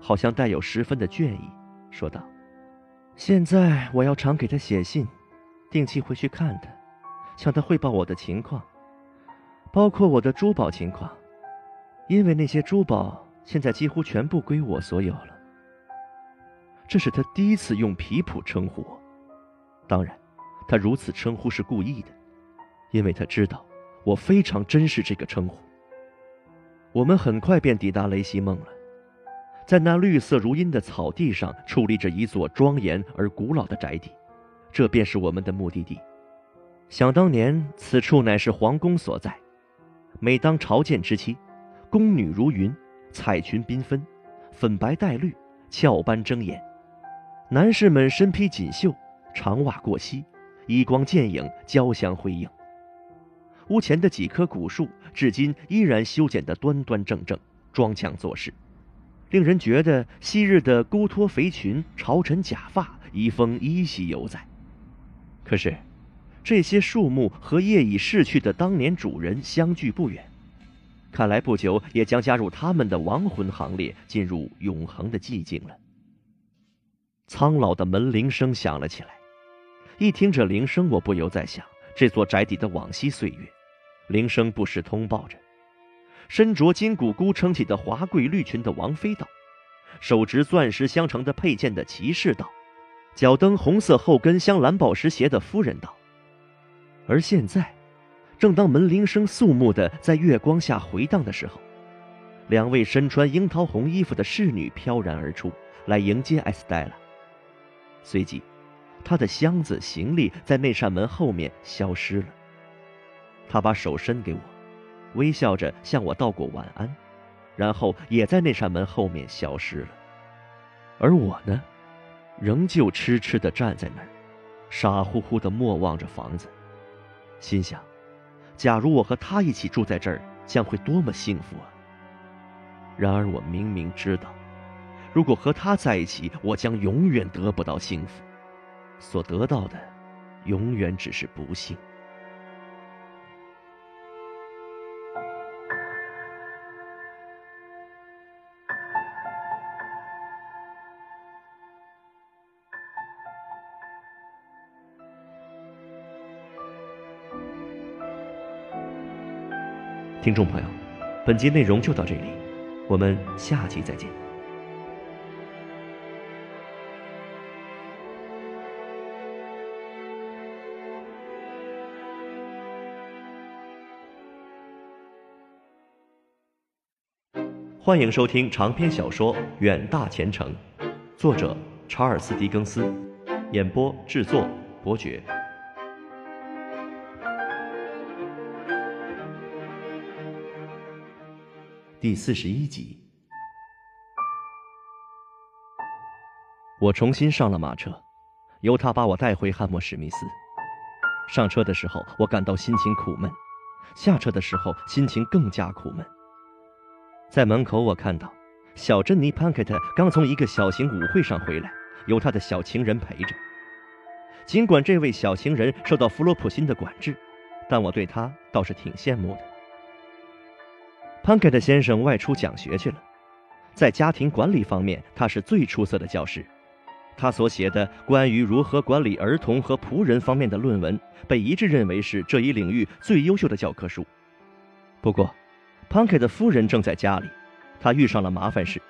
好像带有十分的倦意，说道：“现在我要常给她写信，定期回去看她，向她汇报我的情况，包括我的珠宝情况。”因为那些珠宝现在几乎全部归我所有了。这是他第一次用皮普称呼我，当然，他如此称呼是故意的，因为他知道我非常珍视这个称呼。我们很快便抵达雷西梦了，在那绿色如茵的草地上矗立着一座庄严而古老的宅邸，这便是我们的目的地。想当年，此处乃是皇宫所在。每当朝见之期，宫女如云，彩裙缤纷，粉白带绿，俏般争眼。男士们身披锦绣，长袜过膝，衣光剑影，交相辉映。屋前的几棵古树，至今依然修剪得端端正正，装腔作势，令人觉得昔日的孤脱肥裙、朝臣假发，遗风依稀犹在。可是，这些树木和业已逝去的当年主人相距不远，看来不久也将加入他们的亡魂行列，进入永恒的寂静了。苍老的门铃声响了起来，一听这铃声，我不由在想。这座宅邸的往昔岁月，铃声不时通报着。身着金骨孤撑起的华贵绿裙的王妃道，手执钻石镶成的佩剑的骑士道，脚蹬红色后跟镶蓝宝石鞋的夫人道。而现在，正当门铃声肃穆的在月光下回荡的时候，两位身穿樱桃红衣服的侍女飘然而出，来迎接艾斯黛拉。随即。他的箱子行李在那扇门后面消失了。他把手伸给我，微笑着向我道过晚安，然后也在那扇门后面消失了。而我呢，仍旧痴痴地站在那儿，傻乎乎地默望着房子，心想：假如我和他一起住在这儿，将会多么幸福啊！然而我明明知道，如果和他在一起，我将永远得不到幸福。所得到的，永远只是不幸。听众朋友，本集内容就到这里，我们下期再见。欢迎收听长篇小说《远大前程》，作者查尔斯·狄更斯，演播制作伯爵。第四十一集，我重新上了马车，由他把我带回汉默史密斯。上车的时候，我感到心情苦闷；下车的时候，心情更加苦闷。在门口，我看到小珍妮·潘克特刚从一个小型舞会上回来，由他的小情人陪着。尽管这位小情人受到弗洛普辛的管制，但我对他倒是挺羡慕的。潘克特先生外出讲学去了，在家庭管理方面，他是最出色的教师。他所写的关于如何管理儿童和仆人方面的论文，被一致认为是这一领域最优秀的教科书。不过，潘凯的夫人正在家里，他遇上了麻烦事，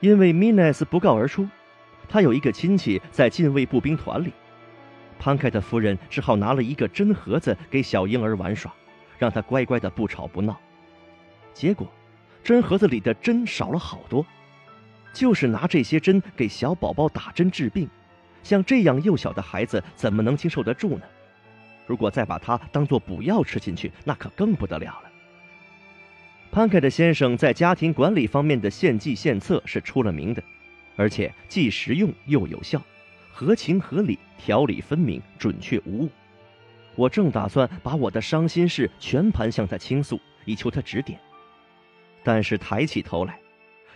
因为米奈斯不告而出，他有一个亲戚在禁卫步兵团里，潘凯的夫人只好拿了一个针盒子给小婴儿玩耍，让他乖乖的不吵不闹。结果，针盒子里的针少了好多，就是拿这些针给小宝宝打针治病，像这样幼小的孩子怎么能经受得住呢？如果再把它当做补药吃进去，那可更不得了了。潘凯的先生在家庭管理方面的献计献策是出了名的，而且既实用又有效，合情合理，条理分明，准确无误。我正打算把我的伤心事全盘向他倾诉，以求他指点，但是抬起头来，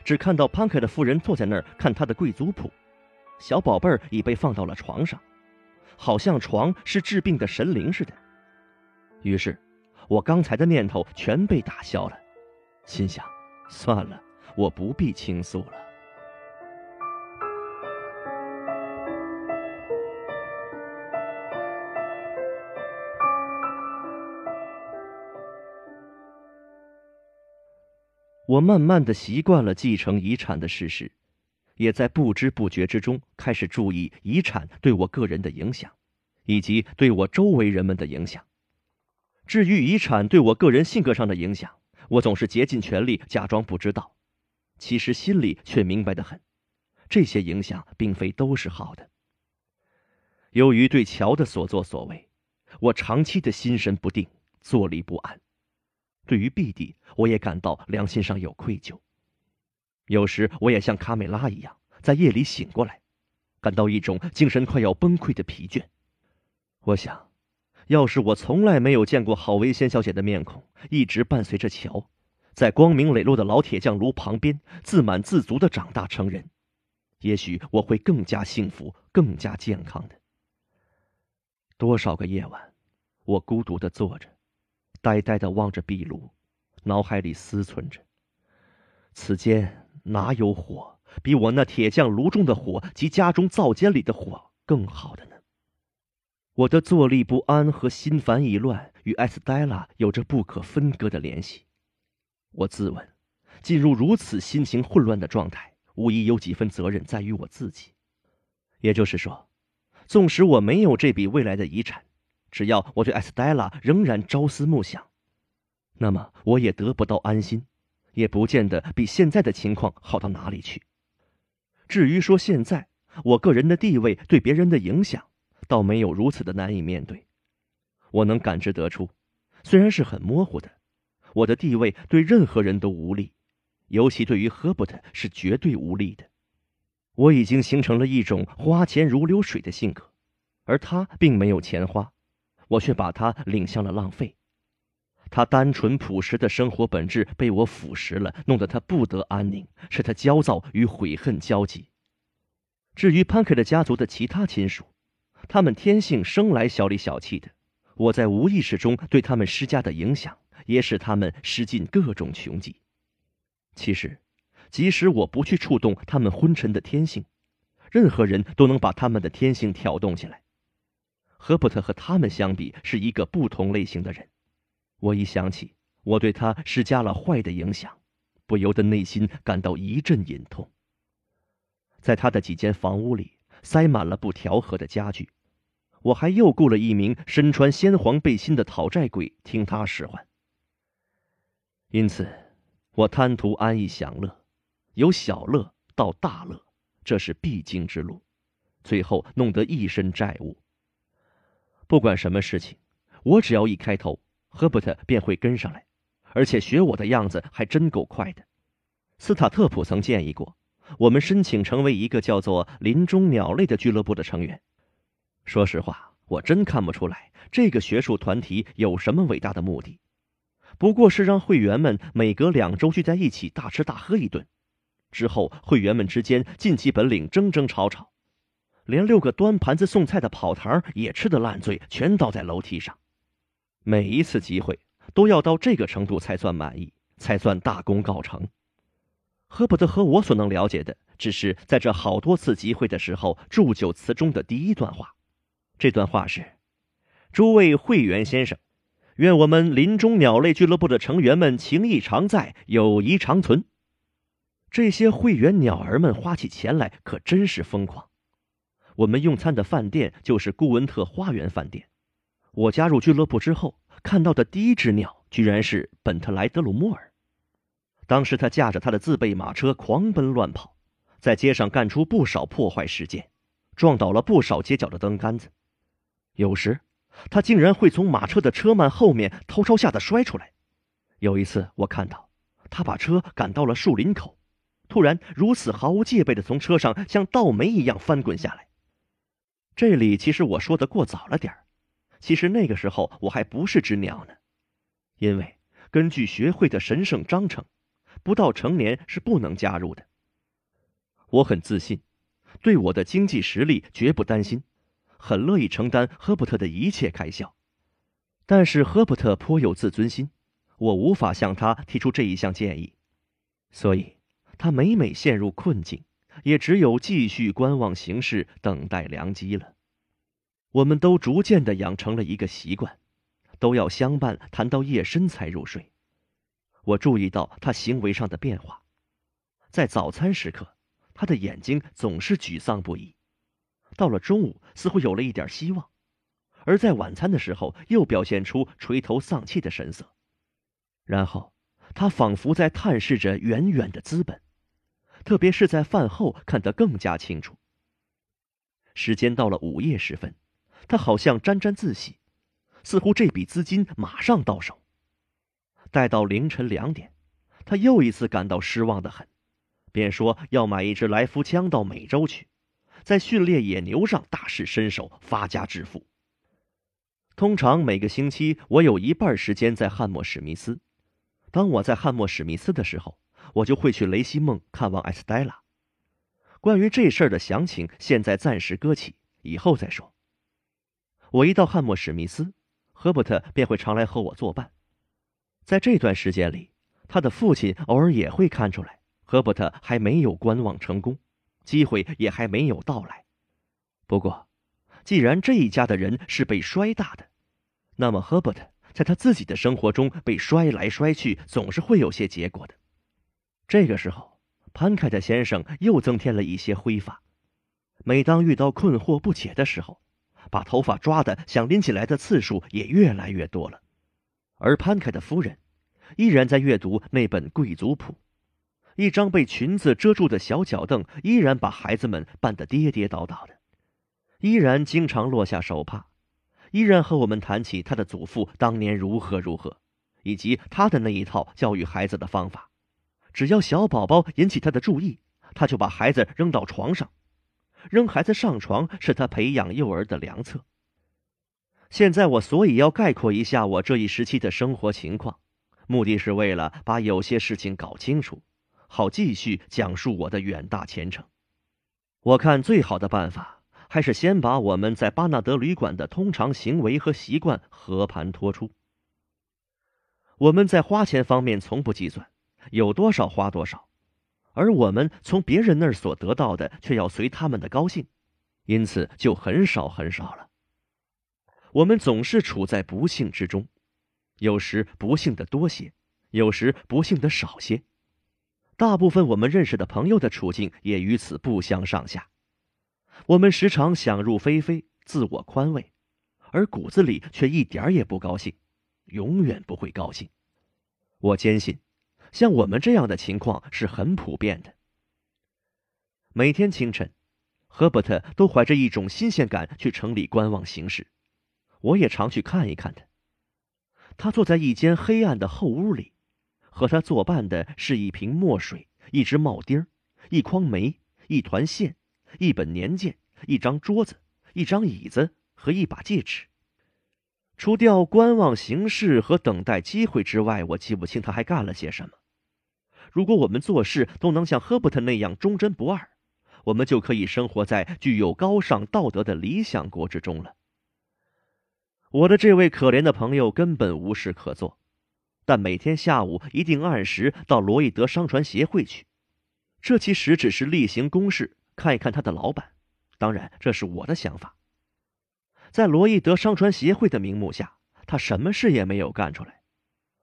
只看到潘凯的夫人坐在那儿看他的贵族谱，小宝贝儿已被放到了床上，好像床是治病的神灵似的。于是，我刚才的念头全被打消了。心想，算了，我不必倾诉了。我慢慢的习惯了继承遗产的事实，也在不知不觉之中开始注意遗产对我个人的影响，以及对我周围人们的影响。至于遗产对我个人性格上的影响，我总是竭尽全力假装不知道，其实心里却明白的很。这些影响并非都是好的。由于对乔的所作所为，我长期的心神不定，坐立不安。对于弟弟，我也感到良心上有愧疚。有时我也像卡美拉一样，在夜里醒过来，感到一种精神快要崩溃的疲倦。我想，要是我从来没有见过郝维仙小姐的面孔，一直伴随着乔，在光明磊落的老铁匠炉旁边自满自足的长大成人，也许我会更加幸福、更加健康的。多少个夜晚，我孤独的坐着，呆呆的望着壁炉，脑海里思忖着：此间。哪有火比我那铁匠炉中的火及家中灶间里的火更好的呢？我的坐立不安和心烦意乱与艾斯黛拉有着不可分割的联系。我自问，进入如此心情混乱的状态，无疑有几分责任在于我自己。也就是说，纵使我没有这笔未来的遗产，只要我对艾斯黛拉仍然朝思暮想，那么我也得不到安心。也不见得比现在的情况好到哪里去。至于说现在我个人的地位对别人的影响，倒没有如此的难以面对。我能感知得出，虽然是很模糊的，我的地位对任何人都无力，尤其对于赫伯特是绝对无力的。我已经形成了一种花钱如流水的性格，而他并没有钱花，我却把他领向了浪费。他单纯朴实的生活本质被我腐蚀了，弄得他不得安宁，使他焦躁与悔恨交集。至于潘克的家族的其他亲属，他们天性生来小里小气的，我在无意识中对他们施加的影响，也使他们施尽各种穷计。其实，即使我不去触动他们昏沉的天性，任何人都能把他们的天性挑动起来。赫伯特和他们相比，是一个不同类型的人。我一想起我对他施加了坏的影响，不由得内心感到一阵隐痛。在他的几间房屋里塞满了不调和的家具，我还又雇了一名身穿鲜黄背心的讨债鬼听他使唤。因此，我贪图安逸享乐，由小乐到大乐，这是必经之路，最后弄得一身债务。不管什么事情，我只要一开头。赫伯特便会跟上来，而且学我的样子还真够快的。斯塔特普曾建议过，我们申请成为一个叫做“林中鸟类”的俱乐部的成员。说实话，我真看不出来这个学术团体有什么伟大的目的，不过是让会员们每隔两周聚在一起大吃大喝一顿，之后会员们之间竞技本领争争吵吵，连六个端盘子送菜的跑堂也吃得烂醉，全倒在楼梯上。每一次集会都要到这个程度才算满意，才算大功告成。赫伯特和我所能了解的，只是在这好多次集会的时候祝酒词中的第一段话。这段话是：“诸位会员先生，愿我们林中鸟类俱乐部的成员们情谊常在，友谊长存。”这些会员鸟儿们花起钱来可真是疯狂。我们用餐的饭店就是顾文特花园饭店。我加入俱乐部之后，看到的第一只鸟居然是本特莱德鲁莫尔。当时他驾着他的自备马车狂奔乱跑，在街上干出不少破坏事件，撞倒了不少街角的灯杆子。有时，他竟然会从马车的车幔后面偷偷下的摔出来。有一次，我看到他把车赶到了树林口，突然如此毫无戒备的从车上像倒霉一样翻滚下来。这里其实我说的过早了点儿。其实那个时候我还不是只鸟呢，因为根据学会的神圣章程，不到成年是不能加入的。我很自信，对我的经济实力绝不担心，很乐意承担赫伯特的一切开销。但是赫伯特颇有自尊心，我无法向他提出这一项建议，所以他每每陷入困境，也只有继续观望形势，等待良机了。我们都逐渐的养成了一个习惯，都要相伴谈到夜深才入睡。我注意到他行为上的变化，在早餐时刻，他的眼睛总是沮丧不已；到了中午，似乎有了一点希望；而在晚餐的时候，又表现出垂头丧气的神色。然后，他仿佛在探视着远远的资本，特别是在饭后看得更加清楚。时间到了午夜时分。他好像沾沾自喜，似乎这笔资金马上到手。待到凌晨两点，他又一次感到失望的很，便说要买一支来福枪到美洲去，在训练野牛上大施身手，发家致富。通常每个星期我有一半时间在汉默史密斯，当我在汉默史密斯的时候，我就会去雷西梦看望艾斯黛拉。关于这事儿的详情，现在暂时搁起，以后再说。我一到汉默史密斯，赫伯特便会常来和我作伴。在这段时间里，他的父亲偶尔也会看出来，赫伯特还没有观望成功，机会也还没有到来。不过，既然这一家的人是被摔大的，那么赫伯特在他自己的生活中被摔来摔去，总是会有些结果的。这个时候，潘凯特先生又增添了一些灰发。每当遇到困惑不解的时候，把头发抓的想拎起来的次数也越来越多了。而潘凯的夫人依然在阅读那本贵族谱，一张被裙子遮住的小脚凳依然把孩子们绊得跌跌倒倒的，依然经常落下手帕，依然和我们谈起他的祖父当年如何如何，以及他的那一套教育孩子的方法。只要小宝宝引起他的注意，他就把孩子扔到床上。扔孩子上床是他培养幼儿的良策。现在我所以要概括一下我这一时期的生活情况，目的是为了把有些事情搞清楚，好继续讲述我的远大前程。我看最好的办法还是先把我们在巴纳德旅馆的通常行为和习惯和盘托出。我们在花钱方面从不计算。有多少花多少，而我们从别人那儿所得到的却要随他们的高兴，因此就很少很少了。我们总是处在不幸之中，有时不幸的多些，有时不幸的少些。大部分我们认识的朋友的处境也与此不相上下。我们时常想入非非，自我宽慰，而骨子里却一点也不高兴，永远不会高兴。我坚信。像我们这样的情况是很普遍的。每天清晨，赫伯特都怀着一种新鲜感去城里观望形势，我也常去看一看他。他坐在一间黑暗的后屋里，和他作伴的是一瓶墨水、一只帽钉、一筐煤、一团线、一本年鉴、一张桌子、一张椅子和一把戒尺。除掉观望形势和等待机会之外，我记不清他还干了些什么。如果我们做事都能像赫伯特那样忠贞不二，我们就可以生活在具有高尚道德的理想国之中了。我的这位可怜的朋友根本无事可做，但每天下午一定按时到罗伊德商船协会去。这其实只是例行公事，看一看他的老板。当然，这是我的想法。在罗伊德商船协会的名目下，他什么事也没有干出来。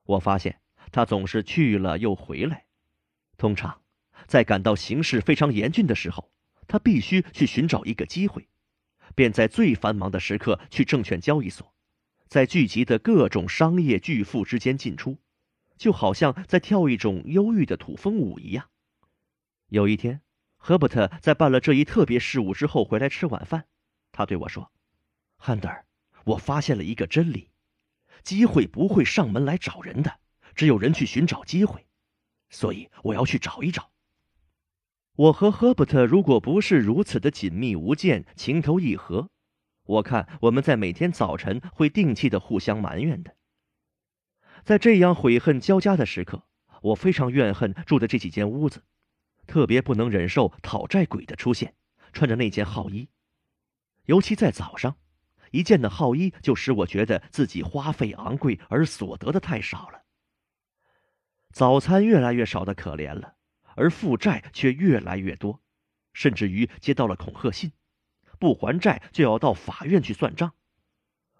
我发现他总是去了又回来。通常，在感到形势非常严峻的时候，他必须去寻找一个机会，便在最繁忙的时刻去证券交易所，在聚集的各种商业巨富之间进出，就好像在跳一种忧郁的土风舞一样。有一天，赫伯特在办了这一特别事务之后回来吃晚饭，他对我说：“汉德尔，我发现了一个真理：机会不会上门来找人的，只有人去寻找机会。”所以我要去找一找。我和赫伯特如果不是如此的紧密无间、情投意合，我看我们在每天早晨会定期的互相埋怨的。在这样悔恨交加的时刻，我非常怨恨住的这几间屋子，特别不能忍受讨债鬼的出现，穿着那件号衣，尤其在早上，一件的号衣就使我觉得自己花费昂贵而所得的太少了。早餐越来越少的可怜了，而负债却越来越多，甚至于接到了恐吓信，不还债就要到法院去算账。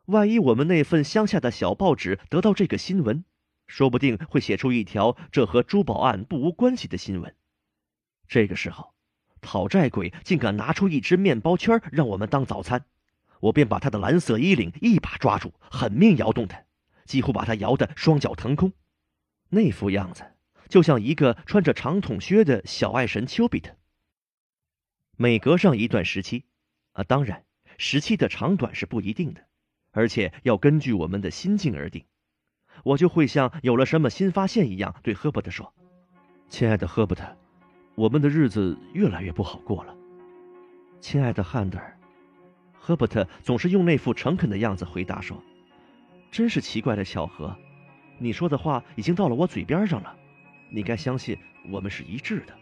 万一我们那份乡下的小报纸得到这个新闻，说不定会写出一条这和珠宝案不无关系的新闻。这个时候，讨债鬼竟敢拿出一只面包圈让我们当早餐，我便把他的蓝色衣领一把抓住，狠命摇动他，几乎把他摇得双脚腾空。那副样子，就像一个穿着长筒靴的小爱神丘比特。每隔上一段时期，啊，当然，时期的长短是不一定的，而且要根据我们的心境而定。我就会像有了什么新发现一样对赫伯特说：“亲爱的赫伯特，我们的日子越来越不好过了。”亲爱的汉德尔，赫伯特总是用那副诚恳的样子回答说：“真是奇怪的巧合，你说的话已经到了我嘴边上了。你该相信我们是一致的。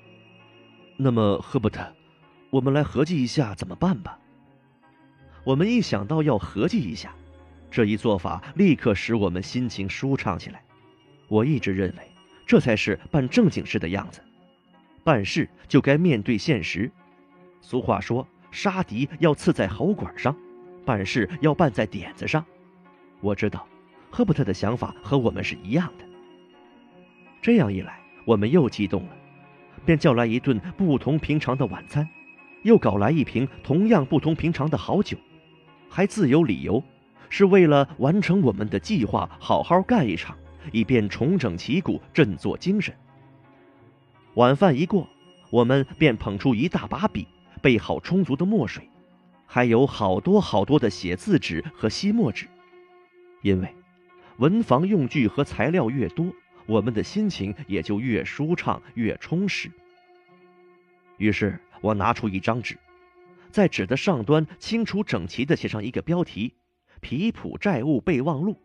那么，赫伯特，我们来合计一下怎么办吧。”我们一想到要合计一下，这一做法立刻使我们心情舒畅起来。我一直认为，这才是办正经事的样子。办事就该面对现实。俗话说：“杀敌要刺在喉管上，办事要办在点子上。”我知道，赫伯特的想法和我们是一样的。这样一来，我们又激动了，便叫来一顿不同平常的晚餐，又搞来一瓶同样不同平常的好酒。还自有理由，是为了完成我们的计划，好好干一场，以便重整旗鼓，振作精神。晚饭一过，我们便捧出一大把笔，备好充足的墨水，还有好多好多的写字纸和吸墨纸。因为文房用具和材料越多，我们的心情也就越舒畅、越充实。于是我拿出一张纸。在纸的上端清楚整齐地写上一个标题：“皮普债务备忘录”，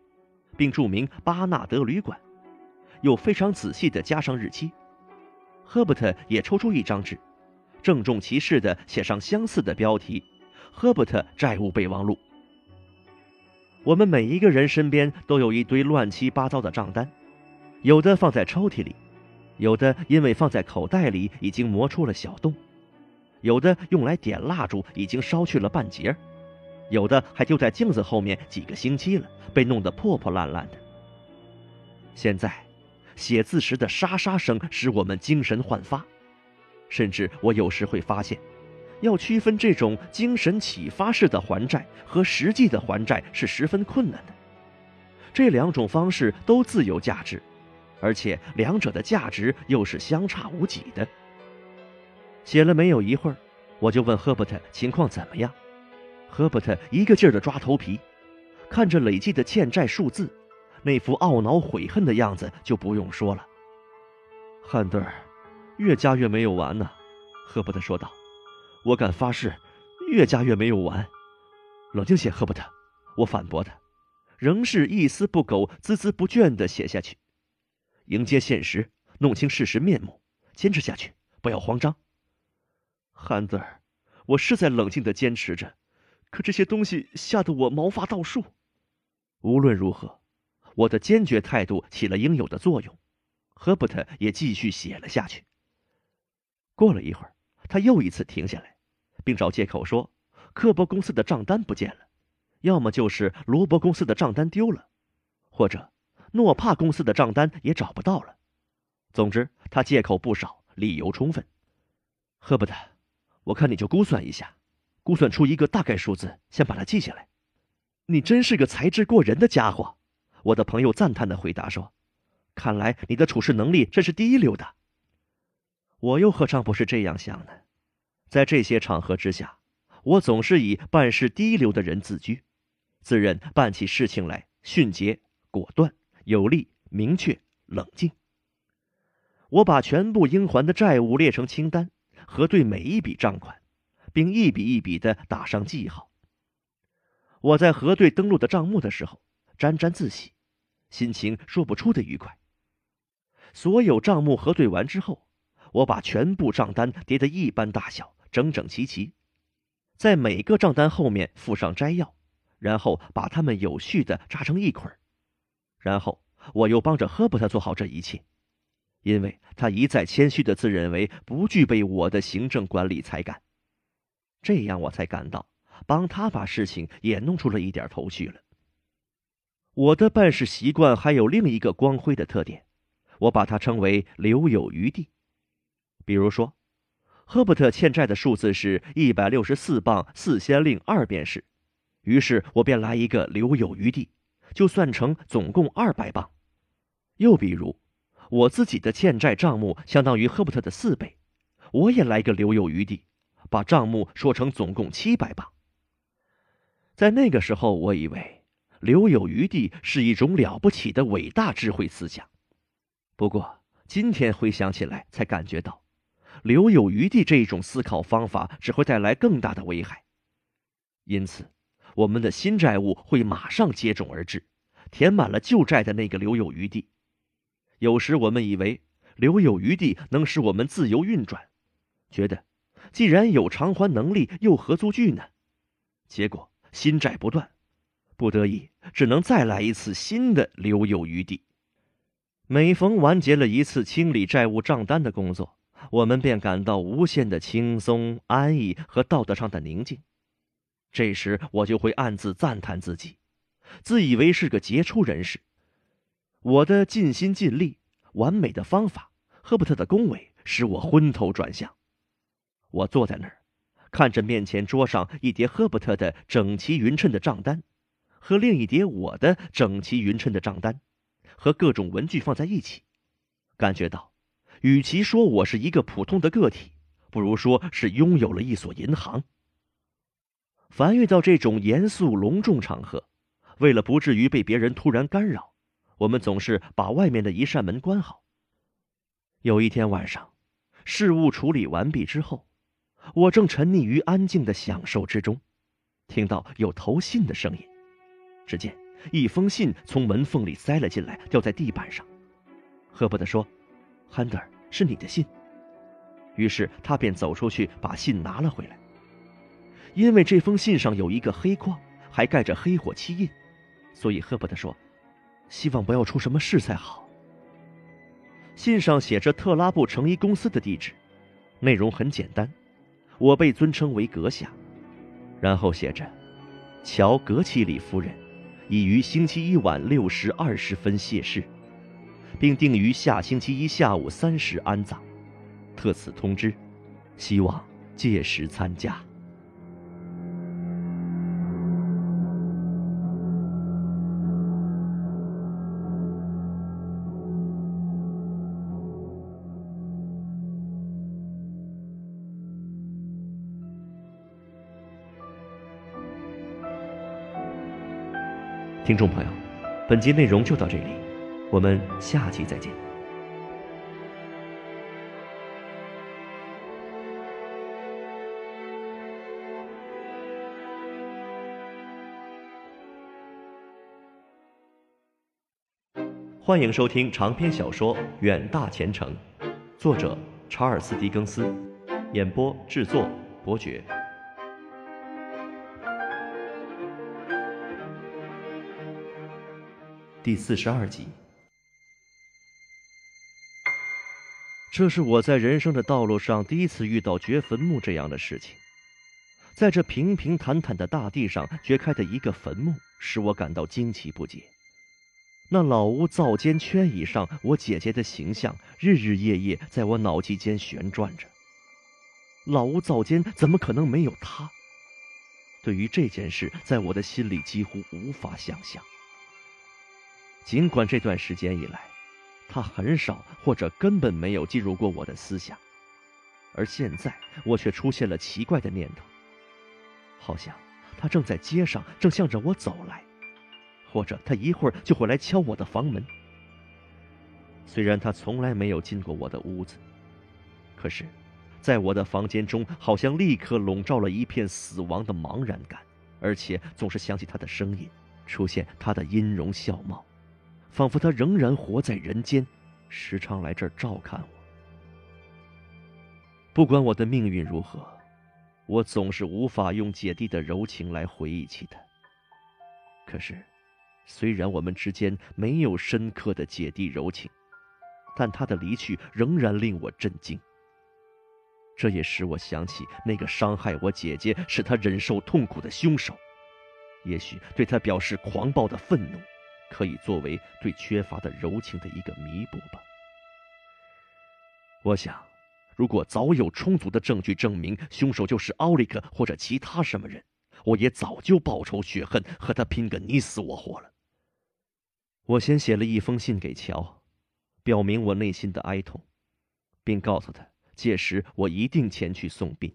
并注明巴纳德旅馆，又非常仔细地加上日期。赫伯特也抽出一张纸，郑重其事地写上相似的标题：“赫伯特债务备忘录”。我们每一个人身边都有一堆乱七八糟的账单，有的放在抽屉里，有的因为放在口袋里已经磨出了小洞。有的用来点蜡烛，已经烧去了半截有的还丢在镜子后面几个星期了，被弄得破破烂烂的。现在，写字时的沙沙声使我们精神焕发，甚至我有时会发现，要区分这种精神启发式的还债和实际的还债是十分困难的。这两种方式都自有价值，而且两者的价值又是相差无几的。写了没有一会儿，我就问赫伯特情况怎么样。赫伯特一个劲儿的抓头皮，看着累计的欠债数字，那副懊恼悔恨的样子就不用说了。汉德尔，越加越没有完呢。赫伯特说道：“我敢发誓，越加越没有完。”冷静些，赫伯特，我反驳他，仍是一丝不苟、孜孜不倦地写下去。迎接现实，弄清事实面目，坚持下去，不要慌张。汉德尔，我是在冷静的坚持着，可这些东西吓得我毛发倒竖。无论如何，我的坚决态度起了应有的作用。赫伯特也继续写了下去。过了一会儿，他又一次停下来，并找借口说：“科博公司的账单不见了，要么就是罗伯公司的账单丢了，或者诺帕公司的账单也找不到了。总之，他借口不少，理由充分。”赫伯特。我看你就估算一下，估算出一个大概数字，先把它记下来。你真是个才智过人的家伙，我的朋友赞叹的回答说：“看来你的处事能力真是第一流的。”我又何尝不是这样想呢？在这些场合之下，我总是以办事第一流的人自居，自认办起事情来迅捷、果断、有力、明确、冷静。我把全部应还的债务列成清单。核对每一笔账款，并一笔一笔的打上记号。我在核对登录的账目的时候，沾沾自喜，心情说不出的愉快。所有账目核对完之后，我把全部账单叠得一般大小，整整齐齐，在每个账单后面附上摘要，然后把它们有序的扎成一捆然后我又帮着赫伯特做好这一切。因为他一再谦虚的自认为不具备我的行政管理才干，这样我才感到帮他把事情也弄出了一点头绪了。我的办事习惯还有另一个光辉的特点，我把它称为留有余地。比如说，赫伯特欠债的数字是一百六十四磅四先令二便士，于是我便来一个留有余地，就算成总共二百磅。又比如。我自己的欠债账目相当于赫伯特的四倍，我也来个留有余地，把账目说成总共七百磅。在那个时候，我以为留有余地是一种了不起的伟大智慧思想。不过，今天回想起来，才感觉到，留有余地这一种思考方法只会带来更大的危害。因此，我们的新债务会马上接踵而至，填满了旧债的那个留有余地。有时我们以为留有余地能使我们自由运转，觉得既然有偿还能力，又何足惧呢？结果新债不断，不得已只能再来一次新的留有余地。每逢完结了一次清理债务账单的工作，我们便感到无限的轻松、安逸和道德上的宁静。这时，我就会暗自赞叹自己，自以为是个杰出人士。我的尽心尽力、完美的方法，赫伯特的恭维，使我昏头转向。我坐在那儿，看着面前桌上一叠赫伯特的整齐匀称的账单，和另一叠我的整齐匀称的账单。和各种文具放在一起，感觉到，与其说我是一个普通的个体，不如说是拥有了一所银行。凡遇到这种严肃隆重场合，为了不至于被别人突然干扰，我们总是把外面的一扇门关好。有一天晚上，事务处理完毕之后，我正沉溺于安静的享受之中，听到有投信的声音，只见。一封信从门缝里塞了进来，掉在地板上。赫伯特说：“汉德尔，是你的信。”于是他便走出去把信拿了回来。因为这封信上有一个黑框，还盖着黑火漆印，所以赫伯特说：“希望不要出什么事才好。”信上写着特拉布成衣公司的地址，内容很简单，我被尊称为阁下。然后写着：“乔格奇里夫人。”已于星期一晚六时二十分谢世，并定于下星期一下午三时安葬。特此通知，希望届时参加。听众朋友，本集内容就到这里，我们下期再见。欢迎收听长篇小说《远大前程》，作者查尔斯·狄更斯，演播制作伯爵。第四十二集，这是我在人生的道路上第一次遇到掘坟墓这样的事情。在这平平坦坦的大地上掘开的一个坟墓，使我感到惊奇不解。那老屋灶间圈椅上，我姐姐的形象日日夜夜在我脑际间旋转着。老屋灶间怎么可能没有她？对于这件事，在我的心里几乎无法想象。尽管这段时间以来，他很少或者根本没有进入过我的思想，而现在我却出现了奇怪的念头，好像他正在街上，正向着我走来，或者他一会儿就会来敲我的房门。虽然他从来没有进过我的屋子，可是，在我的房间中，好像立刻笼罩了一片死亡的茫然感，而且总是想起他的声音，出现他的音容笑貌。仿佛他仍然活在人间，时常来这儿照看我。不管我的命运如何，我总是无法用姐弟的柔情来回忆起他。可是，虽然我们之间没有深刻的姐弟柔情，但他的离去仍然令我震惊。这也使我想起那个伤害我姐姐、使她忍受痛苦的凶手，也许对他表示狂暴的愤怒。可以作为对缺乏的柔情的一个弥补吧。我想，如果早有充足的证据证明凶手就是奥利克或者其他什么人，我也早就报仇雪恨，和他拼个你死我活了。我先写了一封信给乔，表明我内心的哀痛，并告诉他，届时我一定前去送殡。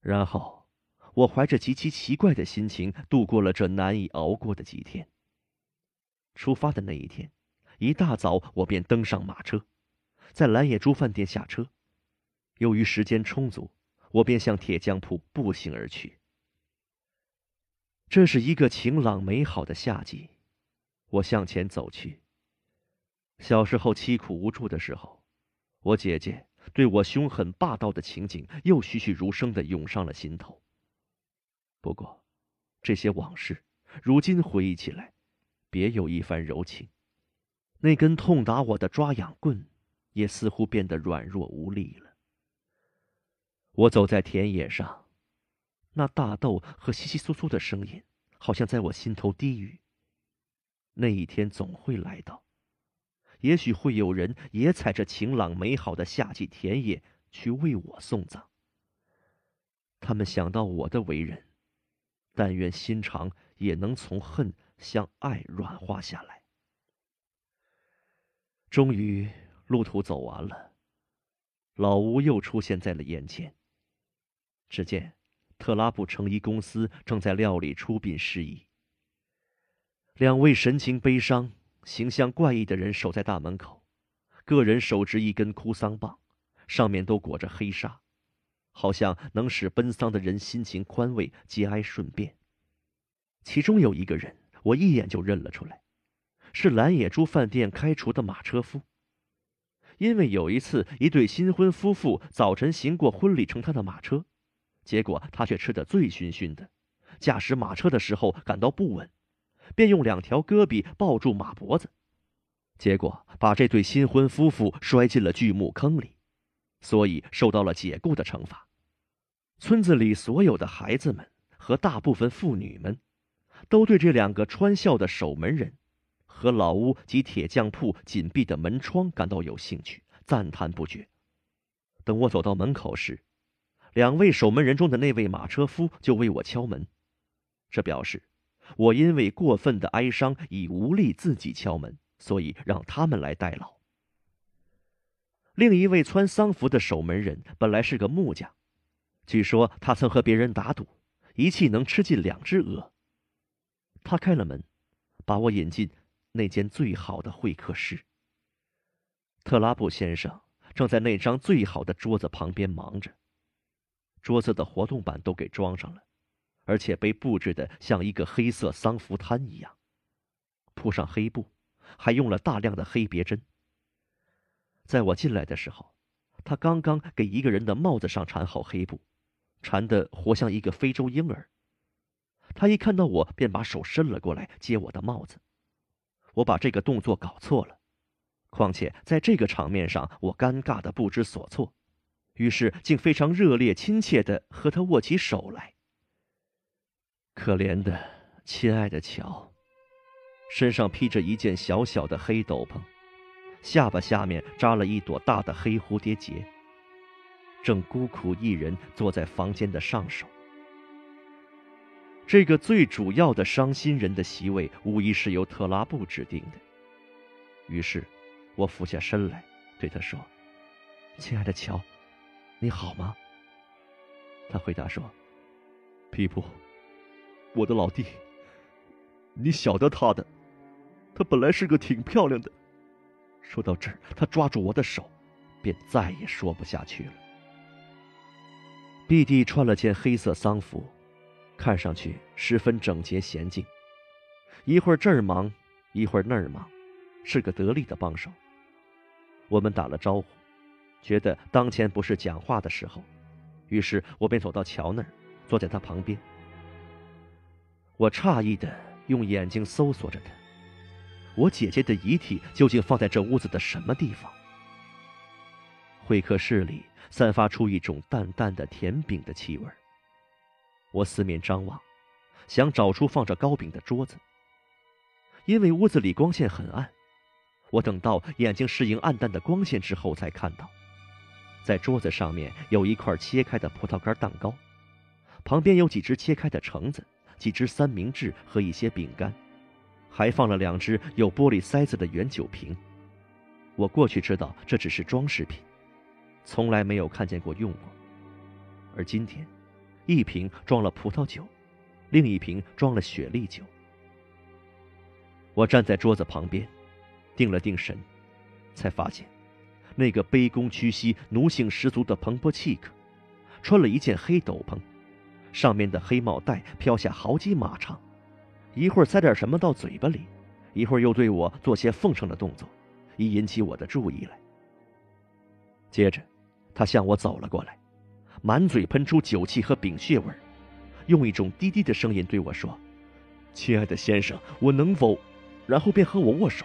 然后，我怀着极其奇怪的心情度过了这难以熬过的几天。出发的那一天，一大早我便登上马车，在蓝野猪饭店下车。由于时间充足，我便向铁匠铺步行而去。这是一个晴朗美好的夏季，我向前走去。小时候凄苦无助的时候，我姐姐对我凶狠霸道的情景又栩栩如生的涌上了心头。不过，这些往事如今回忆起来，别有一番柔情。那根痛打我的抓痒棍，也似乎变得软弱无力了。我走在田野上，那大豆和稀稀疏疏的声音，好像在我心头低语。那一天总会来到，也许会有人也踩着晴朗美好的夏季田野去为我送葬。他们想到我的为人。但愿心肠也能从恨向爱软化下来。终于，路途走完了，老吴又出现在了眼前。只见特拉布成衣公司正在料理出殡事宜。两位神情悲伤、形象怪异的人守在大门口，个人手执一根哭丧棒，上面都裹着黑纱。好像能使奔丧的人心情宽慰，节哀顺变。其中有一个人，我一眼就认了出来，是蓝野猪饭店开除的马车夫。因为有一次，一对新婚夫妇早晨行过婚礼乘他的马车，结果他却吃得醉醺醺的，驾驶马车的时候感到不稳，便用两条胳膊抱住马脖子，结果把这对新婚夫妇摔进了巨木坑里，所以受到了解雇的惩罚。村子里所有的孩子们和大部分妇女们，都对这两个穿孝的守门人，和老屋及铁匠铺紧闭的门窗感到有兴趣，赞叹不绝。等我走到门口时，两位守门人中的那位马车夫就为我敲门，这表示我因为过分的哀伤已无力自己敲门，所以让他们来代劳。另一位穿丧服的守门人本来是个木匠。据说他曾和别人打赌，一气能吃进两只鹅。他开了门，把我引进那间最好的会客室。特拉布先生正在那张最好的桌子旁边忙着，桌子的活动板都给装上了，而且被布置的像一个黑色丧服摊一样，铺上黑布，还用了大量的黑别针。在我进来的时候，他刚刚给一个人的帽子上缠好黑布。缠得活像一个非洲婴儿。他一看到我，便把手伸了过来接我的帽子。我把这个动作搞错了，况且在这个场面上，我尴尬的不知所措，于是竟非常热烈亲切的和他握起手来。可怜的亲爱的乔，身上披着一件小小的黑斗篷，下巴下面扎了一朵大的黑蝴蝶结。正孤苦一人坐在房间的上首，这个最主要的伤心人的席位，无疑是由特拉布指定的。于是，我俯下身来，对他说：“亲爱的乔，你好吗？”他回答说：“皮普，我的老弟，你晓得他的，他本来是个挺漂亮的。”说到这儿，他抓住我的手，便再也说不下去了。毕弟穿了件黑色丧服，看上去十分整洁娴静。一会儿这儿忙，一会儿那儿忙，是个得力的帮手。我们打了招呼，觉得当前不是讲话的时候，于是我便走到乔那儿，坐在他旁边。我诧异的用眼睛搜索着他，我姐姐的遗体究竟放在这屋子的什么地方？会客室里。散发出一种淡淡的甜饼的气味。我四面张望，想找出放着糕饼的桌子。因为屋子里光线很暗，我等到眼睛适应暗淡的光线之后，才看到，在桌子上面有一块切开的葡萄干蛋糕，旁边有几只切开的橙子，几只三明治和一些饼干，还放了两只有玻璃塞子的圆酒瓶。我过去知道这只是装饰品。从来没有看见过用过，而今天，一瓶装了葡萄酒，另一瓶装了雪莉酒。我站在桌子旁边，定了定神，才发现，那个卑躬屈膝、奴性十足的彭波契克，穿了一件黑斗篷，上面的黑帽带飘下好几码长，一会儿塞点什么到嘴巴里，一会儿又对我做些奉承的动作，以引起我的注意来。接着，他向我走了过来，满嘴喷出酒气和丙血味，用一种低低的声音对我说：“亲爱的先生，我能否……”然后便和我握手。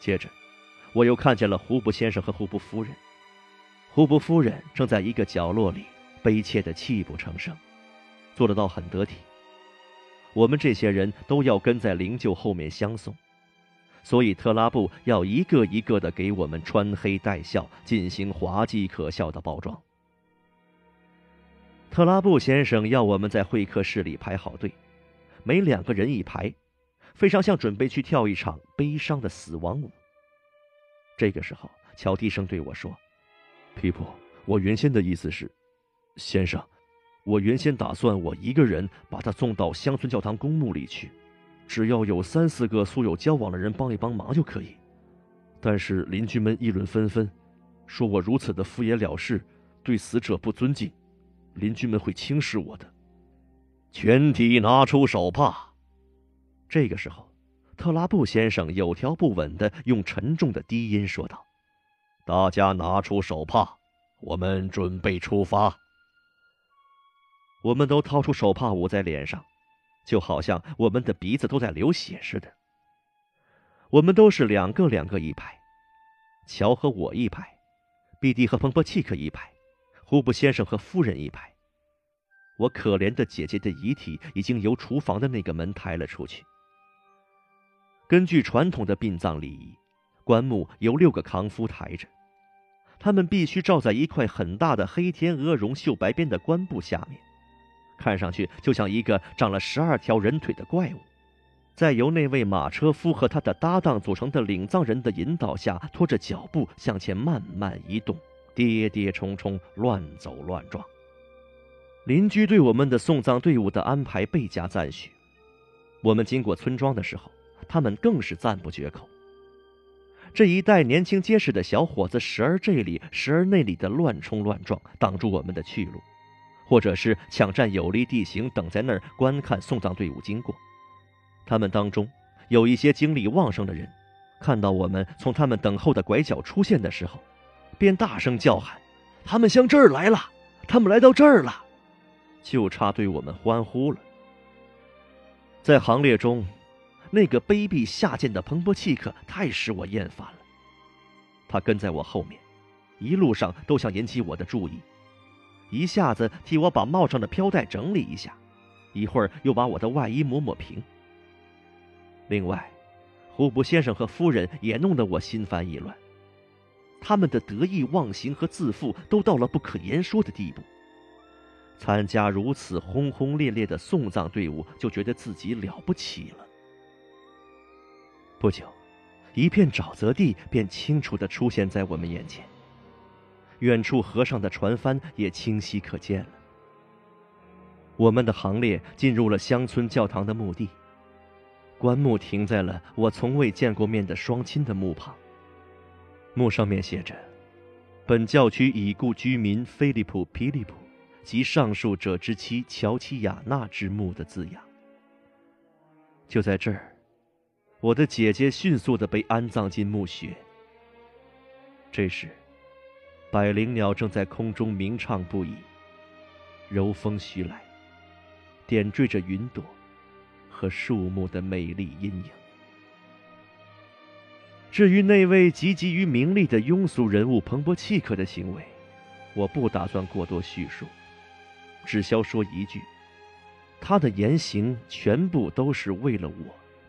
接着，我又看见了胡布先生和胡布夫人。胡布夫人正在一个角落里悲切的泣不成声，做得倒很得体。我们这些人都要跟在灵柩后面相送，所以特拉布要一个一个的给我们穿黑戴孝，进行滑稽可笑的包装。特拉布先生要我们在会客室里排好队，每两个人一排。非常像准备去跳一场悲伤的死亡舞。这个时候，乔低声对我说：“皮普，我原先的意思是，先生，我原先打算我一个人把他送到乡村教堂公墓里去，只要有三四个素有交往的人帮一帮忙就可以。但是邻居们议论纷纷，说我如此的敷衍了事，对死者不尊敬，邻居们会轻视我的。全体拿出手帕。”这个时候，特拉布先生有条不紊地用沉重的低音说道：“大家拿出手帕，我们准备出发。”我们都掏出手帕捂在脸上，就好像我们的鼻子都在流血似的。我们都是两个两个一排，乔和我一排，毕蒂和彭波契克一排，胡布先生和夫人一排。我可怜的姐姐的遗体已经由厨房的那个门抬了出去。根据传统的殡葬礼仪，棺木由六个扛夫抬着，他们必须罩在一块很大的黑天鹅绒绣白边的棺布下面，看上去就像一个长了十二条人腿的怪物，在由那位马车夫和他的搭档组成的领葬人的引导下，拖着脚步向前慢慢移动，跌跌冲冲，乱走乱撞。邻居对我们的送葬队伍的安排倍加赞许。我们经过村庄的时候。他们更是赞不绝口。这一带年轻结实的小伙子，时而这里，时而那里的乱冲乱撞，挡住我们的去路，或者是抢占有利地形，等在那儿观看送葬队伍经过。他们当中有一些精力旺盛的人，看到我们从他们等候的拐角出现的时候，便大声叫喊：“他们向这儿来了！他们来到这儿了！”就差对我们欢呼了。在行列中。那个卑鄙下贱的彭博契克太使我厌烦了。他跟在我后面，一路上都想引起我的注意，一下子替我把帽上的飘带整理一下，一会儿又把我的外衣抹抹平。另外，胡布先生和夫人也弄得我心烦意乱。他们的得意忘形和自负都到了不可言说的地步。参加如此轰轰烈烈的送葬队伍，就觉得自己了不起了。不久，一片沼泽地便清楚地出现在我们眼前。远处河上的船帆也清晰可见了。我们的行列进入了乡村教堂的墓地，棺木停在了我从未见过面的双亲的墓旁。墓上面写着：“本教区已故居民菲利普·皮利普及上述者之妻乔齐亚娜之墓”的字样。就在这儿。我的姐姐迅速的被安葬进墓穴。这时，百灵鸟正在空中鸣唱不已，柔风徐来，点缀着云朵和树木的美丽阴影。至于那位汲汲于名利的庸俗人物彭博契克的行为，我不打算过多叙述，只消说一句：他的言行全部都是为了我。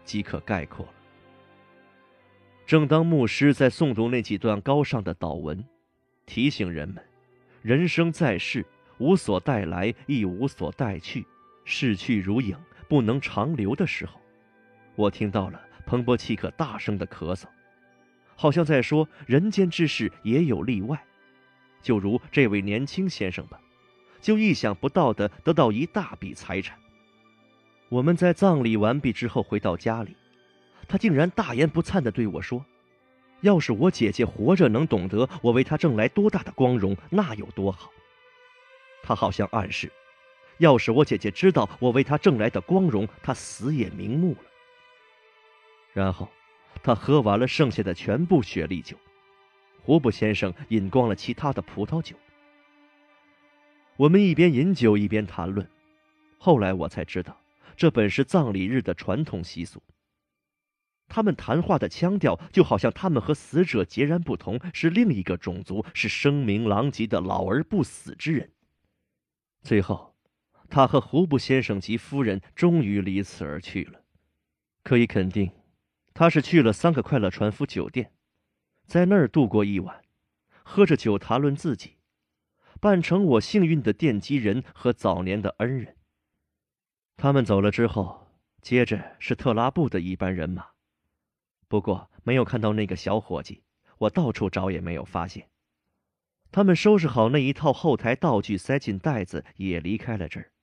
即可概括了。正当牧师在诵读那几段高尚的祷文，提醒人们，人生在世，无所带来，亦无所带去，逝去如影，不能长留的时候，我听到了彭博契克大声的咳嗽，好像在说人间之事也有例外，就如这位年轻先生吧，就意想不到的得到一大笔财产。我们在葬礼完毕之后回到家里，他竟然大言不惭的对我说：“要是我姐姐活着能懂得我为她挣来多大的光荣，那有多好。”他好像暗示，要是我姐姐知道我为她挣来的光荣，她死也瞑目了。然后，他喝完了剩下的全部雪莉酒，胡布先生饮光了其他的葡萄酒。我们一边饮酒一边谈论，后来我才知道。这本是葬礼日的传统习俗。他们谈话的腔调就好像他们和死者截然不同，是另一个种族，是声名狼藉的老而不死之人。最后，他和胡布先生及夫人终于离此而去了。可以肯定，他是去了三个快乐船夫酒店，在那儿度过一晚，喝着酒谈论自己，扮成我幸运的奠基人和早年的恩人。他们走了之后，接着是特拉布的一班人马，不过没有看到那个小伙计，我到处找也没有发现。他们收拾好那一套后台道具，塞进袋子，也离开了这儿，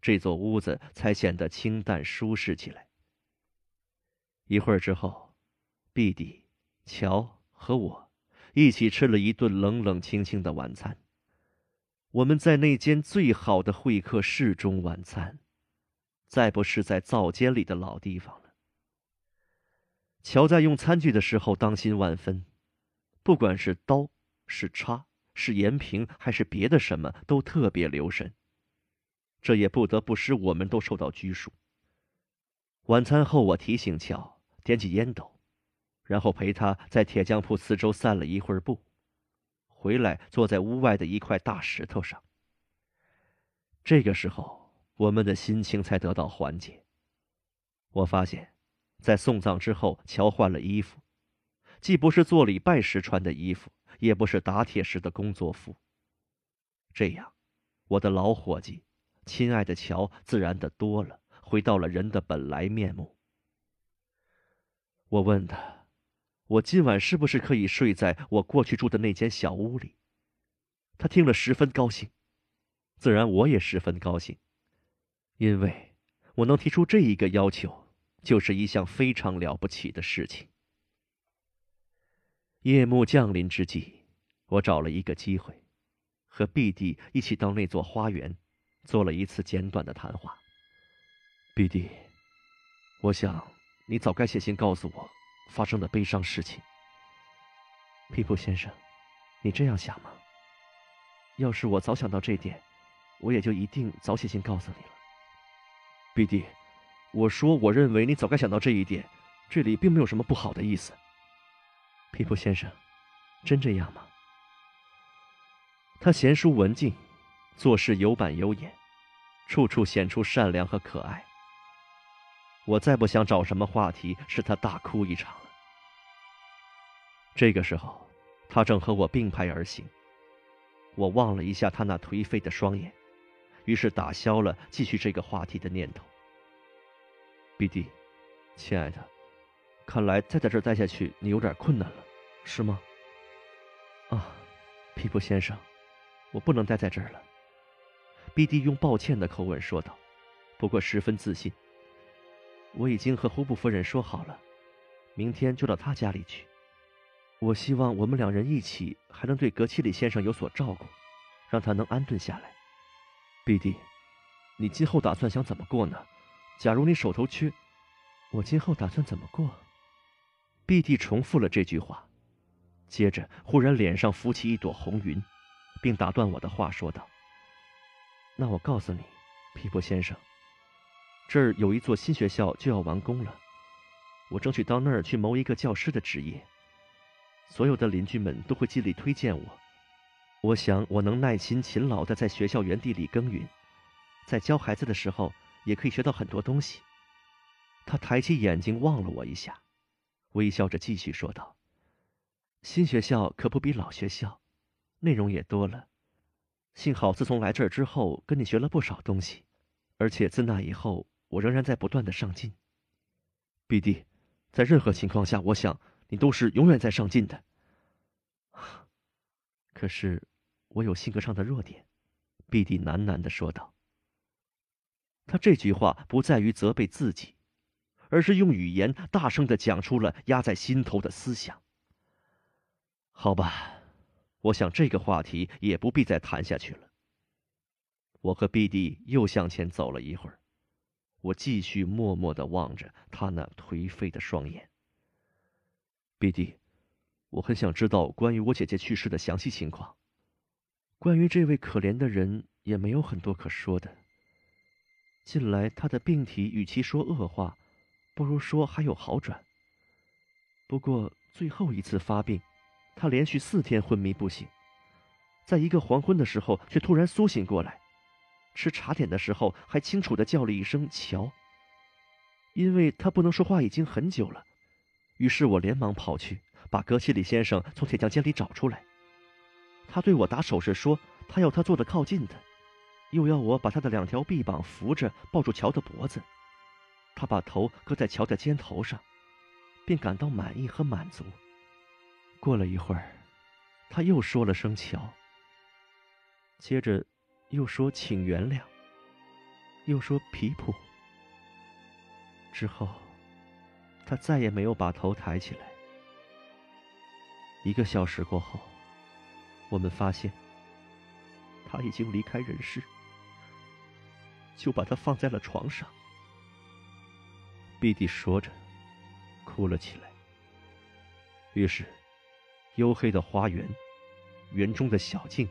这座屋子才显得清淡舒适起来。一会儿之后，毕迪、乔和我一起吃了一顿冷冷清清的晚餐。我们在那间最好的会客室中晚餐。再不是在灶间里的老地方了。乔在用餐具的时候当心万分，不管是刀、是叉、是盐瓶，还是别的什么，都特别留神。这也不得不使我们都受到拘束。晚餐后，我提醒乔点起烟斗，然后陪他在铁匠铺四周散了一会儿步，回来坐在屋外的一块大石头上。这个时候。我们的心情才得到缓解。我发现，在送葬之后，乔换了衣服，既不是做礼拜时穿的衣服，也不是打铁时的工作服。这样，我的老伙计，亲爱的乔，自然的多了，回到了人的本来面目。我问他：“我今晚是不是可以睡在我过去住的那间小屋里？”他听了十分高兴，自然我也十分高兴。因为我能提出这一个要求，就是一项非常了不起的事情。夜幕降临之际，我找了一个机会，和毕弟一起到那座花园，做了一次简短的谈话。毕弟，我想你早该写信告诉我发生的悲伤事情。皮普先生，你这样想吗？要是我早想到这点，我也就一定早写信告诉你了。毕弟，我说，我认为你早该想到这一点，这里并没有什么不好的意思。皮普先生，真这样吗？他贤淑文静，做事有板有眼，处处显出善良和可爱。我再不想找什么话题使他大哭一场了。这个时候，他正和我并排而行，我望了一下他那颓废的双眼。于是打消了继续这个话题的念头。B D，亲爱的，看来再在这儿待下去，你有点困难了，是吗？啊，皮普先生，我不能待在这儿了。B D 用抱歉的口吻说道，不过十分自信。我已经和胡布夫人说好了，明天就到他家里去。我希望我们两人一起还能对格奇里先生有所照顾，让他能安顿下来。毕弟，你今后打算想怎么过呢？假如你手头缺，我今后打算怎么过？毕弟重复了这句话，接着忽然脸上浮起一朵红云，并打断我的话说道：“那我告诉你，皮博先生，这儿有一座新学校就要完工了，我争取到那儿去谋一个教师的职业，所有的邻居们都会极力推荐我。”我想，我能耐心勤劳的在学校园地里耕耘，在教孩子的时候，也可以学到很多东西。他抬起眼睛望了我一下，微笑着继续说道：“新学校可不比老学校，内容也多了。幸好自从来这儿之后，跟你学了不少东西，而且自那以后，我仍然在不断的上进。毕弟，在任何情况下，我想你都是永远在上进的。可是。”我有性格上的弱点，碧蒂喃喃的说道。他这句话不在于责备自己，而是用语言大声的讲出了压在心头的思想。好吧，我想这个话题也不必再谈下去了。我和碧蒂又向前走了一会儿，我继续默默的望着他那颓废的双眼。碧蒂，我很想知道关于我姐姐去世的详细情况。关于这位可怜的人，也没有很多可说的。近来他的病体与其说恶化，不如说还有好转。不过最后一次发病，他连续四天昏迷不醒，在一个黄昏的时候却突然苏醒过来，吃茶点的时候还清楚的叫了一声“乔”。因为他不能说话已经很久了，于是我连忙跑去把格西里先生从铁匠间里找出来。他对我打手势说，他要他坐的靠近的。又要我把他的两条臂膀扶着，抱住乔的脖子。他把头搁在乔的肩头上，便感到满意和满足。过了一会儿，他又说了声“乔”，接着又说“请原谅”，又说“皮普”。之后，他再也没有把头抬起来。一个小时过后，我们发现他已经离开人世。就把他放在了床上。碧蒂说着，哭了起来。于是，黝黑的花园、园中的小径，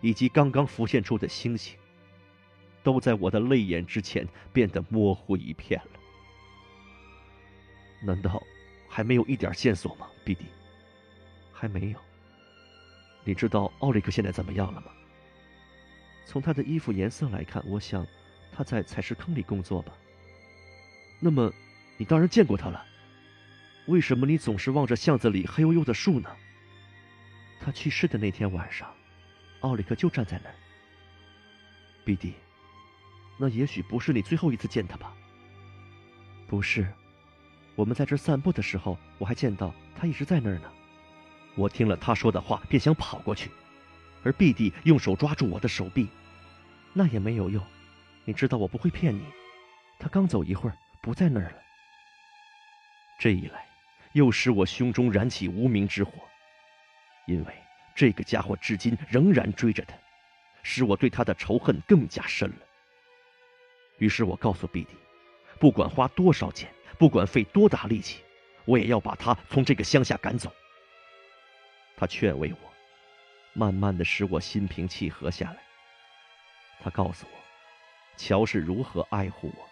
以及刚刚浮现出的星星，都在我的泪眼之前变得模糊一片了。难道还没有一点线索吗，弟弟？还没有。你知道奥利克现在怎么样了吗？从他的衣服颜色来看，我想他在采石坑里工作吧。那么，你当然见过他了。为什么你总是望着巷子里黑黝黝的树呢？他去世的那天晚上，奥里克就站在那儿。比蒂，那也许不是你最后一次见他吧？不是，我们在这散步的时候，我还见到他一直在那儿呢。我听了他说的话，便想跑过去。而碧蒂用手抓住我的手臂，那也没有用。你知道我不会骗你，他刚走一会儿，不在那儿了。这一来，又使我胸中燃起无名之火，因为这个家伙至今仍然追着他，使我对他的仇恨更加深了。于是我告诉弟弟，不管花多少钱，不管费多大力气，我也要把他从这个乡下赶走。他劝慰我。慢慢的使我心平气和下来。他告诉我，乔是如何爱护我，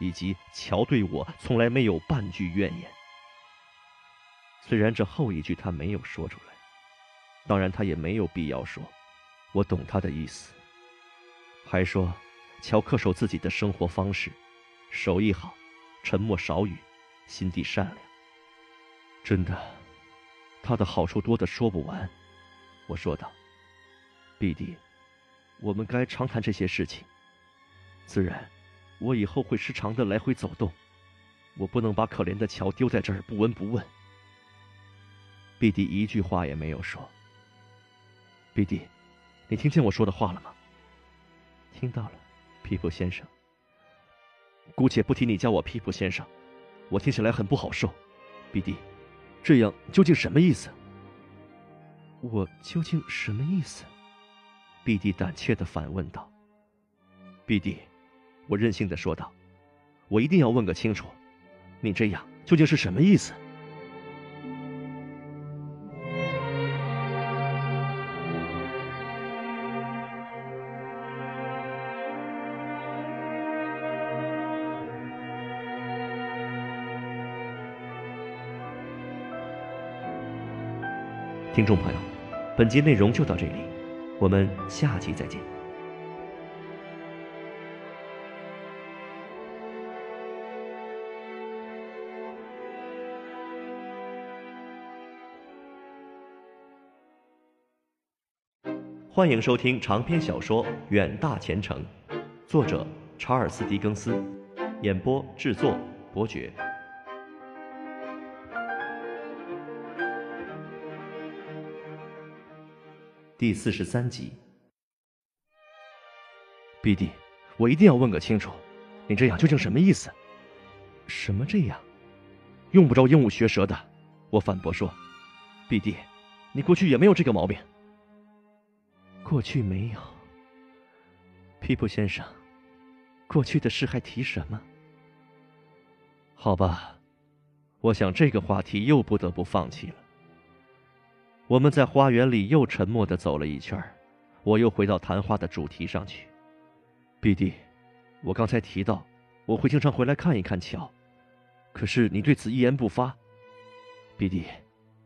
以及乔对我从来没有半句怨言。虽然这后一句他没有说出来，当然他也没有必要说，我懂他的意思。还说，乔恪守自己的生活方式，手艺好，沉默少语，心地善良。真的，他的好处多的说不完。我说道：“弟弟，我们该常谈这些事情。自然，我以后会时常的来回走动。我不能把可怜的乔丢在这儿不闻不问。”弟弟一句话也没有说。碧蒂，你听见我说的话了吗？听到了，皮普先生。姑且不提你叫我皮普先生，我听起来很不好受。碧蒂，这样究竟什么意思？我究竟什么意思？碧蒂胆怯的反问道。碧蒂，我任性的说道：“我一定要问个清楚，你这样究竟是什么意思？”听众朋友。本集内容就到这里，我们下期再见。欢迎收听长篇小说《远大前程》，作者查尔斯·狄更斯，演播制作伯爵。第四十三集。，B 弟，我一定要问个清楚，你这样究竟什么意思？什么这样？用不着鹦鹉学舌的。我反驳说：“B 弟，你过去也没有这个毛病。过去没有。皮普先生，过去的事还提什么？好吧，我想这个话题又不得不放弃了。我们在花园里又沉默的走了一圈，我又回到谈话的主题上去。B 弟，我刚才提到我会经常回来看一看乔，可是你对此一言不发。B 弟，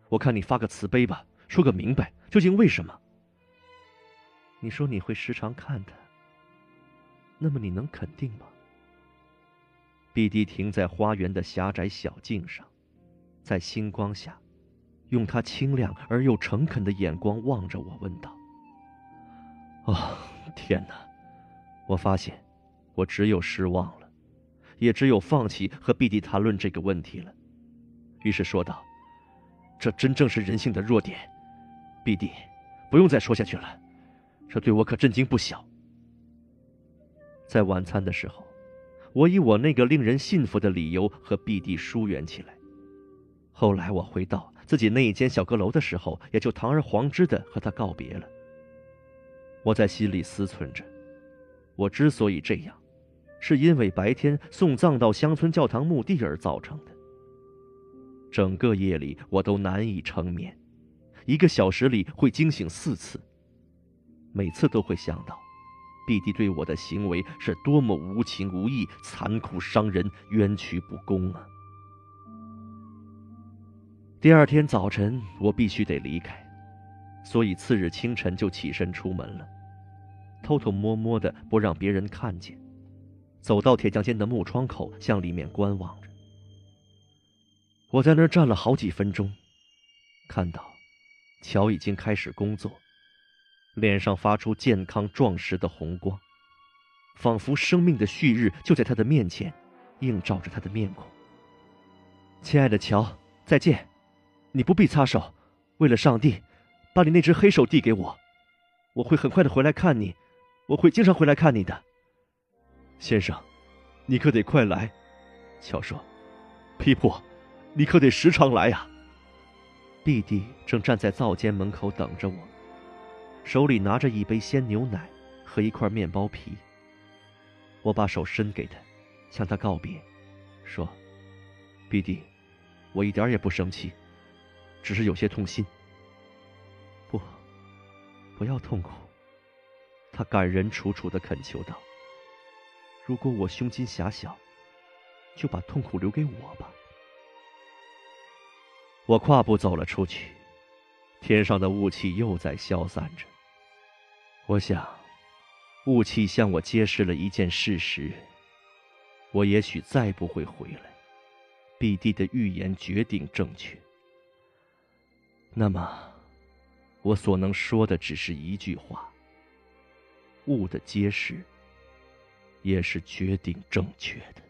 我看你发个慈悲吧，说个明白，究竟为什么？你说你会时常看他，那么你能肯定吗？B 弟停在花园的狭窄小径上，在星光下，用他清亮而又诚恳的眼光望着我，问道：“哦，天哪！我发现，我只有失望了，也只有放弃和 B 弟谈论这个问题了。”于是说道：“这真正是人性的弱点，B 弟，不用再说下去了。”这对我可震惊不小。在晚餐的时候，我以我那个令人信服的理由和 B 弟疏远起来。后来我回到自己那一间小阁楼的时候，也就堂而皇之的和他告别了。我在心里思忖着，我之所以这样，是因为白天送葬到乡村教堂墓地而造成的。整个夜里我都难以成眠，一个小时里会惊醒四次。每次都会想到弟弟对我的行为是多么无情无义、残酷伤人、冤屈不公啊！第二天早晨，我必须得离开，所以次日清晨就起身出门了，偷偷摸摸的，不让别人看见，走到铁匠间的木窗口，向里面观望着。我在那儿站了好几分钟，看到乔已经开始工作。脸上发出健康壮实的红光，仿佛生命的旭日就在他的面前，映照着他的面孔。亲爱的乔，再见！你不必擦手，为了上帝，把你那只黑手递给我，我会很快的回来看你，我会经常回来看你的。先生，你可得快来！乔说：“皮普，你可得时常来呀。”弟弟正站在灶间门口等着我。手里拿着一杯鲜牛奶和一块面包皮。我把手伸给他，向他告别，说弟弟，我一点也不生气，只是有些痛心。”不，不要痛苦。他感人楚楚的恳求道：“如果我胸襟狭小，就把痛苦留给我吧。”我跨步走了出去，天上的雾气又在消散着。我想，雾气向我揭示了一件事实：我也许再不会回来。B 弟的预言决定正确。那么，我所能说的只是一句话：物的揭示，也是决定正确的。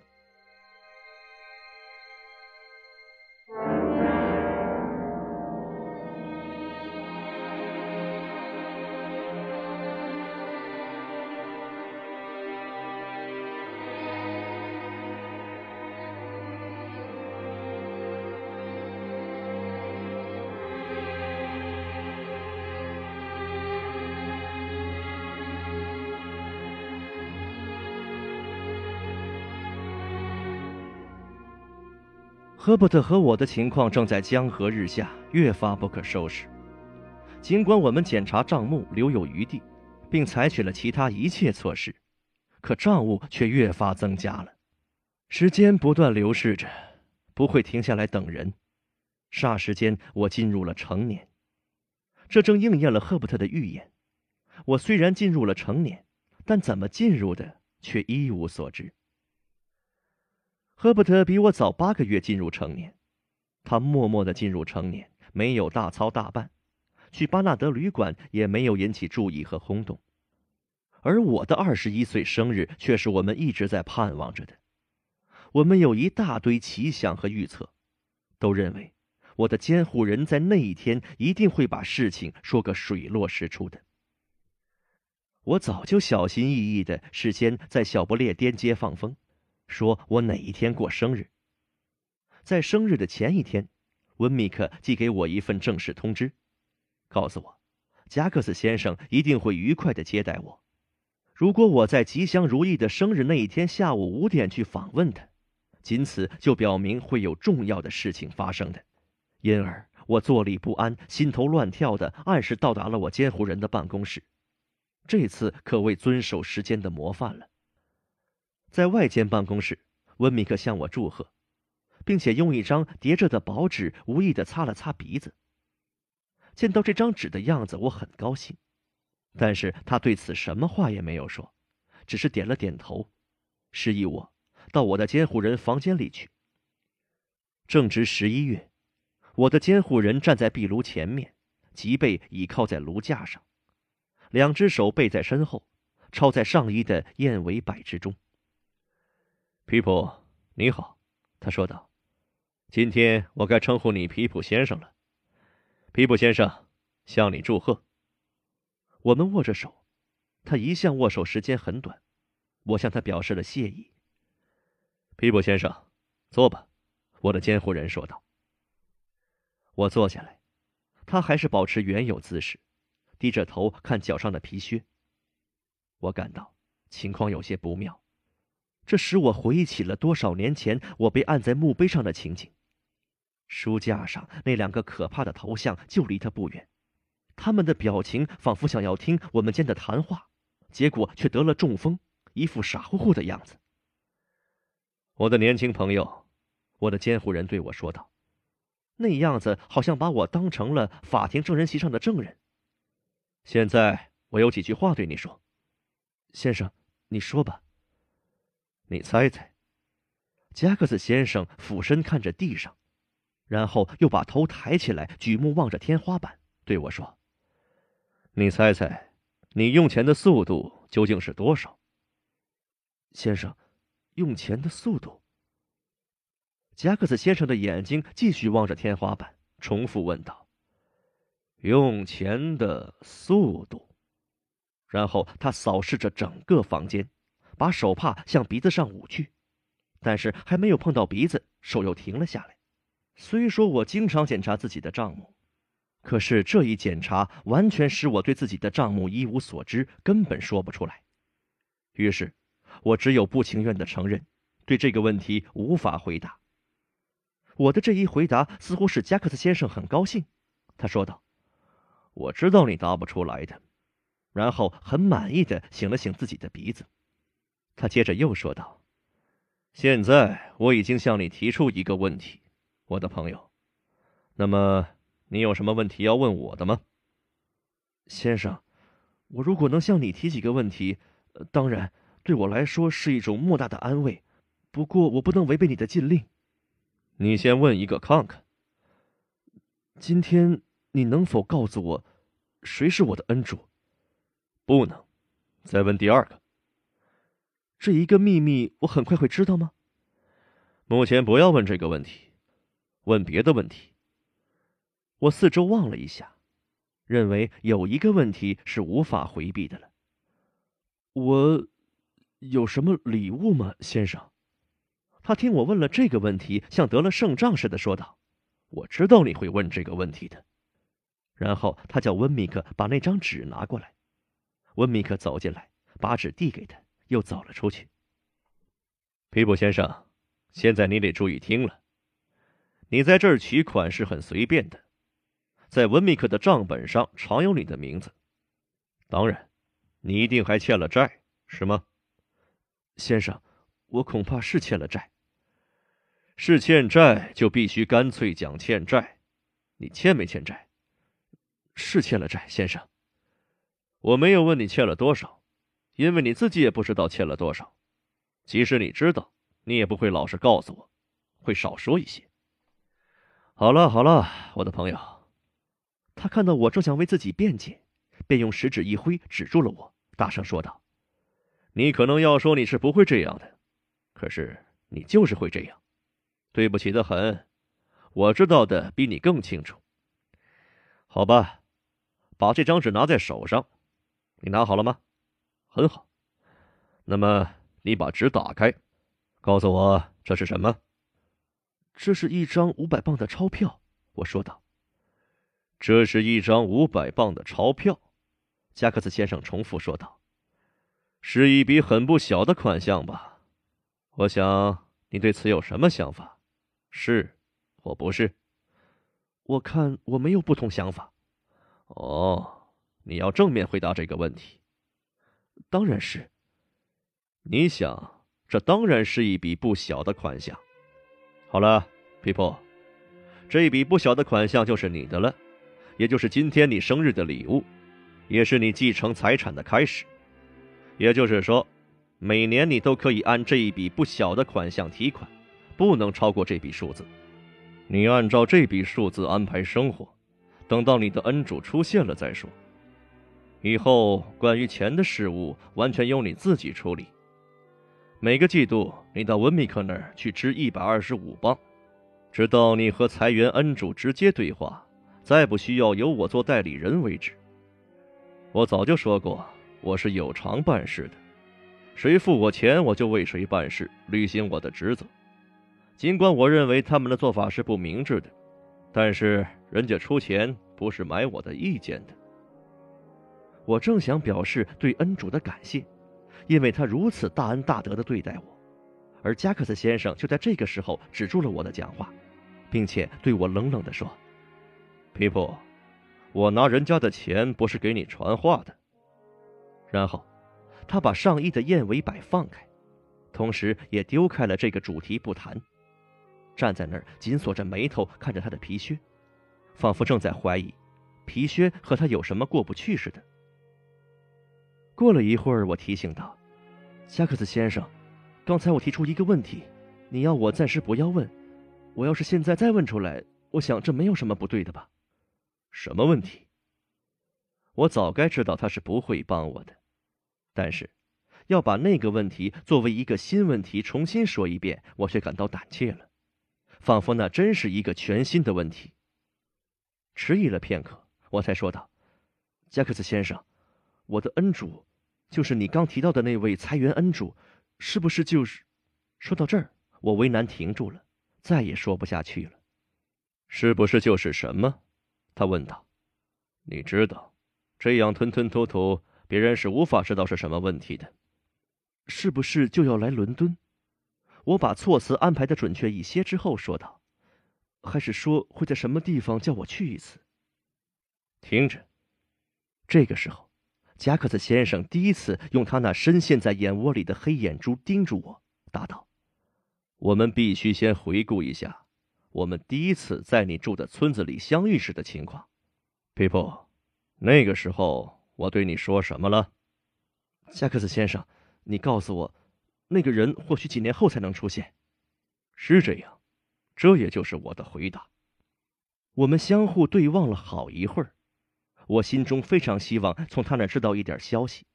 赫伯特和我的情况正在江河日下，越发不可收拾。尽管我们检查账目留有余地，并采取了其他一切措施，可账务却越发增加了。时间不断流逝着，不会停下来等人。霎时间，我进入了成年，这正应验了赫伯特的预言。我虽然进入了成年，但怎么进入的，却一无所知。赫伯特比我早八个月进入成年，他默默的进入成年，没有大操大办，去巴纳德旅馆也没有引起注意和轰动，而我的二十一岁生日却是我们一直在盼望着的。我们有一大堆奇想和预测，都认为我的监护人在那一天一定会把事情说个水落石出的。我早就小心翼翼的事先在小不列颠街放风，说我哪一天过生日。在生日的前一天，温米克寄给我一份正式通知，告诉我，加克斯先生一定会愉快的接待我。如果我在吉祥如意的生日那一天下午五点去访问他，仅此就表明会有重要的事情发生的。因而，我坐立不安、心头乱跳的，按时到达了我监护人的办公室。这次可谓遵守时间的模范了。在外间办公室，温米克向我祝贺，并且用一张叠着的薄纸无意的擦了擦鼻子。见到这张纸的样子，我很高兴，但是他对此什么话也没有说，只是点了点头，示意我到我的监护人房间里去。正值十一月，我的监护人站在壁炉前面，脊背倚靠在炉架上。两只手背在身后，抄在上衣的燕尾摆之中。皮普，你好，他说道：“今天我该称呼你皮普先生了。皮普先生，向你祝贺。”我们握着手，他一向握手时间很短，我向他表示了谢意。皮普先生，坐吧，我的监护人说道。我坐下来，他还是保持原有姿势。低着头看脚上的皮靴，我感到情况有些不妙，这使我回忆起了多少年前我被按在墓碑上的情景。书架上那两个可怕的头像就离他不远，他们的表情仿佛想要听我们间的谈话，结果却得了中风，一副傻乎乎的样子。我的年轻朋友，我的监护人对我说道，那样子好像把我当成了法庭证人席上的证人。现在我有几句话对你说，先生，你说吧。你猜猜。加克斯先生俯身看着地上，然后又把头抬起来，举目望着天花板，对我说：“你猜猜，你用钱的速度究竟是多少？”先生，用钱的速度。加克斯先生的眼睛继续望着天花板，重复问道。用钱的速度，然后他扫视着整个房间，把手帕向鼻子上捂去，但是还没有碰到鼻子，手又停了下来。虽说我经常检查自己的账目，可是这一检查完全使我对自己的账目一无所知，根本说不出来。于是，我只有不情愿的承认，对这个问题无法回答。我的这一回答似乎使加克斯先生很高兴，他说道。我知道你答不出来的，然后很满意的醒了醒自己的鼻子。他接着又说道：“现在我已经向你提出一个问题，我的朋友。那么你有什么问题要问我的吗，先生？我如果能向你提几个问题，当然对我来说是一种莫大的安慰。不过我不能违背你的禁令。你先问一个看看。今天。”你能否告诉我，谁是我的恩主？不能。再问第二个。这一个秘密，我很快会知道吗？目前不要问这个问题，问别的问题。我四周望了一下，认为有一个问题是无法回避的了。我有什么礼物吗，先生？他听我问了这个问题，像得了胜仗似的说道：“我知道你会问这个问题的。”然后他叫温米克把那张纸拿过来。温米克走进来，把纸递给他，又走了出去。皮普先生，现在你得注意听了。你在这儿取款是很随便的，在温密克的账本上常有你的名字。当然，你一定还欠了债，是吗，先生？我恐怕是欠了债。是欠债就必须干脆讲欠债。你欠没欠债？是欠了债，先生。我没有问你欠了多少，因为你自己也不知道欠了多少。即使你知道，你也不会老实告诉我，会少说一些。好了好了，我的朋友。他看到我正想为自己辩解，便用食指一挥，止住了我，大声说道：“你可能要说你是不会这样的，可是你就是会这样。对不起的很，我知道的比你更清楚。好吧。”把这张纸拿在手上，你拿好了吗？很好。那么你把纸打开，告诉我这是什么？这是一张五百磅的钞票。我说道。这是一张五百磅的钞票，加克斯先生重复说道。是一笔很不小的款项吧？我想你对此有什么想法？是，或不是？我看我没有不同想法。哦，你要正面回答这个问题。当然是。你想，这当然是一笔不小的款项。好了，people，这一笔不小的款项就是你的了。也就是今天你生日的礼物，也是你继承财产的开始。也就是说，每年你都可以按这一笔不小的款项提款，不能超过这笔数字。你按照这笔数字安排生活，等到你的恩主出现了再说。以后关于钱的事物完全由你自己处理。每个季度你到温米克那儿去支一百二十五磅，直到你和财源恩主直接对话。再不需要由我做代理人为止。我早就说过，我是有偿办事的，谁付我钱，我就为谁办事，履行我的职责。尽管我认为他们的做法是不明智的，但是人家出钱不是买我的意见的。我正想表示对恩主的感谢，因为他如此大恩大德的对待我，而加克斯先生就在这个时候止住了我的讲话，并且对我冷冷地说。皮普，我拿人家的钱不是给你传话的。然后，他把上衣的燕尾摆放开，同时也丢开了这个主题不谈，站在那儿紧锁着眉头看着他的皮靴，仿佛正在怀疑皮靴和他有什么过不去似的。过了一会儿，我提醒道：“加克斯先生，刚才我提出一个问题，你要我暂时不要问。我要是现在再问出来，我想这没有什么不对的吧？”什么问题？我早该知道他是不会帮我的，但是要把那个问题作为一个新问题重新说一遍，我却感到胆怯了，仿佛那真是一个全新的问题。迟疑了片刻，我才说道：“加克斯先生，我的恩主，就是你刚提到的那位财源恩主，是不是就是？”说到这儿，我为难停住了，再也说不下去了。是不是就是什么？他问道：“你知道，这样吞吞吐吐，别人是无法知道是什么问题的。是不是就要来伦敦？”我把措辞安排的准确一些之后说道：“还是说会在什么地方叫我去一次？”听着，这个时候，加克斯先生第一次用他那深陷在眼窝里的黑眼珠盯住我，答道：“我们必须先回顾一下。”我们第一次在你住的村子里相遇时的情况，People，那个时候我对你说什么了？加克斯先生，你告诉我，那个人或许几年后才能出现。是这样，这也就是我的回答。我们相互对望了好一会儿，我心中非常希望从他那知道一点消息，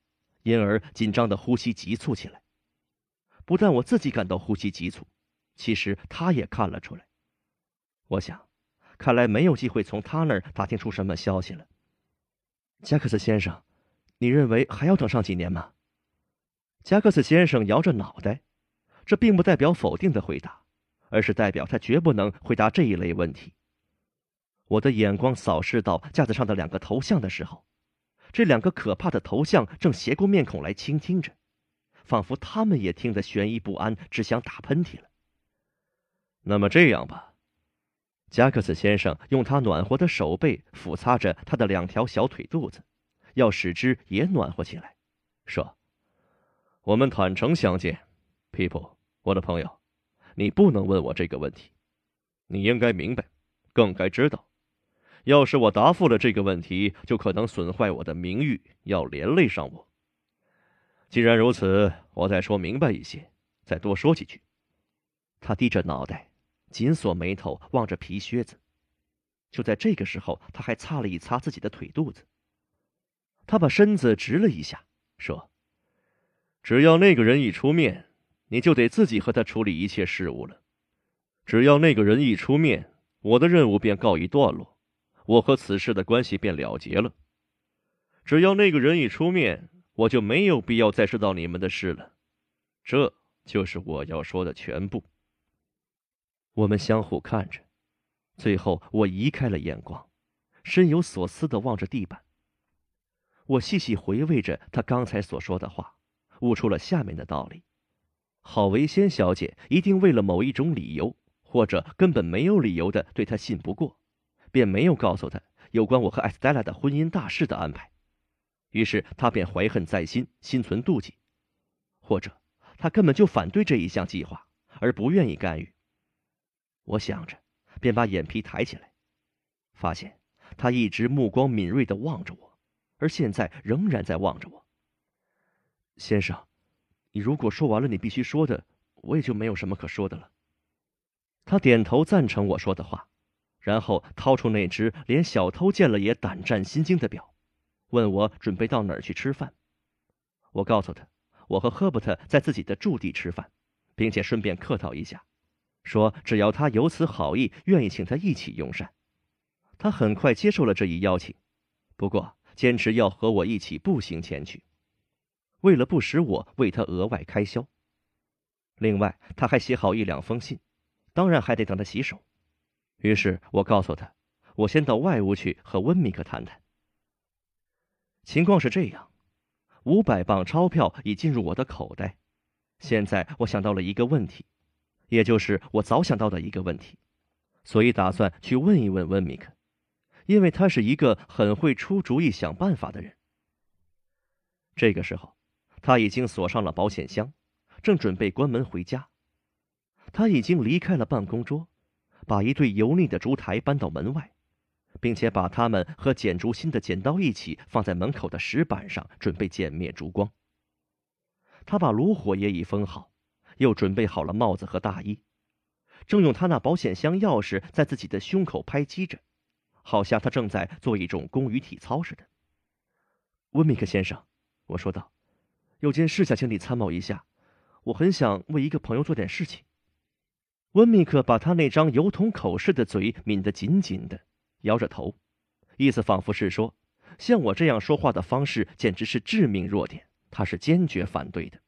因而紧张的呼吸急促起来。不但我自己感到呼吸急促，其实他也看了出来。我想，看来没有机会从他那儿打听出什么消息了。加克斯先生，你认为还要等上几年吗？加克斯先生摇着脑袋，这并不代表否定的回答，而是代表他绝不能回答这一类问题。我的眼光扫视到架子上的两个头像的时候，这两个可怕的头像正斜过面孔来倾听着，仿佛他们也听得悬疑不安，只想打喷嚏了。那么这样吧。加克斯先生用他暖和的手背抚擦着他的两条小腿肚子，要使之也暖和起来，说：“我们坦诚相见，People，我的朋友，你不能问我这个问题。你应该明白，更该知道，要是我答复了这个问题，就可能损坏我的名誉，要连累上我。既然如此，我再说明白一些，再多说几句。”他低着脑袋。紧锁眉头，望着皮靴子。就在这个时候，他还擦了一擦自己的腿肚子。他把身子直了一下，说：“只要那个人一出面，你就得自己和他处理一切事务了。只要那个人一出面，我的任务便告一段落，我和此事的关系便了结了。只要那个人一出面，我就没有必要再知道你们的事了。这就是我要说的全部。我们相互看着，最后我移开了眼光，深有所思的望着地板。我细细回味着他刚才所说的话，悟出了下面的道理：郝维仙小姐一定为了某一种理由，或者根本没有理由的对他信不过，便没有告诉他有关我和艾斯黛拉的婚姻大事的安排。于是他便怀恨在心，心存妒忌，或者他根本就反对这一项计划，而不愿意干预。我想着，便把眼皮抬起来，发现他一直目光敏锐的望着我，而现在仍然在望着我。先生，你如果说完了你必须说的，我也就没有什么可说的了。他点头赞成我说的话，然后掏出那只连小偷见了也胆战心惊的表，问我准备到哪儿去吃饭。我告诉他，我和赫伯特在自己的驻地吃饭，并且顺便客套一下。说：“只要他有此好意，愿意请他一起用膳。”他很快接受了这一邀请，不过坚持要和我一起步行前去，为了不使我为他额外开销。另外，他还写好一两封信，当然还得等他洗手。于是我告诉他：“我先到外屋去和温米克谈谈。”情况是这样：五百磅钞票已进入我的口袋。现在我想到了一个问题。也就是我早想到的一个问题，所以打算去问一问温米克，因为他是一个很会出主意、想办法的人。这个时候，他已经锁上了保险箱，正准备关门回家。他已经离开了办公桌，把一对油腻的烛台搬到门外，并且把它们和剪烛芯的剪刀一起放在门口的石板上，准备剪灭烛光。他把炉火也已封好。又准备好了帽子和大衣，正用他那保险箱钥匙在自己的胸口拍击着，好像他正在做一种功于体操似的。温米克先生，我说道：“有件事想请你参谋一下，我很想为一个朋友做点事情。”温米克把他那张油桶口似的嘴抿得紧紧的，摇着头，意思仿佛是说：“像我这样说话的方式简直是致命弱点，他是坚决反对的。”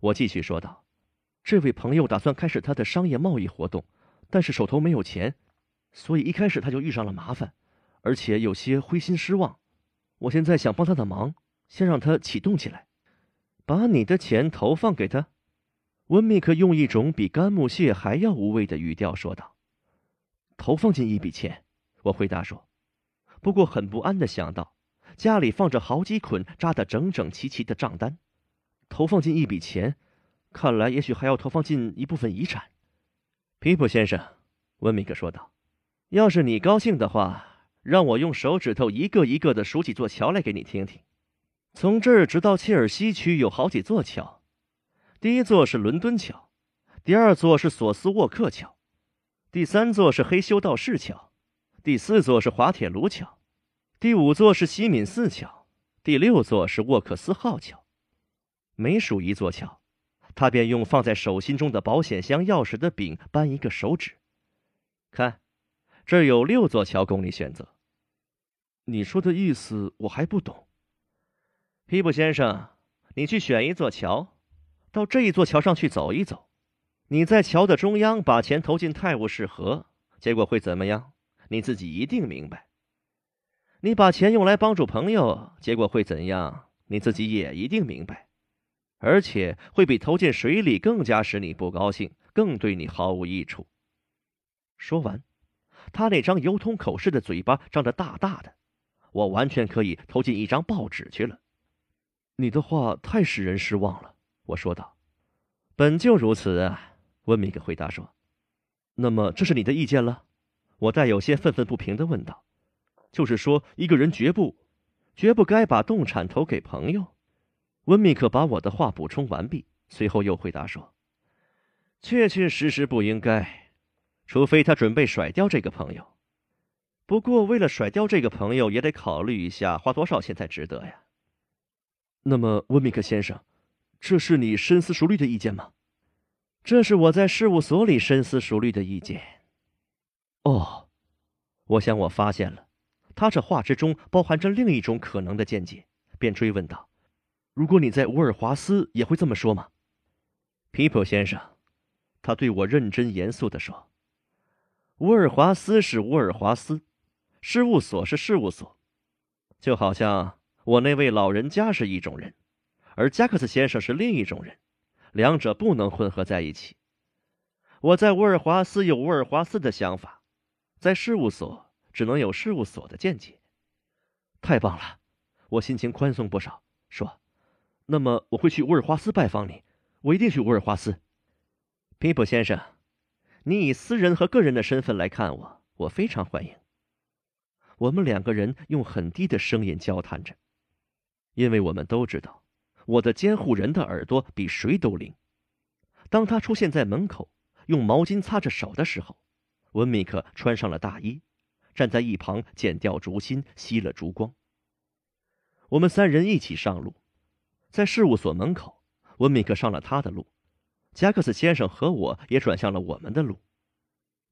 我继续说道：“这位朋友打算开始他的商业贸易活动，但是手头没有钱，所以一开始他就遇上了麻烦，而且有些灰心失望。我现在想帮他的忙，先让他启动起来，把你的钱投放给他。”温密克用一种比干木屑还要无味的语调说道：“投放进一笔钱。”我回答说，不过很不安的想到，家里放着好几捆扎得整整齐齐的账单。投放进一笔钱，看来也许还要投放进一部分遗产。皮普先生，温米克说道：“要是你高兴的话，让我用手指头一个一个的数几座桥来给你听听。从这儿直到切尔西区有好几座桥，第一座是伦敦桥，第二座是索斯沃克桥，第三座是黑修道士桥，第四座是滑铁卢桥，第五座是西敏寺桥，第六座是沃克斯号桥。”每数一座桥，他便用放在手心中的保险箱钥匙的柄扳一个手指。看，这儿有六座桥供你选择。你说的意思我还不懂。皮普先生，你去选一座桥，到这一座桥上去走一走。你在桥的中央把钱投进泰晤士河，结果会怎么样？你自己一定明白。你把钱用来帮助朋友，结果会怎样？你自己也一定明白。而且会比投进水里更加使你不高兴，更对你毫无益处。说完，他那张油桶口似的嘴巴张得大大的，我完全可以投进一张报纸去了。你的话太使人失望了，我说道。本就如此啊，温米克回答说。那么这是你的意见了？我带有些愤愤不平的问道。就是说，一个人绝不，绝不该把动产投给朋友。温密克把我的话补充完毕，随后又回答说：“确确实实不应该，除非他准备甩掉这个朋友。不过，为了甩掉这个朋友，也得考虑一下花多少钱才值得呀。”那么，温密克先生，这是你深思熟虑的意见吗？这是我在事务所里深思熟虑的意见。哦，我想我发现了，他这话之中包含着另一种可能的见解。便追问道：“如果你在乌尔华斯，也会这么说吗？”皮普先生，他对我认真严肃地说：“乌尔华斯是乌尔华斯，事务所是事务所，就好像我那位老人家是一种人，而加克斯先生是另一种人，两者不能混合在一起。我在沃尔华斯有沃尔华斯的想法，在事务所只能有事务所的见解。”太棒了，我心情宽松不少。说：“那么我会去沃尔华斯拜访你，我一定去沃尔华斯。”皮普先生，你以私人和个人的身份来看我，我非常欢迎。我们两个人用很低的声音交谈着，因为我们都知道，我的监护人的耳朵比谁都灵。当他出现在门口，用毛巾擦着手的时候，温米克穿上了大衣。站在一旁剪掉烛芯，吸了烛光。我们三人一起上路，在事务所门口，温米克上了他的路，加克斯先生和我也转向了我们的路。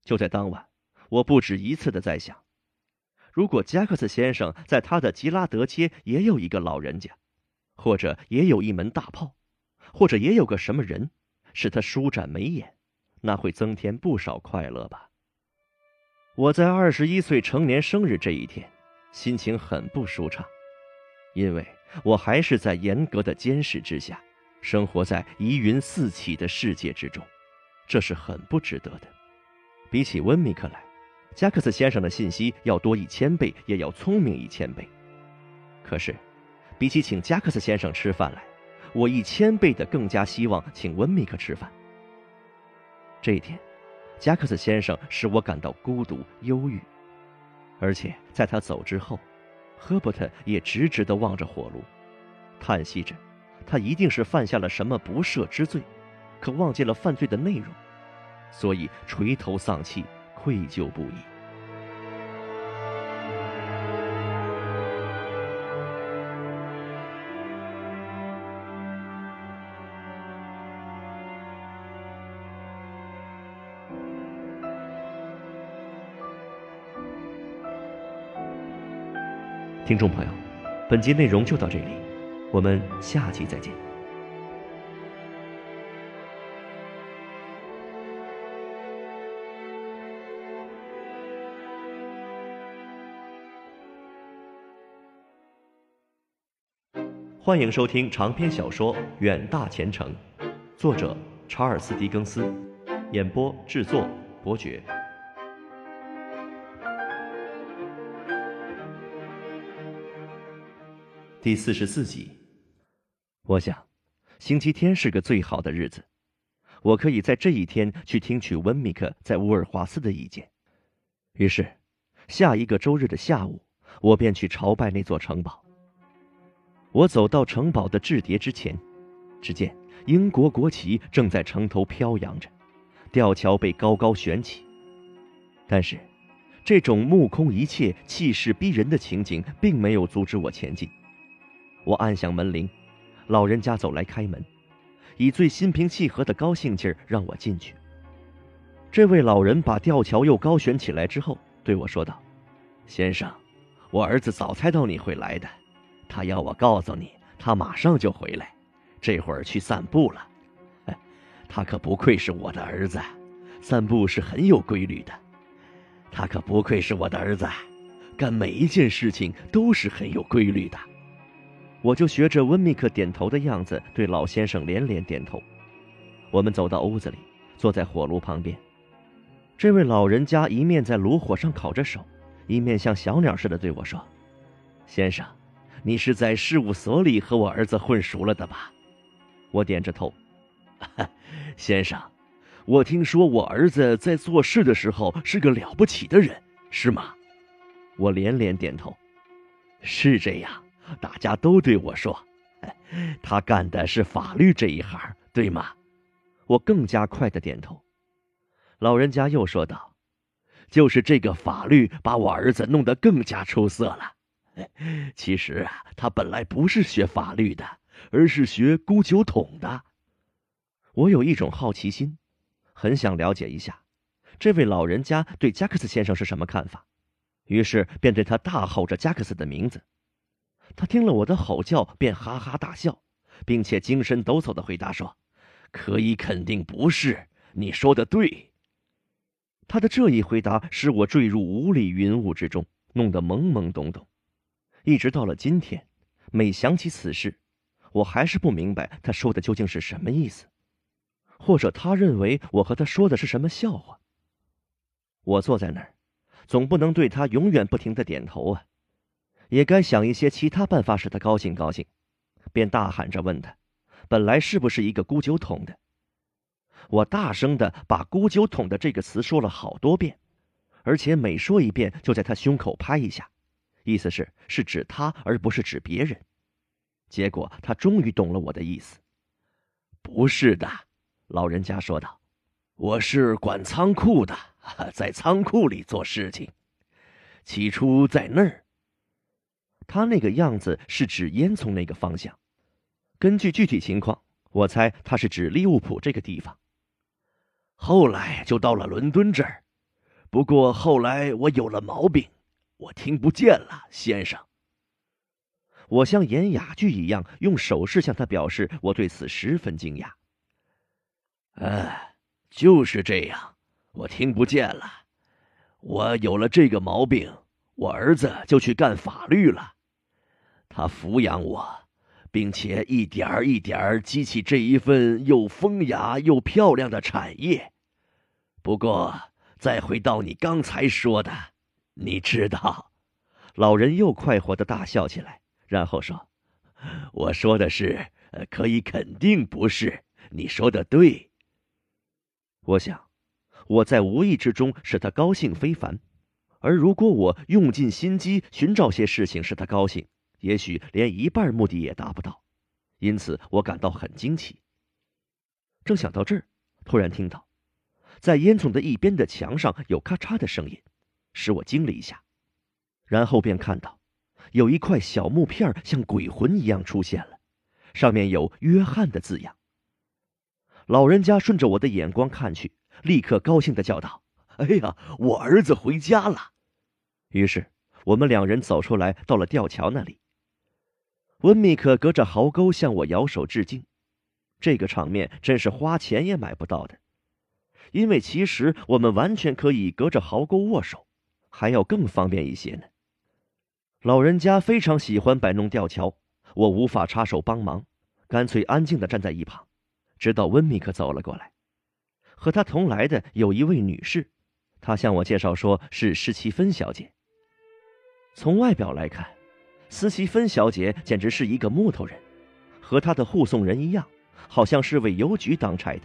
就在当晚，我不止一次的在想：如果加克斯先生在他的吉拉德街也有一个老人家，或者也有一门大炮，或者也有个什么人，使他舒展眉眼，那会增添不少快乐吧。我在二十一岁成年生日这一天，心情很不舒畅，因为我还是在严格的监视之下，生活在疑云四起的世界之中，这是很不值得的。比起温米克来，加克斯先生的信息要多一千倍，也要聪明一千倍。可是，比起请加克斯先生吃饭来，我一千倍的更加希望请温米克吃饭。这一天。加克斯先生使我感到孤独、忧郁，而且在他走之后，赫伯特也直直地望着火炉，叹息着，他一定是犯下了什么不赦之罪，可忘记了犯罪的内容，所以垂头丧气、愧疚不已。听众朋友，本集内容就到这里，我们下集再见。欢迎收听长篇小说《远大前程》，作者查尔斯·狄更斯，演播制作伯爵。第四十四集，我想，星期天是个最好的日子，我可以在这一天去听取温米克在乌尔华斯的意见。于是，下一个周日的下午，我便去朝拜那座城堡。我走到城堡的雉蝶之前，只见英国国旗正在城头飘扬着，吊桥被高高悬起。但是，这种目空一切、气势逼人的情景，并没有阻止我前进。我按响门铃，老人家走来开门，以最心平气和的高兴劲儿让我进去。这位老人把吊桥又高悬起来之后，对我说道：“先生，我儿子早猜到你会来的，他要我告诉你，他马上就回来，这会儿去散步了。他可不愧是我的儿子，散步是很有规律的。他可不愧是我的儿子，干每一件事情都是很有规律的。”我就学着温密克点头的样子，对老先生连连点头。我们走到屋子里，坐在火炉旁边。这位老人家一面在炉火上烤着手，一面像小鸟似的对我说：“先生，你是在事务所里和我儿子混熟了的吧？”我点着头。先生，我听说我儿子在做事的时候是个了不起的人，是吗？我连连点头。是这样。大家都对我说：“他干的是法律这一行，对吗？”我更加快的点头。老人家又说道：“就是这个法律把我儿子弄得更加出色了。其实啊，他本来不是学法律的，而是学沽酒桶的。”我有一种好奇心，很想了解一下，这位老人家对加克斯先生是什么看法，于是便对他大吼着加克斯的名字。他听了我的吼叫，便哈哈大笑，并且精神抖擞的回答说：“可以肯定不是，你说的对。”他的这一回答使我坠入无里云雾之中，弄得懵懵懂懂。一直到了今天，每想起此事，我还是不明白他说的究竟是什么意思，或者他认为我和他说的是什么笑话。我坐在那儿，总不能对他永远不停的点头啊，也该想一些其他办法使他高兴高兴，便大喊着问他：“本来是不是一个孤酒桶的？”我大声的把“孤酒桶”的这个词说了好多遍，而且每说一遍就在他胸口拍一下，意思是是指他而不是指别人。结果他终于懂了我的意思。不是的，老人家说道：“我是管仓库的，在仓库里做事情。起初在那儿。”他那个样子是指烟囱那个方向。根据具体情况，我猜他是指利物浦这个地方。后来就到了伦敦这儿，不过后来我有了毛病，我听不见了，先生。我像演哑剧一样用手势向他表示我对此十分惊讶。哎，就是这样，我听不见了。我有了这个毛病，我儿子就去干法律了，他抚养我。并且一点儿一点儿激起这一份又风雅又漂亮的产业。不过，再回到你刚才说的，你知道，老人又快活的大笑起来，然后说：“我说的是，可以肯定不是。你说的对。”我想，我在无意之中使他高兴非凡，而如果我用尽心机寻找些事情使他高兴。也许连一半目的也达不到，因此我感到很惊奇。正想到这儿，突然听到，在烟囱的一边的墙上有咔嚓的声音，使我惊了一下。然后便看到，有一块小木片像鬼魂一样出现了，上面有“约翰”的字样。老人家顺着我的眼光看去，立刻高兴的叫道：“哎呀，我儿子回家了！”于是我们两人走出来，到了吊桥那里。温密克隔着壕沟向我摇手致敬，这个场面真是花钱也买不到的。因为其实我们完全可以隔着壕沟握手，还要更方便一些呢。老人家非常喜欢摆弄吊桥，我无法插手帮忙，干脆安静的站在一旁，直到温密克走了过来。和他同来的有一位女士，她向我介绍说是施奇芬小姐。从外表来看。斯奇芬小姐简直是一个木头人，和她的护送人一样，好像是为邮局当差的。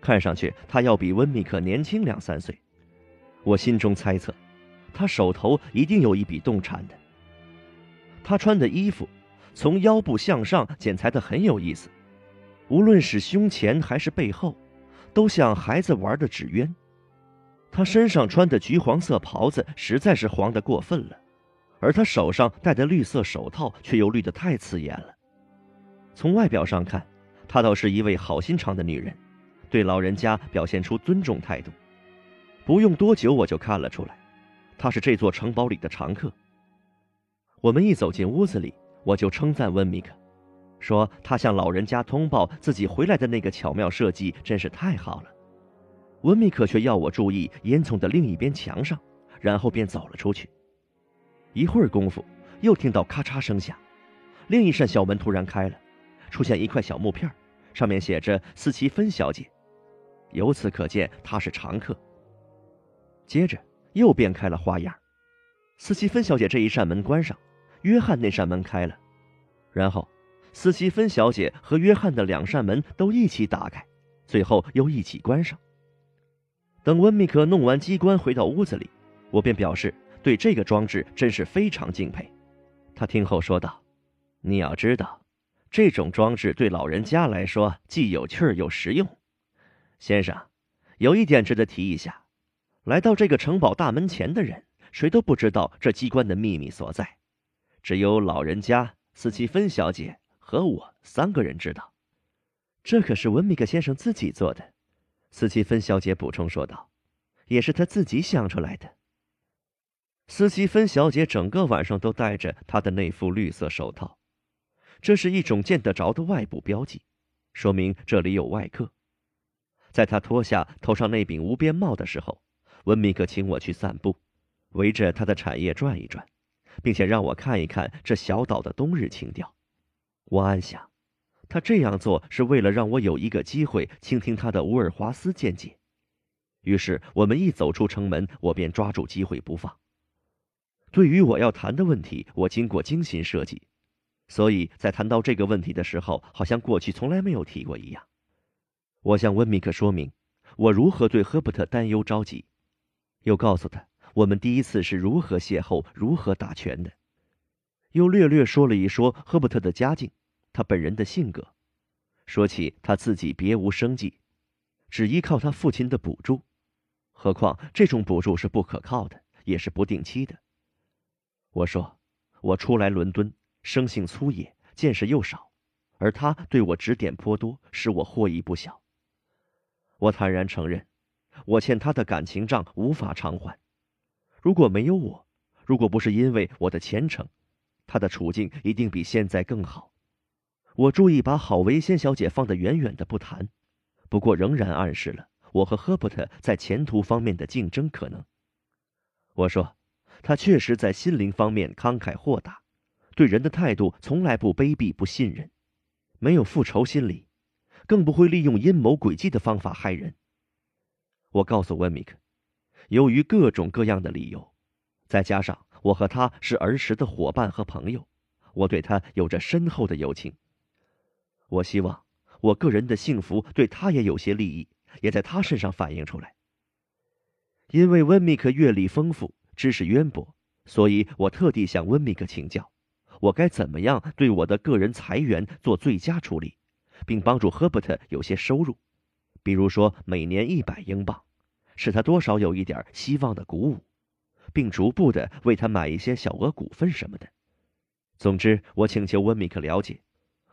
看上去她要比温密克年轻两三岁。我心中猜测，她手头一定有一笔动产的。她穿的衣服，从腰部向上剪裁的很有意思，无论是胸前还是背后，都像孩子玩的纸鸢。她身上穿的橘黄色袍子实在是黄的过分了。而他手上戴的绿色手套却又绿得太刺眼了。从外表上看，她倒是一位好心肠的女人，对老人家表现出尊重态度。不用多久，我就看了出来，她是这座城堡里的常客。我们一走进屋子里，我就称赞温米克，说他向老人家通报自己回来的那个巧妙设计真是太好了。温米克却要我注意烟囱的另一边墙上，然后便走了出去。一会儿功夫，又听到咔嚓声响，另一扇小门突然开了，出现一块小木片，上面写着“斯奇芬小姐”，由此可见她是常客。接着又变开了花样，斯奇芬小姐这一扇门关上，约翰那扇门开了，然后斯奇芬小姐和约翰的两扇门都一起打开，最后又一起关上。等温密克弄完机关回到屋子里，我便表示。对这个装置真是非常敬佩，他听后说道：“你要知道，这种装置对老人家来说既有趣又实用。先生，有一点值得提一下：来到这个城堡大门前的人，谁都不知道这机关的秘密所在，只有老人家、斯奇芬小姐和我三个人知道。这可是文米克先生自己做的。”斯奇芬小姐补充说道，“也是他自己想出来的。”斯奇芬小姐整个晚上都戴着她的那副绿色手套，这是一种见得着的外部标记，说明这里有外客。在她脱下头上那顶无边帽的时候，温米克请我去散步，围着他的产业转一转，并且让我看一看这小岛的冬日情调。我暗想，他这样做是为了让我有一个机会倾听他的乌尔华斯见解。于是我们一走出城门，我便抓住机会不放。对于我要谈的问题，我经过精心设计，所以在谈到这个问题的时候，好像过去从来没有提过一样。我向温米克说明我如何对赫伯特担忧着急，又告诉他我们第一次是如何邂逅、如何打拳的，又略略说了一说赫伯特的家境，他本人的性格，说起他自己别无生计，只依靠他父亲的补助，何况这种补助是不可靠的，也是不定期的。我说，我初来伦敦，生性粗野，见识又少，而他对我指点颇多，使我获益不小。我坦然承认，我欠他的感情账无法偿还。如果没有我，如果不是因为我的虔诚，他的处境一定比现在更好。我注意把郝维仙小姐放得远远的不谈，不过仍然暗示了我和赫伯特在前途方面的竞争可能。我说。他确实在心灵方面慷慨豁达，对人的态度从来不卑鄙不信任，没有复仇心理，更不会利用阴谋诡计的方法害人。我告诉温米克，由于各种各样的理由，再加上我和他是儿时的伙伴和朋友，我对他有着深厚的友情。我希望我个人的幸福对他也有些利益，也在他身上反映出来。因为温米克阅历丰富。知识渊博，所以我特地向温米克请教，我该怎么样对我的个人财源做最佳处理，并帮助赫伯特有些收入，比如说每年一百英镑，使他多少有一点希望的鼓舞，并逐步的为他买一些小额股份什么的。总之，我请求温米克了解，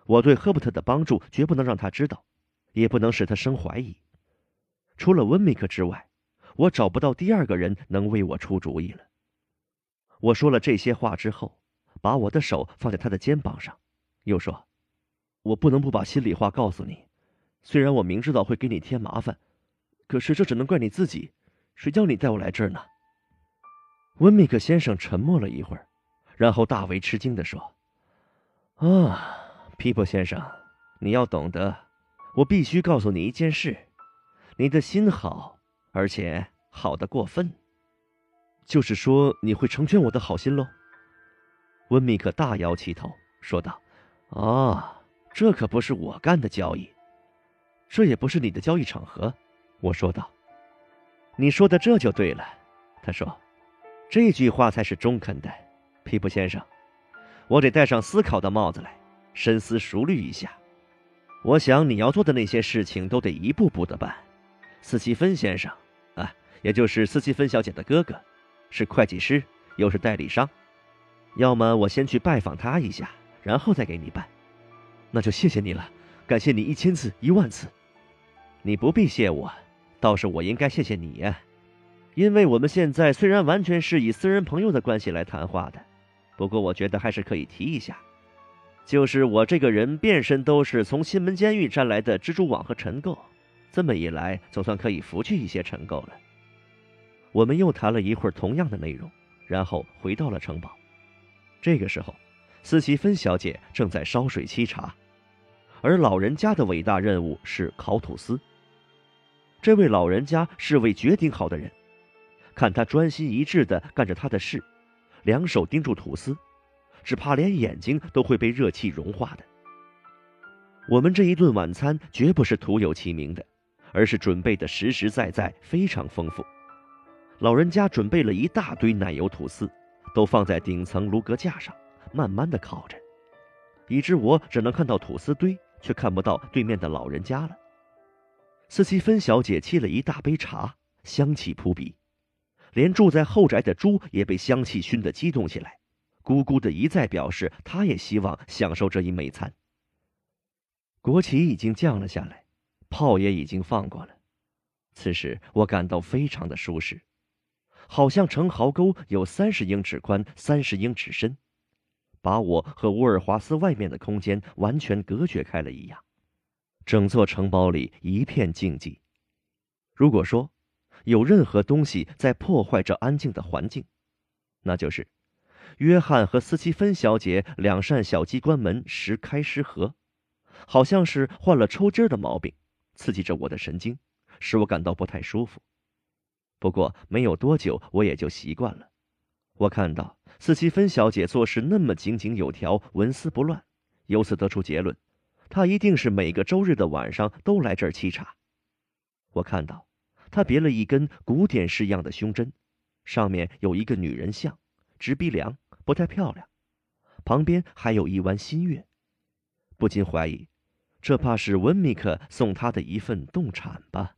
我对赫伯特的帮助绝不能让他知道，也不能使他生怀疑。除了温米克之外。我找不到第二个人能为我出主意了。我说了这些话之后，把我的手放在他的肩膀上，又说：“我不能不把心里话告诉你。虽然我明知道会给你添麻烦，可是这只能怪你自己。谁叫你带我来这儿呢？”温米克先生沉默了一会儿，然后大为吃惊地说：“啊，皮普先生，你要懂得，我必须告诉你一件事：你的心好。”而且好的过分，就是说你会成全我的好心喽。温米克大摇其头说道：“哦，这可不是我干的交易，这也不是你的交易场合。”我说道：“你说的这就对了。”他说：“这句话才是中肯的，皮普先生。我得戴上思考的帽子来，深思熟虑一下。我想你要做的那些事情都得一步步的办。”斯奇芬先生。也就是斯奇芬小姐的哥哥，是会计师，又是代理商。要么我先去拜访他一下，然后再给你办。那就谢谢你了，感谢你一千次、一万次。你不必谢我，倒是我应该谢谢你呀。因为我们现在虽然完全是以私人朋友的关系来谈话的，不过我觉得还是可以提一下，就是我这个人遍身都是从新门监狱沾来的蜘蛛网和尘垢。这么一来，总算可以拂去一些尘垢了。我们又谈了一会儿同样的内容，然后回到了城堡。这个时候，斯奇芬小姐正在烧水沏茶，而老人家的伟大任务是烤吐司。这位老人家是位绝顶好的人，看他专心一致地干着他的事，两手盯住吐司，只怕连眼睛都会被热气融化的。我们这一顿晚餐绝不是徒有其名的。而是准备的实实在在，非常丰富。老人家准备了一大堆奶油吐司，都放在顶层炉格架上，慢慢的烤着，以致我只能看到吐司堆，却看不到对面的老人家了。斯蒂芬小姐沏了一大杯茶，香气扑鼻，连住在后宅的猪也被香气熏得激动起来，咕咕的一再表示，她也希望享受这一美餐。国旗已经降了下来。炮也已经放过了，此时我感到非常的舒适，好像城壕沟有三十英尺宽、三十英尺深，把我和乌尔华斯外面的空间完全隔绝开了一样。整座城堡里一片静寂。如果说有任何东西在破坏这安静的环境，那就是约翰和斯奇芬小姐两扇小机关门时开时合，好像是患了抽筋的毛病，刺激着我的神经，使我感到不太舒服。不过没有多久，我也就习惯了。我看到斯奇芬小姐做事那么井井有条、纹丝不乱，由此得出结论：她一定是每个周日的晚上都来这儿沏茶。我看到她别了一根古典式样的胸针，上面有一个女人像，直鼻梁，不太漂亮。旁边还有一弯新月，不禁怀疑，这怕是温米克送她的一份动产吧。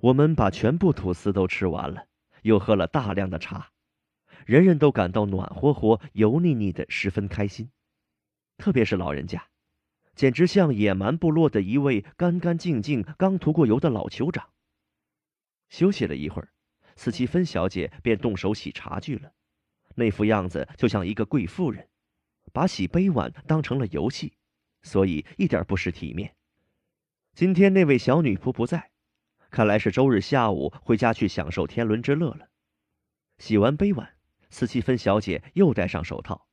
我们把全部吐司都吃完了，又喝了大量的茶，人人都感到暖和和、油腻腻的，十分开心。特别是老人家，简直像野蛮部落的一位干干净净、刚涂过油的老酋长。休息了一会儿，斯奇芬小姐便动手洗茶具了，那副样子就像一个贵妇人，把洗杯碗当成了游戏，所以一点不失体面。今天那位小女仆不在。看来是周日下午回家去享受天伦之乐了。洗完杯碗，斯奇芬小姐又戴上手套，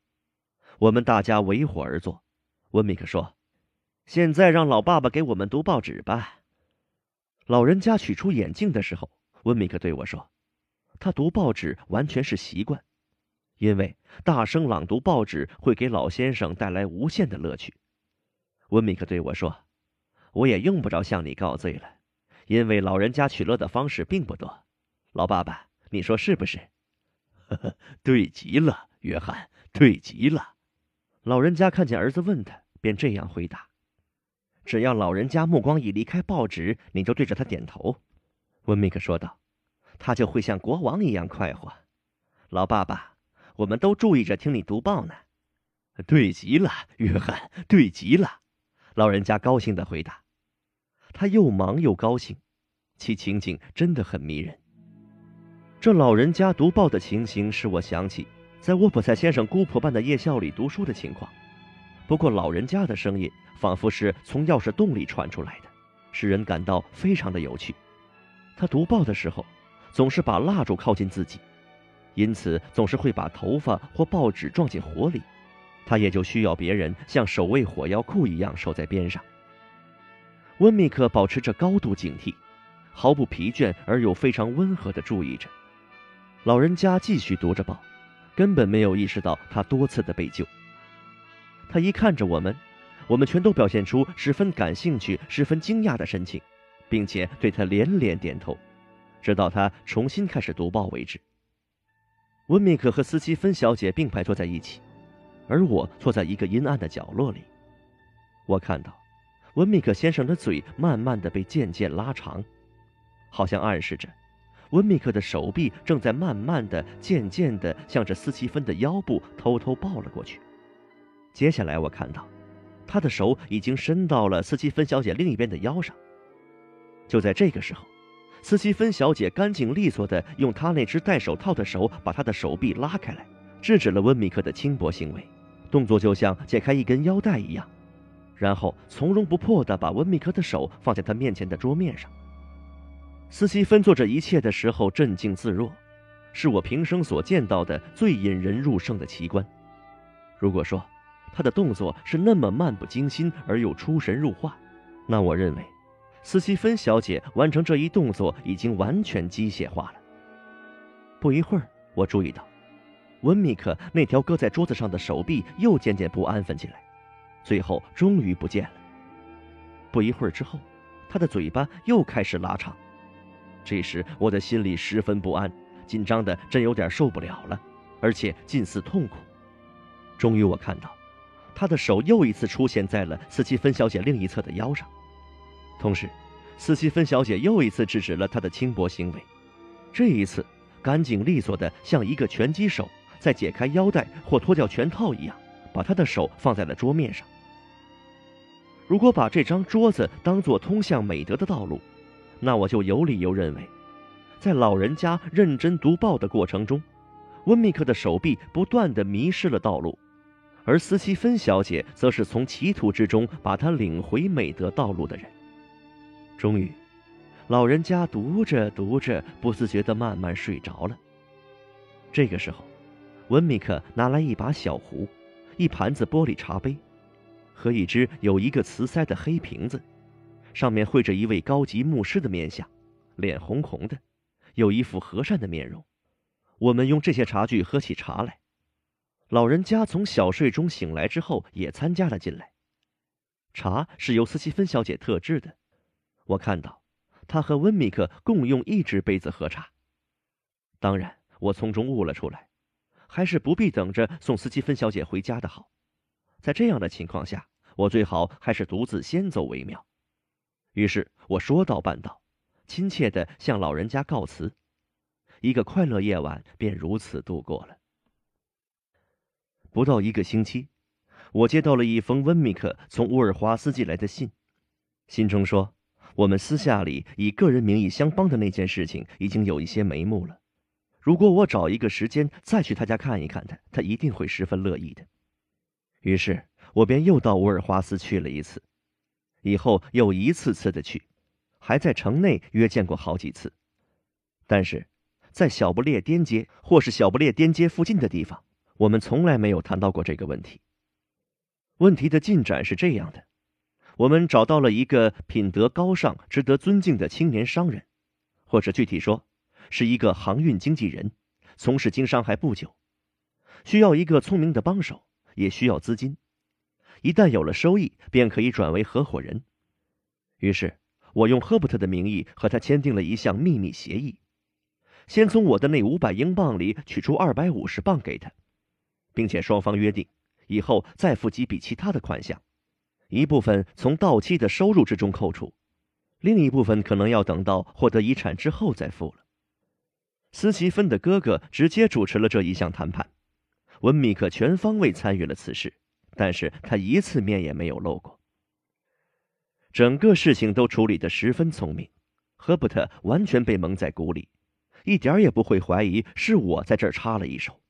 我们大家围火而坐。温米克说：“现在让老爸爸给我们读报纸吧。”老人家取出眼镜的时候，温米克对我说：“他读报纸完全是习惯，因为大声朗读报纸会给老先生带来无限的乐趣。”温米克对我说：“我也用不着向你告罪了。”因为老人家取乐的方式并不多，老爸爸，你说是不是？呵呵，对极了，约翰，对极了。老人家看见儿子问他，便这样回答：“只要老人家目光一离开报纸，你就对着他点头。”温米克说道：“他就会像国王一样快活。”老爸爸，我们都注意着听你读报呢。对极了，约翰，对极了。老人家高兴的回答。他又忙又高兴，其情景真的很迷人。这老人家读报的情形使我想起在沃普塞先生姑婆般的夜校里读书的情况。不过老人家的声音仿佛是从钥匙洞里传出来的，使人感到非常的有趣。他读报的时候，总是把蜡烛靠近自己，因此总是会把头发或报纸撞进火里，他也就需要别人像守卫火药库一样守在边上。温米克保持着高度警惕，毫不疲倦而又非常温和地注意着。老人家继续读着报，根本没有意识到他多次的被救。他一看着我们，我们全都表现出十分感兴趣、十分惊讶的神情，并且对他连连点头，直到他重新开始读报为止。温米克和斯基芬小姐并排坐在一起，而我坐在一个阴暗的角落里。我看到。温米克先生的嘴慢慢的被渐渐拉长，好像暗示着，温米克的手臂正在慢慢的、渐渐的向着斯奇芬的腰部偷偷抱了过去。接下来我看到，他的手已经伸到了斯奇芬小姐另一边的腰上。就在这个时候，斯奇芬小姐干净利索的用她那只戴手套的手把他的手臂拉开来，制止了温米克的轻薄行为，动作就像解开一根腰带一样。然后从容不迫地把温米克的手放在他面前的桌面上。斯西芬做这一切的时候镇静自若，是我平生所见到的最引人入胜的奇观。如果说他的动作是那么漫不经心而又出神入化，那我认为，斯西芬小姐完成这一动作已经完全机械化了。不一会儿，我注意到，温米克那条搁在桌子上的手臂又渐渐不安分起来。最后终于不见了。不一会儿之后，他的嘴巴又开始拉长。这时我的心里十分不安，紧张的真有点受不了了，而且近似痛苦。终于我看到，他的手又一次出现在了斯奇芬小姐另一侧的腰上，同时，斯奇芬小姐又一次制止了他的轻薄行为。这一次，干净利索的像一个拳击手在解开腰带或脱掉拳套一样，把他的手放在了桌面上。如果把这张桌子当做通向美德的道路，那我就有理由认为，在老人家认真读报的过程中，温密克的手臂不断的迷失了道路，而斯西芬小姐则是从歧途之中把他领回美德道路的人。终于，老人家读着读着，不自觉的慢慢睡着了。这个时候，温密克拿来一把小壶，一盘子玻璃茶杯，和一只有一个瓷塞的黑瓶子，上面绘着一位高级牧师的面相，脸红红的，有一副和善的面容。我们用这些茶具喝起茶来。老人家从小睡中醒来之后，也参加了进来。茶是由斯奇芬小姐特制的，我看到，他和温米克共用一只杯子喝茶。当然。我从中悟了出来，还是不必等着送斯基芬小姐回家的好。在这样的情况下，我最好还是独自先走为妙。于是我说到办到，亲切地向老人家告辞。一个快乐夜晚便如此度过了。不到一个星期，我接到了一封温米克从乌尔华斯寄来的信，信中说，我们私下里以个人名义相帮的那件事情已经有一些眉目了。如果我找一个时间再去他家看一看他，他一定会十分乐意的。于是我便又到乌尔花斯去了一次，以后又一次次的去，还在城内约见过好几次。但是，在小不列颠街或是小不列颠街附近的地方，我们从来没有谈到过这个问题。问题的进展是这样的：我们找到了一个品德高尚、值得尊敬的青年商人，或者具体说。是一个航运经纪人，从事经商还不久，需要一个聪明的帮手，也需要资金。一旦有了收益，便可以转为合伙人。于是，我用赫伯特的名义和他签订了一项秘密协议：先从我的那五百英镑里取出二百五十镑给他，并且双方约定以后再付几笔其他的款项，一部分从到期的收入之中扣除，另一部分可能要等到获得遗产之后再付了。斯奇芬的哥哥直接主持了这一项谈判，温米克全方位参与了此事，但是他一次面也没有露过。整个事情都处理得十分聪明，赫伯特完全被蒙在鼓里，一点也不会怀疑是我在这儿插了一手。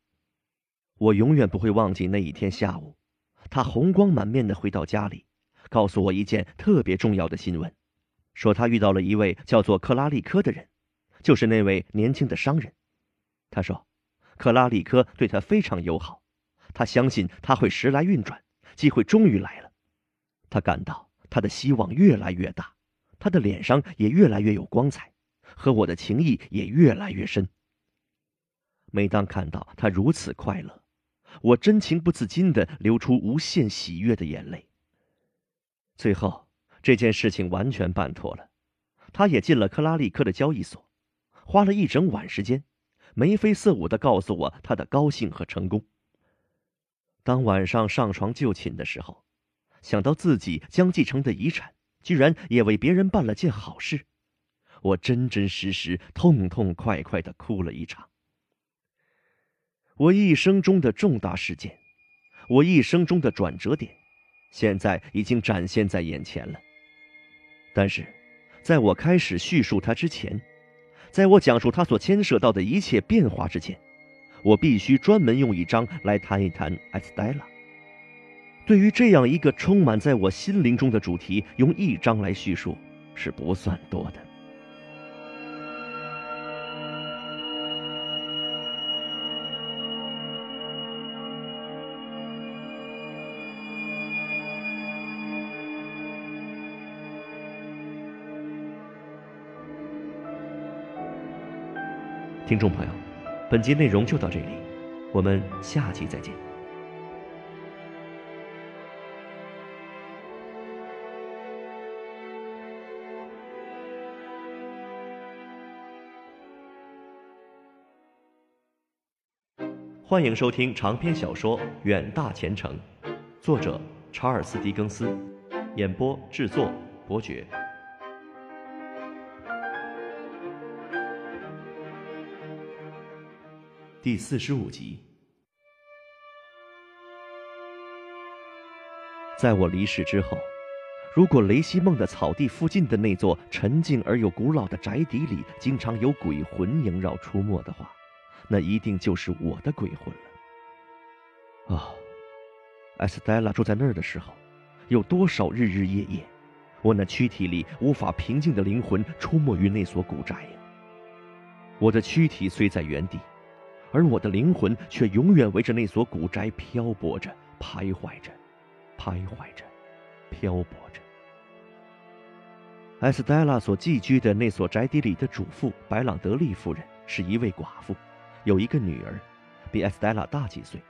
我永远不会忘记那一天下午，他红光满面的回到家里，告诉我一件特别重要的新闻，说他遇到了一位叫做克拉利科的人。就是那位年轻的商人，他说，克拉里科对他非常友好，他相信他会时来运转，机会终于来了。他感到他的希望越来越大，他的脸上也越来越有光彩，和我的情谊也越来越深。每当看到他如此快乐，我真情不自禁地流出无限喜悦的眼泪。最后，这件事情完全办妥了，他也进了克拉利科的交易所。花了一整晚时间，眉飞色舞的告诉我他的高兴和成功。当晚上上床就寝的时候，想到自己将继承的遗产，居然也为别人办了件好事，我真真实实、痛痛快快的哭了一场。我一生中的重大事件，我一生中的转折点，现在已经展现在眼前了。但是，在我开始叙述它之前，在我讲述他所牵涉到的一切变化之前，我必须专门用一章来谈一谈艾斯黛拉。对于这样一个充满在我心灵中的主题，用一章来叙述是不算多的。听众朋友，本集内容就到这里，我们下期再见。欢迎收听长篇小说《远大前程》，作者查尔斯·狄更斯，演播制作伯爵。第四十五集，在我离世之后，如果雷西梦的草地附近的那座沉静而又古老的宅邸里经常有鬼魂萦绕出没的话，那一定就是我的鬼魂了。啊，艾斯黛拉住在那儿的时候，有多少日日夜夜，我那躯体里无法平静的灵魂出没于那所古宅呀？我的躯体虽在原地，而我的灵魂却永远围着那所古宅漂泊着、徘徊着、徘徊着、漂泊着。艾斯黛拉所寄居的那所宅邸里的主妇白朗德利夫人是一位寡妇，有一个女儿，比艾斯黛拉大几岁。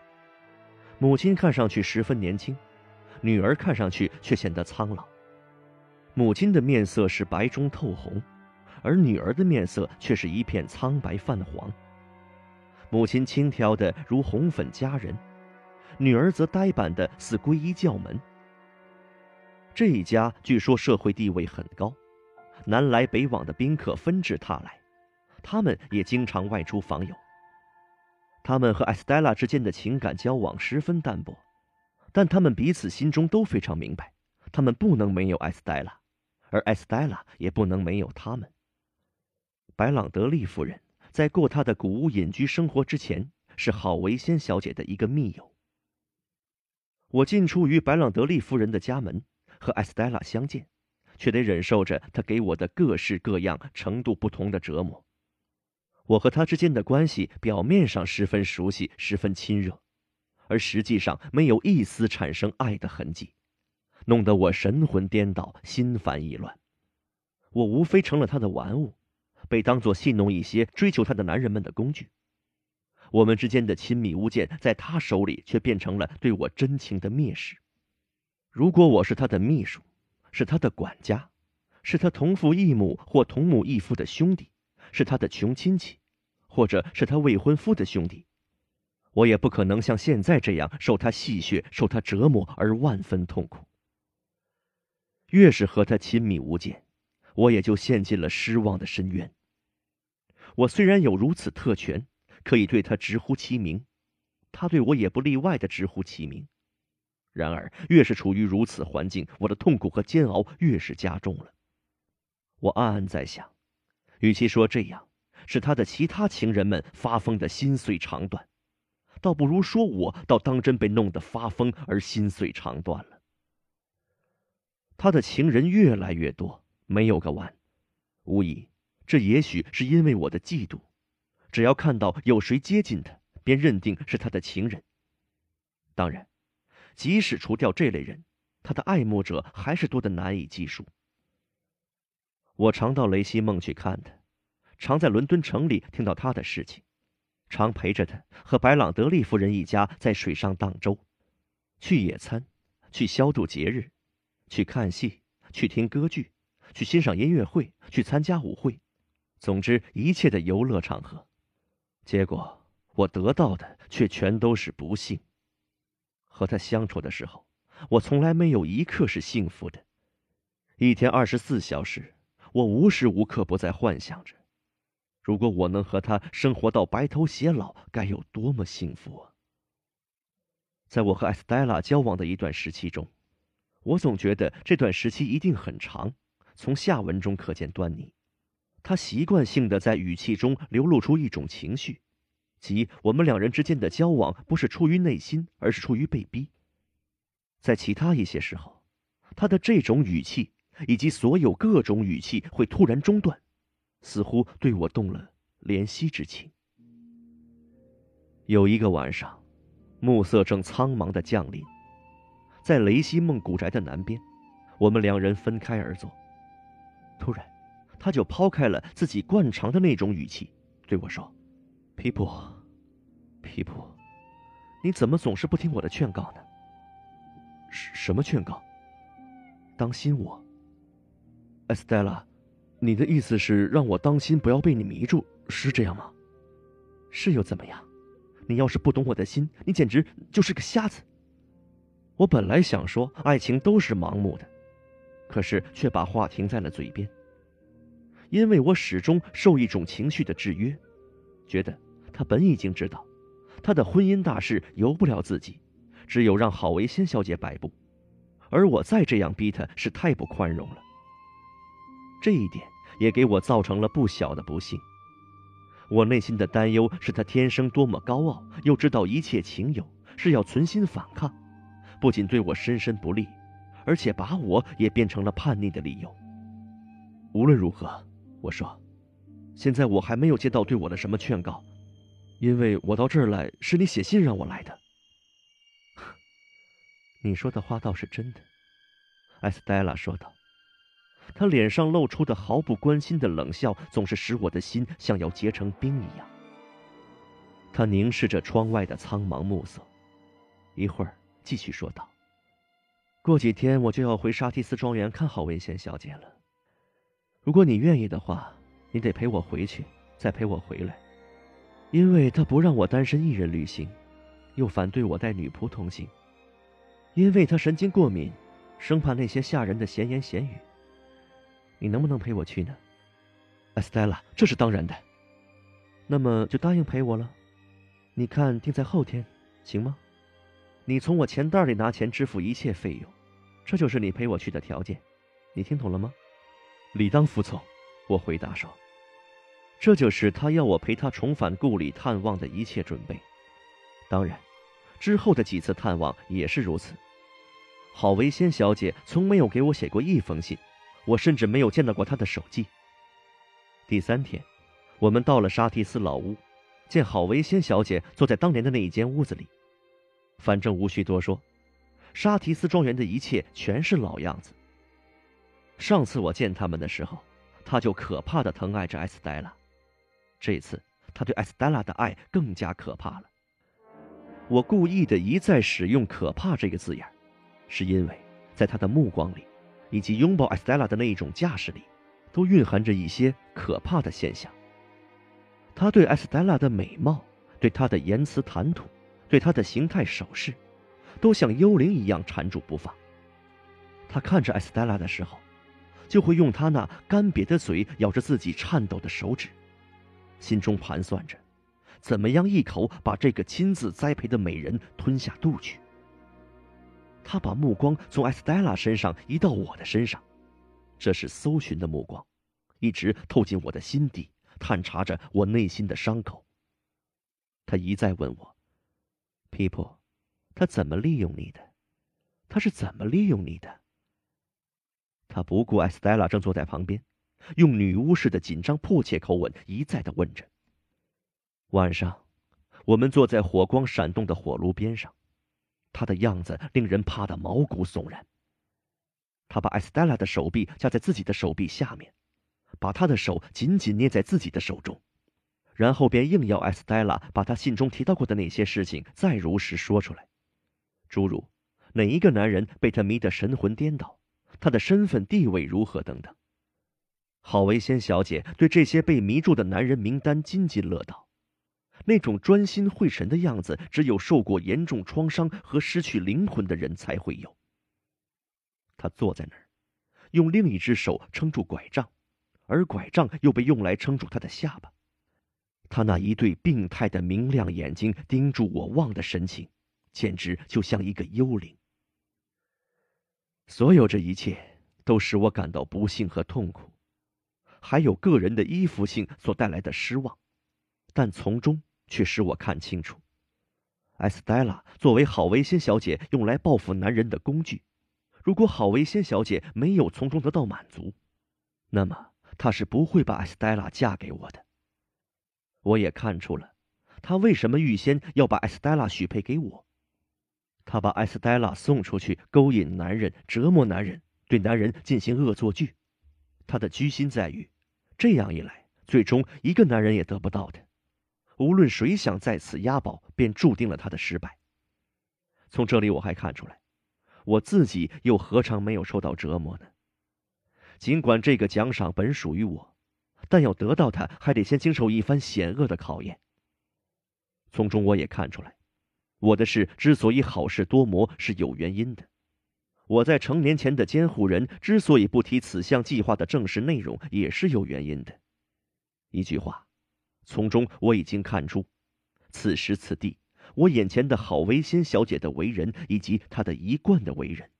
母亲看上去十分年轻，女儿看上去却显得苍老。母亲的面色是白中透红，而女儿的面色却是一片苍白泛黄。母亲轻佻的如红粉佳人，女儿则呆板的似皈依教门。这一家据说社会地位很高。南来北往的宾客纷至沓来，他们也经常外出访友。他们和艾斯黛拉之间的情感交往十分淡薄，但他们彼此心中都非常明白，他们不能没有艾斯黛拉，而艾斯黛拉也不能没有他们。白朗德利夫人在过她的古屋隐居生活之前，是郝维仙小姐的一个密友。我进出于白朗德利夫人的家门，和艾斯黛拉相见。却得忍受着她给我的各式各样、程度不同的折磨。我和他之间的关系表面上十分熟悉、十分亲热，而实际上没有一丝产生爱的痕迹，弄得我神魂颠倒、心烦意乱。我无非成了他的玩物，被当作戏弄一些追求她的男人们的工具。我们之间的亲密无间，在他手里却变成了对我真情的蔑视。如果我是他的秘书，是他的管家，是他同父异母或同母异父的兄弟，是他的穷亲戚，或者是他未婚夫的兄弟。我也不可能像现在这样受他戏谑、受他折磨而万分痛苦。越是和他亲密无间，我也就陷进了失望的深渊。我虽然有如此特权，可以对他直呼其名，他对我也不例外的直呼其名。然而，越是处于如此环境，我的痛苦和煎熬越是加重了。我暗暗在想，与其说这样使他的其他情人们发疯的心碎肠断，倒不如说我倒当真被弄得发疯而心碎肠断了。他的情人越来越多，没有个完。无疑，这也许是因为我的嫉妒。只要看到有谁接近他，便认定是他的情人。当然。即使除掉这类人，他的爱慕者还是多得难以计数。我常到雷西梦去看他，常在伦敦城里听到他的事情，常陪着他和白朗德利夫人一家在水上荡舟，去野餐，去消度节日，去看戏，去听歌剧，去欣赏音乐会，去参加舞会，总之一切的游乐场合。结果我得到的却全都是不幸。和他相处的时候，我从来没有一刻是幸福的。一天二十四小时，我无时无刻不在幻想着，如果我能和他生活到白头偕老，该有多么幸福啊！在我和艾斯黛拉交往的一段时期中，我总觉得这段时期一定很长。从下文中可见端倪，他习惯性的在语气中流露出一种情绪。即我们两人之间的交往不是出于内心，而是出于被逼。在其他一些时候，他的这种语气以及所有各种语气会突然中断，似乎对我动了怜惜之情。有一个晚上，暮色正苍茫的降临，在雷西梦古宅的南边，我们两人分开而坐。突然，他就抛开了自己惯常的那种语气，对我说。皮普，皮普，你怎么总是不听我的劝告呢？什么劝告？当心我，艾斯黛拉，你的意思是让我当心，不要被你迷住，是这样吗？是又怎么样？你要是不懂我的心，你简直就是个瞎子。我本来想说爱情都是盲目的，可是却把话停在了嘴边，因为我始终受一种情绪的制约。觉得他本已经知道，他的婚姻大事由不了自己，只有让郝维新小姐摆布，而我再这样逼他，是太不宽容了。这一点也给我造成了不小的不幸。我内心的担忧是他天生多么高傲，又知道一切情有，是要存心反抗，不仅对我深深不利，而且把我也变成了叛逆的理由。无论如何，我说，现在我还没有接到对我的什么劝告，因为我到这儿来是你写信让我来的。你说的话倒是真的，艾斯黛拉说道。他脸上露出的毫不关心的冷笑，总是使我的心像要结成冰一样。他凝视着窗外的苍茫暮色，一会儿继续说道：“过几天我就要回沙提斯庄园看好文仙小姐了。如果你愿意的话，你得陪我回去，再陪我回来，因为他不让我单身一人旅行，又反对我带女仆同行，因为他神经过敏，生怕那些下人的闲言闲语。”你能不能陪我去呢，艾斯黛拉？这是当然的。那么就答应陪我了。你看，定在后天，行吗？你从我钱袋里拿钱支付一切费用，这就是你陪我去的条件。你听懂了吗？理当服从。我回答说：“这就是他要我陪他重返故里探望的一切准备。当然，之后的几次探望也是如此。郝维仙小姐从没有给我写过一封信。”我甚至没有见到过她的手机。第三天，我们到了沙提斯老屋，见郝维仙小姐坐在当年的那一间屋子里。反正无需多说，沙提斯庄园的一切全是老样子。上次我见他们的时候，他就可怕的疼爱着艾斯黛拉，这次他对艾斯黛拉的爱更加可怕了。我故意的一再使用“可怕”这个字眼，是因为在他的目光里。以及拥抱艾斯黛拉的那一种架势里，都蕴含着一些可怕的现象。他对艾斯黛拉的美貌，对她的言辞谈吐，对她的形态手势，都像幽灵一样缠住不放。他看着艾斯黛拉的时候，就会用他那干瘪的嘴咬着自己颤抖的手指，心中盘算着，怎么样一口把这个亲自栽培的美人吞下肚去。他把目光从艾斯黛拉身上移到我的身上，这是搜寻的目光，一直透进我的心底，探查着我内心的伤口。他一再问我：“皮普，他怎么利用你的？他是怎么利用你的？”他不顾艾斯黛拉正坐在旁边，用女巫似的紧张迫切口吻一再的问着。晚上，我们坐在火光闪动的火炉边上。他的样子令人怕得毛骨悚然。他把艾斯黛拉的手臂架在自己的手臂下面，把他的手紧紧捏在自己的手中，然后便硬要艾斯黛拉把他信中提到过的那些事情再如实说出来，诸如哪一个男人被他迷得神魂颠倒，他的身份地位如何等等。郝维仙小姐对这些被迷住的男人名单津津乐道。那种专心会神的样子，只有受过严重创伤和失去灵魂的人才会有。他坐在那儿，用另一只手撑住拐杖，而拐杖又被用来撑住他的下巴。他那一对病态的明亮眼睛盯住我望的神情，简直就像一个幽灵。所有这一切都使我感到不幸和痛苦，还有个人的依附性所带来的失望，但从中。却使我看清楚，艾斯黛拉作为郝维仙小姐用来报复男人的工具。如果郝维仙小姐没有从中得到满足，那么她是不会把艾斯黛拉嫁给我的。我也看出了，她为什么预先要把艾斯黛拉许配给我。他把艾斯黛拉送出去，勾引男人，折磨男人，对男人进行恶作剧。他的居心在于，这样一来，最终一个男人也得不到的。无论谁想在此押宝，便注定了他的失败。从这里我还看出来，我自己又何尝没有受到折磨呢？尽管这个奖赏本属于我，但要得到它，还得先经受一番险恶的考验。从中我也看出来，我的事之所以好事多磨，是有原因的。我在成年前的监护人之所以不提此项计划的正式内容，也是有原因的。一句话。从中我已经看出，此时此地，我眼前的郝维新小姐的为人以及她的一贯的为人，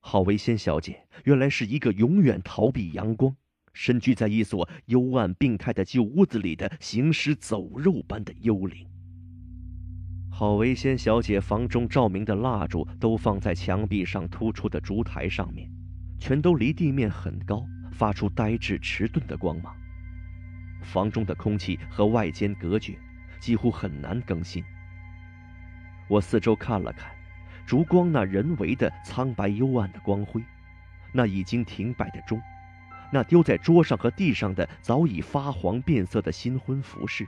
郝维新小姐原来是一个永远逃避阳光、身居在一所幽暗病态的旧屋子里的行尸走肉般的幽灵。郝维仙小姐房中照明的蜡烛都放在墙壁上突出的烛台上面，全都离地面很高，发出呆滞迟钝的光芒。房中的空气和外间隔绝，几乎很难更新。我四周看了看。烛光那人为的苍白幽暗的光辉，那已经停摆的钟，那丢在桌上和地上的早已发黄变色的新婚服饰，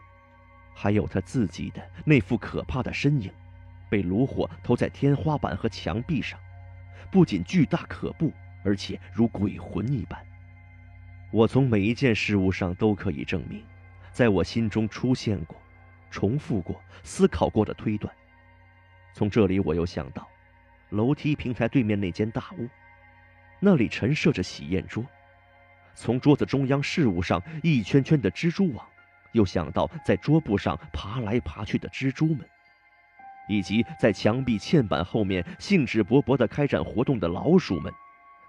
还有他自己的那副可怕的身影，被炉火投在天花板和墙壁上，不仅巨大可怖，而且如鬼魂一般。我从每一件事物上都可以证明，在我心中出现过、重复过、思考过的推断。从这里，我又想到，楼梯平台对面那间大屋，那里陈设着喜宴桌。从桌子中央事物上一圈圈的蜘蛛网，又想到在桌布上爬来爬去的蜘蛛们，以及在墙壁嵌板后面兴致勃勃地开展活动的老鼠们，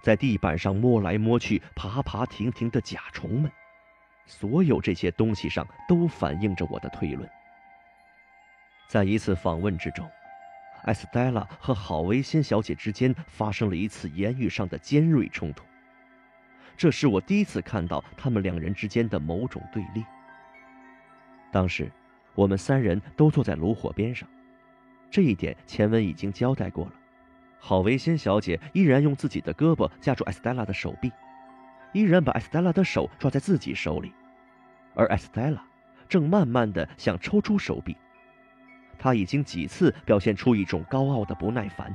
在地板上摸来摸去、爬爬停停的甲虫们。所有这些东西上都反映着我的推论。在一次访问之中。艾斯黛拉和郝维仙小姐之间发生了一次言语上的尖锐冲突。这是我第一次看到他们两人之间的某种对立。当时，我们三人都坐在炉火边上，这一点前文已经交代过了。郝维新小姐依然用自己的胳膊夹住艾斯黛拉的手臂，依然把艾斯黛拉的手抓在自己手里，而艾斯黛拉正慢慢的想抽出手臂。她已经几次表现出一种高傲的不耐烦。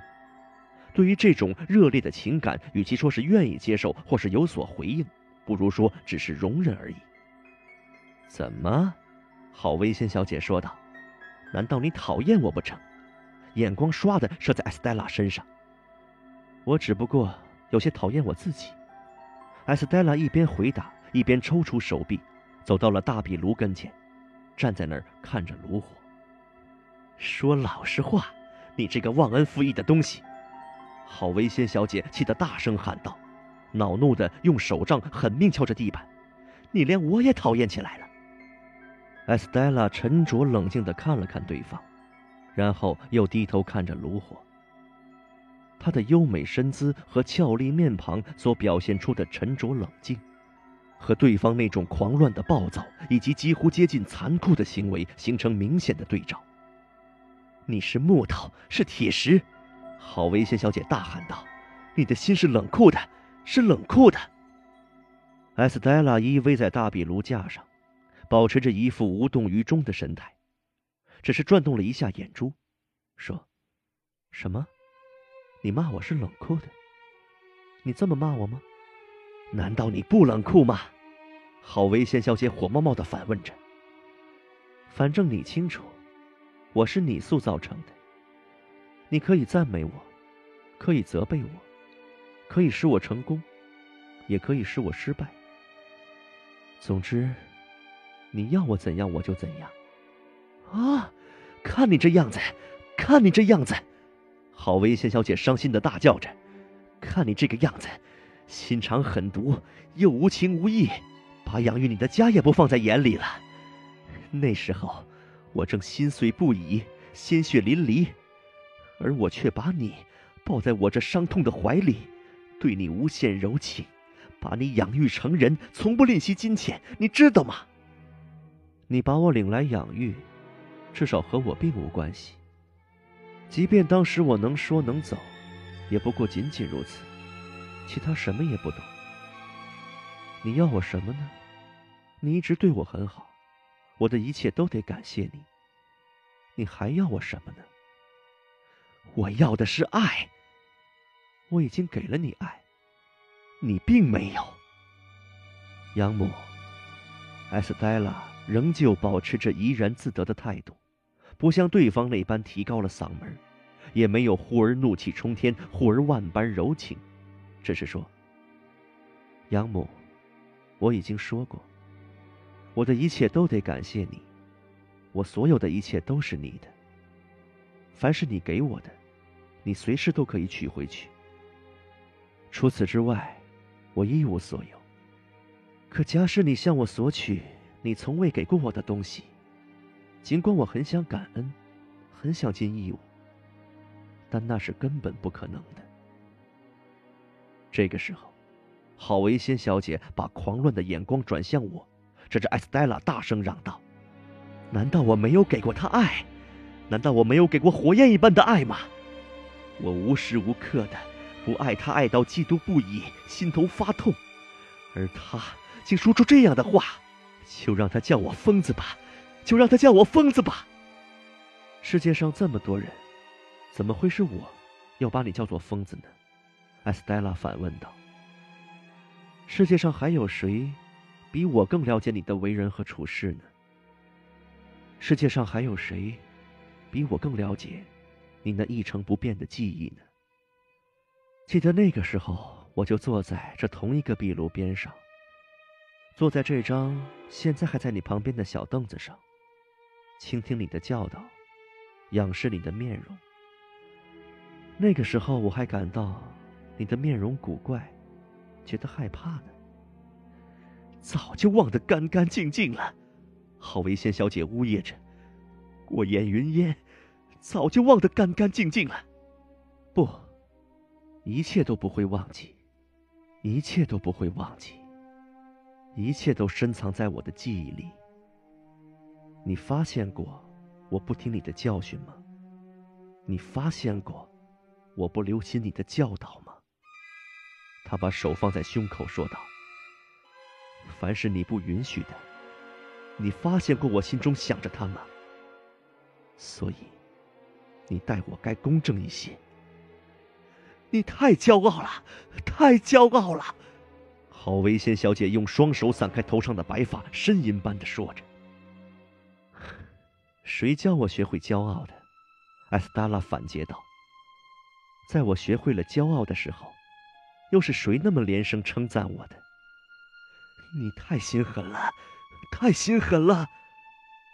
对于这种热烈的情感，与其说是愿意接受，或是有所回应，不如说只是容忍而已。怎么？郝薇仙小姐说道：“难道你讨厌我不成？”眼光唰的射在艾斯黛拉身上。我只不过有些讨厌我自己。艾斯黛拉一边回答，一边抽出手臂，走到了大壁炉跟前，站在那儿看着炉火。说老实话，你这个忘恩负义的东西！郝维仙小姐气得大声喊道，恼怒的用手杖狠命敲着地板。你连我也讨厌起来了。艾斯黛拉沉着冷静的看了看对方，然后又低头看着炉火。她的优美身姿和俏丽面庞所表现出的沉着冷静，和对方那种狂乱的暴躁以及几乎接近残酷的行为形成明显的对照。你是木头，是铁石，郝维仙小姐大喊道：“你的心是冷酷的，是冷酷的。”艾斯黛拉依偎在大壁炉架上，保持着一副无动于衷的神态，只是转动了一下眼珠，说：“什么？你骂我是冷酷的？你这么骂我吗？难道你不冷酷吗？”郝维先小姐火冒冒的反问着。反正你清楚。我是你塑造成的。你可以赞美我，可以责备我，可以使我成功，也可以使我失败。总之，你要我怎样我就怎样。啊！看你这样子，看你这样子！郝维仙小姐伤心的大叫着：“看你这个样子，心肠狠毒，又无情无义，把养育你的家也不放在眼里了。那时候。”我正心碎不已，鲜血淋漓，而我却把你抱在我这伤痛的怀里，对你无限柔情，把你养育成人，从不吝惜金钱，你知道吗？你把我领来养育，至少和我并无关系。即便当时我能说能走，也不过仅仅如此，其他什么也不懂。你要我什么呢？你一直对我很好。我的一切都得感谢你。你还要我什么呢？我要的是爱。我已经给了你爱，你并没有。养母，艾斯黛拉仍旧保持着怡然自得的态度，不像对方那般提高了嗓门，也没有忽而怒气冲天，忽而万般柔情，只是说：“养母，我已经说过。”我的一切都得感谢你，我所有的一切都是你的。凡是你给我的，你随时都可以取回去。除此之外，我一无所有。可假使你向我索取你从未给过我的东西，尽管我很想感恩，很想尽义务，但那是根本不可能的。这个时候，郝维仙小姐把狂乱的眼光转向我，指着艾斯黛拉大声嚷道：“难道我没有给过她爱？难道我没有给过火焰一般的爱吗？我无时无刻的不爱她，爱到嫉妒不已，心头发痛，而她……”竟说出这样的话，就让他叫我疯子吧，就让他叫我疯子吧。世界上这么多人，怎么会是我，要把你叫做疯子呢？艾斯黛拉反问道。世界上还有谁，比我更了解你的为人和处事呢？世界上还有谁，比我更了解你那一成不变的记忆呢？记得那个时候，我就坐在这同一个壁炉边上。坐在这张现在还在你旁边的小凳子上，倾听你的教导，仰视你的面容。那个时候我还感到你的面容古怪，觉得害怕呢。早就忘得干干净净了，郝维仙小姐呜咽着，过眼云烟，早就忘得干干净净了。不，一切都不会忘记，一切都不会忘记。一切都深藏在我的记忆里。你发现过我不听你的教训吗？你发现过我不留心你的教导吗？他把手放在胸口说道：“凡是你不允许的，你发现过我心中想着他吗？所以，你待我该公正一些。你太骄傲了，太骄傲了。”郝维仙小姐用双手散开头上的白发，呻吟般的说着：“谁教我学会骄傲的？”艾斯达拉反诘道：“在我学会了骄傲的时候，又是谁那么连声称赞我的？”你太心狠了，太心狠了！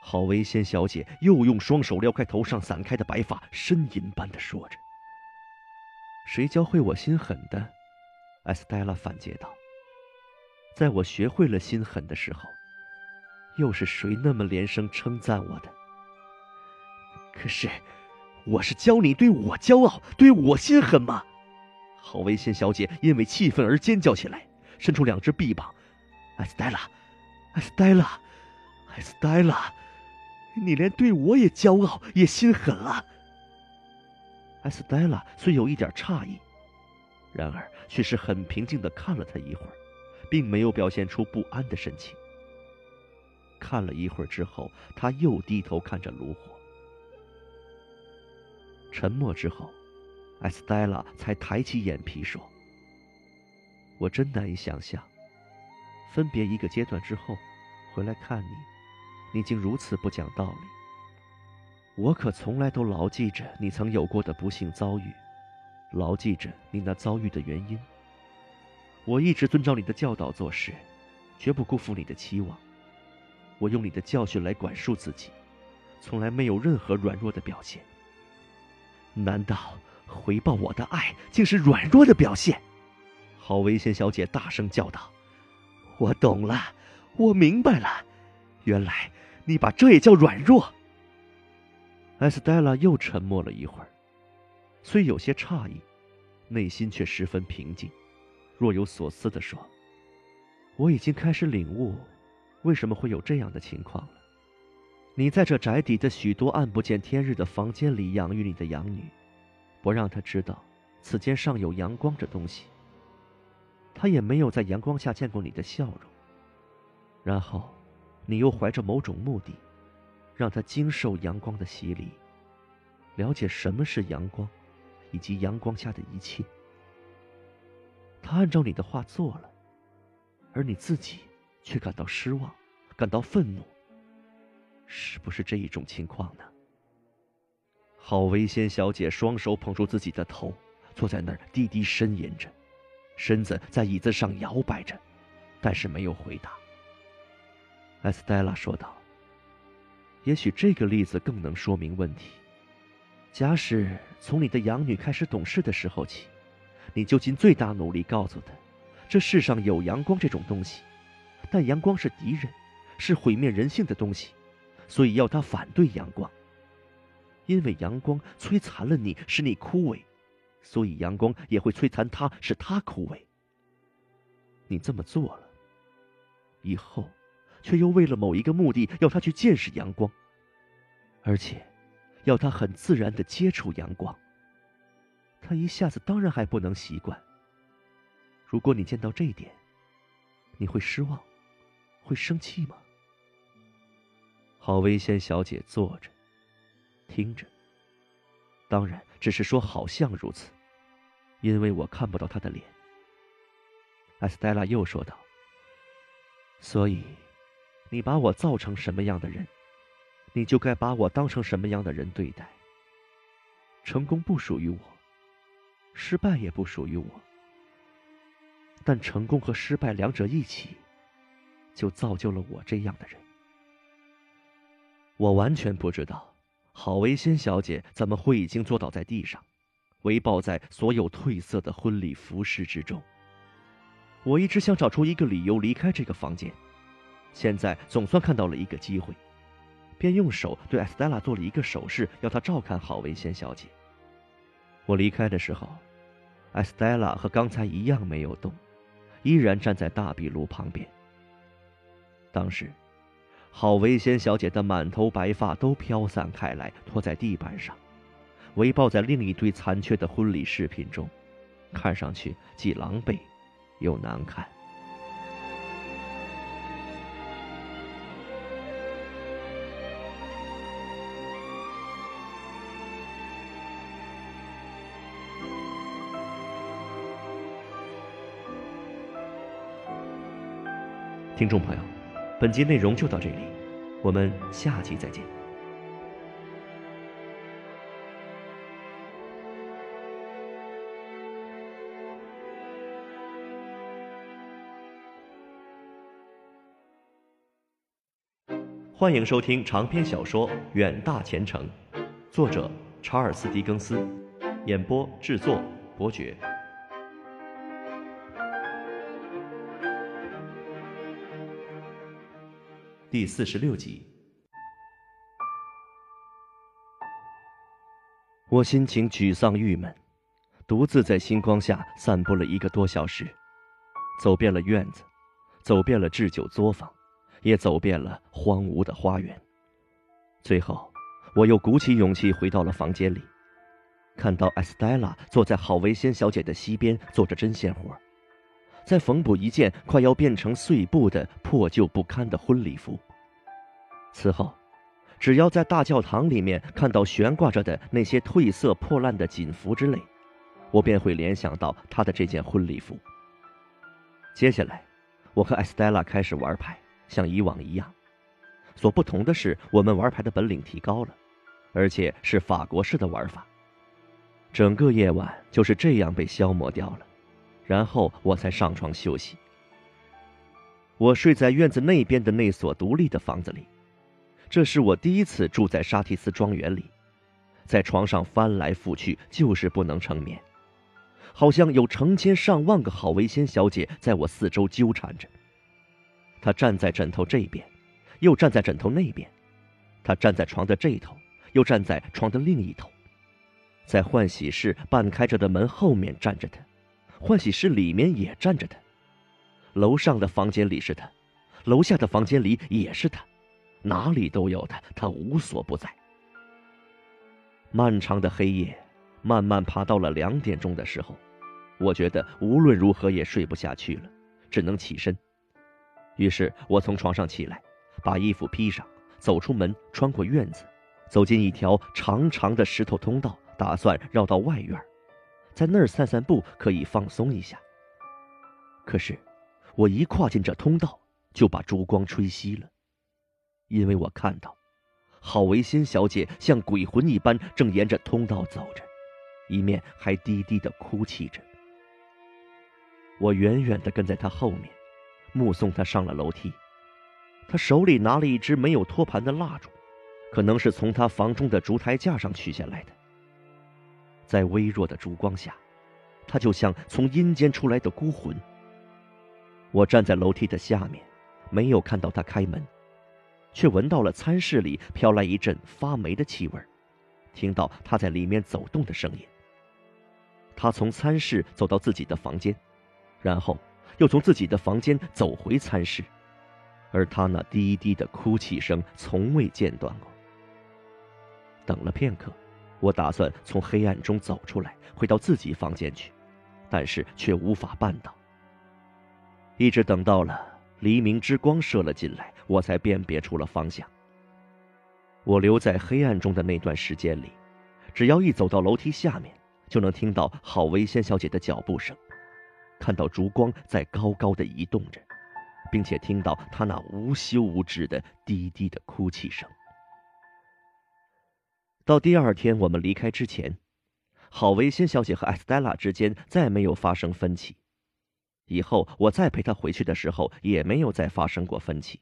郝维仙小姐又用双手撩开头上散开的白发，呻吟般的说着：“谁教会我心狠的？”艾斯黛拉反诘道。在我学会了心狠的时候，又是谁那么连声称赞我的？可是，我是教你对我骄傲、对我心狠吗？郝维仙小姐因为气愤而尖叫起来，伸出两只臂膀：“艾斯黛拉，艾斯黛拉，艾斯黛拉，你连对我也骄傲、也心狠了！”艾斯黛拉虽有一点诧异，然而却是很平静的看了他一会儿。并没有表现出不安的神情。看了一会儿之后，他又低头看着炉火。沉默之后，艾斯黛拉才抬起眼皮说：“我真难以想象，分别一个阶段之后，回来看你，你竟如此不讲道理。我可从来都牢记着你曾有过的不幸遭遇，牢记着你那遭遇的原因。”我一直遵照你的教导做事，绝不辜负你的期望。我用你的教训来管束自己，从来没有任何软弱的表现。难道回报我的爱竟是软弱的表现？郝维仙小姐大声叫道：“我懂了，我明白了，原来你把这也叫软弱。”艾斯黛拉又沉默了一会儿，虽有些诧异，内心却十分平静。若有所思地说：“我已经开始领悟，为什么会有这样的情况了。你在这宅邸的许多暗不见天日的房间里养育你的养女，不让她知道此间尚有阳光这东西。她也没有在阳光下见过你的笑容。然后，你又怀着某种目的，让她经受阳光的洗礼，了解什么是阳光，以及阳光下的一切。”他按照你的话做了，而你自己却感到失望，感到愤怒，是不是这一种情况呢？郝维仙小姐双手捧住自己的头，坐在那儿低低呻吟着，身子在椅子上摇摆着，但是没有回答。艾斯黛拉说道：“也许这个例子更能说明问题。假使从你的养女开始懂事的时候起。”你就尽最大努力告诉他，这世上有阳光这种东西，但阳光是敌人，是毁灭人性的东西，所以要他反对阳光。因为阳光摧残了你，使你枯萎，所以阳光也会摧残他，使他枯萎。你这么做了，以后，却又为了某一个目的要他去见识阳光，而且，要他很自然的接触阳光。他一下子当然还不能习惯。如果你见到这一点，你会失望，会生气吗？郝薇仙小姐坐着，听着。当然，只是说好像如此，因为我看不到她的脸。艾斯黛拉又说道：“所以，你把我造成什么样的人，你就该把我当成什么样的人对待。成功不属于我。”失败也不属于我，但成功和失败两者一起，就造就了我这样的人。我完全不知道，郝维仙小姐怎么会已经坐倒在地上，围抱在所有褪色的婚礼服饰之中。我一直想找出一个理由离开这个房间，现在总算看到了一个机会，便用手对艾斯黛拉做了一个手势，要她照看郝维仙小姐。我离开的时候，艾斯黛拉和刚才一样没有动，依然站在大壁炉旁边。当时，郝维先小姐的满头白发都飘散开来，拖在地板上，围抱在另一堆残缺的婚礼饰品中，看上去既狼狈又难看。听众朋友，本集内容就到这里，我们下集再见。欢迎收听长篇小说《远大前程》，作者查尔斯·狄更斯，演播制作伯爵。第四十六集，我心情沮丧郁闷，独自在星光下散步了一个多小时，走遍了院子，走遍了置酒作坊，也走遍了荒芜的花园。最后，我又鼓起勇气回到了房间里，看到艾斯黛拉坐在郝维仙小姐的西边做着针线活。在缝补一件快要变成碎布的破旧不堪的婚礼服。此后，只要在大教堂里面看到悬挂着的那些褪色破烂的锦服之类，我便会联想到他的这件婚礼服。接下来，我和艾斯黛拉开始玩牌，像以往一样。所不同的是，我们玩牌的本领提高了，而且是法国式的玩法。整个夜晚就是这样被消磨掉了。然后我才上床休息。我睡在院子那边的那所独立的房子里，这是我第一次住在沙提斯庄园里，在床上翻来覆去就是不能成眠，好像有成千上万个郝维仙小姐在我四周纠缠着。她站在枕头这边，又站在枕头那边，她站在床的这头，又站在床的另一头，在换洗室半开着的门后面站着她。换洗室里面也站着他，楼上的房间里是他，楼下的房间里也是他，哪里都有他，他无所不在。漫长的黑夜，慢慢爬到了两点钟的时候，我觉得无论如何也睡不下去了，只能起身。于是我从床上起来，把衣服披上，走出门，穿过院子，走进一条长长的石头通道，打算绕到外院。在那儿散散步，可以放松一下。可是，我一跨进这通道，就把烛光吹熄了，因为我看到，郝维新小姐像鬼魂一般，正沿着通道走着，一面还低低的哭泣着。我远远的跟在她后面，目送她上了楼梯。她手里拿了一支没有托盘的蜡烛，可能是从她房中的烛台架上取下来的。在微弱的烛光下，他就像从阴间出来的孤魂。我站在楼梯的下面，没有看到他开门，却闻到了餐室里飘来一阵发霉的气味，听到他在里面走动的声音。他从餐室走到自己的房间，然后又从自己的房间走回餐室，而他那低低的哭泣声从未间断过。等了片刻，我打算从黑暗中走出来，回到自己房间去，但是却无法办到。一直等到了黎明之光射了进来，我才辨别出了方向。我留在黑暗中的那段时间里，只要一走到楼梯下面，就能听到郝薇仙小姐的脚步声，看到烛光在高高的移动着，并且听到她那无休无止的低低的哭泣声。到第二天我们离开之前，郝薇仙小姐和艾斯黛拉之间再没有发生分歧。以后我再陪她回去的时候，也没有再发生过分歧。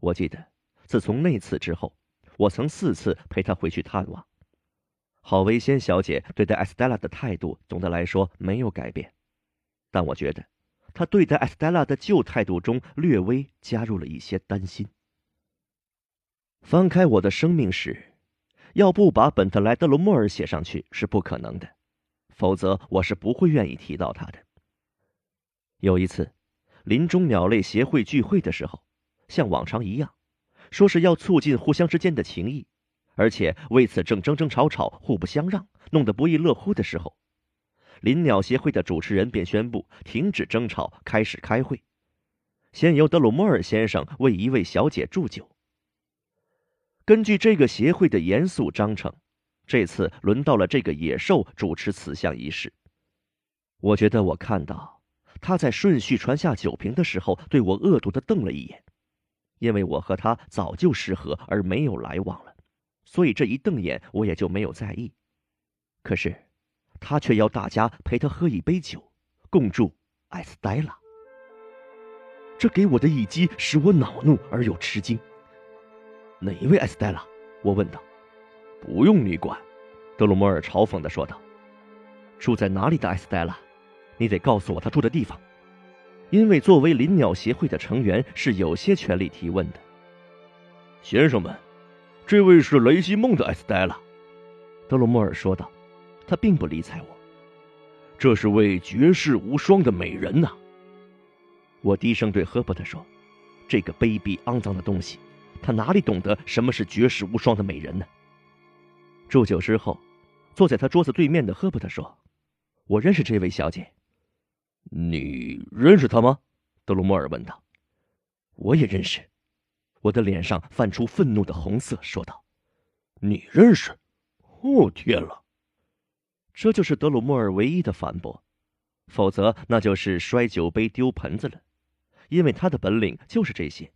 我记得，自从那次之后，我曾四次陪她回去探望。郝维仙小姐对待艾斯黛拉的态度，总的来说没有改变，但我觉得，她对待艾斯黛拉的旧态度中略微加入了一些担心。翻开我的生命史，要不把本特莱德罗莫尔写上去是不可能的，否则我是不会愿意提到他的。有一次，林中鸟类协会聚会的时候，像往常一样，说是要促进互相之间的情谊，而且为此正争争吵吵、互不相让，弄得不亦乐乎的时候，林鸟协会的主持人便宣布停止争吵，开始开会，先由德鲁莫尔先生为一位小姐祝酒。根据这个协会的严肃章程，这次轮到了这个野兽主持此项仪式。我觉得我看到。他在顺序传下酒瓶的时候，对我恶毒的瞪了一眼，因为我和他早就失和而没有来往了，所以这一瞪眼我也就没有在意。可是，他却要大家陪他喝一杯酒，共祝艾斯黛拉。这给我的一击使我恼怒而又吃惊。哪一位艾斯黛拉？我问道。不用你管，德鲁摩尔嘲讽的说道。住在哪里的艾斯黛拉？你得告诉我他住的地方，因为作为林鸟协会的成员是有些权利提问的。先生们，这位是雷西梦的艾斯黛拉，德鲁莫尔说道。他并不理睬我。这是位绝世无双的美人呐。我低声对赫伯特说：“这个卑鄙肮脏的东西，他哪里懂得什么是绝世无双的美人呢？”祝酒之后，坐在他桌子对面的赫伯特说：“我认识这位小姐。”你认识她吗？德鲁莫尔问道。我也认识。我的脸上泛出愤怒的红色，说道：“你认识？哦，天了！”这就是德鲁莫尔唯一的反驳，否则那就是摔酒杯、丢盆子了，因为他的本领就是这些。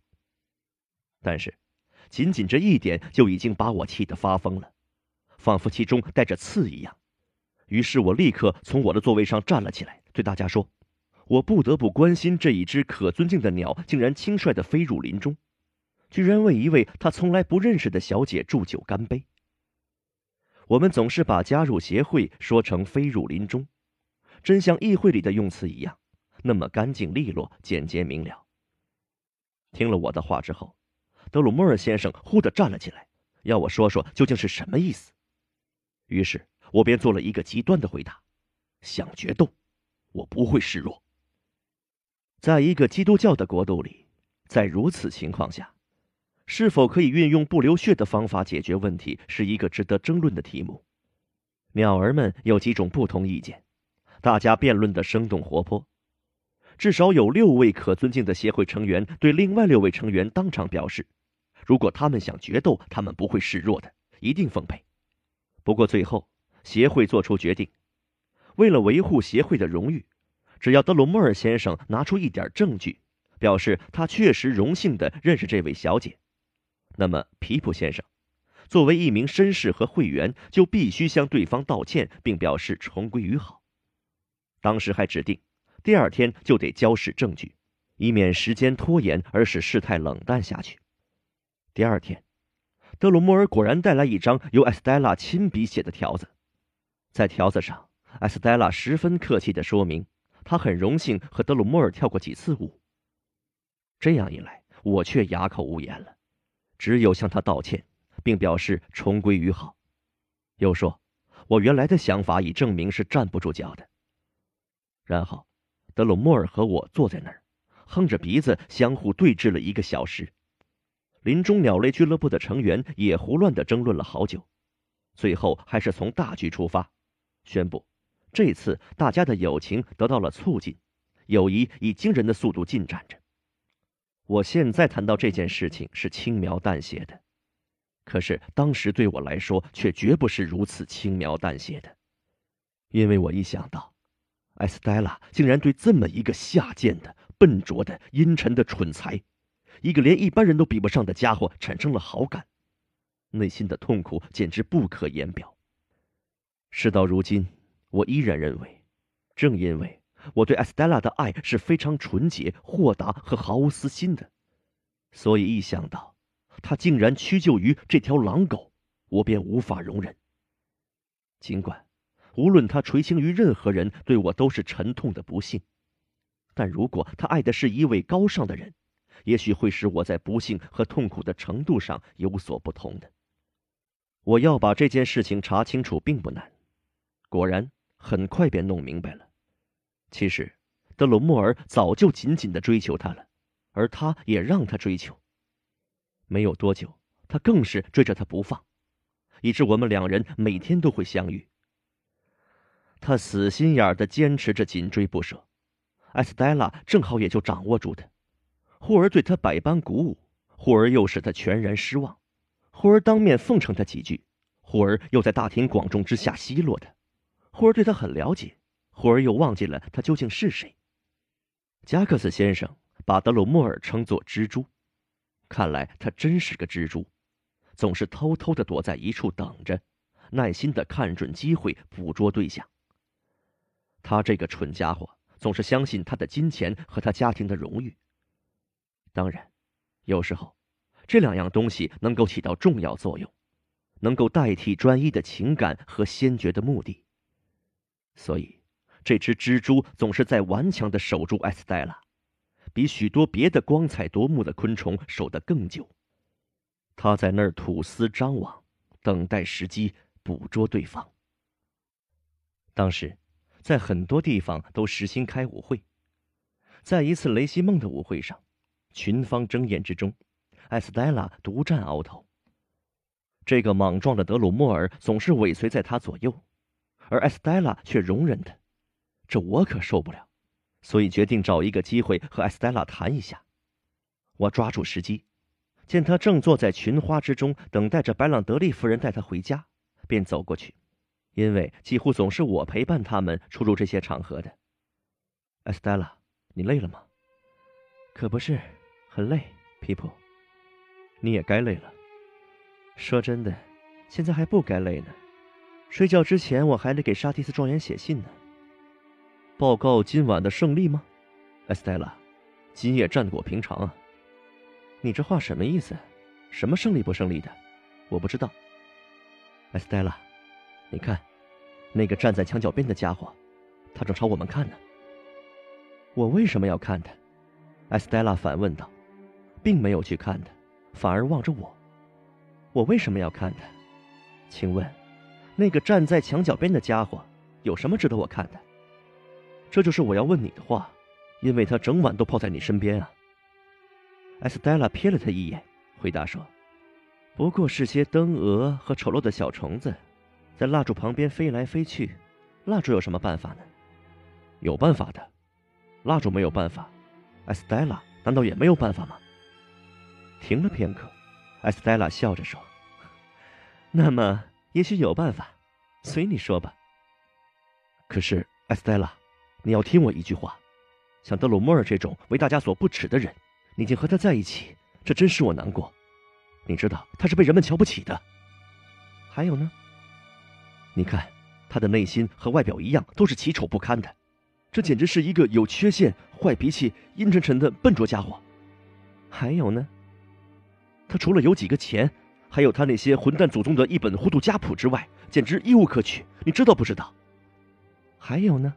但是，仅仅这一点就已经把我气得发疯了，仿佛其中带着刺一样。于是我立刻从我的座位上站了起来，对大家说。我不得不关心这一只可尊敬的鸟，竟然轻率的飞入林中，居然为一位他从来不认识的小姐祝酒干杯。我们总是把加入协会说成飞入林中，真像议会里的用词一样，那么干净利落、简洁明了。听了我的话之后，德鲁莫尔先生忽地站了起来，要我说说究竟是什么意思。于是我便做了一个极端的回答：想决斗，我不会示弱。在一个基督教的国度里，在如此情况下，是否可以运用不流血的方法解决问题，是一个值得争论的题目。鸟儿们有几种不同意见，大家辩论的生动活泼。至少有六位可尊敬的协会成员对另外六位成员当场表示，如果他们想决斗，他们不会示弱的，一定奉陪。不过最后，协会做出决定，为了维护协会的荣誉。只要德鲁莫尔先生拿出一点证据，表示他确实荣幸的认识这位小姐，那么皮普先生作为一名绅士和会员，就必须向对方道歉，并表示重归于好。当时还指定第二天就得交示证据，以免时间拖延而使事态冷淡下去。第二天，德鲁莫尔果然带来一张由艾斯黛拉亲笔写的条子，在条子上。艾斯黛拉十分客气地说明，她很荣幸和德鲁莫尔跳过几次舞。这样一来，我却哑口无言了，只有向他道歉，并表示重归于好，又说，我原来的想法已证明是站不住脚的。然后，德鲁莫尔和我坐在那儿，哼着鼻子，相互对峙了一个小时。林中鸟类俱乐部的成员也胡乱地争论了好久，最后还是从大局出发，宣布。这次大家的友情得到了促进，友谊以惊人的速度进展着。我现在谈到这件事情是轻描淡写的，可是当时对我来说却绝不是如此轻描淡写的，因为我一想到，艾斯黛拉竟然对这么一个下贱的、笨拙的、阴沉的蠢材，一个连一般人都比不上的家伙产生了好感，内心的痛苦简直不可言表。事到如今。我依然认为，正因为我对 Estella 的爱是非常纯洁、豁达和毫无私心的，所以一想到她竟然屈就于这条狼狗，我便无法容忍。尽管无论她垂青于任何人，对我都是沉痛的不幸，但如果她爱的是一位高尚的人，也许会使我在不幸和痛苦的程度上有所不同的。我要把这件事情查清楚并不难，果然。很快便弄明白了，其实德鲁莫尔早就紧紧的追求她了，而他也让他追求。没有多久，他更是追着她不放，以致我们两人每天都会相遇。他死心眼的坚持着，紧追不舍。艾斯黛拉正好也就掌握住他，忽而对他百般鼓舞，忽而又使他全然失望，忽而当面奉承他几句，忽而又在大庭广众之下奚落他。忽而对他很了解，忽而又忘记了他究竟是谁。加克斯先生把德鲁莫尔称作蜘蛛，看来他真是个蜘蛛，总是偷偷的躲在一处等着，耐心的看准机会捕捉对象。他这个蠢家伙总是相信他的金钱和他家庭的荣誉。当然，有时候这两样东西能够起到重要作用，能够代替专一的情感和先决的目的。所以，这只蜘蛛总是在顽强的守住艾斯黛拉，比许多别的光彩夺目的昆虫守得更久。它在那儿吐丝张网，等待时机捕捉对方。当时，在很多地方都实行开舞会，在一次雷西梦的舞会上，群芳争艳之中，艾斯黛拉独占鳌头。这个莽撞的德鲁莫尔总是尾随在他左右。而艾斯黛拉却容忍他，这我可受不了，所以决定找一个机会和艾斯黛拉谈一下。我抓住时机，见他正坐在群花之中，等待着白朗德利夫人带他回家，便走过去，因为几乎总是我陪伴他们出入这些场合的。艾斯黛拉，你累了吗？可不是，很累，皮普。你也该累了。说真的，现在还不该累呢。睡觉之前，我还得给沙提斯庄园写信呢。报告今晚的胜利吗，埃斯黛拉？今夜战果平常啊。你这话什么意思？什么胜利不胜利的？我不知道。埃斯黛拉，你看，那个站在墙角边的家伙，他正朝我们看呢。我为什么要看他？埃斯黛拉反问道，并没有去看他，反而望着我。我为什么要看他？请问？那个站在墙角边的家伙有什么值得我看的？这就是我要问你的话，因为他整晚都泡在你身边啊。艾斯黛拉瞥了他一眼，回答说：“不过是些灯蛾和丑陋的小虫子，在蜡烛旁边飞来飞去。蜡烛有什么办法呢？有办法的。蜡烛没有办法，艾斯黛拉难道也没有办法吗？”停了片刻，艾斯黛拉笑着说：“那么。”也许有办法，随你说吧。可是，艾斯黛拉，你要听我一句话：像德鲁莫尔这种为大家所不耻的人，你竟和他在一起，这真使我难过。你知道他是被人们瞧不起的。还有呢？你看，他的内心和外表一样，都是奇丑不堪的。这简直是一个有缺陷、坏脾气、阴沉沉的笨拙家伙。还有呢？他除了有几个钱。还有他那些混蛋祖宗的一本糊涂家谱之外，简直一无可取。你知道不知道？还有呢？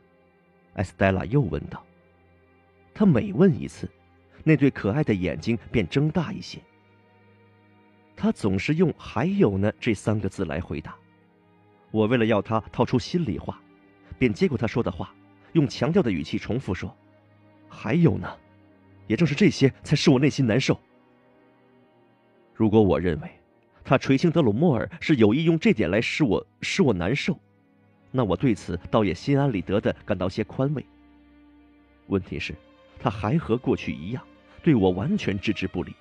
艾斯黛拉又问道。他每问一次，那对可爱的眼睛便睁大一些。他总是用“还有呢”这三个字来回答。我为了要他套出心里话，便接过他说的话，用强调的语气重复说：“还有呢，也正是这些，才使我内心难受。”如果我认为他垂青德鲁莫尔是有意用这点来使我使我难受，那我对此倒也心安理得的感到些宽慰。问题是，他还和过去一样，对我完全置之不理。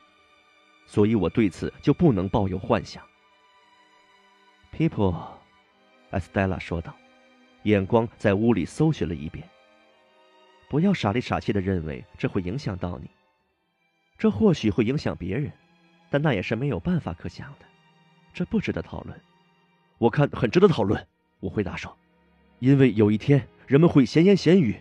所以我对此就不能抱有幻想。People，艾斯黛拉说道，眼光在屋里搜寻了一遍。不要傻里傻气的认为这会影响到你，这或许会影响别人，但那也是没有办法可想的。这不值得讨论。我看很值得讨论。我回答说，因为有一天人们会闲言闲语，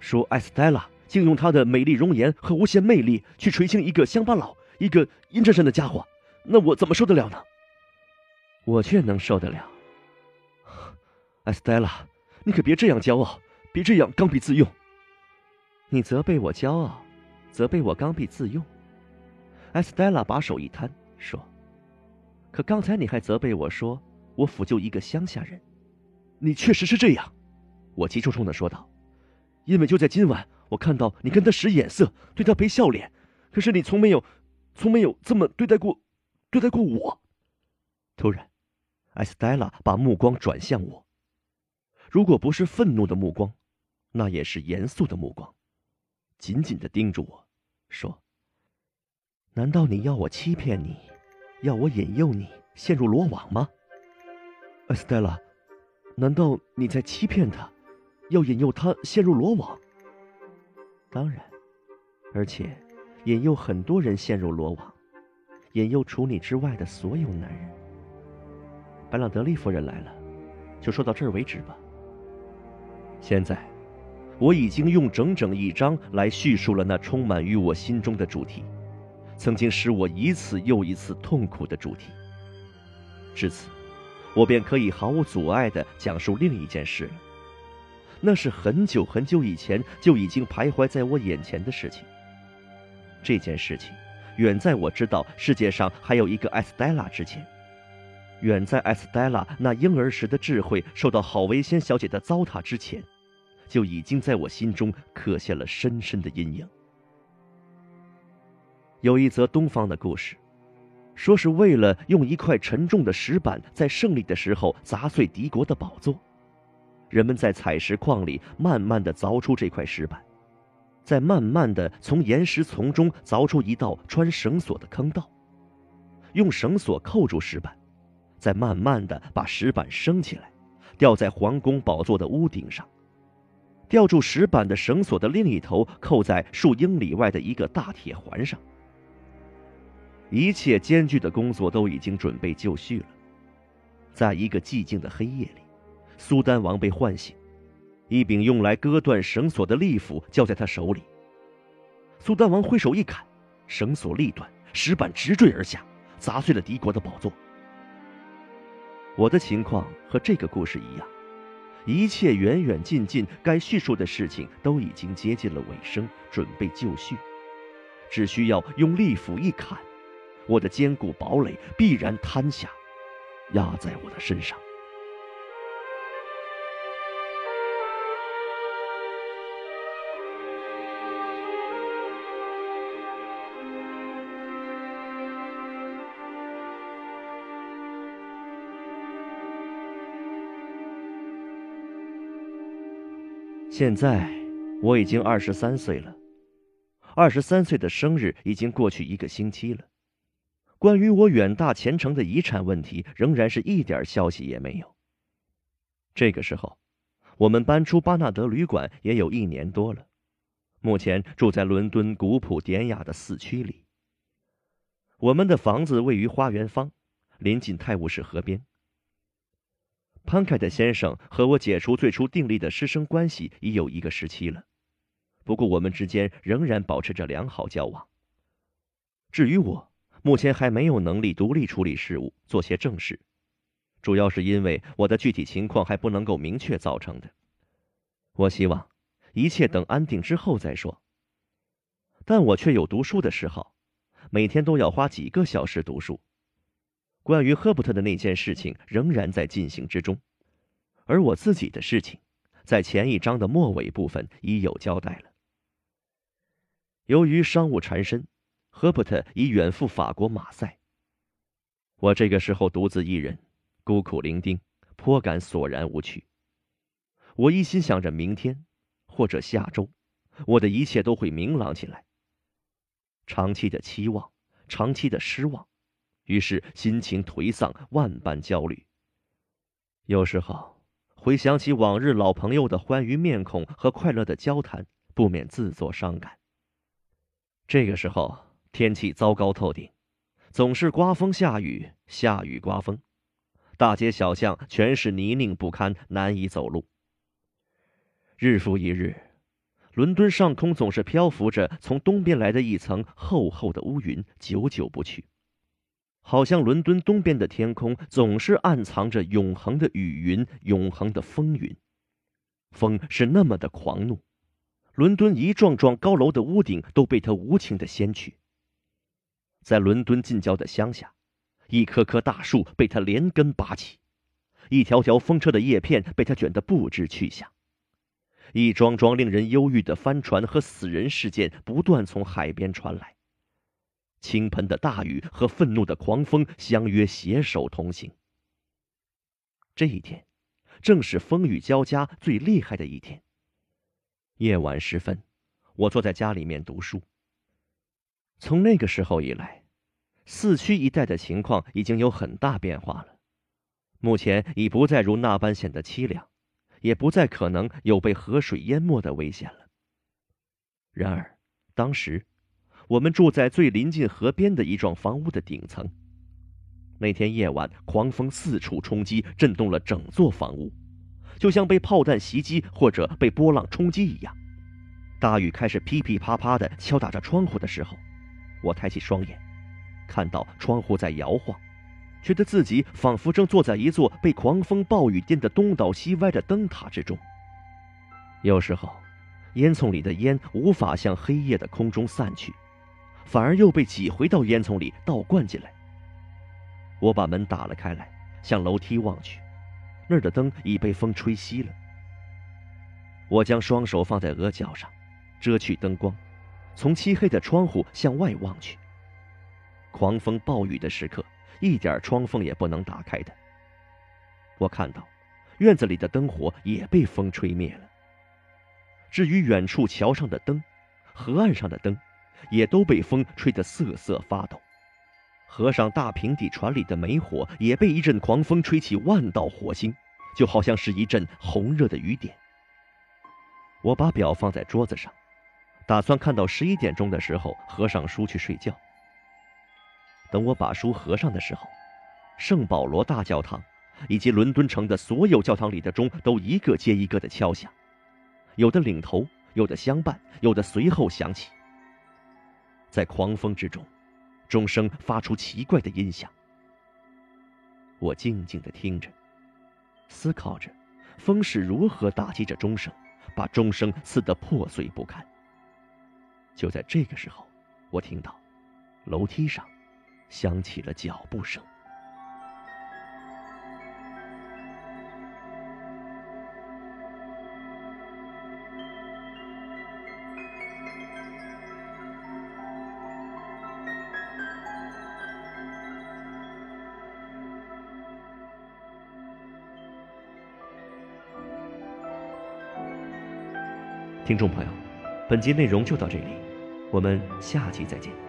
说艾斯黛拉竟用她的美丽容颜和无限魅力去垂青一个乡巴佬。一个阴沉沉的家伙，那我怎么受得了呢？我却能受得了。艾斯黛拉，你可别这样骄傲，别这样刚愎自用。你责备我骄傲，责备我刚愎自用。艾斯黛拉把手一摊，说：“可刚才你还责备我说我抚救一个乡下人，你确实是这样。”我急冲冲的说道：“因为就在今晚，我看到你跟他使眼色，对他赔笑脸，可是你从没有。”从没有这么对待过，对待过我。突然，艾斯黛拉把目光转向我。如果不是愤怒的目光，那也是严肃的目光，紧紧的盯着我，说：“难道你要我欺骗你，要我引诱你陷入罗网吗？”艾斯黛拉，难道你在欺骗他，要引诱他陷入罗网？当然，而且。引诱很多人陷入罗网，引诱除你之外的所有男人。白朗德利夫人来了，就说到这儿为止吧。现在，我已经用整整一章来叙述了那充满于我心中的主题，曾经使我一次又一次痛苦的主题。至此，我便可以毫无阻碍地讲述另一件事了。那是很久很久以前就已经徘徊在我眼前的事情。这件事情，远在我知道世界上还有一个艾斯黛拉之前，远在艾斯黛拉那婴儿时的智慧受到郝维仙小姐的糟蹋之前，就已经在我心中刻下了深深的阴影。有一则东方的故事，说是为了用一块沉重的石板在胜利的时候砸碎敌国的宝座，人们在采石矿里慢慢的凿出这块石板。再慢慢的从岩石丛中凿出一道穿绳索的坑道，用绳索扣住石板，再慢慢的把石板升起来，吊在皇宫宝座的屋顶上。吊住石板的绳索的另一头扣在数英里外的一个大铁环上。一切艰巨的工作都已经准备就绪了。在一个寂静的黑夜里，苏丹王被唤醒。一柄用来割断绳索的利斧交在他手里。苏丹王挥手一砍，绳索立断，石板直坠而下，砸碎了敌国的宝座。我的情况和这个故事一样，一切远远近近该叙述的事情都已经接近了尾声，准备就绪，只需要用利斧一砍，我的坚固堡垒必然坍下，压在我的身上。现在我已经二十三岁了，二十三岁的生日已经过去一个星期了。关于我远大前程的遗产问题，仍然是一点消息也没有。这个时候，我们搬出巴纳德旅馆也有一年多了，目前住在伦敦古朴典雅的四区里。我们的房子位于花园方，临近泰晤士河边。潘凯特先生和我解除最初订立的师生关系已有一个时期了，不过我们之间仍然保持着良好交往。至于我，目前还没有能力独立处理事务，做些正事，主要是因为我的具体情况还不能够明确造成的。我希望一切等安定之后再说。但我却有读书的嗜好，每天都要花几个小时读书。关于赫伯特的那件事情仍然在进行之中，而我自己的事情，在前一章的末尾部分已有交代了。由于商务缠身，赫伯特已远赴法国马赛。我这个时候独自一人，孤苦伶仃，颇感索然无趣。我一心想着明天，或者下周，我的一切都会明朗起来。长期的期望，长期的失望，于是心情颓丧，万般焦虑。有时候回想起往日老朋友的欢愉面孔和快乐的交谈，不免自作伤感。这个时候天气糟糕透顶，总是刮风下雨，下雨刮风，大街小巷全是泥泞不堪，难以走路。日复一日，伦敦上空总是漂浮着从东边来的一层厚厚的乌云，久久不去，好像伦敦东边的天空总是暗藏着永恒的雨云，永恒的风云。风是那么的狂怒。伦敦一幢幢高楼的屋顶都被它无情的掀去。在伦敦近郊的乡下，一棵棵大树被他连根拔起，一条条风车的叶片被他卷得不知去向，一桩桩令人忧郁的帆船和死人事件不断从海边传来，倾盆的大雨和愤怒的狂风相约携手同行。这一天，正是风雨交加最厉害的一天。夜晚时分，我坐在家里面读书。从那个时候以来，四区一带的情况已经有很大变化了。目前已不再如那般显得凄凉，也不再可能有被河水淹没的危险了。然而，当时我们住在最临近河边的一幢房屋的顶层。那天夜晚，狂风四处冲击，震动了整座房屋。就像被炮弹袭击或者被波浪冲击一样，大雨开始噼噼啪啪地敲打着窗户的时候，我抬起双眼，看到窗户在摇晃，觉得自己仿佛正坐在一座被狂风暴雨颠得东倒西歪的灯塔之中。有时候，烟囱里的烟无法向黑夜的空中散去，反而又被挤回到烟囱里倒灌进来。我把门打了开来，向楼梯望去。那儿的灯已被风吹熄了。我将双手放在额角上，遮去灯光，从漆黑的窗户向外望去。狂风暴雨的时刻，一点窗缝也不能打开的。我看到，院子里的灯火也被风吹灭了。至于远处桥上的灯，河岸上的灯，也都被风吹得瑟瑟发抖。河上大平底船里的煤火也被一阵狂风吹起万道火星，就好像是一阵红热的雨点。我把表放在桌子上，打算看到十一点钟的时候合上书去睡觉。等我把书合上的时候，圣保罗大教堂以及伦敦城的所有教堂里的钟都一个接一个的敲响，有的领头，有的相伴，有的随后响起。在狂风之中。钟声发出奇怪的音响，我静静的听着，思考着，风是如何打击着钟声，把钟声撕得破碎不堪。就在这个时候，我听到楼梯上响起了脚步声。听众朋友，本集内容就到这里，我们下集再见。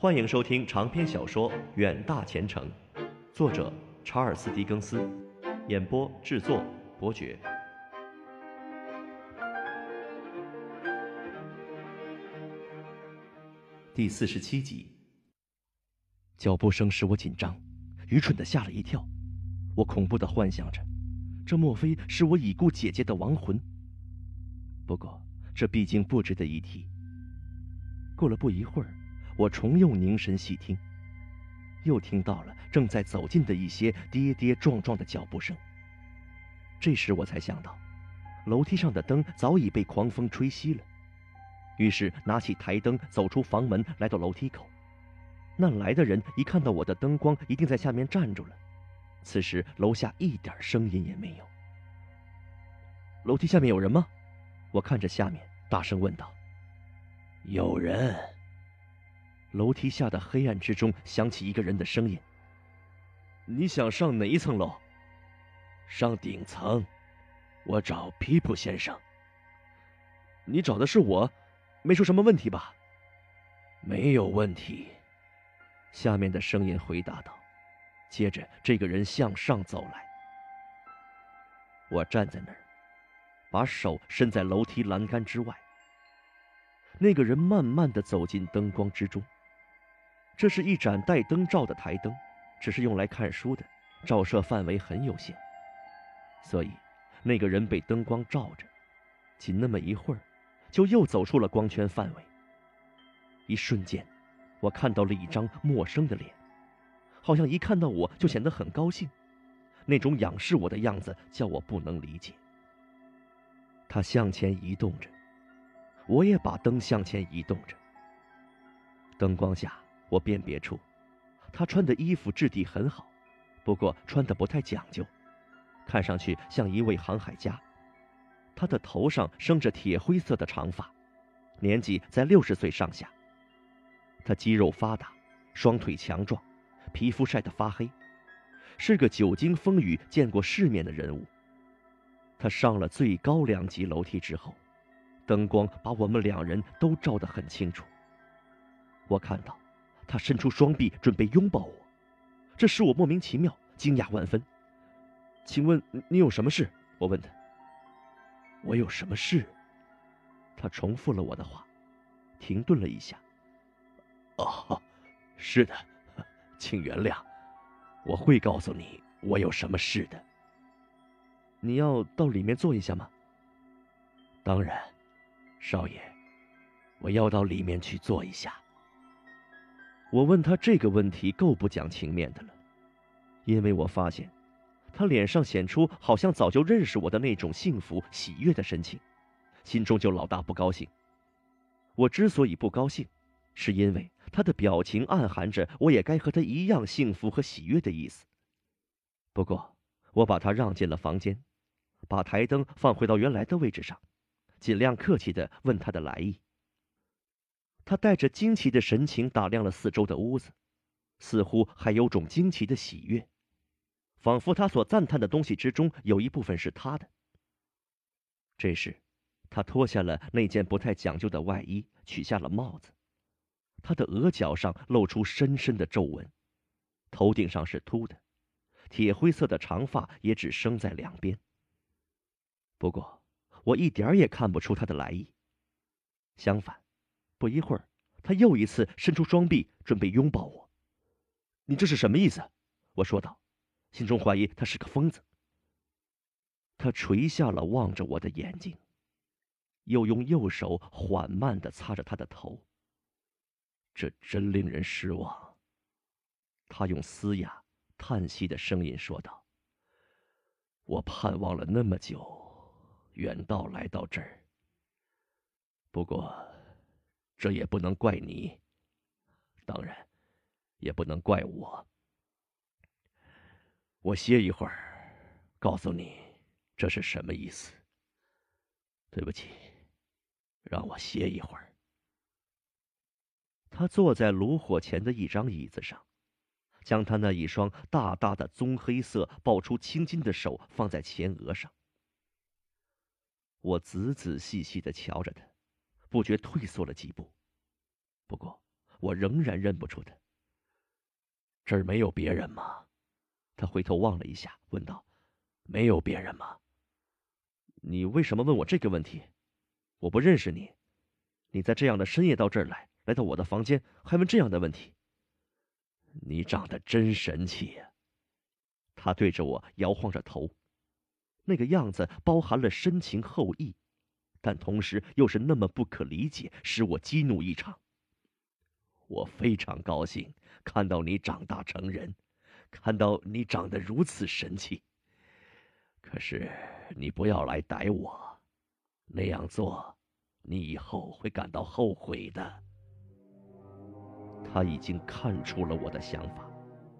欢迎收听长篇小说《远大前程》，作者查尔斯·狄更斯，演播制作伯爵。第四十七集，脚步声使我紧张，愚蠢的吓了一跳。我恐怖的幻想着，这莫非是我已故姐姐的亡魂？不过，这毕竟不值得一提。过了不一会儿，我重又凝神细听，又听到了正在走近的一些跌跌撞撞的脚步声。这时我才想到，楼梯上的灯早已被狂风吹熄了。于是拿起台灯，走出房门，来到楼梯口。那来的人一看到我的灯光，一定在下面站住了。此时楼下一点声音也没有。楼梯下面有人吗？我看着下面，大声问道。有人。楼梯下的黑暗之中响起一个人的声音：“你想上哪一层楼？上顶层。我找皮普先生。你找的是我？”没出什么问题吧？没有问题。下面的声音回答道。接着，这个人向上走来。我站在那儿，把手伸在楼梯栏杆之外。那个人慢慢的走进灯光之中。这是一盏带灯罩的台灯，只是用来看书的，照射范围很有限。所以，那个人被灯光照着，仅那么一会儿。就又走出了光圈范围。一瞬间，我看到了一张陌生的脸，好像一看到我就显得很高兴，那种仰视我的样子叫我不能理解。他向前移动着，我也把灯向前移动着。灯光下，我辨别出，他穿的衣服质地很好，不过穿的不太讲究，看上去像一位航海家。他的头上生着铁灰色的长发，年纪在六十岁上下。他肌肉发达，双腿强壮，皮肤晒得发黑，是个久经风雨、见过世面的人物。他上了最高两级楼梯之后，灯光把我们两人都照得很清楚。我看到他伸出双臂准备拥抱我，这使我莫名其妙，惊讶万分。请问你有什么事？我问他。我有什么事？他重复了我的话，停顿了一下。哦，是的，请原谅，我会告诉你我有什么事的。你要到里面坐一下吗？当然，少爷，我要到里面去坐一下。我问他这个问题够不讲情面的了，因为我发现。他脸上显出好像早就认识我的那种幸福喜悦的神情，心中就老大不高兴。我之所以不高兴，是因为他的表情暗含着我也该和他一样幸福和喜悦的意思。不过，我把他让进了房间，把台灯放回到原来的位置上，尽量客气地问他的来意。他带着惊奇的神情打量了四周的屋子，似乎还有种惊奇的喜悦。仿佛他所赞叹的东西之中有一部分是他的。这时，他脱下了那件不太讲究的外衣，取下了帽子。他的额角上露出深深的皱纹，头顶上是秃的，铁灰色的长发也只生在两边。不过，我一点也看不出他的来意。相反，不一会儿，他又一次伸出双臂，准备拥抱我。你这是什么意思？我说道。心中怀疑他是个疯子。他垂下了望着我的眼睛，又用右手缓慢的擦着他的头。这真令人失望。他用嘶哑、叹息的声音说道：“我盼望了那么久，远道来到这儿。不过，这也不能怪你，当然，也不能怪我。”我歇一会儿，告诉你这是什么意思。对不起，让我歇一会儿。他坐在炉火前的一张椅子上，将他那一双大大的棕黑色、爆出青筋的手放在前额上。我仔仔细细的瞧着他，不觉退缩了几步。不过我仍然认不出他。这儿没有别人吗？他回头望了一下，问道：“没有别人吗？你为什么问我这个问题？我不认识你，你在这样的深夜到这儿来，来到我的房间，还问这样的问题？你长得真神气呀！”他对着我摇晃着头，那个样子包含了深情厚意，但同时又是那么不可理解，使我激怒异常。我非常高兴看到你长大成人，看到你长得如此神气。可是你不要来逮我，那样做，你以后会感到后悔的。他已经看出了我的想法，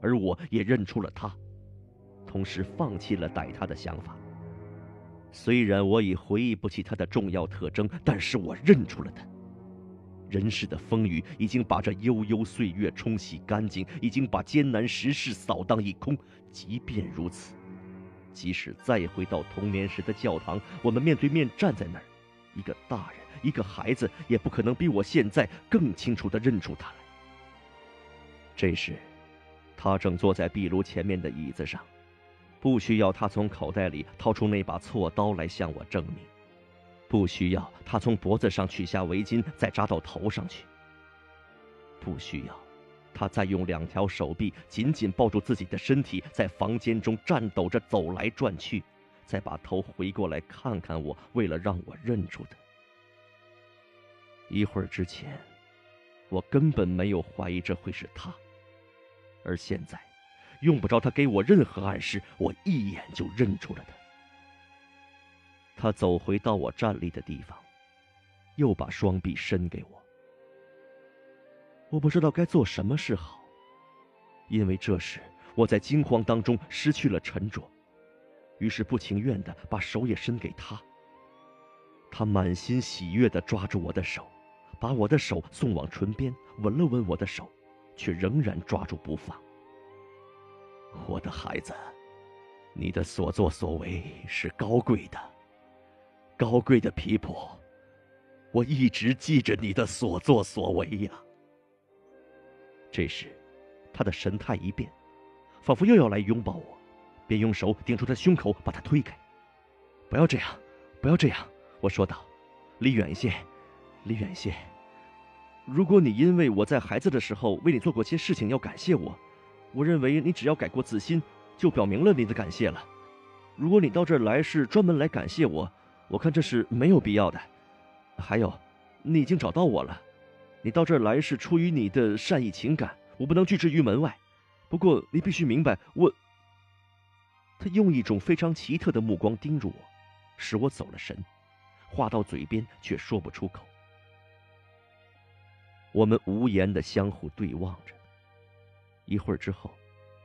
而我也认出了他，同时放弃了逮他的想法。虽然我已回忆不起他的重要特征，但是我认出了他。人世的风雨已经把这悠悠岁月冲洗干净，已经把艰难时事扫荡一空。即便如此，即使再回到童年时的教堂，我们面对面站在那儿，一个大人，一个孩子，也不可能比我现在更清楚地认出他来。这时，他正坐在壁炉前面的椅子上，不需要他从口袋里掏出那把锉刀来向我证明，不需要他从脖子上取下围巾再扎到头上去，不需要他再用两条手臂紧紧抱住自己的身体，在房间中颤抖着走来转去，再把头回过来看看我，为了让我认出他。一会儿之前，我根本没有怀疑这会是他。而现在，用不着他给我任何暗示，我一眼就认出了他。他走回到我站立的地方，又把双臂伸给我。我不知道该做什么是好，因为这时我在惊慌当中失去了沉着，于是不情愿的把手也伸给他。他满心喜悦的抓住我的手，把我的手送往唇边，吻了吻我的手。却仍然抓住不放。我的孩子，你的所作所为是高贵的，高贵的皮婆，我一直记着你的所作所为呀。这时，他的神态一变，仿佛又要来拥抱我，便用手顶住他胸口，把他推开。不要这样，不要这样，我说道，离远一些，离远些。如果你因为我在孩子的时候为你做过些事情要感谢我，我认为你只要改过自新，就表明了你的感谢了。如果你到这儿来是专门来感谢我，我看这是没有必要的。还有，你已经找到我了，你到这儿来是出于你的善意情感，我不能拒之于门外。不过你必须明白，我……他用一种非常奇特的目光盯着我，使我走了神，话到嘴边却说不出口。我们无言的相互对望着。一会儿之后，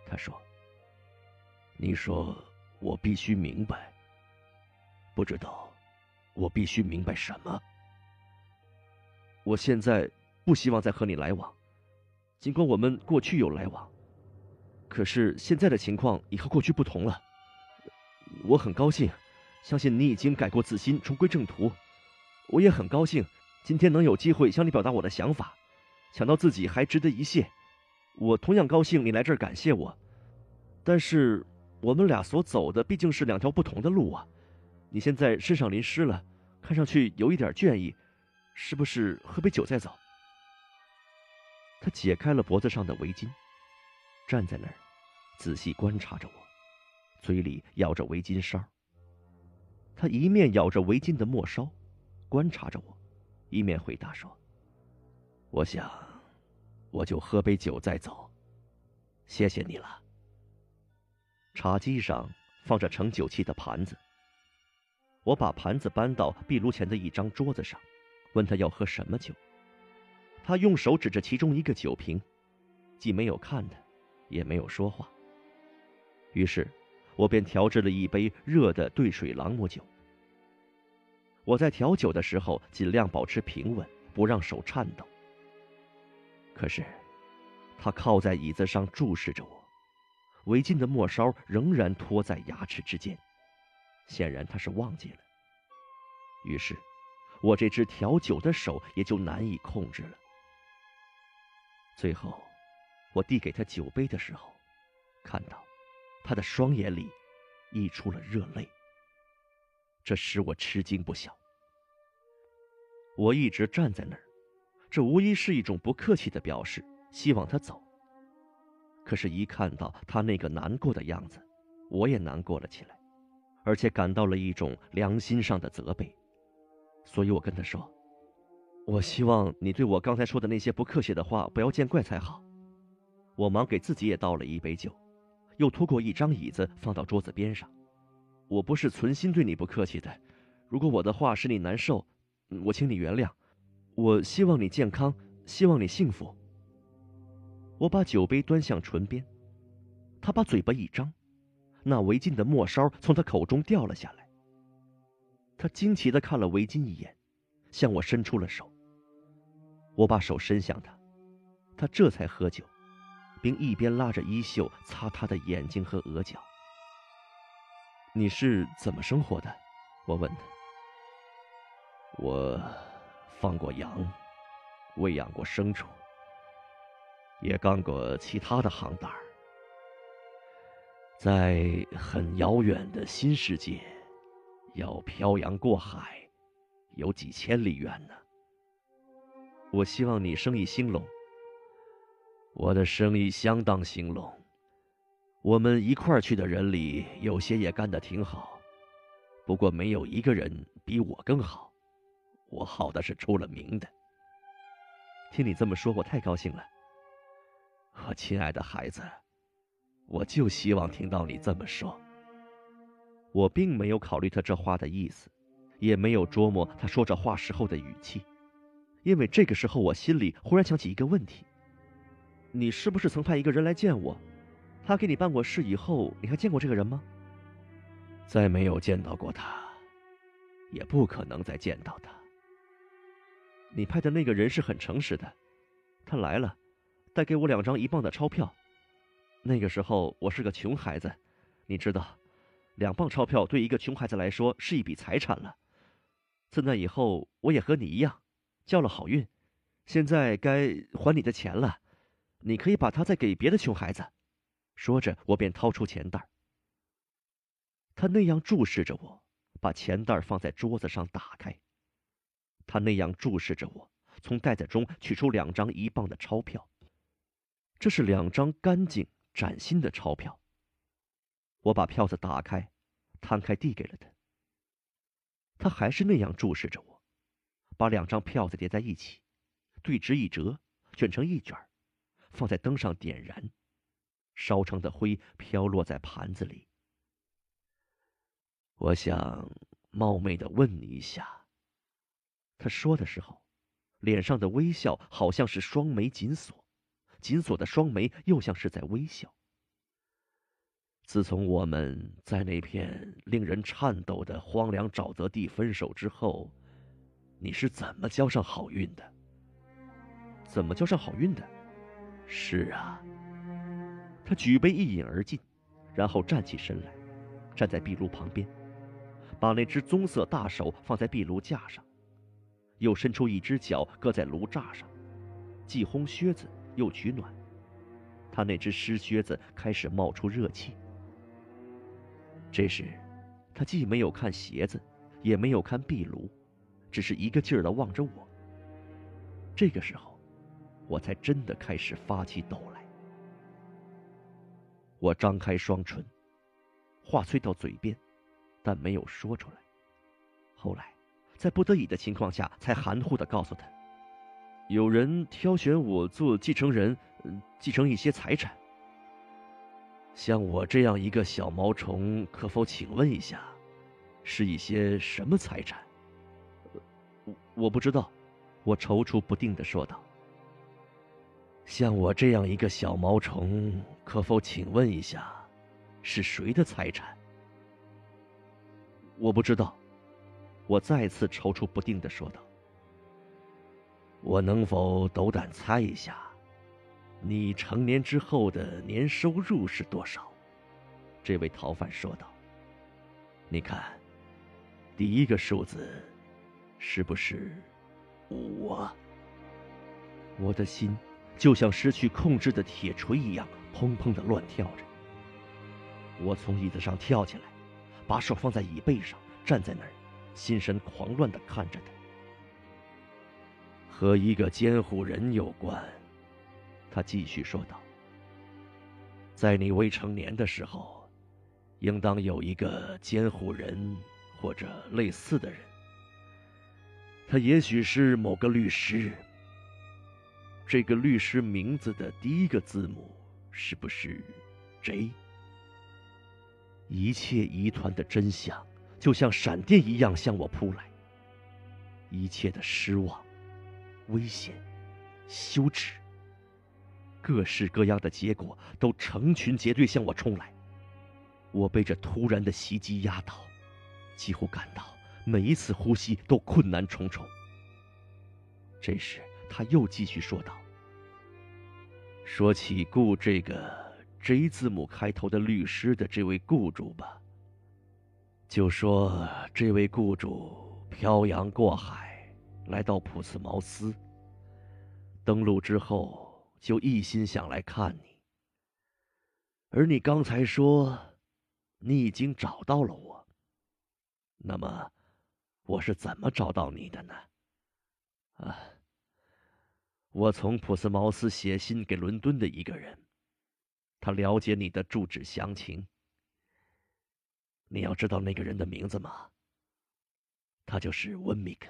他说：“你说我必须明白，不知道我必须明白什么？我现在不希望再和你来往，尽管我们过去有来往，可是现在的情况已和过去不同了。我很高兴，相信你已经改过自新，重归正途。我也很高兴。”今天能有机会向你表达我的想法，想到自己还值得一谢，我同样高兴你来这儿感谢我。但是我们俩所走的毕竟是两条不同的路啊！你现在身上淋湿了，看上去有一点倦意，是不是喝杯酒再走？他解开了脖子上的围巾，站在那儿，仔细观察着我，嘴里咬着围巾梢。他一面咬着围巾的末梢，观察着我。一面回答说：“我想，我就喝杯酒再走。谢谢你了。”茶几上放着盛酒器的盘子。我把盘子搬到壁炉前的一张桌子上，问他要喝什么酒。他用手指着其中一个酒瓶，既没有看他，也没有说话。于是，我便调制了一杯热的兑水朗姆酒。我在调酒的时候，尽量保持平稳，不让手颤抖。可是，他靠在椅子上注视着我，围巾的末梢仍然托在牙齿之间，显然他是忘记了。于是，我这只调酒的手也就难以控制了。最后，我递给他酒杯的时候，看到他的双眼里溢出了热泪。这使我吃惊不小。我一直站在那儿，这无疑是一种不客气的表示，希望他走。可是，一看到他那个难过的样子，我也难过了起来，而且感到了一种良心上的责备。所以我跟他说：“我希望你对我刚才说的那些不客气的话不要见怪才好。”我忙给自己也倒了一杯酒，又拖过一张椅子放到桌子边上。我不是存心对你不客气的，如果我的话使你难受，我请你原谅。我希望你健康，希望你幸福。我把酒杯端向唇边，他把嘴巴一张，那围巾的末梢从他口中掉了下来。他惊奇的看了围巾一眼，向我伸出了手。我把手伸向他，他这才喝酒，并一边拉着衣袖擦他的眼睛和额角。你是怎么生活的？我问他。我放过羊，喂养过牲畜，也干过其他的行当。在很遥远的新世界。要漂洋过海，有几千里远呢。我希望你生意兴隆。我的生意相当兴隆。我们一块儿去的人里，有些也干得挺好，不过没有一个人比我更好。我好的是出了名的。听你这么说，我太高兴了。我亲爱的孩子，我就希望听到你这么说。我并没有考虑他这话的意思，也没有琢磨他说这话时候的语气，因为这个时候我心里忽然想起一个问题：你是不是曾派一个人来见我？他给你办过事以后，你还见过这个人吗？再没有见到过他，也不可能再见到他。你派的那个人是很诚实的，他来了，带给我两张一磅的钞票。那个时候我是个穷孩子，你知道。两磅钞票对一个穷孩子来说是一笔财产了。自那以后，我也和你一样，交了好运。现在该还你的钱了，你可以把它再给别的穷孩子。说着，我便掏出钱袋。他那样注视着我，把钱袋放在桌子上打开。他那样注视着我，从袋子中取出两张一磅的钞票。这是两张干净崭新的钞票。我把票子打开，摊开递给了他。他还是那样注视着我，把两张票子叠在一起，对折一折，卷成一卷，放在灯上点燃，烧成的灰飘落在盘子里。我想冒昧的问你一下。他说的时候，脸上的微笑好像是双眉紧锁，紧锁的双眉又像是在微笑。自从我们在那片令人颤抖的荒凉沼泽地分手之后，你是怎么交上好运的？怎么交上好运的？是啊。他举杯一饮而尽，然后站起身来，站在壁炉旁边，把那只棕色大手放在壁炉架上，又伸出一只脚搁在炉栅上，既烘靴子又取暖。他那只湿靴子开始冒出热气。这时，他既没有看鞋子，也没有看壁炉，只是一个劲儿的望着我。这个时候，我才真的开始发起抖来。我张开双唇，话催到嘴边，但没有说出来。后来，在不得已的情况下，才含糊的告诉他：“有人挑选我做继承人，继承一些财产。”像我这样一个小毛虫，可否请问一下，是一些什么财产？我我不知道，我踌躇不定的说道。像我这样一个小毛虫，可否请问一下，是谁的财产？我不知道，我再次踌躇不定的说道。我能否斗胆猜一下？你成年之后的年收入是多少？这位逃犯说道。你看，第一个数字是不是五啊？我的心就像失去控制的铁锤一样，砰砰的乱跳着。我从椅子上跳起来，把手放在椅背上，站在那儿，心神狂乱的看着他。和一个监护人有关。他继续说道：“在你未成年的时候，应当有一个监护人或者类似的人。他也许是某个律师。这个律师名字的第一个字母是不是 J？一切疑团的真相就像闪电一样向我扑来。一切的失望、危险、羞耻，各式各样的结果都成群结队向我冲来。我被这突然的袭击压倒，几乎感到每一次呼吸都困难重重。这时，他又继续说道：“说起雇这个 J 字母开头的律师的这位雇主吧，就说这位雇主。”漂洋过海来到普茨茅斯，登陆之后就一心想来看你。而你刚才说你已经找到了我，那么我是怎么找到你的呢？啊，我从普斯茅斯写信给伦敦的一个人，他了解你的住址详情。你要知道那个人的名字吗？他就是温米克。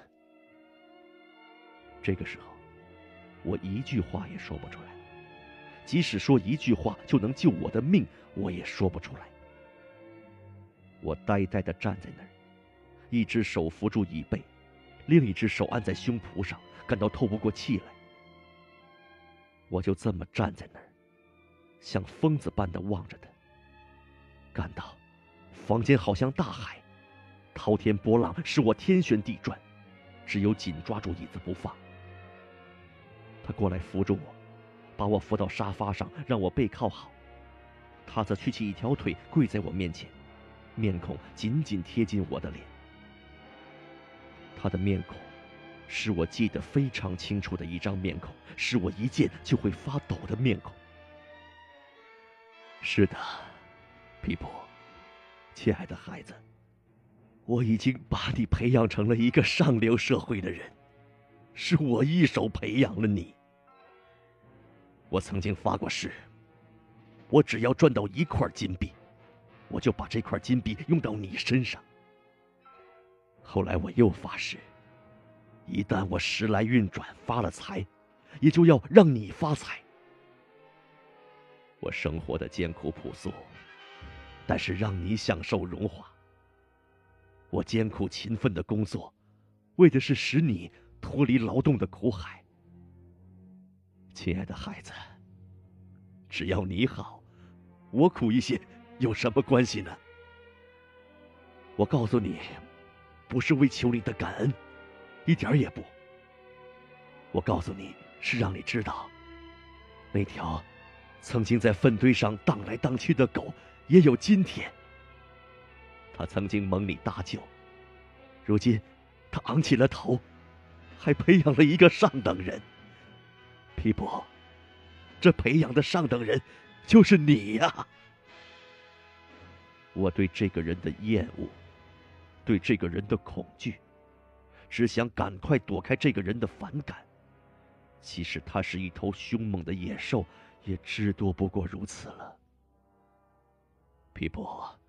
这个时候，我一句话也说不出来，即使说一句话就能救我的命，我也说不出来。我呆呆的站在那儿，一只手扶住椅背，另一只手按在胸脯上，感到透不过气来。我就这么站在那儿，像疯子般的望着他，感到房间好像大海。滔天波浪使我天旋地转，只有紧抓住椅子不放。他过来扶住我，把我扶到沙发上，让我背靠好。他则屈起一条腿，跪在我面前，面孔紧紧贴近我的脸。他的面孔，是我记得非常清楚的一张面孔，是我一见就会发抖的面孔。是的，皮普，亲爱的孩子。我已经把你培养成了一个上流社会的人，是我一手培养了你。我曾经发过誓，我只要赚到一块金币，我就把这块金币用到你身上。后来我又发誓，一旦我时来运转发了财，也就要让你发财。我生活的艰苦朴素，但是让你享受荣华。我艰苦勤奋的工作，为的是使你脱离劳动的苦海。亲爱的孩子，只要你好，我苦一些有什么关系呢？我告诉你，不是为求你的感恩，一点也不。我告诉你是让你知道，那条曾经在粪堆上荡来荡去的狗也有今天。他曾经蒙你搭救，如今他昂起了头，还培养了一个上等人。皮博，这培养的上等人就是你呀！我对这个人的厌恶，对这个人的恐惧，只想赶快躲开这个人的反感。其实他是一头凶猛的野兽，也至多不过如此了。皮博。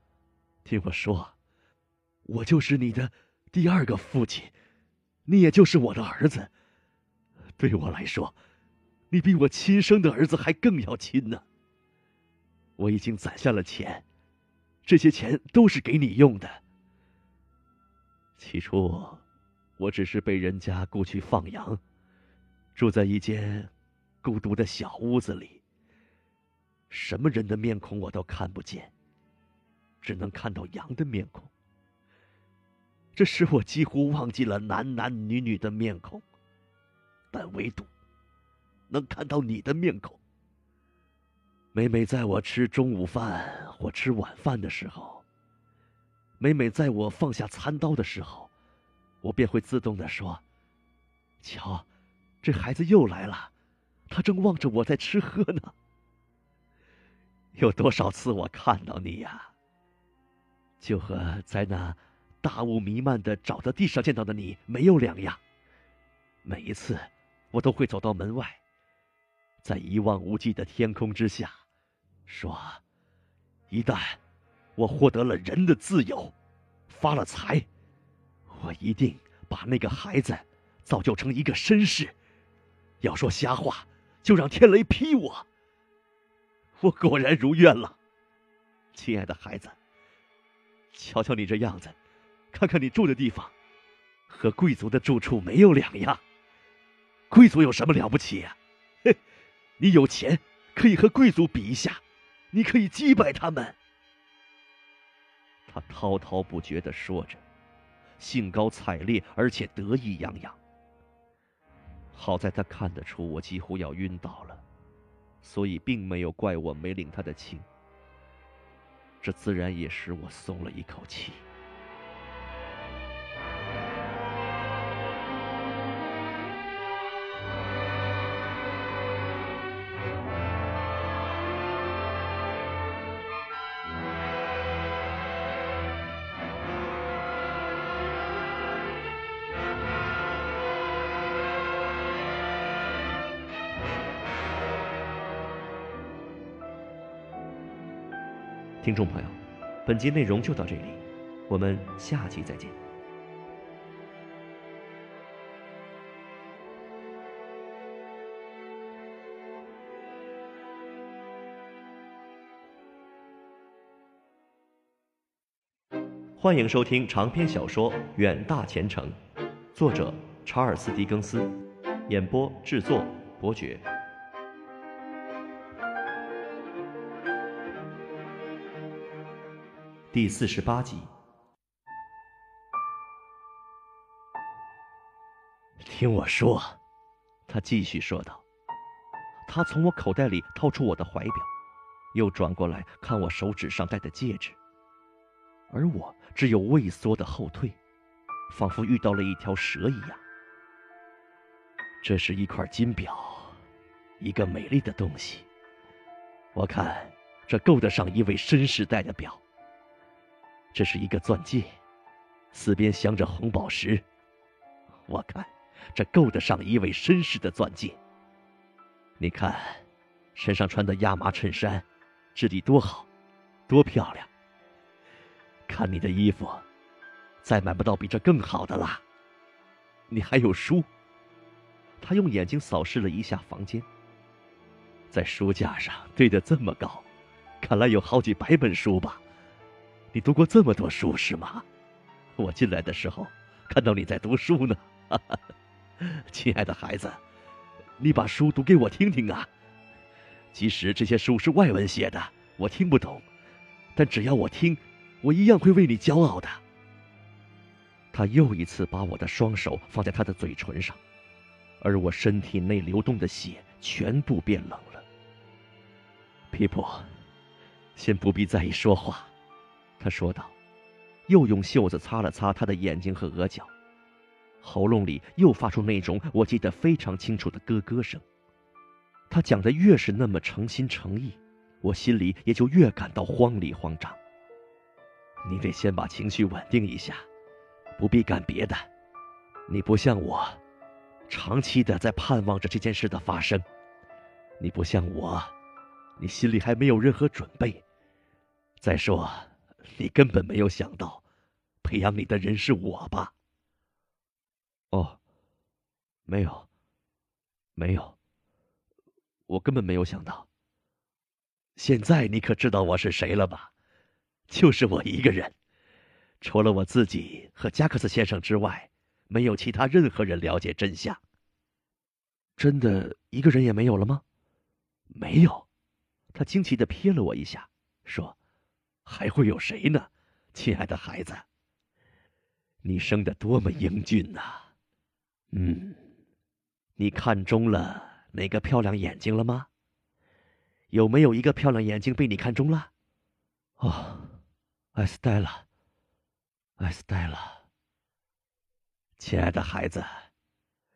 听我说，我就是你的第二个父亲，你也就是我的儿子。对我来说，你比我亲生的儿子还更要亲呢。我已经攒下了钱，这些钱都是给你用的。起初，我只是被人家雇去放羊，住在一间孤独的小屋子里，什么人的面孔我都看不见。只能看到羊的面孔，这使我几乎忘记了男男女女的面孔，但唯独能看到你的面孔。每每在我吃中午饭或吃晚饭的时候，每每在我放下餐刀的时候，我便会自动的说：“瞧，这孩子又来了，他正望着我在吃喝呢。”有多少次我看到你呀？就和在那大雾弥漫的沼泽地上见到的你没有两样。每一次，我都会走到门外，在一望无际的天空之下，说：“一旦我获得了人的自由，发了财，我一定把那个孩子造就成一个绅士。要说瞎话，就让天雷劈我。我果然如愿了，亲爱的孩子。瞧瞧你这样子，看看你住的地方，和贵族的住处没有两样。贵族有什么了不起呀？嘿，你有钱，可以和贵族比一下，你可以击败他们。他滔滔不绝的说着，兴高采烈，而且得意洋洋。好在他看得出我几乎要晕倒了，所以并没有怪我没领他的情。这自然也使我松了一口气。听众朋友，本集内容就到这里，我们下期再见。欢迎收听长篇小说《远大前程》，作者查尔斯·狄更斯，演播制作伯爵。第四十八集，听我说，他继续说道。他从我口袋里掏出我的怀表，又转过来看我手指上戴的戒指，而我只有畏缩的后退，仿佛遇到了一条蛇一样。这是一块金表，一个美丽的东西。我看，这够得上一位绅士戴的表。这是一个钻戒，四边镶着红宝石。我看，这够得上一位绅士的钻戒。你看，身上穿的亚麻衬衫，质地多好，多漂亮。看你的衣服，再买不到比这更好的啦。你还有书。他用眼睛扫视了一下房间，在书架上堆得这么高，看来有好几百本书吧。你读过这么多书是吗？我进来的时候看到你在读书呢，亲爱的孩子，你把书读给我听听啊。即使这些书是外文写的，我听不懂，但只要我听，我一样会为你骄傲的。他又一次把我的双手放在他的嘴唇上，而我身体内流动的血全部变冷了。皮普，先不必在意说话。他说道，又用袖子擦了擦他的眼睛和额角，喉咙里又发出那种我记得非常清楚的咯咯声。他讲的越是那么诚心诚意，我心里也就越感到慌里慌张。你得先把情绪稳定一下，不必干别的。你不像我，长期的在盼望着这件事的发生。你不像我，你心里还没有任何准备。再说。你根本没有想到，培养你的人是我吧？哦，没有，没有，我根本没有想到。现在你可知道我是谁了吧？就是我一个人，除了我自己和加克斯先生之外，没有其他任何人了解真相。真的一个人也没有了吗？没有。他惊奇的瞥了我一下，说。还会有谁呢，亲爱的孩子？你生的多么英俊呐！嗯，你看中了哪个漂亮眼睛了吗？有没有一个漂亮眼睛被你看中了？哦，艾斯黛拉，艾斯黛拉，亲爱的孩子，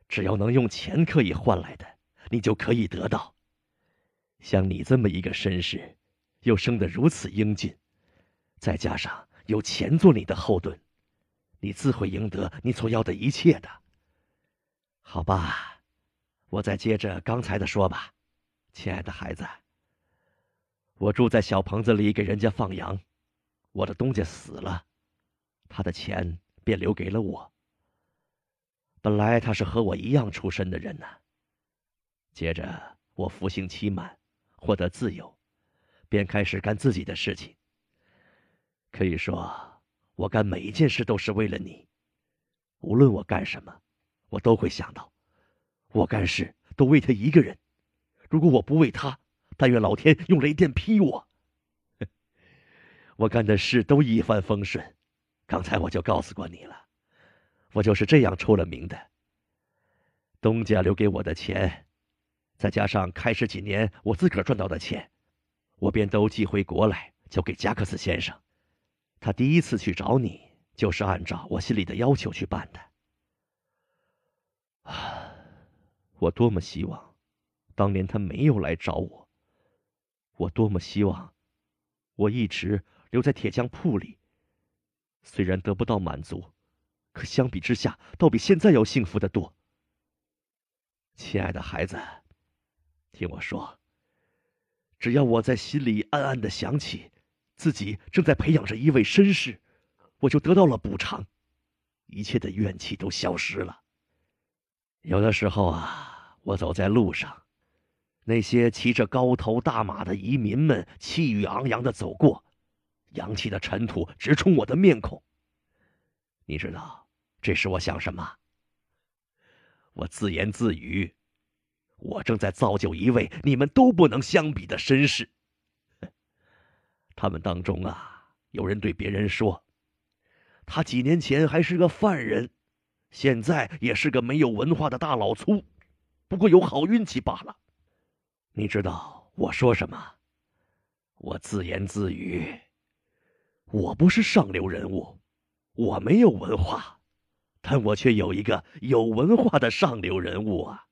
只要能用钱可以换来的，你就可以得到。像你这么一个绅士，又生得如此英俊。再加上有钱做你的后盾，你自会赢得你所要的一切的。好吧，我再接着刚才的说吧，亲爱的孩子。我住在小棚子里给人家放羊，我的东家死了，他的钱便留给了我。本来他是和我一样出身的人呢。接着我服刑期满，获得自由，便开始干自己的事情。可以说，我干每一件事都是为了你。无论我干什么，我都会想到，我干事都为他一个人。如果我不为他，但愿老天用雷电劈我。我干的事都一帆风顺，刚才我就告诉过你了，我就是这样出了名的。东家留给我的钱，再加上开始几年我自个儿赚到的钱，我便都寄回国来，交给加克斯先生。他第一次去找你，就是按照我心里的要求去办的。啊，我多么希望，当年他没有来找我。我多么希望，我一直。留在铁匠铺里，虽然得不到满足，可相比之下，倒比现在要幸福的多。亲爱的孩子，听我说，只要我在心里暗暗的想起自己正在培养着一位绅士，我就得到了补偿，一切的怨气都消失了。有的时候啊，我走在路上，那些骑着高头大马的移民们气宇昂扬的走过。扬起的尘土直冲我的面孔。你知道，这时我想什么？我自言自语：我正在造就一位你们都不能相比的绅士。他们当中啊，有人对别人说，他几年前还是个犯人，现在也是个没有文化的大老粗，不过有好运气罢了。你知道我说什么？我自言自语。我不是上流人物，我没有文化，但我却有一个有文化的上流人物啊。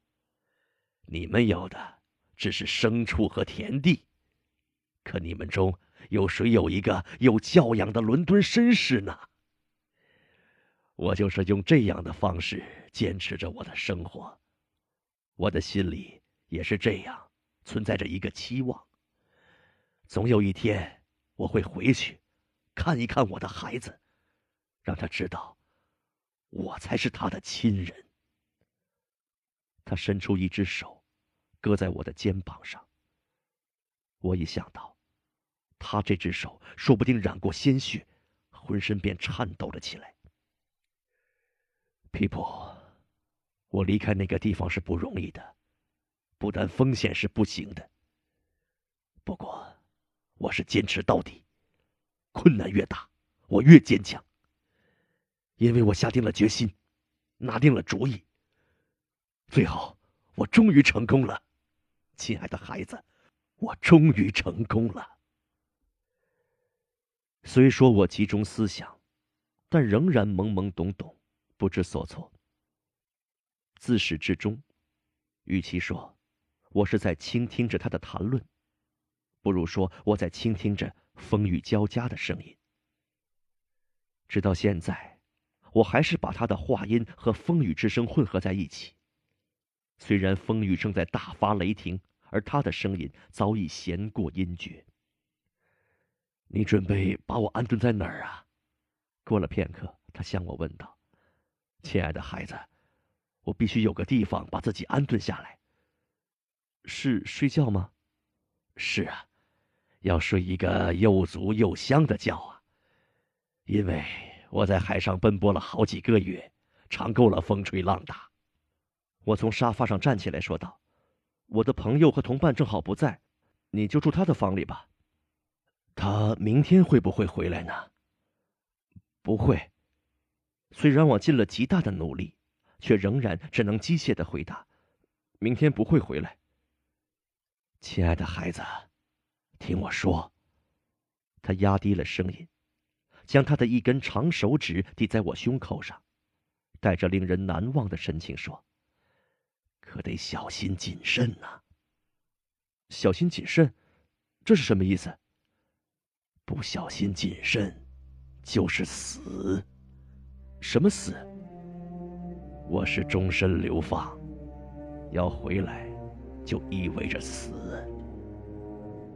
你们有的只是牲畜和田地，可你们中有谁有一个有教养的伦敦绅士呢？我就是用这样的方式坚持着我的生活，我的心里也是这样存在着一个期望。总有一天我会回去。看一看我的孩子，让他知道，我才是他的亲人。他伸出一只手，搁在我的肩膀上。我一想到，他这只手说不定染过鲜血，浑身便颤抖了起来。皮普，我离开那个地方是不容易的，不但风险是不行的。不过，我是坚持到底。困难越大，我越坚强。因为我下定了决心，拿定了主意。最后，我终于成功了，亲爱的孩子，我终于成功了。虽说我集中思想，但仍然懵懵懂懂，不知所措。自始至终，与其说我是在倾听着他的谈论，不如说我在倾听着。风雨交加的声音，直到现在，我还是把他的话音和风雨之声混合在一起。虽然风雨正在大发雷霆，而他的声音早已弦过音绝。你准备把我安顿在哪儿啊？过了片刻，他向我问道：“亲爱的孩子，我必须有个地方把自己安顿下来。是睡觉吗？是啊。”要睡一个又足又香的觉啊！因为我在海上奔波了好几个月，尝够了风吹浪打。我从沙发上站起来说道：“我的朋友和同伴正好不在，你就住他的房里吧。他明天会不会回来呢？”“不会。”虽然我尽了极大的努力，却仍然只能机械的回答：“明天不会回来。”亲爱的孩子。听我说。他压低了声音，将他的一根长手指抵在我胸口上，带着令人难忘的神情说：“可得小心谨慎呐。”小心谨慎，这是什么意思？不小心谨慎，就是死。什么死？我是终身流放，要回来，就意味着死。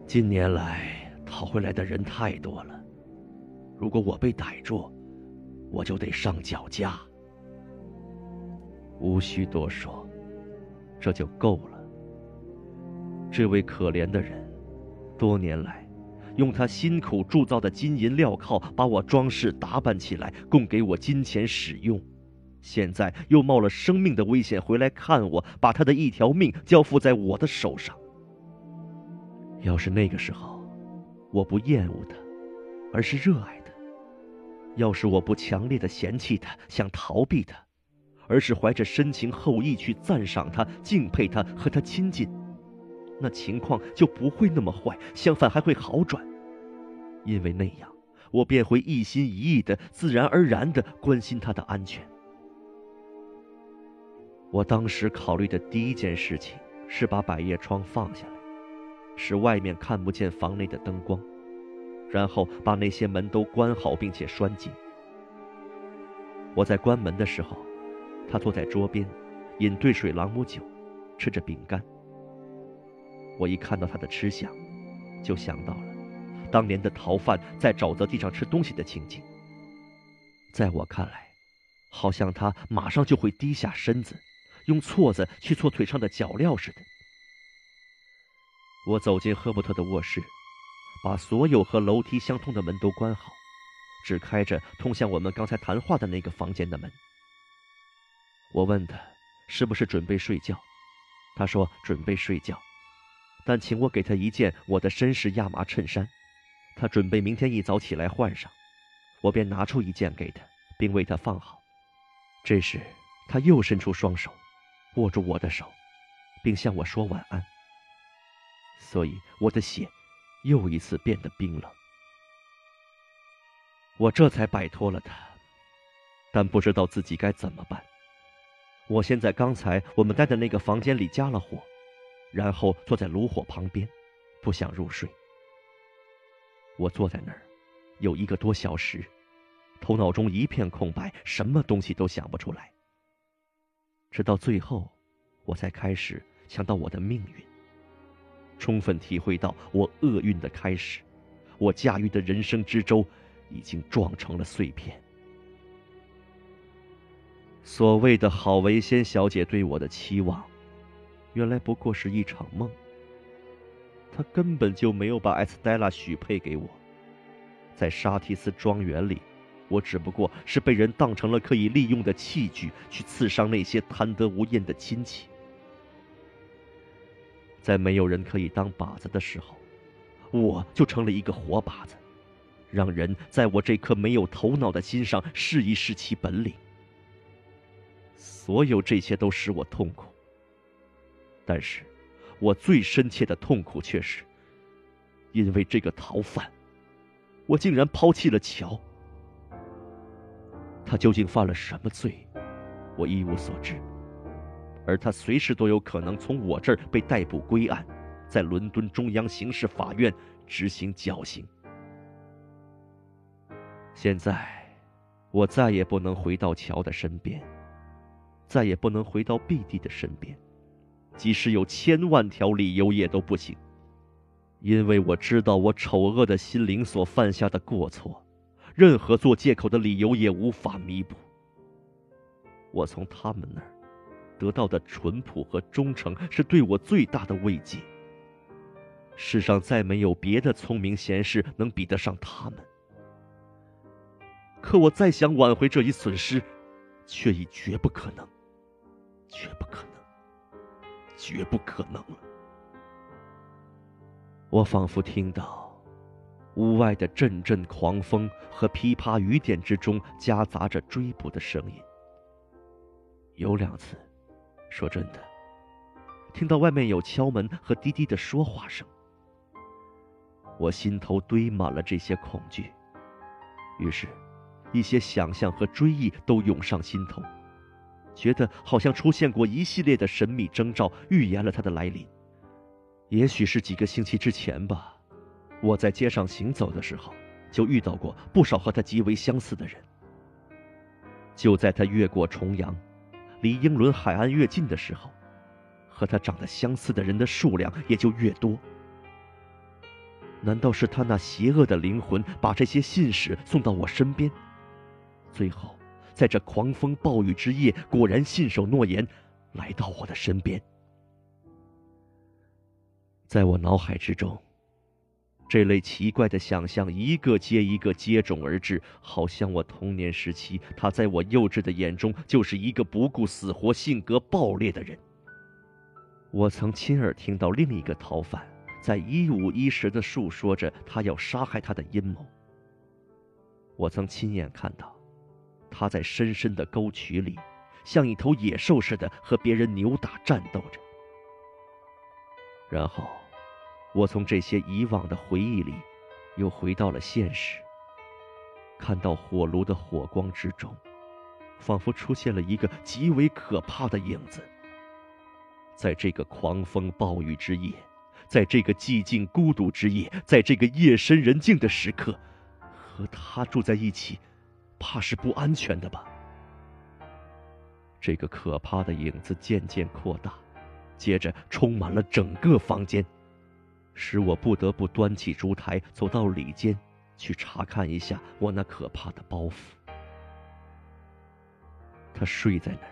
近年来逃回来的人太多了，如果我被逮住，我就得上绞架。无需多说，这就够了。这位可怜的人，多年来用他辛苦铸造的金银镣铐把我装饰打扮起来，供给我金钱使用，现在又冒了生命的危险回来看我，把他的一条命交付在我的手上。要是那个时候，我不厌恶他，而是热爱他；要是我不强烈的嫌弃他，想逃避他，而是怀着深情厚意去赞赏他、敬佩他、和他亲近，那情况就不会那么坏，相反还会好转，因为那样我便会一心一意的、自然而然的关心他的安全。我当时考虑的第一件事情是把百叶窗放下来。使外面看不见房内的灯光，然后把那些门都关好，并且拴紧。我在关门的时候，他坐在桌边，饮兑水朗姆酒，吃着饼干。我一看到他的吃相，就想到了当年的逃犯在沼泽地上吃东西的情景。在我看来，好像他马上就会低下身子，用锉子去锉腿上的脚镣似的。我走进赫伯特的卧室，把所有和楼梯相通的门都关好，只开着通向我们刚才谈话的那个房间的门。我问他是不是准备睡觉，他说准备睡觉，但请我给他一件我的绅士亚麻衬衫，他准备明天一早起来换上。我便拿出一件给他，并为他放好。这时，他又伸出双手，握住我的手，并向我说晚安。所以我的血又一次变得冰冷，我这才摆脱了他，但不知道自己该怎么办。我先在刚才我们待的那个房间里加了火，然后坐在炉火旁边，不想入睡。我坐在那儿有一个多小时，头脑中一片空白，什么东西都想不出来。直到最后，我才开始想到我的命运。充分体会到我厄运的开始，我驾驭的人生之舟已经撞成了碎片。所谓的郝维先小姐对我的期望，原来不过是一场梦。他根本就没有把艾斯黛拉许配给我，在沙提斯庄园里，我只不过是被人当成了可以利用的器具，去刺伤那些贪得无厌的亲戚。在没有人可以当靶子的时候，我就成了一个活靶子，让人在我这颗没有头脑的心上试一试其本领。所有这些都使我痛苦，但是，我最深切的痛苦却是，因为这个逃犯，我竟然抛弃了乔。他究竟犯了什么罪，我一无所知。而他随时都有可能从我这儿被逮捕归案，在伦敦中央刑事法院执行绞刑。现在，我再也不能回到乔的身边，再也不能回到毕弟的身边，即使有千万条理由也都不行，因为我知道我丑恶的心灵所犯下的过错，任何做借口的理由也无法弥补。我从他们那儿。得到的淳朴和忠诚是对我最大的慰藉。世上再没有别的聪明贤士能比得上他们。可我再想挽回这一损失，却已绝不可能，绝不可能，绝不可能了。我仿佛听到屋外的阵阵狂风和噼啪雨点之中夹杂着追捕的声音。有两次。说真的，听到外面有敲门和滴滴的说话声，我心头堆满了这些恐惧。于是，一些想象和追忆都涌上心头，觉得好像出现过一系列的神秘征兆，预言了他的来临。也许是几个星期之前吧，我在街上行走的时候，就遇到过不少和他极为相似的人。就在他越过重洋。离英伦海岸越近的时候，和他长得相似的人的数量也就越多。难道是他那邪恶的灵魂把这些信使送到我身边，最后在这狂风暴雨之夜，果然信守诺言，来到我的身边。在我脑海之中，这类奇怪的想象一个接一个接踵而至，好像我童年时期，他在我幼稚的眼中就是一个不顾死活、性格暴烈的人。我曾亲耳听到另一个逃犯在一五一十的述说着他要杀害他的阴谋。我曾亲眼看到，他在深深的沟渠里，像一头野兽似的和别人扭打战斗着。然后，我从这些以往的回忆里，又回到了现实。看到火炉的火光之中，仿佛出现了一个极为可怕的影子。在这个狂风暴雨之夜，在这个寂静孤独之夜，在这个夜深人静的时刻。和他住在一起，怕是不安全的吧？这个可怕的影子渐渐扩大，接着充满了整个房间，使我不得不端起烛台，走到里间，去查看一下我那可怕的包袱。他睡在那儿，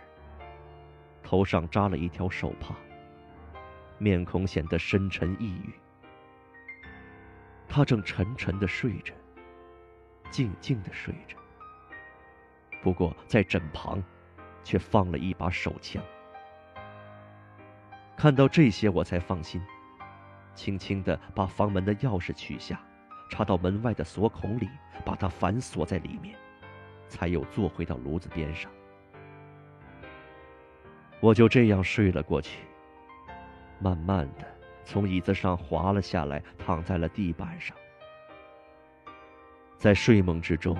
头上扎了一条手帕，面孔显得深沉抑郁。他正沉沉的睡着。静静的睡着，不过在枕旁，却放了一把手枪。看到这些，我才放心，轻轻的把房门的钥匙取下，插到门外的锁孔里，把它反锁在里面，才又坐回到炉子边上。我就这样睡了过去，慢慢的从椅子上滑了下来，躺在了地板上。在睡梦之中，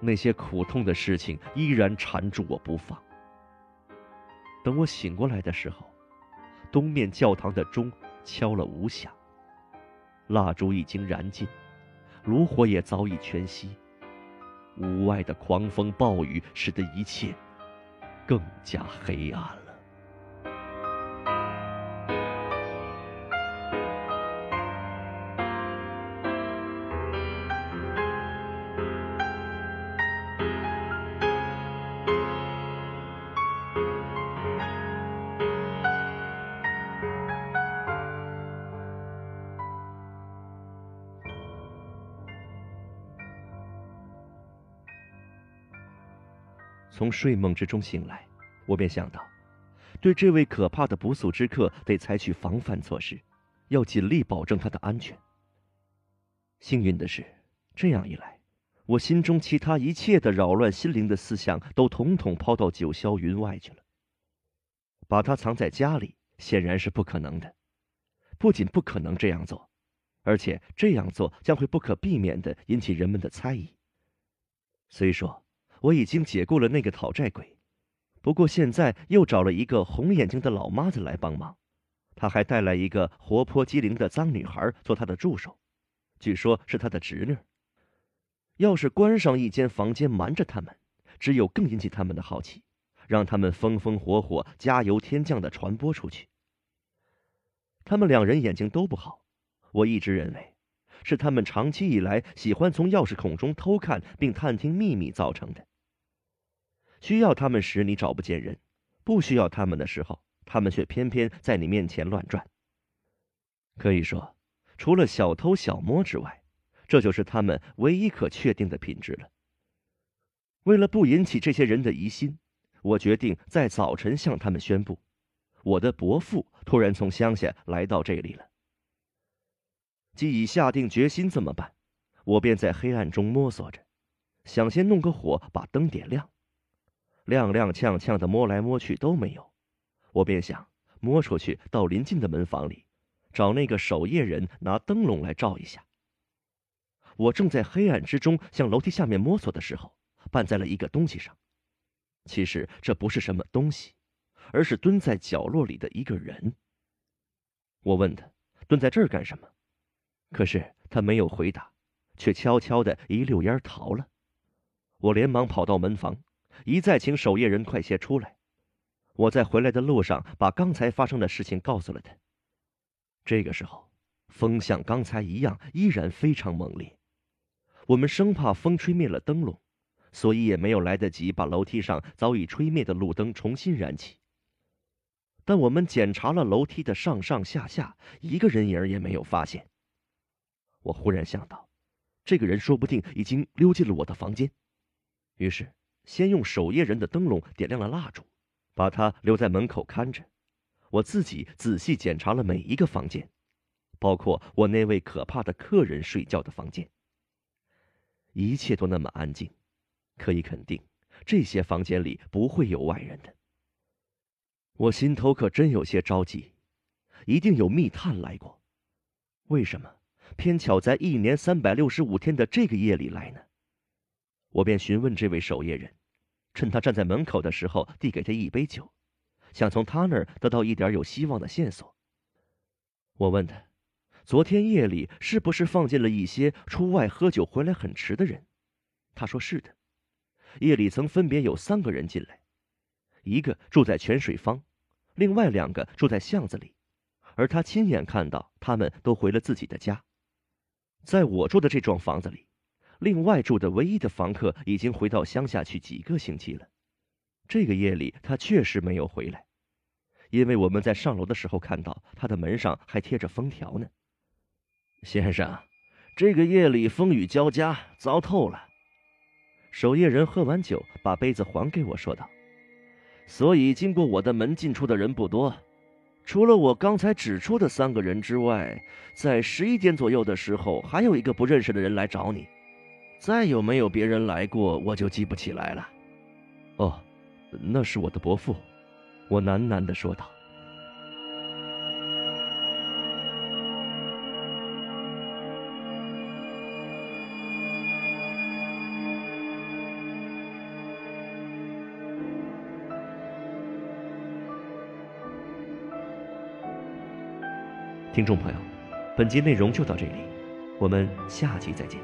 那些苦痛的事情依然缠住我不放。等我醒过来的时候，东面教堂的钟敲了五响，蜡烛已经燃尽，炉火也早已全熄。屋外的狂风暴雨使得一切更加黑暗了。睡梦之中醒来，我便想到，对这位可怕的不速之客得采取防范措施，要尽力保证他的安全。幸运的是，这样一来，我心中其他一切的扰乱心灵的思想都统统抛到九霄云外去了。把他藏在家里显然是不可能的，不仅不可能这样做，而且这样做将会不可避免的引起人们的猜疑。虽说。我已经解雇了那个讨债鬼，不过现在又找了一个红眼睛的老妈子来帮忙，他还带来一个活泼机灵的脏女孩做他的助手，据说是他的侄女。要是关上一间房间瞒着他们，只有更引起他们的好奇，让他们风风火火、加油添酱的传播出去。他们两人眼睛都不好，我一直认为，是他们长期以来喜欢从钥匙孔中偷看并探听秘密造成的。需要他们时，你找不见人；不需要他们的时候，他们却偏偏在你面前乱转。可以说，除了小偷小摸之外，这就是他们唯一可确定的品质了。为了不引起这些人的疑心，我决定在早晨向他们宣布，我的伯父突然从乡下来到这里了。既已下定决心这么办，我便在黑暗中摸索着，想先弄个火把灯点亮。踉踉跄跄的摸来摸去都没有，我便想摸出去到邻近的门房里，找那个守夜人拿灯笼来照一下。我正在黑暗之中向楼梯下面摸索的时候，绊在了一个东西上。其实这不是什么东西，而是蹲在角落里的一个人。我问他蹲在这儿干什么，可是他没有回答，却悄悄的一溜烟逃了。我连忙跑到门房。一再请守夜人快些出来。我在回来的路上把刚才发生的事情告诉了他。这个时候，风像刚才一样依然非常猛烈。我们生怕风吹灭了灯笼，所以也没有来得及把楼梯上早已吹灭的路灯重新燃起。但我们检查了楼梯的上上下下，一个人影也没有发现。我忽然想到，这个人说不定已经溜进了我的房间，于是先用守夜人的灯笼点亮了蜡烛，把他留在门口看着。我自己仔细检查了每一个房间，包括我那位可怕的客人睡觉的房间。一切都那么安静，可以肯定，这些房间里不会有外人的。我心头可真有些着急，一定有密探来过。为什么偏巧在一年三百六十五天的这个夜里来呢？我便询问这位守夜人，趁他站在门口的时候，递给他一杯酒。想从他那儿得到一点有希望的线索。我问他，昨天夜里是不是放进了一些出外喝酒回来很迟的人？他说是的，夜里曾分别有三个人进来，一个住在泉水坊，另外两个住在巷子里，而他亲眼看到他们都回了自己的家。在我住的这幢房子里，另外住的唯一的房客已经回到乡下去几个星期了。这个夜里，他确实没有回来，因为我们在上楼的时候看到他的门上还贴着封条呢。先生，这个夜里风雨交加，糟透了。守夜人喝完酒，把杯子还给我，说道：“所以经过我的门进出的人不多，除了我刚才指出的三个人之外，在十一点左右的时候，还有一个不认识的人来找你。再有没有别人来过，我就记不起来了。”哦。那是我的伯父，我喃喃的说道。听众朋友，本集内容就到这里，我们下集再见。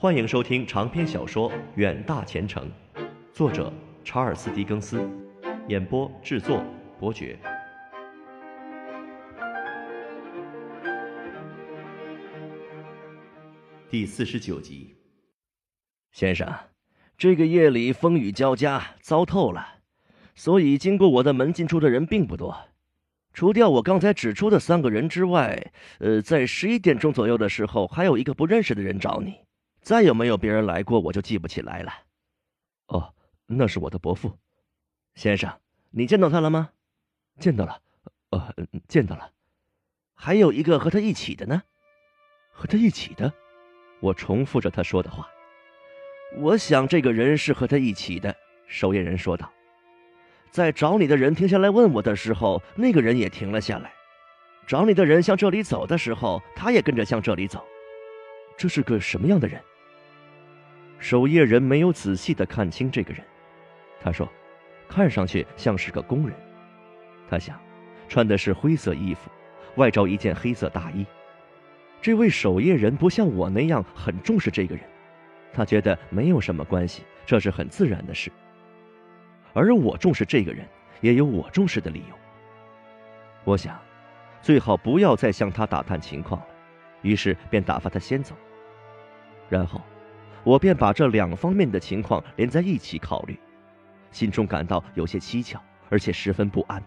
欢迎收听长篇小说《远大前程》，作者查尔斯·狄更斯，演播制作伯爵。第四十九集。先生，这个夜里风雨交加，糟透了，所以经过我的门进出的人并不多，除掉我刚才指出的三个人之外，呃，在十一点钟左右的时候，还有一个不认识的人找你。再有没有别人来过，我就记不起来了。哦，那是我的伯父，先生，你见到他了吗？见到了，呃，见到了。还有一个和他一起的呢，和他一起的。我重复着他说的话。我想这个人是和他一起的。守夜人说道。在找你的人停下来问我的时候，那个人也停了下来。找你的人向这里走的时候，他也跟着向这里走。这是个什么样的人？守夜人没有仔细的看清这个人，他说：“看上去像是个工人。”他想，穿的是灰色衣服，外罩一件黑色大衣。这位守夜人不像我那样很重视这个人，他觉得没有什么关系，这是很自然的事。而我重视这个人，也有我重视的理由。我想，最好不要再向他打探情况了，于是便打发他先走。然后。我便把这两方面的情况连在一起考虑，心中感到有些蹊跷，而且十分不安。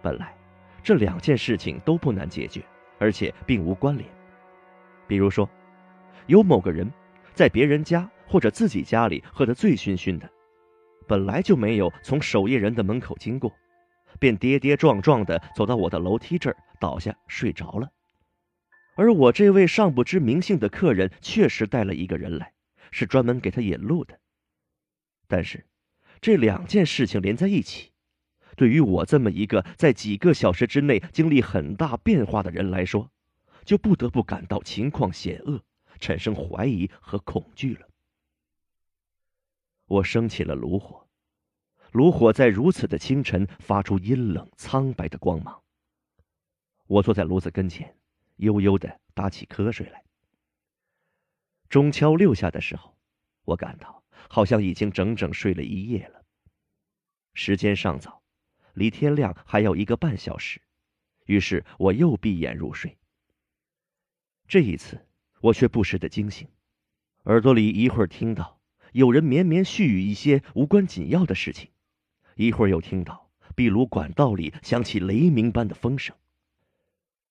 本来，这两件事情都不难解决，而且并无关联。比如说，有某个人在别人家或者自己家里喝得醉醺醺的，本来就没有从守夜人的门口经过，便跌跌撞撞地走到我的楼梯这儿，倒下睡着了。而我这位尚不知名姓的客人确实带了一个人来，是专门给他引路的。但是，这两件事情连在一起，对于我这么一个在几个小时之内经历很大变化的人来说，就不得不感到情况险恶，产生怀疑和恐惧了。我升起了炉火，炉火在如此的清晨发出阴冷苍白的光芒。我坐在炉子跟前。悠悠的打起瞌睡来。钟敲六下的时候，我感到好像已经整整睡了一夜了。时间尚早，离天亮还有一个半小时，于是我又闭眼入睡。这一次，我却不时的惊醒，耳朵里一会儿听到有人绵绵絮语一些无关紧要的事情，一会儿又听到壁炉管道里响起雷鸣般的风声。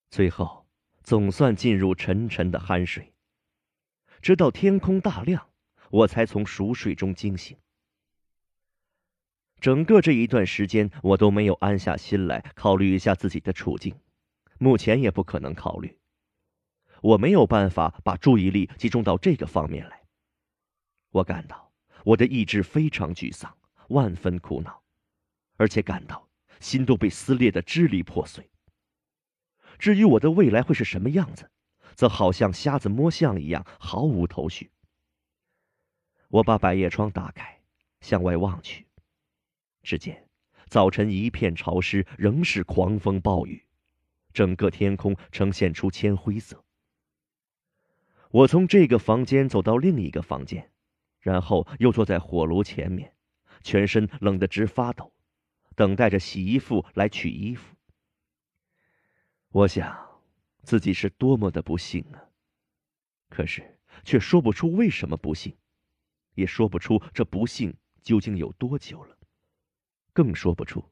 最后，总算进入沉沉的酣睡。直到天空大亮，我才从熟睡中惊醒。整个这一段时间，我都没有安下心来考虑一下自己的处境，目前也不可能考虑。我没有办法把注意力集中到这个方面来。我感到我的意志非常沮丧，万分苦恼，而且感到心都被撕裂的支离破碎。至于我的未来会是什么样子，则好像瞎子摸象一样，毫无头绪。我把百叶窗打开，向外望去。只见早晨一片潮湿，仍是狂风暴雨，整个天空呈现出铅灰色。我从这个房间走到另一个房间，然后又坐在火炉前面，全身冷得直发抖，等待着洗衣服来取衣服。我想，自己是多么的不幸啊！可是却说不出为什么不幸，也说不出这不幸究竟有多久了。更说不出，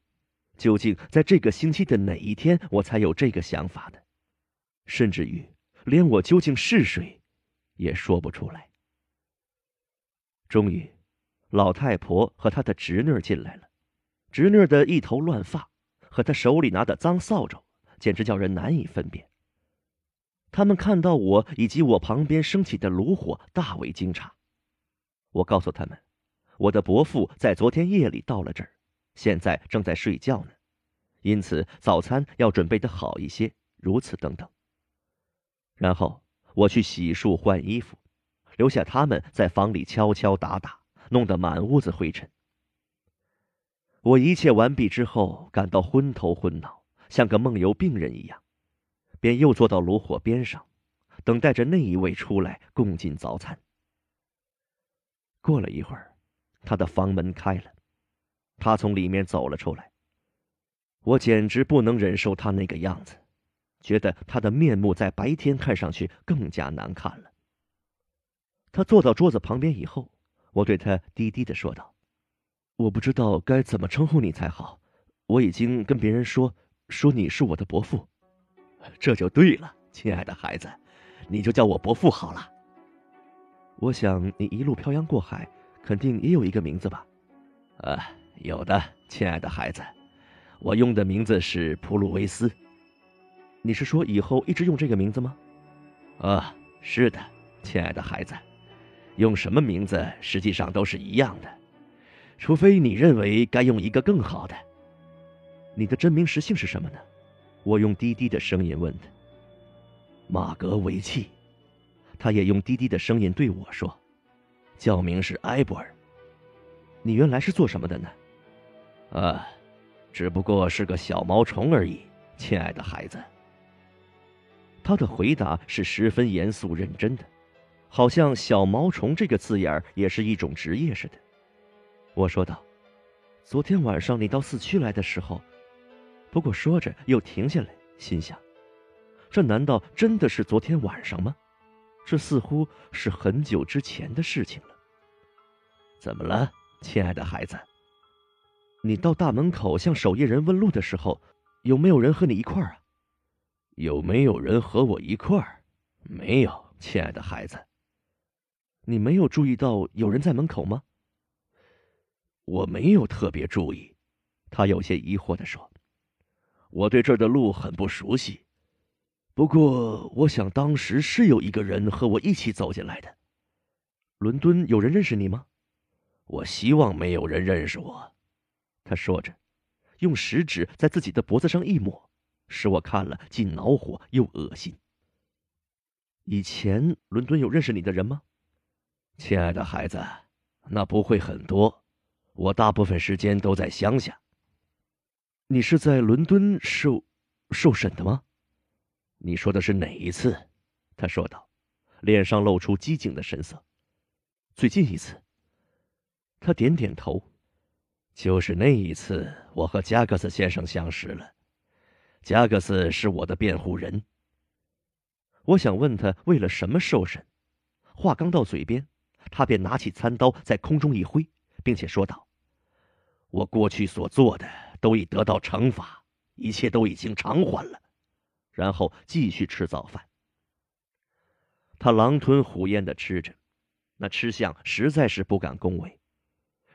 究竟在这个星期的哪一天，我才有这个想法的，甚至于连我究竟是谁，也说不出来。终于，老太婆和她的侄女进来了，侄女的一头乱发和她手里拿的脏扫帚，简直叫人难以分辨。他们看到我以及我旁边升起的炉火，大为惊诧。我告诉他们，我的伯父在昨天夜里到了这儿。现在正在睡觉呢，因此早餐要准备的好一些。如此等等。然后我去洗漱换衣服，留下他们在房里敲敲打打，弄得满屋子灰尘。我一切完毕之后，感到昏头昏脑，像个梦游病人一样，便又坐到炉火边上，等待着那一位出来共进早餐。过了一会儿，他的房门开了。他从里面走了出来，我简直不能忍受他那个样子，觉得他的面目在白天看上去更加难看了。他坐到桌子旁边以后，我对他低低的说道：“我不知道该怎么称呼你才好，我已经跟别人说说你是我的伯父，这就对了，亲爱的孩子，你就叫我伯父好了。我想你一路漂洋过海，肯定也有一个名字吧？啊。”有的，亲爱的孩子，我用的名字是普鲁维斯。你是说以后一直用这个名字吗？啊，是的，亲爱的孩子，用什么名字实际上都是一样的，除非你认为该用一个更好的。你的真名实姓是什么呢？我用低低的声音问他。马格维契，他也用低低的声音对我说，教名是埃博尔。你原来是做什么的呢？啊，只不过是个小毛虫而已，亲爱的孩子。他的回答是十分严肃认真的，好像“小毛虫”这个字眼也是一种职业似的。我说道：“昨天晚上你到四区来的时候，不过说着又停下来，心想：这难道真的是昨天晚上吗？这似乎是很久之前的事情了。怎么了，亲爱的孩子？”你到大门口向守夜人问路的时候，有没有人和你一块儿啊？有没有人和我一块儿？没有，亲爱的孩子。你没有注意到有人在门口吗？我没有特别注意。他有些疑惑的说：“我对这儿的路很不熟悉。不过，我想当时是有一个人和我一起走进来的。伦敦有人认识你吗？我希望没有人认识我。”他说着，用食指在自己的脖子上一抹，使我看了既恼火又恶心。以前伦敦有认识你的人吗，亲爱的孩子？那不会很多，我大部分时间都在乡下。你是在伦敦受受审的吗？你说的是哪一次？他说道，脸上露出机警的神色。最近一次。他点点头。就是那一次，我和加格斯先生相识了。加格斯是我的辩护人。我想问他为了什么受审，话刚到嘴边，他便拿起餐刀在空中一挥，并且说道：“我过去所做的都已得到惩罚，一切都已经偿还了。”然后继续吃早饭。他狼吞虎咽的吃着，那吃相实在是不敢恭维，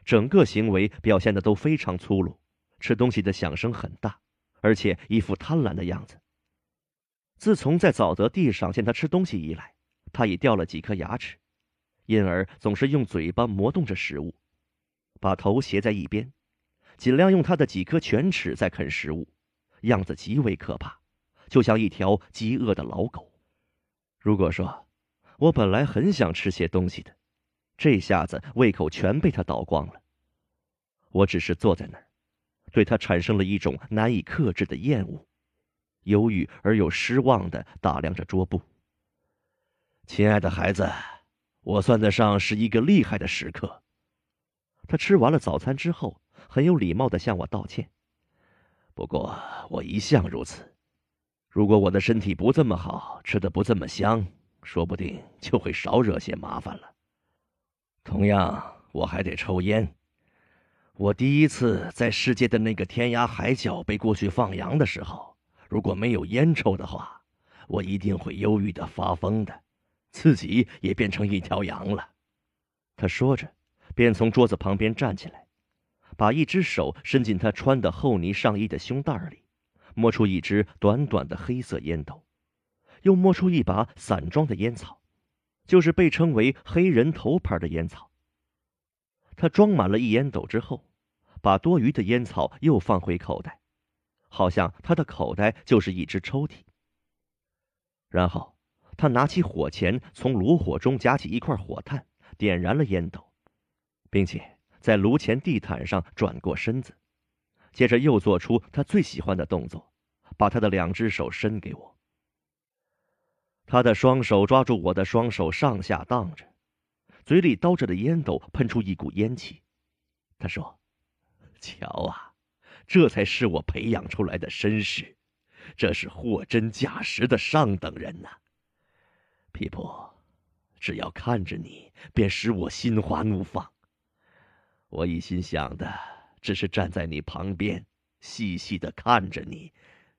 整个行为表现的都非常粗鲁，吃东西的响声很大，而且一副贪婪的样子。自从在沼泽地上见他吃东西以来，他已掉了几颗牙齿，因而总是用嘴巴磨动着食物，把头斜在一边，尽量用他的几颗犬齿在啃食物，样子极为可怕，就像一条饥饿的老狗。如果说，我本来很想吃些东西的，这下子胃口全被他倒光了。我只是坐在那儿，对他产生了一种难以克制的厌恶，忧郁而又失望的打量着桌布。亲爱的孩子，我算得上是一个厉害的食客。他吃完了早餐之后，很有礼貌的向我道歉。不过我一向如此，如果我的身体不这么好，吃的不这么香。说不定就会少惹些麻烦了。同样，我还得抽烟。我第一次在世界的那个天涯海角被过去放羊的时候，如果没有烟抽的话，我一定会忧郁的发疯的，自己也变成一条羊了。他说着，便从桌子旁边站起来，把一只手伸进他穿的厚呢上衣的胸袋里，摸出一支短短的黑色烟斗。又摸出一把散装的烟草，就是被称为“黑人头牌”的烟草。他装满了一烟斗之后，把多余的烟草又放回口袋，好像他的口袋就是一只抽屉。然后，他拿起火钳，从炉火中夹起一块火炭，点燃了烟斗，并且在炉前地毯上转过身子，接着又做出他最喜欢的动作，把他的两只手伸给我。他的双手抓住我的双手，上下荡着，嘴里叨着的烟斗喷出一股烟气。他说：“瞧啊，这才是我培养出来的绅士，这是货真价实的上等人呐。”皮普，只要看着你，便使我心花怒放。我一心想的只是站在你旁边，细细的看着你，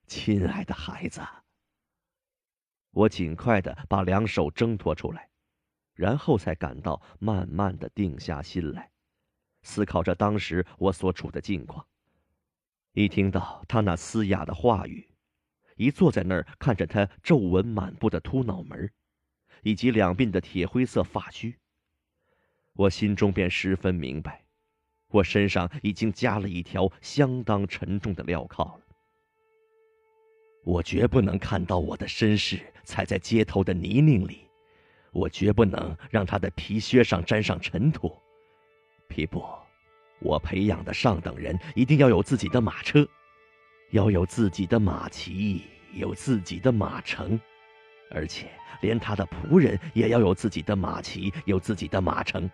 亲爱的孩子。我尽快的把两手挣脱出来，然后才感到慢慢的定下心来，思考着当时我所处的境况。一听到他那嘶哑的话语，一坐在那儿看着他皱纹满布的秃脑门，以及两鬓的铁灰色发须，我心中便十分明白，我身上已经加了一条相当沉重的镣铐了。我绝不能看到我的绅士踩在街头的泥泞里，我绝不能让他的皮靴上沾上尘土。皮布，我培养的上等人一定要有自己的马车，要有自己的马骑，有自己的马乘，而且连他的仆人也要有自己的马骑，有自己的马乘。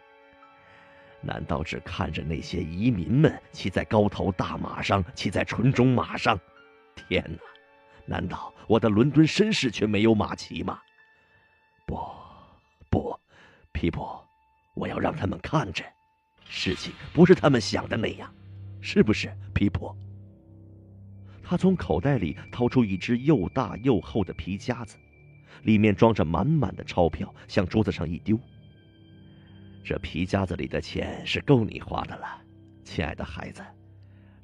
难道只看着那些移民们骑在高头大马上，骑在纯种马上？天哪！难道我的伦敦绅士却没有马骑吗？不，不，皮普，我要让他们看着，事情不是他们想的那样，是不是，皮普？他从口袋里掏出一只又大又厚的皮夹子，里面装着满满的钞票，向桌子上一丢。这皮夹子里的钱是够你花的了，亲爱的孩子，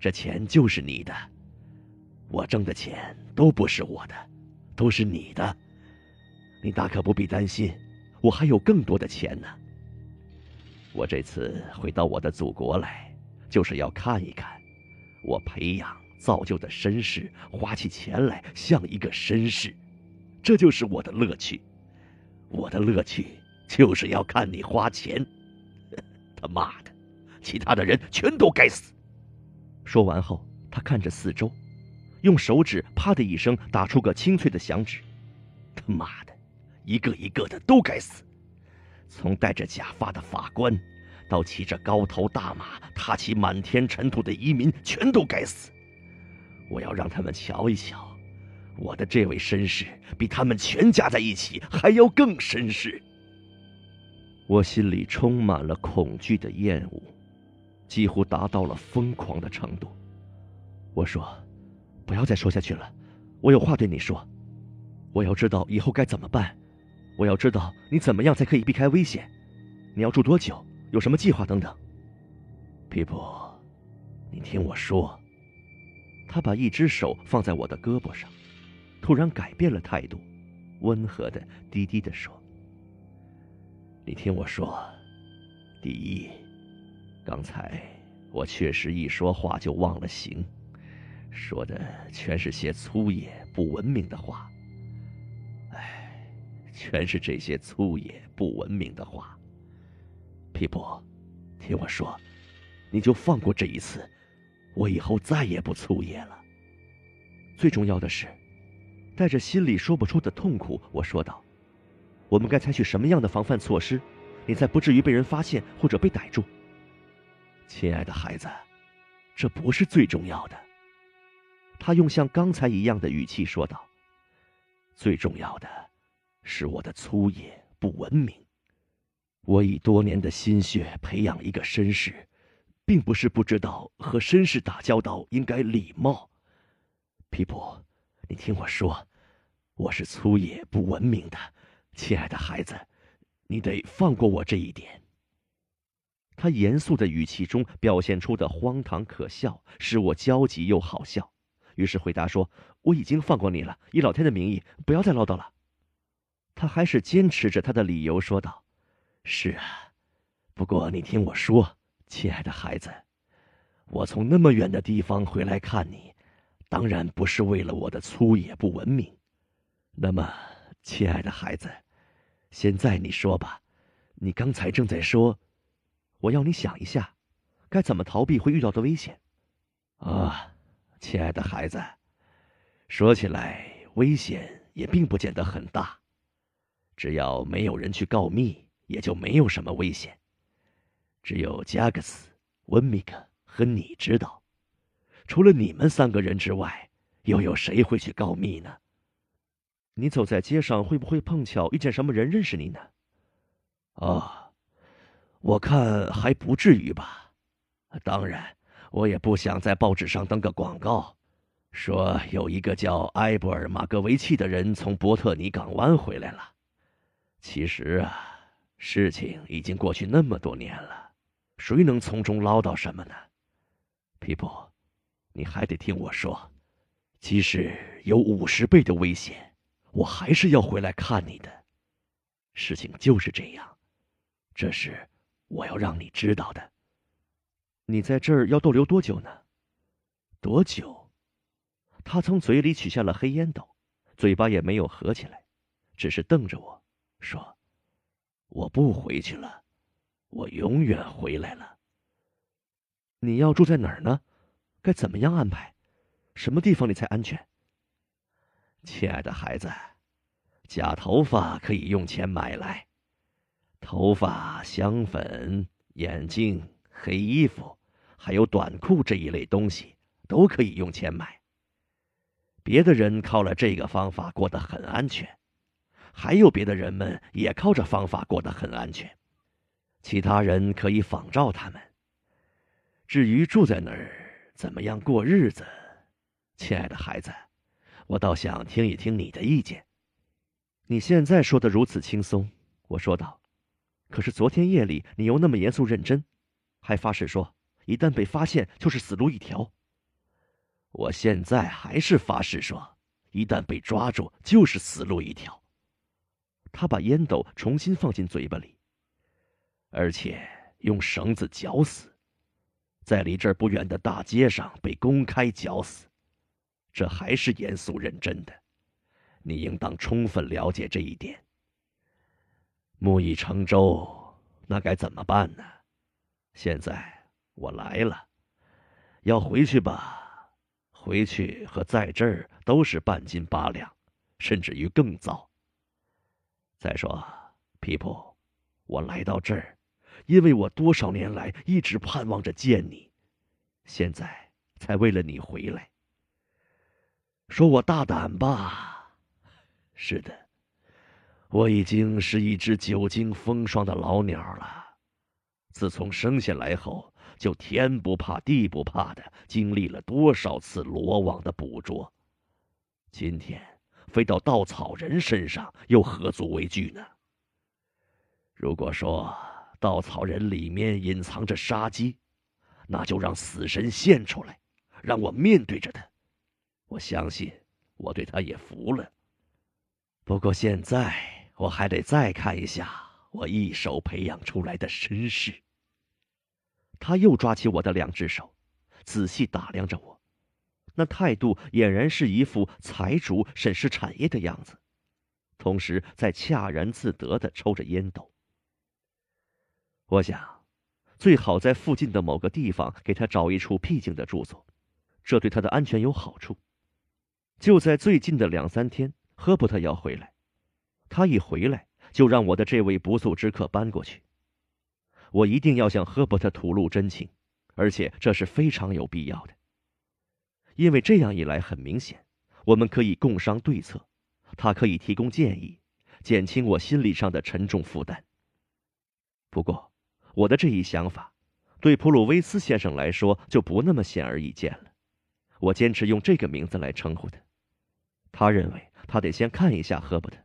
这钱就是你的。我挣的钱都不是我的，都是你的。你大可不必担心，我还有更多的钱呢。我这次回到我的祖国来，就是要看一看，我培养造就的绅士花起钱来像一个绅士，这就是我的乐趣。我的乐趣就是要看你花钱。他妈的，其他的人全都该死！说完后，他看着四周。用手指“啪”的一声打出个清脆的响指，他妈的，一个一个的都该死！从戴着假发的法官，到骑着高头大马踏起满天尘土的移民，全都该死！我要让他们瞧一瞧，我的这位绅士比他们全加在一起还要更绅士。我心里充满了恐惧的厌恶，几乎达到了疯狂的程度。我说：“不要再说下去了，我有话对你说。我要知道以后该怎么办，我要知道你怎么样才可以避开危险。你要住多久？有什么计划等等。”皮普，你听我说。他把一只手放在我的胳膊上，突然改变了态度，温和的低低的说。你听我说，第一，刚才我确实一说话就忘了形，说的全是些粗野不文明的话。哎，全是这些粗野不文明的话。皮普，听我说，你就放过这一次，我以后再也不粗野了。最重要的是，带着心里说不出的痛苦，我说道。我们该采取什么样的防范措施，你才不至于被人发现或者被逮住？亲爱的孩子，这不是最重要的。他用像刚才一样的语气说道：“最重要的，是我的粗野不文明。我以多年的心血培养一个绅士，并不是不知道和绅士打交道应该礼貌。皮普，你听我说，我是粗野不文明的。”亲爱的孩子，你得放过我这一点。他严肃的语气中表现出的荒唐可笑，使我焦急又好笑。于是回答说：“我已经放过你了，以老天的名义，不要再唠叨了。”他还是坚持着他的理由，说道：“是啊，不过你听我说，亲爱的孩子，我从那么远的地方回来看你，当然不是为了我的粗野不文明。那么，亲爱的孩子。”现在你说吧，你刚才正在说，我要你想一下，该怎么逃避会遇到的危险。啊，亲爱的孩子，说起来危险也并不见得很大，只要没有人去告密，也就没有什么危险。只有加克斯、温米克和你知道，除了你们三个人之外，又有谁会去告密呢？你走在街上会不会碰巧遇见什么人认识你呢？啊，我看还不至于吧。当然，我也不想在报纸上登个广告，说有一个叫埃博尔·马格维奇的人从伯特尼港湾回来了。其实啊，事情已经过去那么多年了，谁能从中捞到什么呢？皮普，你还得听我说，即使有五十倍的危险。我还是要回来看你的，事情就是这样，这是我要让你知道的。你在这儿要逗留多久呢？多久？他从嘴里取下了黑烟斗，嘴巴也没有合起来，只是瞪着我说：“我不回去了，我永远回来了。”你要住在哪儿呢？该怎么样安排？什么地方你才安全？亲爱的孩子，假头发可以用钱买来，头发、香粉、眼镜、黑衣服，还有短裤这一类东西，都可以用钱买。别的人靠了这个方法过得很安全，还有别的人们也靠着方法过得很安全，其他人可以仿照他们。至于住在哪儿，怎么样过日子，亲爱的孩子。我倒想听一听你的意见。你现在说的如此轻松，我说道。可是昨天夜里你又那么严肃认真，还发誓说一旦被发现就是死路一条。我现在还是发誓说，一旦被抓住就是死路一条。他把烟斗重新放进嘴巴里，而且用绳子绞死，在离这儿不远的大街上被公开绞死。这还是严肃认真的，你应当充分了解这一点。木已成舟，那该怎么办呢？现在我来了，要回去吧，回去和在这儿都是半斤八两，甚至于更糟。再说，皮普，我来到这儿，因为我多少年来一直盼望着见你，现在才为了你回来。说我大胆吧，是的，我已经是一只久经风霜的老鸟了。自从生下来后，就天不怕地不怕的经历了多少次罗网的捕捉，今天飞到稻草人身上，又何足为惧呢？如果说稻草人里面隐藏着杀机，那就让死神现出来，让我面对着他。我相信我对他也服了。不过现在我还得再看一下我一手培养出来的身世。他又抓起我的两只手，仔细打量着我，那态度俨然是一副财主审视产业的样子，同时在恰然自得的抽着烟斗。我想，最好在附近的某个地方给他找一处僻静的住所，这对他的安全有好处。就在最近的两三天，赫伯特要回来，他一回来就让我的这位不速之客搬过去。我一定要向赫伯特吐露真情，而且这是非常有必要的，因为这样一来，很明显，我们可以共商对策，他可以提供建议，减轻我心理上的沉重负担。不过，我的这一想法，对普鲁威斯先生来说就不那么显而易见了。我坚持用这个名字来称呼他。他认为他得先看一下赫伯特，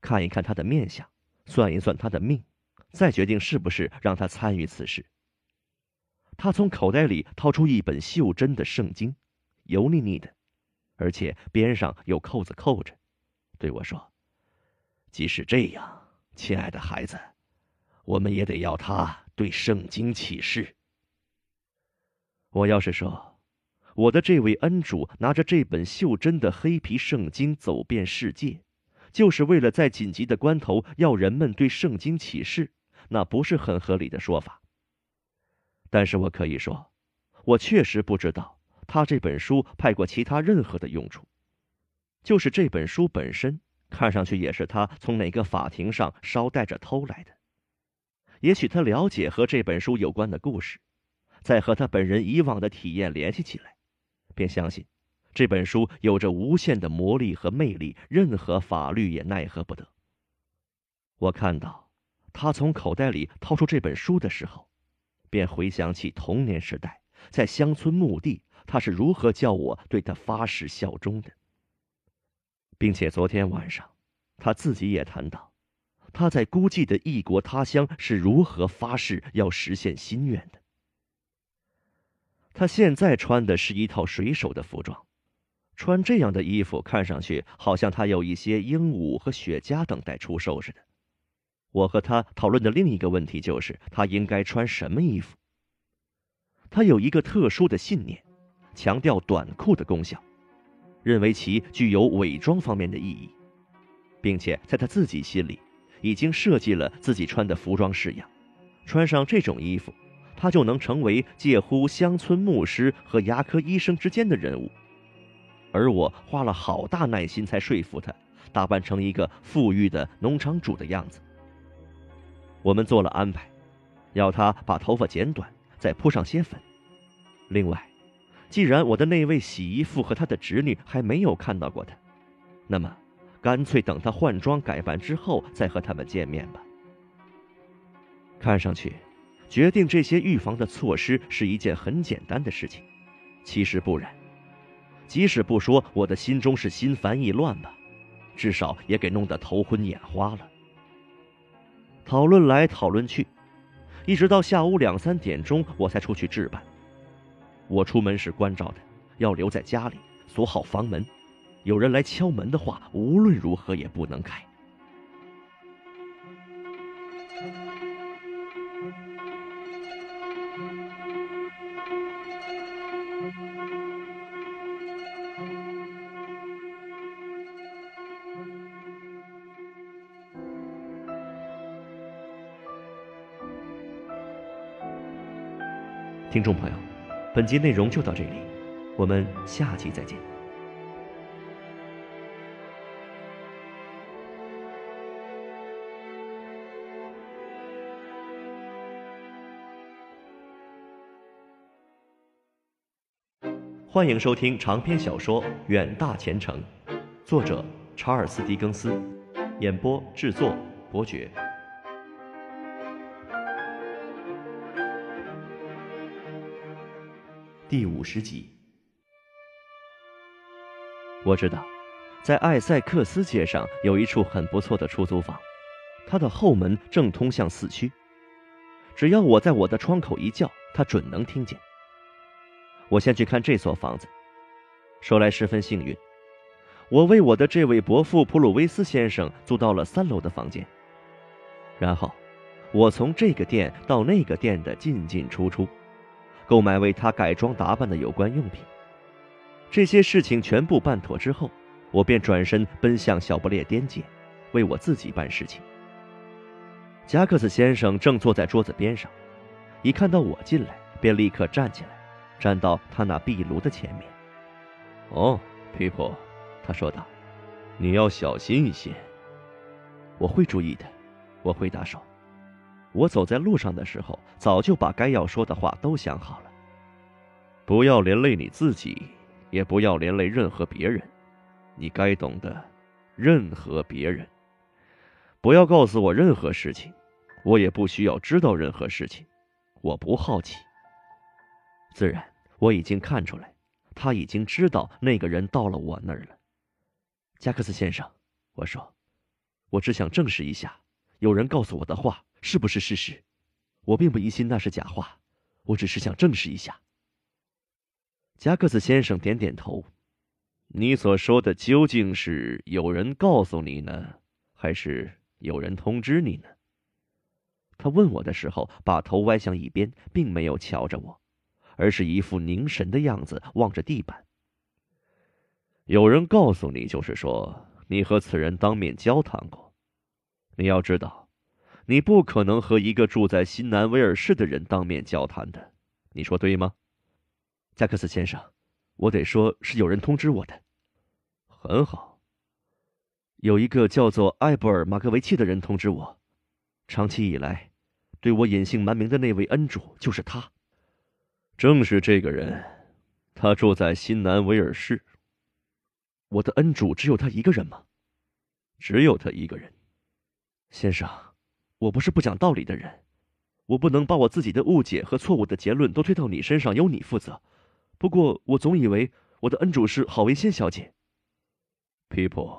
看一看他的面相，算一算他的命，再决定是不是让他参与此事。他从口袋里掏出一本袖珍的圣经，油腻腻的，而且边上有扣子扣着，对我说：“即使这样，亲爱的孩子。”我们也得要他对圣经起誓。我要是说，我的这位恩主拿着这本袖珍的黑皮圣经走遍世界，就是为了在紧急的关头要人们对圣经起誓，那不是很合理的说法。但是我可以说，我确实不知道他这本书派过其他任何的用处，就是这本书本身，看上去也是他从哪个法庭上捎带着偷来的。也许他了解和这本书有关的故事，再和他本人以往的体验联系起来，便相信这本书有着无限的魔力和魅力，任何法律也奈何不得。我看到他从口袋里掏出这本书的时候，便回想起童年时代在乡村墓地，他是如何叫我对他发誓效忠的，并且昨天晚上他自己也谈到。他在孤寂的异国他乡是如何发誓要实现心愿的？他现在穿的是一套水手的服装，穿这样的衣服看上去好像他有一些鹦鹉和雪茄等待出售似的。我和他讨论的另一个问题就是他应该穿什么衣服。他有一个特殊的信念，强调短裤的功效，认为其具有伪装方面的意义，并且在他自己心里。已经设计了自己穿的服装式样，穿上这种衣服，他就能成为介乎乡村牧师和牙科医生之间的人物。而我花了好大耐心才说服他，打扮成一个富裕的农场主的样子。我们做了安排，要他把头发剪短，再铺上些粉。另外，既然我的那位洗衣妇和他的侄女还没有看到过他，那么。干脆等他换装改扮之后再和他们见面吧。看上去，决定这些预防的措施是一件很简单的事情，其实不然。即使不说我的心中是心烦意乱吧，至少也给弄得头昏眼花了。讨论来讨论去，一直到下午两三点钟，我才出去置办。我出门时关照的，要留在家里，锁好房门。有人来敲门的话，无论如何也不能开。听众朋友，本集内容就到这里，我们下期再见。欢迎收听长篇小说远大前程，作者查尔斯狄更斯，演播制作伯爵。第五十集。我知道，在艾塞克斯街上有一处很不错的出租房，它的后门正通向四区。只要我在我的窗口一叫，他准能听见。我先去看这所房子。说来十分幸运，我为我的这位伯父普鲁维斯先生租到了三楼的房间。然后，我从这个店到那个店的进进出出，购买为他改装打扮的有关用品。这些事情全部办妥之后，我便转身奔向小不列颠街，为我自己办事情。加克斯先生正坐在桌子边上，一看到我进来，便立刻站起来。站到他那壁炉的前面。哦，皮普，他说道：“你要小心一些。”我会注意的，我回答说：“我走在路上的时候，早就把该要说的话都想好了。不要连累你自己，也不要连累任何别人。你该懂得，任何别人。不要告诉我任何事情，我也不需要知道任何事情。我不好奇。自然。”我已经看出来，他已经知道那个人到了我那儿了。加克斯先生，我说，我只想证实一下，有人告诉我的话是不是事实。我并不疑心那是假话，我只是想证实一下。加克斯先生点点头。你所说的究竟是有人告诉你呢，还是有人通知你呢？他问我的时候，把头歪向一边，并没有瞧着我。而是一副凝神的样子，望着地板。有人告诉你，就是说你和此人当面交谈过。你要知道，你不可能和一个住在新南威尔士的人当面交谈的。你说对吗，加克斯先生？我得说是有人通知我的。很好，有一个叫做艾布尔·马格维奇的人通知我，长期以来，对我隐姓埋名的那位恩主就是他。正是这个人，他住在新南威尔士。我的恩主只有他一个人吗？只有他一个人，先生，我不是不讲道理的人，我不能把我自己的误解和错误的结论都推到你身上，由你负责。不过，我总以为我的恩主是郝维先小姐。皮普，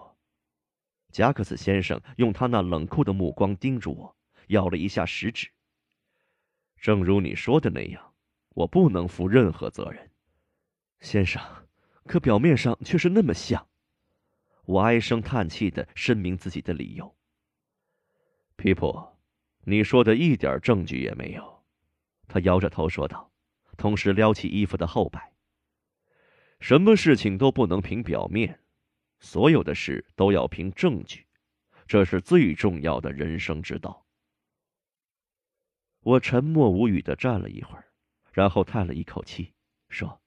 贾克斯先生用他那冷酷的目光盯住我，咬了一下食指。正如你说的那样。我不能负任何责任，先生，可表面上却是那么像。我唉声叹气的申明自己的理由。皮普，你说的一点证据也没有，他摇着头说道，同时撩起衣服的后摆。什么事情都不能凭表面，所有的事都要凭证据，这是最重要的人生之道。我沉默无语的站了一会儿。然后叹了一口气，说：“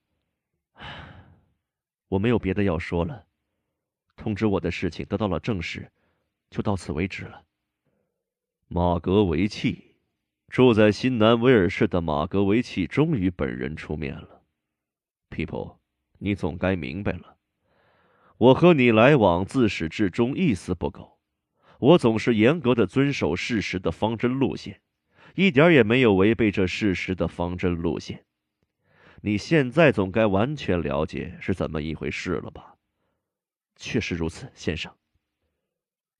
我没有别的要说了，通知我的事情得到了证实，就到此为止了。”马格维奇，住在新南威尔士的马格维奇终于本人出面了。皮普，你总该明白了，我和你来往自始至终一丝不苟，我总是严格的遵守事实的方针路线。一点也没有违背这事实的方针路线。你现在总该完全了解是怎么一回事了吧？确实如此，先生。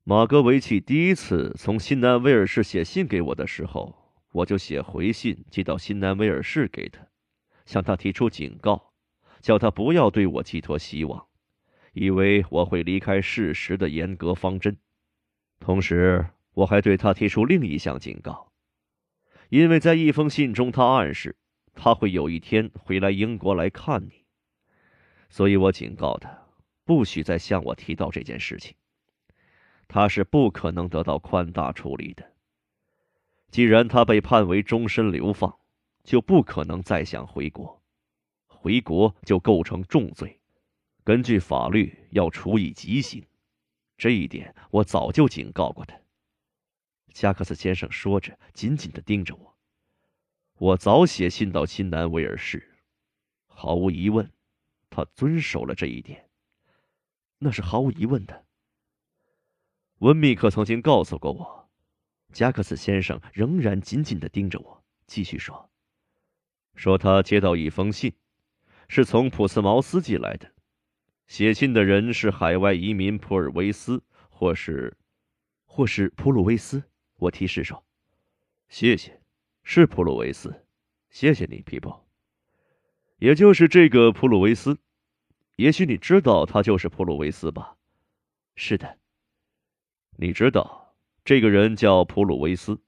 马格维奇第一次从新南威尔士写信给我的时候，我就写回信寄到新南威尔士给他，向他提出警告，叫他不要对我寄托希望，以为我会离开事实的严格方针。同时，我还对他提出另一项警告。因为在一封信中，他暗示他会有一天回来英国来看你，所以我警告他，不许再向我提到这件事情。他是不可能得到宽大处理的。既然他被判为终身流放，就不可能再想回国，回国就构成重罪，根据法律要处以极刑。这一点我早就警告过他。加克斯先生说着，紧紧的盯着我。我早写信到新南威尔士，毫无疑问，他遵守了这一点，那是毫无疑问的。温密克曾经告诉过我，加克斯先生仍然紧紧的盯着我，继续说：“说他接到一封信，是从普斯茅斯寄来的，写信的人是海外移民普尔维斯，或是，或是普鲁维斯。”我提示说：“谢谢，是普鲁维斯，谢谢你，皮波。也就是这个普鲁维斯，也许你知道他就是普鲁维斯吧？是的。”你知道，这个人叫普鲁维斯。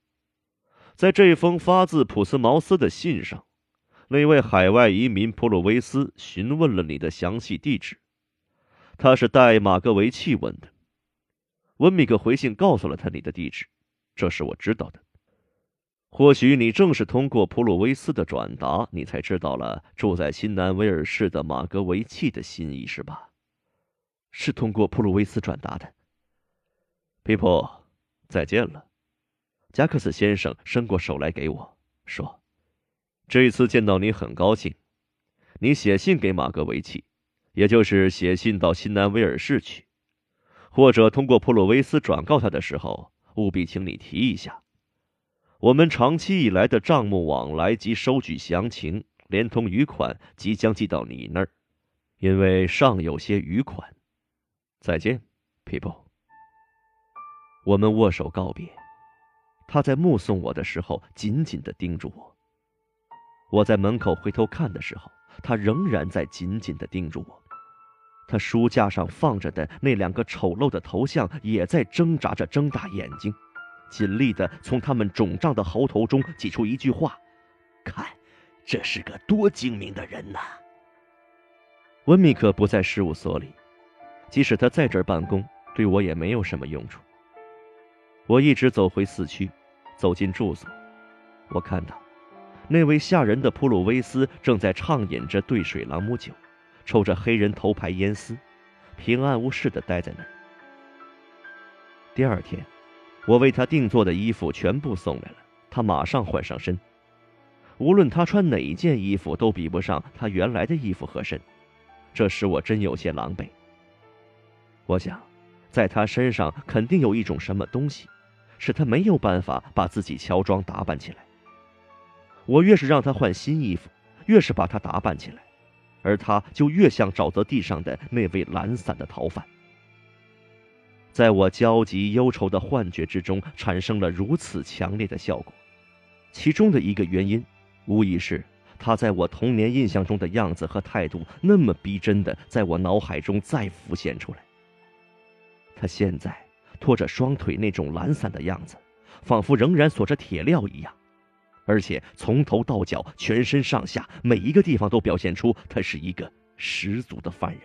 在这封发自普斯茅斯的信上，那位海外移民普鲁维斯询问了你的详细地址。他是带马格维契问的。温米克回信告诉了他你的地址，这是我知道的。或许你正是通过普鲁维斯的转达，你才知道了住在新南威尔士的马格维契的心意，是吧？是通过普鲁维斯转达的。皮普，再见了。加克斯先生伸过手来给我说：“这一次见到你很高兴。你写信给马格维奇，也就是写信到新南威尔士去，或者通过普鲁维斯转告他的时候，务必请你提一下，我们长期以来的账目往来及收据详情，连同余款即将寄到你那儿，因为尚有些余款。再见，皮普。”我们握手告别，他在目送我的时候紧紧的盯住我。我在门口回头看的时候，他仍然在紧紧的盯住我。他书架上放着的那两个丑陋的头像也在挣扎着睁大眼睛，尽力的从他们肿胀的喉头中挤出一句话：“看，这是个多精明的人呐！”温米克不在事务所里，即使他在这儿办公，对我也没有什么用处。我一直走回四区，走进住所。我看到，那位吓人的普鲁维斯正在畅饮着兑水朗姆酒，抽着黑人头牌烟丝，平安无事地待在那儿。第二天，我为他定做的衣服全部送来了，他马上换上身。无论他穿哪件衣服，都比不上他原来的衣服合身，这使我真有些狼狈。我想，在他身上肯定有一种什么东西。使他没有办法把自己乔装打扮起来。我越是让他换新衣服，越是把他打扮起来，而他就越像沼泽地上的那位懒散的逃犯。在我焦急忧愁的幻觉之中，产生了如此强烈的效果。其中的一个原因，无疑是他在我童年印象中的样子和态度那么逼真的在我脑海中再浮现出来。他现在。拖着双腿那种懒散的样子，仿佛仍然锁着铁镣一样，而且从头到脚、全身上下每一个地方都表现出他是一个十足的犯人。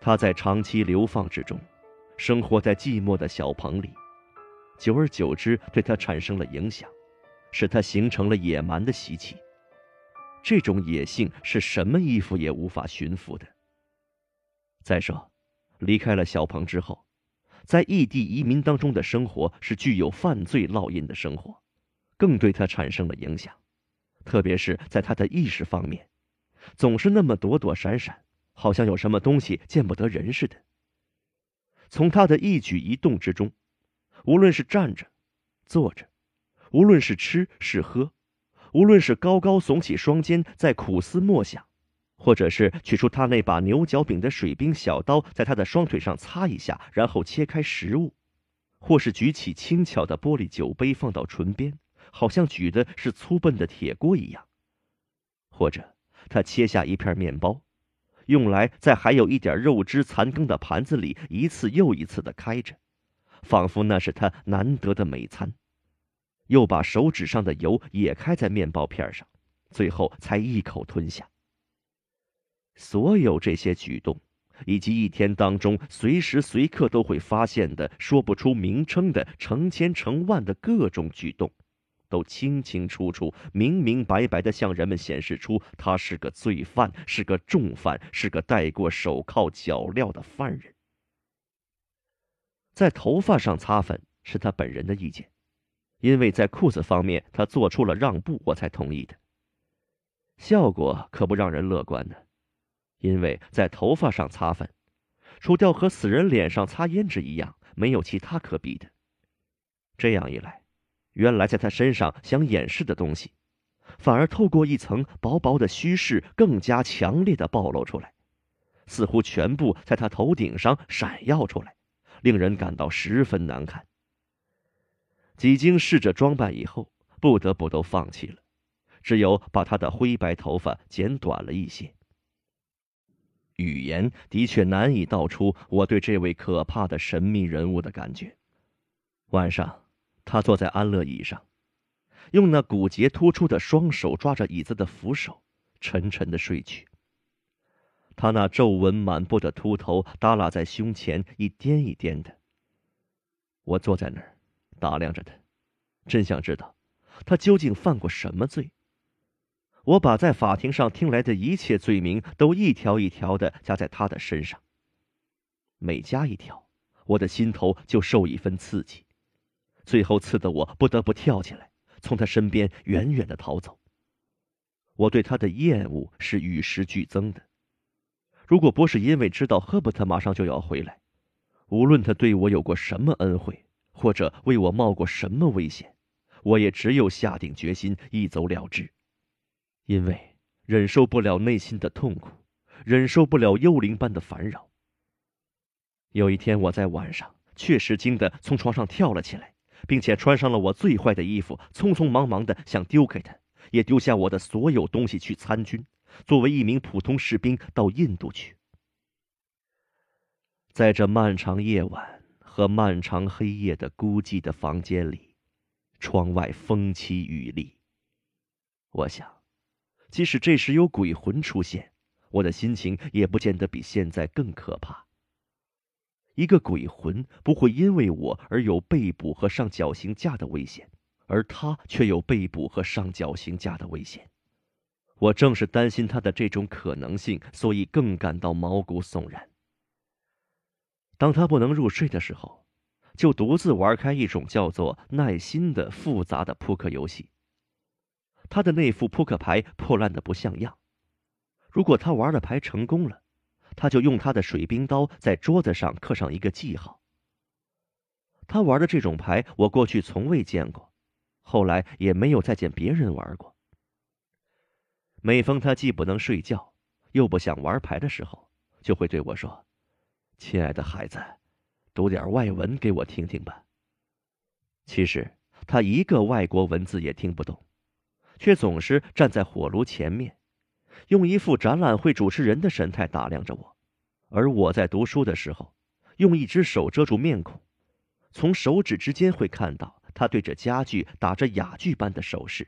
他在长期流放之中，生活在寂寞的小棚里，久而久之对他产生了影响，使他形成了野蛮的习气。这种野性是什么衣服也无法驯服的。再说，离开了小鹏之后。在异地移民当中的生活是具有犯罪烙印的生活，更对他产生了影响，特别是在他的意识方面，总是那么躲躲闪闪，好像有什么东西见不得人似的。从他的一举一动之中，无论是站着、坐着，无论是吃是喝，无论是高高耸起双肩在苦思默想。或者是取出他那把牛角柄的水兵小刀，在他的双腿上擦一下，然后切开食物；或是举起轻巧的玻璃酒杯放到唇边，好像举的是粗笨的铁锅一样；或者他切下一片面包，用来在还有一点肉汁残羹的盘子里一次又一次的开着，仿佛那是他难得的美餐；又把手指上的油也开在面包片上，最后才一口吞下。所有这些举动，以及一天当中随时随刻都会发现的说不出名称的成千成万的各种举动，都清清楚楚、明明白白的向人们显示出他是个罪犯，是个重犯，是个戴过手铐脚镣的犯人。在头发上擦粉是他本人的意见，因为在裤子方面他做出了让步，我才同意的。效果可不让人乐观呢。因为在头发上擦粉，除掉和死人脸上擦胭脂一样，没有其他可比的。这样一来，原来在他身上想掩饰的东西，反而透过一层薄薄的虚饰，更加强烈的暴露出来，似乎全部在他头顶上闪耀出来，令人感到十分难看。几经试着装扮以后，不得不都放弃了，只有把他的灰白头发剪短了一些。语言的确难以道出我对这位可怕的神秘人物的感觉。晚上，他坐在安乐椅上，用那骨节突出的双手抓着椅子的扶手，沉沉的睡去。他那皱纹满布的秃头耷拉在胸前，一颠一颠的。我坐在那儿，打量着他，真想知道，他究竟犯过什么罪。我把在法庭上听来的一切罪名都一条一条的加在他的身上。每加一条，我的心头就受一分刺激，最后刺得我不得不跳起来，从他身边远远的逃走。我对他的厌恶是与时俱增的。如果不是因为知道赫伯特马上就要回来，无论他对我有过什么恩惠，或者为我冒过什么危险，我也只有下定决心一走了之。因为忍受不了内心的痛苦，忍受不了幽灵般的烦扰。有一天，我在晚上确实惊得从床上跳了起来，并且穿上了我最坏的衣服，匆匆忙忙的想丢开他，也丢下我的所有东西去参军，作为一名普通士兵到印度去。在这漫长夜晚和漫长黑夜的孤寂的房间里，窗外风起雨厉。我想。即使这时有鬼魂出现，我的心情也不见得比现在更可怕。一个鬼魂不会因为我而有被捕和上绞刑架的危险，而他却有被捕和上绞刑架的危险。我正是担心他的这种可能性，所以更感到毛骨悚然。当他不能入睡的时候，就独自玩开一种叫做“耐心”的复杂的扑克游戏。他的那副扑克牌破烂的不像样。如果他玩的牌成功了，他就用他的水冰刀在桌子上刻上一个记号。他玩的这种牌，我过去从未见过，后来也没有再见别人玩过。每逢他既不能睡觉，又不想玩牌的时候，就会对我说：“亲爱的孩子，读点外文给我听听吧。”其实他一个外国文字也听不懂。却总是站在火炉前面，用一副展览会主持人的神态打量着我，而我在读书的时候，用一只手遮住面孔，从手指之间会看到他对着家具打着哑剧般的手势，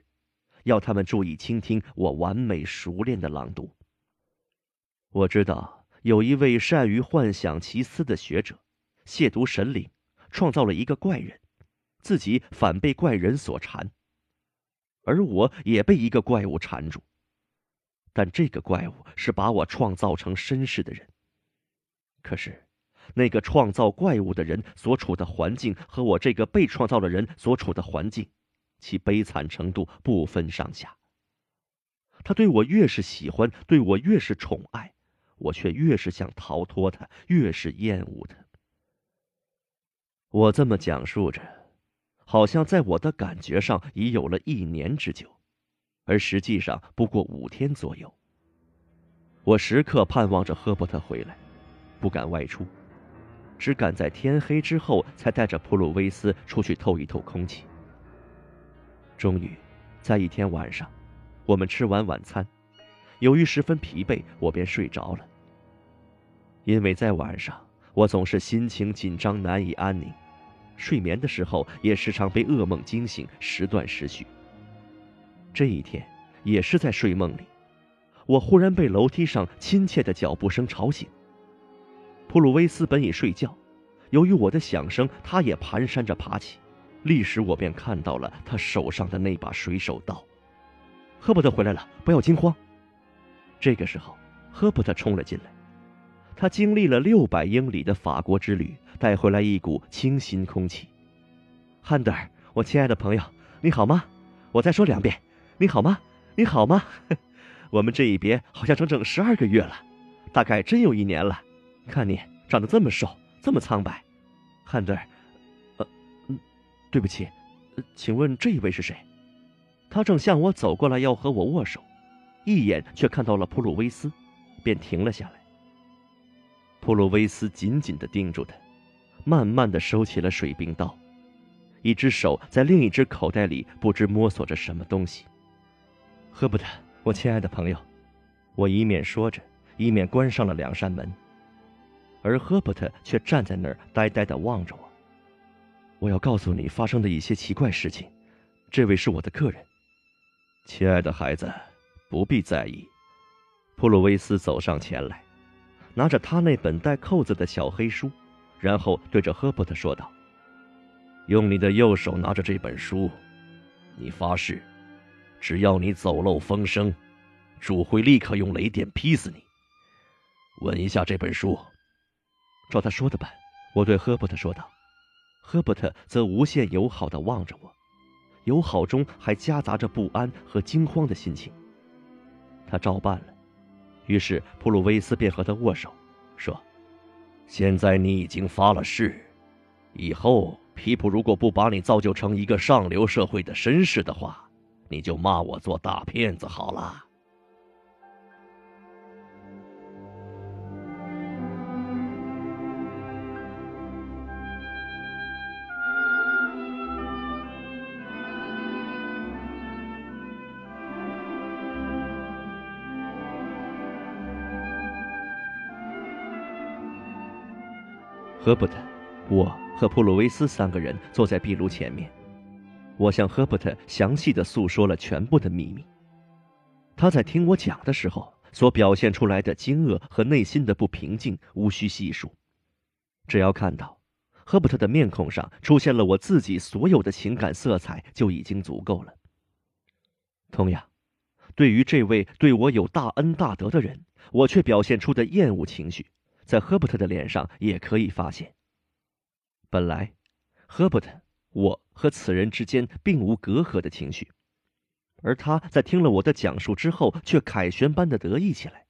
要他们注意倾听我完美熟练的朗读。我知道有一位善于幻想奇思的学者，亵渎神灵，创造了一个怪人，自己反被怪人所缠。而我也被一个怪物缠住，但这个怪物是把我创造成绅士的人。可是，那个创造怪物的人所处的环境和我这个被创造的人所处的环境，其悲惨程度不分上下。他对我越是喜欢，对我越是宠爱，我却越是想逃脱他，越是厌恶他。我这么讲述着。好像在我的感觉上已有了一年之久，而实际上不过五天左右。我时刻盼望着赫伯特回来，不敢外出，只敢在天黑之后才带着普鲁威斯出去透一透空气。终于，在一天晚上，我们吃完晚餐，由于十分疲惫，我便睡着了。因为在晚上，我总是心情紧张，难以安宁。睡眠的时候也时常被噩梦惊醒，时断时续。这一天也是在睡梦里，我忽然被楼梯上亲切的脚步声吵醒。普鲁威斯本已睡觉，由于我的响声，他也蹒跚着爬起，立时我便看到了他手上的那把水手刀。赫伯特回来了，不要惊慌。这个时候，赫伯特冲了进来，他经历了六百英里的法国之旅。带回来一股清新空气，汉德尔，我亲爱的朋友，你好吗？我再说两遍，你好吗？你好吗？我们这一别好像整整十二个月了，大概真有一年了。看你长得这么瘦，这么苍白。汉德尔，呃，嗯，对不起，请问这一位是谁？他正向我走过来，要和我握手，一眼却看到了普鲁威斯，便停了下来。普鲁威斯紧紧地盯住他，慢慢地收起了水冰刀，一只手在另一只口袋里不知摸索着什么东西。赫伯特，我亲爱的朋友，我一面说着，一面关上了两扇门。而赫伯特却站在那儿，呆呆地望着我。我要告诉你发生的一些奇怪事情。这位是我的客人，亲爱的孩子，不必在意。普鲁维斯走上前来，拿着他那本带扣子的小黑书，然后对着赫伯特说道：“用你的右手拿着这本书，你发誓，只要你走漏风声，主会立刻用雷电劈死你。闻一下这本书。”照他说的办，我对赫伯特说道。赫伯特则无限友好的望着我，友好中还夹杂着不安和惊慌的心情。他照办了，于是普鲁威斯便和他握手，说：“现在你已经发了誓，以后皮普如果不把你造就成一个上流社会的绅士的话，你就骂我做大骗子好了。”赫伯特，我和普鲁维斯三个人坐在壁炉前面。我向赫伯特详细的诉说了全部的秘密。他在听我讲的时候所表现出来的惊愕和内心的不平静，无需细数。只要看到赫伯特的面孔上出现了我自己所有的情感色彩，就已经足够了。同样，对于这位对我有大恩大德的人，我却表现出的厌恶情绪。在赫伯特的脸上也可以发现。本来，赫伯特我和此人之间并无隔阂的情绪，而他在听了我的讲述之后，却凯旋般的得意起来。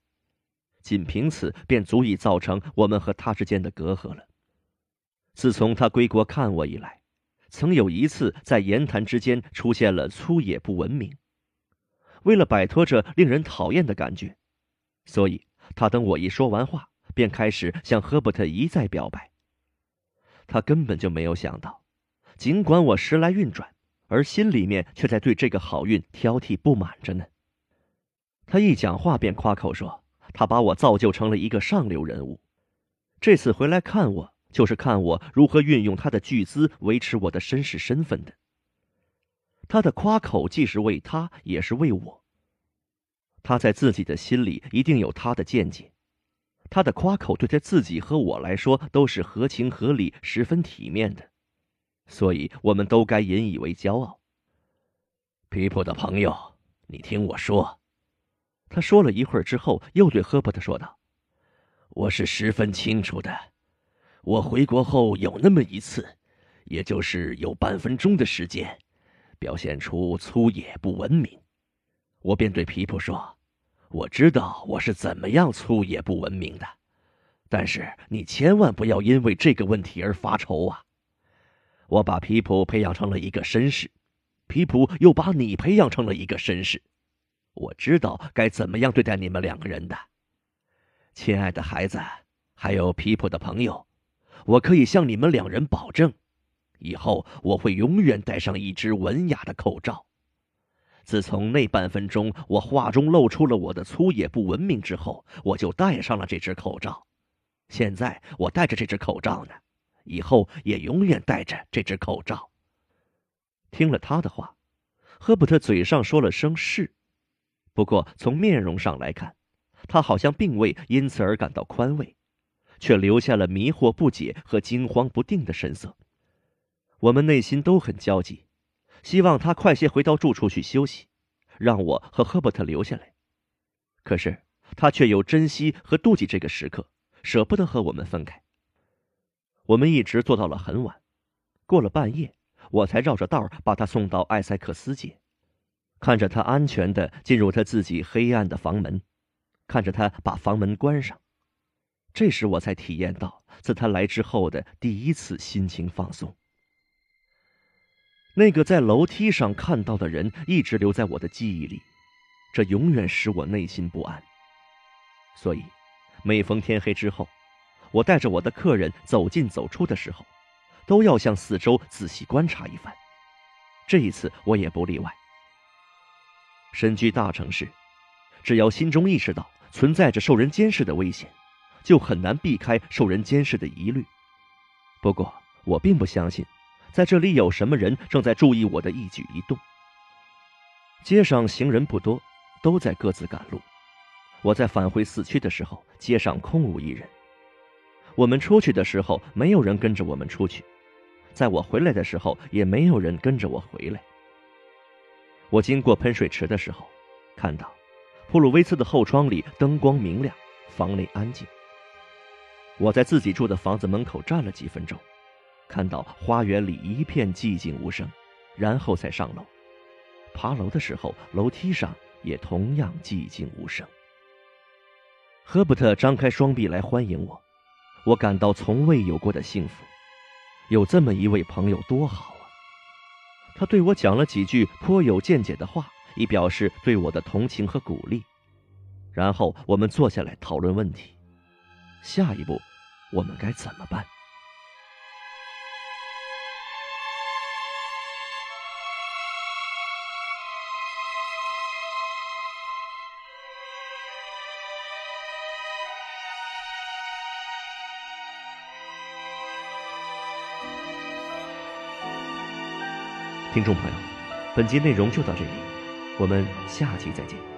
仅凭此，便足以造成我们和他之间的隔阂了。自从他归国看我以来，曾有一次在言谈之间出现了粗野不文明。为了摆脱这令人讨厌的感觉，所以他等我一说完话。便开始向赫伯特一再表白。他根本就没有想到，尽管我时来运转，而心里面却在对这个好运挑剔不满着呢。他一讲话便夸口说，他把我造就成了一个上流人物。这次回来看我，就是看我如何运用他的巨资维持我的绅士身份的。他的夸口既是为他，也是为我。他在自己的心里一定有他的见解。他的夸口对他自己和我来说都是合情合理、十分体面的，所以我们都该引以为骄傲。皮普的朋友，你听我说。他说了一会儿之后，又对赫伯特说道：“我是十分清楚的，我回国后有那么一次，也就是有半分钟的时间，表现出粗野不文明，我便对皮普说。”我知道我是怎么样粗野不文明的，但是你千万不要因为这个问题而发愁啊！我把皮普培养成了一个绅士，皮普又把你培养成了一个绅士，我知道该怎么样对待你们两个人的，亲爱的孩子，还有皮普的朋友，我可以向你们两人保证，以后我会永远戴上一只文雅的口罩。自从那半分钟我话中露出了我的粗野不文明之后，我就戴上了这只口罩。现在我戴着这只口罩呢，以后也永远戴着这只口罩。听了他的话，赫伯特嘴上说了声是，不过从面容上来看，他好像并未因此而感到宽慰，却留下了迷惑不解和惊慌不定的神色。我们内心都很焦急。希望他快些回到住处去休息，让我和赫伯特留下来。可是他却又珍惜和妒忌这个时刻，舍不得和我们分开。我们一直坐到了很晚，过了半夜，我才绕着道把他送到艾塞克斯街。看着他安全的进入他自己黑暗的房门，看着他把房门关上，这时我才体验到自他来之后的第一次心情放松。那个在楼梯上看到的人一直留在我的记忆里，这永远使我内心不安。所以，每逢天黑之后，我带着我的客人走进走出的时候，都要向四周仔细观察一番。这一次我也不例外。身居大城市，只要心中意识到存在着受人监视的危险，就很难避开受人监视的疑虑。不过，我并不相信，在这里有什么人正在注意我的一举一动。街上行人不多，都在各自赶路。我在返回四区的时候，街上空无一人。我们出去的时候，没有人跟着我们出去；在我回来的时候，也没有人跟着我回来。我经过喷水池的时候，看到普鲁威茨的后窗里灯光明亮，房内安静。我在自己住的房子门口站了几分钟，看到花园里一片寂静无声，然后才上楼。爬楼的时候，楼梯上也同样寂静无声。赫伯特张开双臂来欢迎我，我感到从未有过的幸福。有这么一位朋友多好啊。他对我讲了几句颇有见解的话，以表示对我的同情和鼓励。然后我们坐下来讨论问题，下一步我们该怎么办？听众朋友，本集内容就到这里，我们下期再见。